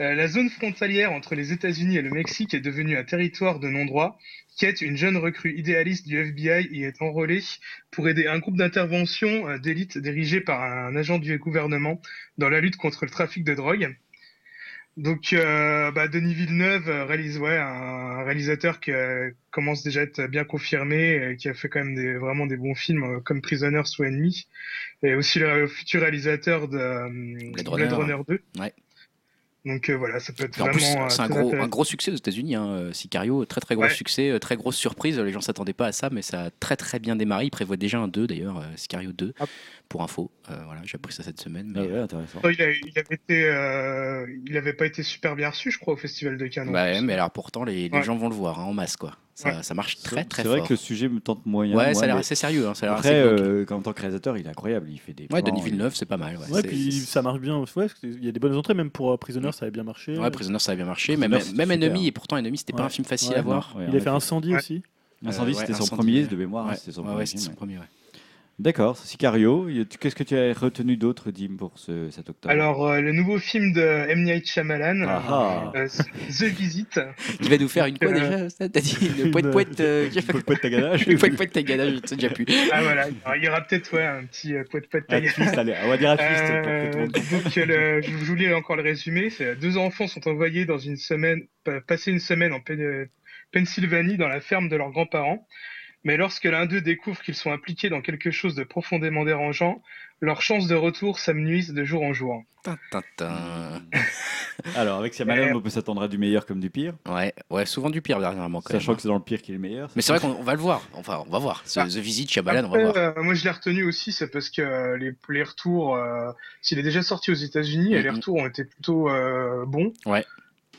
Euh, la zone frontalière entre les États-Unis et le Mexique est devenue un territoire de non-droit. Kate, une jeune recrue idéaliste du FBI, y est enrôlée pour aider un groupe d'intervention euh, d'élite dirigé par un agent du gouvernement dans la lutte contre le trafic de drogue. Donc, euh, bah, Denis Villeneuve euh, réalise, ouais, un réalisateur qui euh, commence déjà à être bien confirmé, euh, qui a fait quand même des, vraiment des bons films comme Prisoners ou Enemy, et aussi le futur réalisateur de Blade. Runner 2. Ouais. Donc euh, voilà, ça peut être en vraiment. euh, c'est un très gros, un gros succès aux États-Unis. Hein. euh, Sicario, très très gros Ouais. succès, euh, très grosse surprise. Les gens s'attendaient pas à ça, mais ça a très très bien démarré. Ils prévoient déjà un 2 d'ailleurs, euh, Sicario 2, Ah. pour info. Euh, voilà, j'ai appris ça cette semaine. mais- Ah ouais, intéressant. Oh, il, a- il avait été, euh, il avait pas été super bien reçu, je crois, au Festival de Cannes. Bah ouais, mais alors pourtant, les, les Ouais. gens vont le voir hein, en masse, quoi. Ça, Ouais. ça marche très très C'est fort. vrai que le sujet me tente moyen. ouais, moi, ça a l'air mais assez sérieux. Hein, ça a l'air Après, euh, en tant que réalisateur, il est incroyable. Il fait des. Ouais, plans, Denis il- Villeneuve, c'est pas mal. Ouais, Ouais, C'est- puis c'est- ça marche bien. Ouais, qu'il y a des bonnes entrées, même pour euh, Prisoner, ça avait bien marché. Ouais, Prisoner, ça a bien marché. Même, Prisoner, même. Enemy, et pourtant Enemy, c'était pas un film facile Ouais, à non. voir. Ouais, Il a fait. Incendie Ouais. aussi. Incendie, Euh, ouais, c'était son Incendie, premier ouais. de mémoire. hein, Ouais, C'était son ouais, premier D'accord, c'est Sicario. Qu'est-ce que tu as retenu d'autre, Dim, pour ce, cet octobre? Alors, euh, le nouveau film de M. Night Shyamalan, Ah ah. euh, The Visit. <laughs> Tu vas nous faire une quoi Euh, déjà T'as dit le une- poète poète euh, taganage. Le <laughs> poète poète tagada, je sais déjà plus. Ah voilà, Alors, il y aura peut-être ouais, un petit euh, poète poète Un twist, allez, on va dire un twist pour que tout le Euh, monde donc, euh, le- je lis encore le résumé. C'est deux enfants sont envoyés dans une semaine, pa- passer une semaine en Pen- euh, Pennsylvanie dans la ferme de leurs grands-parents. Mais lorsque l'un d'eux découvre qu'ils sont impliqués dans quelque chose de profondément dérangeant, leurs chances de retour s'amenuisent de jour en jour. <laughs> Alors, avec Euh, on peut s'attendre à du meilleur comme du pire, Ouais, ouais, souvent du pire dernièrement quand sachant même. que c'est dans le pire qu'il est le meilleur. Mais c'est vrai qu'on on va le voir. Enfin, on va voir. Ah. The Visit, Shyamalan, on va Après, voir. euh, moi, je l'ai retenu aussi, c'est parce que euh, les, les retours, euh, s'il est déjà sorti aux États-Unis, et les Mhm. retours ont été plutôt euh, bons. Ouais.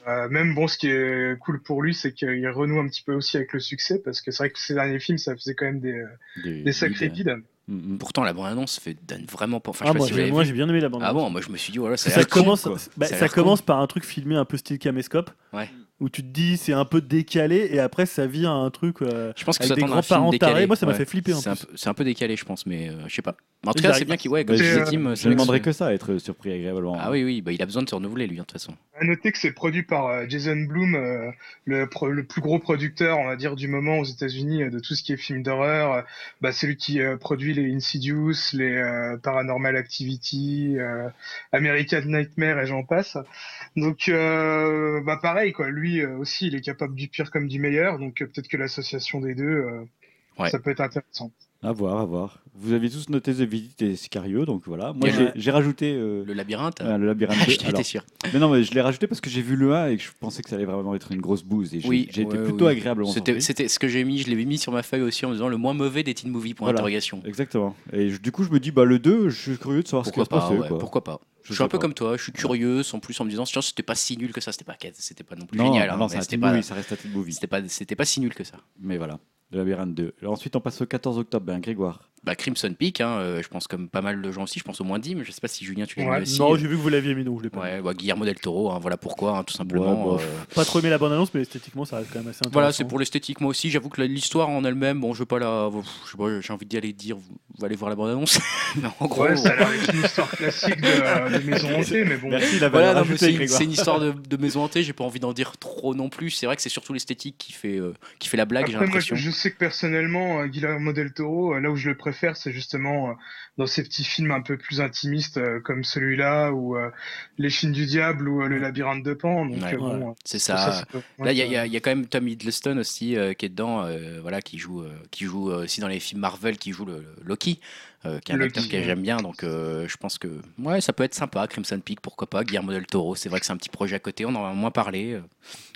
Euh, même bon, ce qui est cool pour lui, c'est qu'il renoue un petit peu aussi avec le succès, parce que c'est vrai que ces derniers films, ça faisait quand même des, Des, des sacrés des- vides. Mm, mm. Pourtant, la bande-annonce fait donne vraiment pas. Enfin, je Ah, moi, si j'ai- bien aimé la bande. Ah bon, moi je me suis dit, voilà, ça a ça, commence, bah, Ça commence par un truc filmé un peu style caméscope. Ouais. Où tu te dis c'est un peu décalé et après ça vient à un truc euh, Je pense que avec des grands-parents tarés. Moi ça m'a ouais. fait flipper C'est un, peu- c'est un peu décalé, je pense, mais euh, je sais pas. En tout cas, c'est bien qu'il, ouais, comme Bah, je Tim, ne demanderais que ça, être surpris agréablement. Ah oui, oui, bah, il a besoin de se renouveler, lui, hein, de toute façon. À noter que c'est produit par euh, Jason Blum, euh, le, pro- le plus gros producteur, on va dire, du moment aux États-Unis euh, de tout ce qui est film d'horreur. Euh, Bah, c'est lui qui euh, produit les Insidious, les euh, Paranormal Activity, euh, American Nightmare et j'en passe. Donc, euh, bah pareil quoi. Lui euh, aussi, il est capable du pire comme du meilleur. Donc euh, peut-être que l'association des deux, euh, Ouais. ça peut être intéressant. À voir, à voir. Vous avez tous noté The Visit et Sicario, donc voilà. Moi, j'ai rajouté euh, Le labyrinthe, euh, le labyrinthe. <laughs> je 2. t'étais Alors, sûr. mais non, mais je l'ai rajouté parce que j'ai vu le 1 et que je pensais que ça allait vraiment être une grosse bouse. Et j'ai Oui, j'ai été plutôt oui. agréablement C'était, ce que j'ai mis, je l'avais mis sur ma feuille aussi en disant le moins mauvais des teen movies pour Voilà. interrogation. Exactement. Et je- du coup, je me dis, bah, le 2, je suis curieux de savoir Pourquoi ce qui va se passer. ouais, pourquoi pas. Je, Je suis un peu pas. comme toi, je suis curieux, en plus en me disant tiens, c'était pas si nul que ça, c'était pas c'était pas non plus Non, génial, non, hein, non, c'était pas, movie, ça reste pas c'était pas si nul que ça. Mais voilà, le labyrinthe 2. Alors, ensuite, on passe au 14 octobre. Ben, Grégoire. Bah, Crimson Peak, hein, euh, je pense comme pas mal de gens aussi, je pense au moins 10, mais je sais pas si Julien tu l'as Ouais. mis aussi. Non, j'ai vu que vous l'aviez mis donc je l'ai pas. Ouais, bah, Guillermo del Toro, hein, voilà pourquoi, hein, tout simplement. Ouais, euh, Pas trop aimé la bande annonce mais esthétiquement ça reste quand même assez intéressant. Voilà, c'est pour l'esthétique. Moi aussi, j'avoue que l'histoire en elle-même, bon, je veux pas la. pff, je sais pas, j'ai envie d'y aller dire, vous, allez voir la bande-annonce. <laughs> en gros. Ouais, ça a l'air d'être une histoire classique de, de maison <laughs> hantée, mais bon. Merci, la Voilà, non, c'est une histoire de, <laughs> de maison hantée, j'ai pas envie d'en dire trop non plus. C'est vrai que c'est surtout l'esthétique qui fait, euh, qui fait la blague, j'ai Après, moi, l'impression. je sais que personnellement, euh, Guillermo del Toro, euh, là où je le préfère, c'est justement euh, dans ces petits films un peu plus intimistes euh, comme celui-là, ou euh, Les Chines du Diable, ou euh, Le Labyrinthe de Pan. Donc, Ouais. euh, bon, C'est ça, Là, il y, a- y y quand même Tom Hiddleston aussi euh, qui est dedans, euh, voilà, qui joue, euh, qui joue aussi dans les films Marvel, qui joue le, le Loki, euh, qui est un acteur que j'aime bien. Donc, euh, je pense que ouais, ça peut être sympa. Crimson Peak, pourquoi pas. Guillermo del Toro, c'est vrai que c'est un petit projet à côté. On en a moins parlé. euh.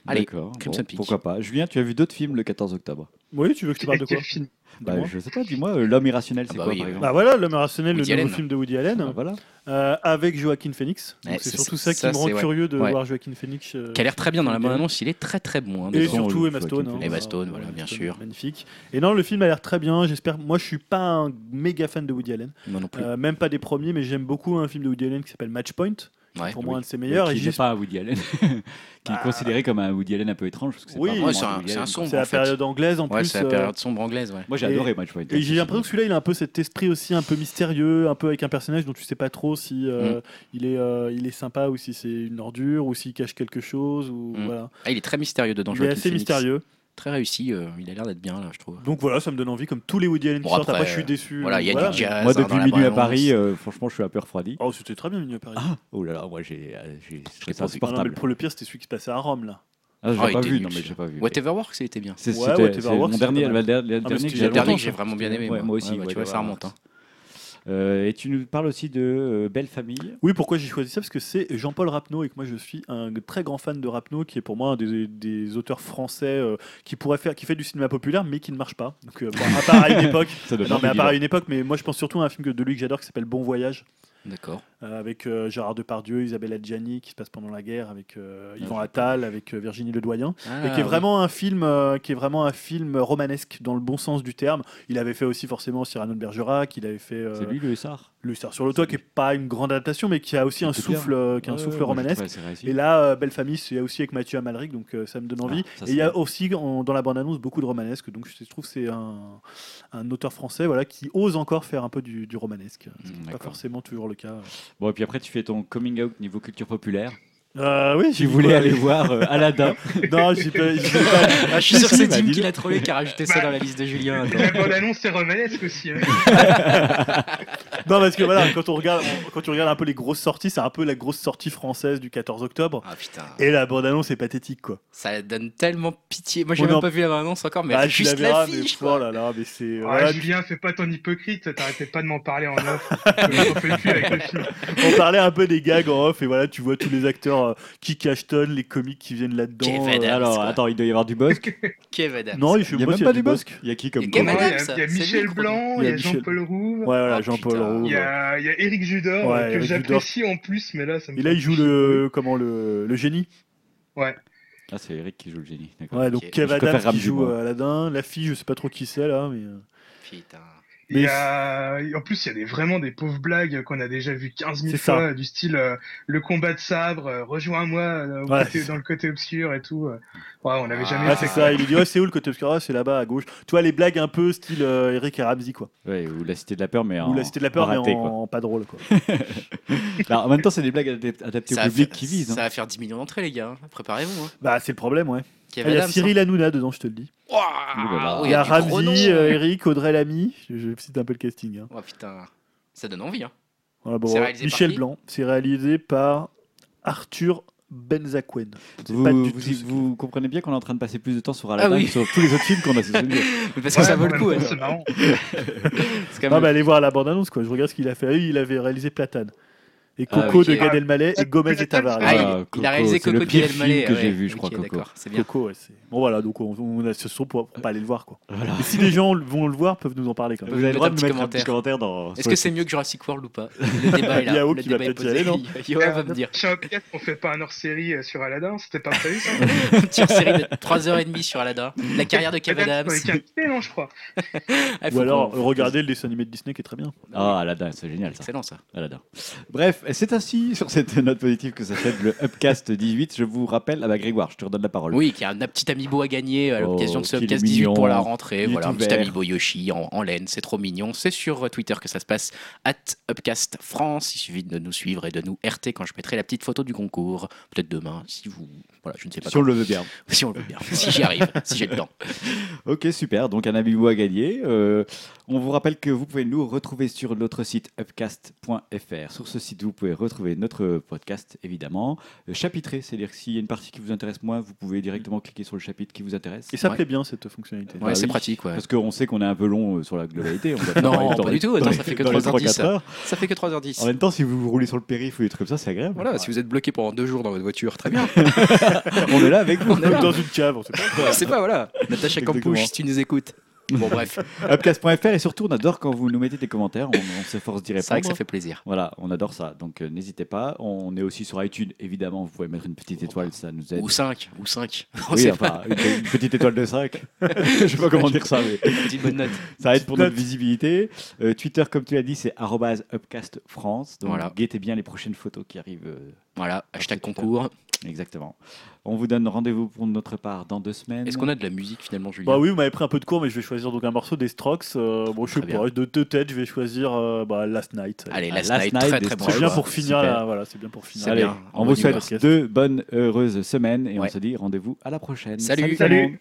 Allez, D'accord. Crimson bon, Peak. Pourquoi pas. Julien, tu as vu d'autres films le 14 octobre? Oui, tu veux que je te parle de quoi? film? Bah. Je sais pas, dis-moi, euh, L'homme irrationnel, c'est Ah bah quoi oui, par oui. exemple Bah voilà, L'homme rationnel, le nouveau Allen. film de Woody Allen, Ah, Voilà. euh, avec Joaquin Phoenix. Donc Ouais, c'est c'est- surtout ça qui me rend c'est- ouais. curieux de Ouais. voir Joaquin Phoenix. euh, qui a l'air très bien dans la bande-annonce. Il est très très bon. hein, Et dedans. Joaquin surtout Emma Phoenix. Stone. hein, Emma voilà. Stone, voilà, bien Stone, sûr. Magnifique. Et non, le film a l'air très bien. J'espère. Moi, je suis pas un méga fan de Woody Allen. Moi non plus. Euh, même pas des premiers, mais j'aime beaucoup un film de Woody Allen qui s'appelle Match Point. Qui Ouais. pour moi oui. un de ses meilleurs. qui Et n'est j'espère- pas Woody Allen, <laughs> qui est Bah. considéré comme un Woody Allen un peu étrange. Parce que c'est Oui. Ouais, c'est un- un sombre. C'est la en fait. période anglaise en Ouais, plus. c'est la euh, période sombre anglaise. Ouais. Moi j'ai adoré Match Point. Et j'ai l'impression que celui-là, il a un peu cet esprit aussi un peu mystérieux, un peu avec un personnage dont tu sais pas trop si euh, il, est, euh, il est sympa ou si c'est une ordure ou s'il cache quelque chose. Ou, Mm. voilà. Ah, il est très mystérieux dedans. il est assez Phoenix. mystérieux. Très réussi. euh, il a l'air d'être bien là, je trouve. Donc voilà, ça me donne envie, comme tous les Woody Allen qui Bon, sortent. Après, après, je suis déçu. Voilà, il y a Voilà. du jazz. Moi hein, dans depuis la minuit à bande-annonce. Paris, euh, franchement je suis un peu refroidi. Oh, c'était très bien, Minuit à Paris. Ah, oh là là, moi j'ai euh, j'ai- pas vu. Ah non, mais insupportable. pour le pire, c'était celui qui se passait à Rome, là. Ah, j'ai Ah, il pas était vu, nul, non mais celui-là. j'ai pas vu. Whatever Works, il était bien. C'est Ouais, c'était- Whatever c'est Works, mon c'est dernier, pas mal. le dernier, mais dernier c'était que j'ai a Le dernier longtemps, que j'ai ça. vraiment bien aimé. Ouais, moi aussi, Ouais, bah, tu vois, Whatever ça remonte. hein. Euh, et tu nous parles aussi de euh, Belle Famille. Oui, pourquoi j'ai choisi ça? Parce que c'est Jean-Paul Rapneau et que moi je suis un très grand fan de Rapneau, qui est pour moi un des, des auteurs français euh, qui pourrait faire, qui fait du cinéma populaire, mais qui ne marche pas. Donc, bon, à part à une <laughs> époque. Non, mais à part une époque, mais moi je pense surtout à un film que- de lui que j'adore qui s'appelle Bon Voyage. D'accord. euh, avec euh, Gérard Depardieu, Isabelle Adjani, qui se passe pendant la guerre, avec euh, Ah, Yvan Attal, avec euh, Virginie Ledoyen, Ah, et qui est vraiment un film, euh, qui est vraiment un film romanesque dans le bon sens du terme. Il avait fait aussi forcément Cyrano de Bergerac, il avait fait euh, C'est lui le Hussard Le Star sur le toit, qui est pas une grande adaptation, mais qui a aussi un souffle, euh, qui a un Ouais, souffle romanesque. Et là, euh, Belle Famille, c'est aussi avec Mathieu Amalric, donc euh, ça me donne envie. Ah, ça, et il y a aussi en- dans la bande-annonce beaucoup de romanesque, donc je trouve que c'est un, un auteur français voilà, qui ose encore faire un peu du, du romanesque. Mm, pas forcément toujours le cas. Bon, et puis après, tu fais ton coming out niveau culture populaire. Euh, oui, Tu voulais aller voir euh, Aladdin. <laughs> Non, pas- Ah, je suis sûr que c'est Bah, dis qui l'a trollé, qui a rajouté ça dans la liste de Julien. attends. La bande-annonce, c'est romanesque aussi. hein. <laughs> non, parce que voilà, quand on regarde, quand tu regardes un peu les grosses sorties, c'est un peu la grosse sortie française du 14 octobre. Ah putain, Et la bande-annonce est pathétique, quoi. ça donne tellement pitié. Moi, j'ai On même en- pas vu la annonce encore, mais Bah, tu la juste verras, la mais fiche. oh quoi. là là, mais c'est. Ah, voilà, tu- Julien, fais pas ton hypocrite, t'arrêtais pas de m'en parler en off. Avec le film. <laughs> on parlait un peu des gags en off, et voilà, tu vois tous les acteurs euh, qui Ashton, les comiques qui viennent là-dedans. Kev euh, Adams. Alors, quoi. attends, il doit y avoir du Bosque. <laughs> Kev Adams. Non, je Il n'y a pas même s'il y pas a du du Bosque. Il y a qui comme Il y a Kev Il y a, Adams, il y a c'est lui, Michel. Blanc, Il y y a Jean-Paul Rouve. Ouais, voilà, Oh, Jean-Paul putain. Roux. Il y a, il y a Éric Judor, Ouais, euh, que j'apprécie en plus, mais là, ça me Et là, il joue le, comment, le, le génie. Ouais. Ah, c'est Eric qui joue le génie. D'accord. Ouais, donc Ok. Kev Adams qui joue Aladdin. La fille, je sais pas trop qui c'est là, mais. euh, Il y a... En plus, il y a des, vraiment des pauvres blagues qu'on a déjà vu 15 000 C'est ça. fois, du style euh, le combat de sabre, euh, rejoins-moi euh, Ouais. dans le côté obscur et tout. euh. Ouais, on n'avait Ah, jamais Ah, fait c'est ça, il lui dit Ouais, c'est où le côté obscur? Ah, C'est là-bas à gauche. Tu vois, les blagues un peu style euh, Eric et Ramsey, quoi. Ouais, ou la Cité de la Peur, mais en. Ou la Cité de la Peur, mais raté, en, pas drôle, quoi. <laughs> Alors, en même temps, c'est des blagues adap- adaptées Ça au public faire, qui visent. ça hein. va faire 10 millions d'entrées, les gars. Préparez-vous. Hein. Bah, c'est le problème, ouais. Ah, Il y a Cyril Hanouna dedans, je te le dis. Ouah, Il y a gros nom. Ramsey, euh, Eric, Audrey Lamy. Je, je cite un peu le casting. hein. Oh putain, ça donne envie. Hein. Voilà, bon, par Michel Blanc. C'est réalisé par Arthur Benzakouen. Vous, pas du vous, tout ce vous comprenez bien qu'on est en train de passer plus de temps sur Aladdin Ah oui. que sur tous les autres films qu'on a <laughs> parce que Ouais, ça vaut le coup. C'est marrant. <laughs> Non, mais allez voir la bande-annonce. Je regarde ce qu'il a fait. Ah il avait réalisé Platane. Et Ah, Coco de Gad Elmaleh et Ah, Gomez et Tavares. Ah, il- Ah, a réalisé c'est le Coco pire Gad Elmaleh. film que j'ai vu, je crois, Coco. d'accord, c'est bien. Coco, Bon, voilà, donc on, on a ce son pour, pour pas aller le voir, quoi. Si les gens vont le voir, peuvent nous en parler quand même. Vous avez le droit de mettre nous un petit commentaire dans. Est-ce que c'est mieux que Jurassic World ou pas Le débat est là. <laughs> Yao qui va peut-être y aller, non <laughs> Yoann va me dire. On fait pas un hors-série euh, sur Aladdin, c'était pas prévu ça <laughs> Une petite série de 3h30 sur Aladdin. La carrière de Kev Peut-être Adams. non, je crois. Ah, Ou alors, regardez le dessin animé de Disney qui est très bien. Ah, Aladdin, c'est génial ça. Excellent ça. Aladdin. Bref, c'est ainsi sur cette note positive que s'achève le Upcast 18. Je vous rappelle, ah bah Grégoire, je te redonne la parole. Oui, qui a un petit amiibo à gagner à l'occasion Oh, de ce est Upcast 18 pour la rentrée. Voilà, un petit amiibo Yoshi en, en laine, c'est trop mignon. C'est sur euh, Twitter que ça se passe, at Upcast France. Il suffit de nous suivre et de nous RT quand je mettrai la petite photo du concours. Peut-être demain, si vous. Voilà, je ne sais pas. Si on le veut bien. <laughs> Si on le veut bien, si j'y arrive, si j'ai le temps. <laughs> Ok, super. Donc un amiibo à gagner. Euh, on vous rappelle que vous pouvez nous retrouver sur notre site upcast.fr. Sur ce site, vous pouvez retrouver notre podcast, évidemment, euh, chapitré. C'est-à-dire que s'il y a une partie qui vous intéresse moins, vous pouvez directement cliquer sur le chapitre qui vous intéresse. Et ça Ouais. plaît bien cette fonctionnalité. Ouais, Bah c'est oui. pratique, ouais. Parce qu'on sait qu'on est un peu long euh, sur la globalité. On <laughs> Non, pas du tout. Attends, ça fait que dans les 3h10. 3-4 heures. Ça fait que 3h10. En même temps, si vous roulez sur le périph' ou des trucs comme ça, c'est agréable. Voilà, si vous êtes bloqué pendant deux jours dans votre voiture, très bien. <laughs> On est là avec vous. Comme dans une cave, on sait pas. c'est pas, voilà. Natacha. Campouche, si tu nous écoutes. Bon, bref, <laughs> Upcast.fr et surtout, on adore quand vous nous mettez des commentaires. On, on s'efforce d'y c'est vrai que ça répondre. fait plaisir. Voilà, on adore ça. Donc euh, n'hésitez pas. On est aussi sur iTunes, évidemment. Vous pouvez mettre une petite étoile, ça nous aide. Ou 5, ou 5. Oui, <laughs> enfin, une, une petite étoile de 5. <laughs> Je sais pas comment dire ça, mais Petite bonne note. ça aide pour notre visibilité. Euh, Twitter, comme tu l'as dit, c'est arobase Upcast France. Donc Voilà. guettez bien les prochaines photos qui arrivent. euh, Voilà, hashtag Twitter. concours. Exactement. On vous donne rendez-vous pour notre part dans deux semaines. Est-ce qu'on a de la musique finalement, Julien Bah oui, vous m'avez pris un peu de cours, mais je vais choisir donc un morceau des Strokes. Euh, bon, je sais pas, de deux têtes, je vais choisir euh, bah, Last Night. Allez, Ah, Last, Last Night, Night très très bon. C'est bien pour finir là, voilà, c'est bien pour finir. Allez, bien. on On vous souhaite deux bonnes, heureuses semaines et Ouais. on se dit rendez-vous à la prochaine. Salut.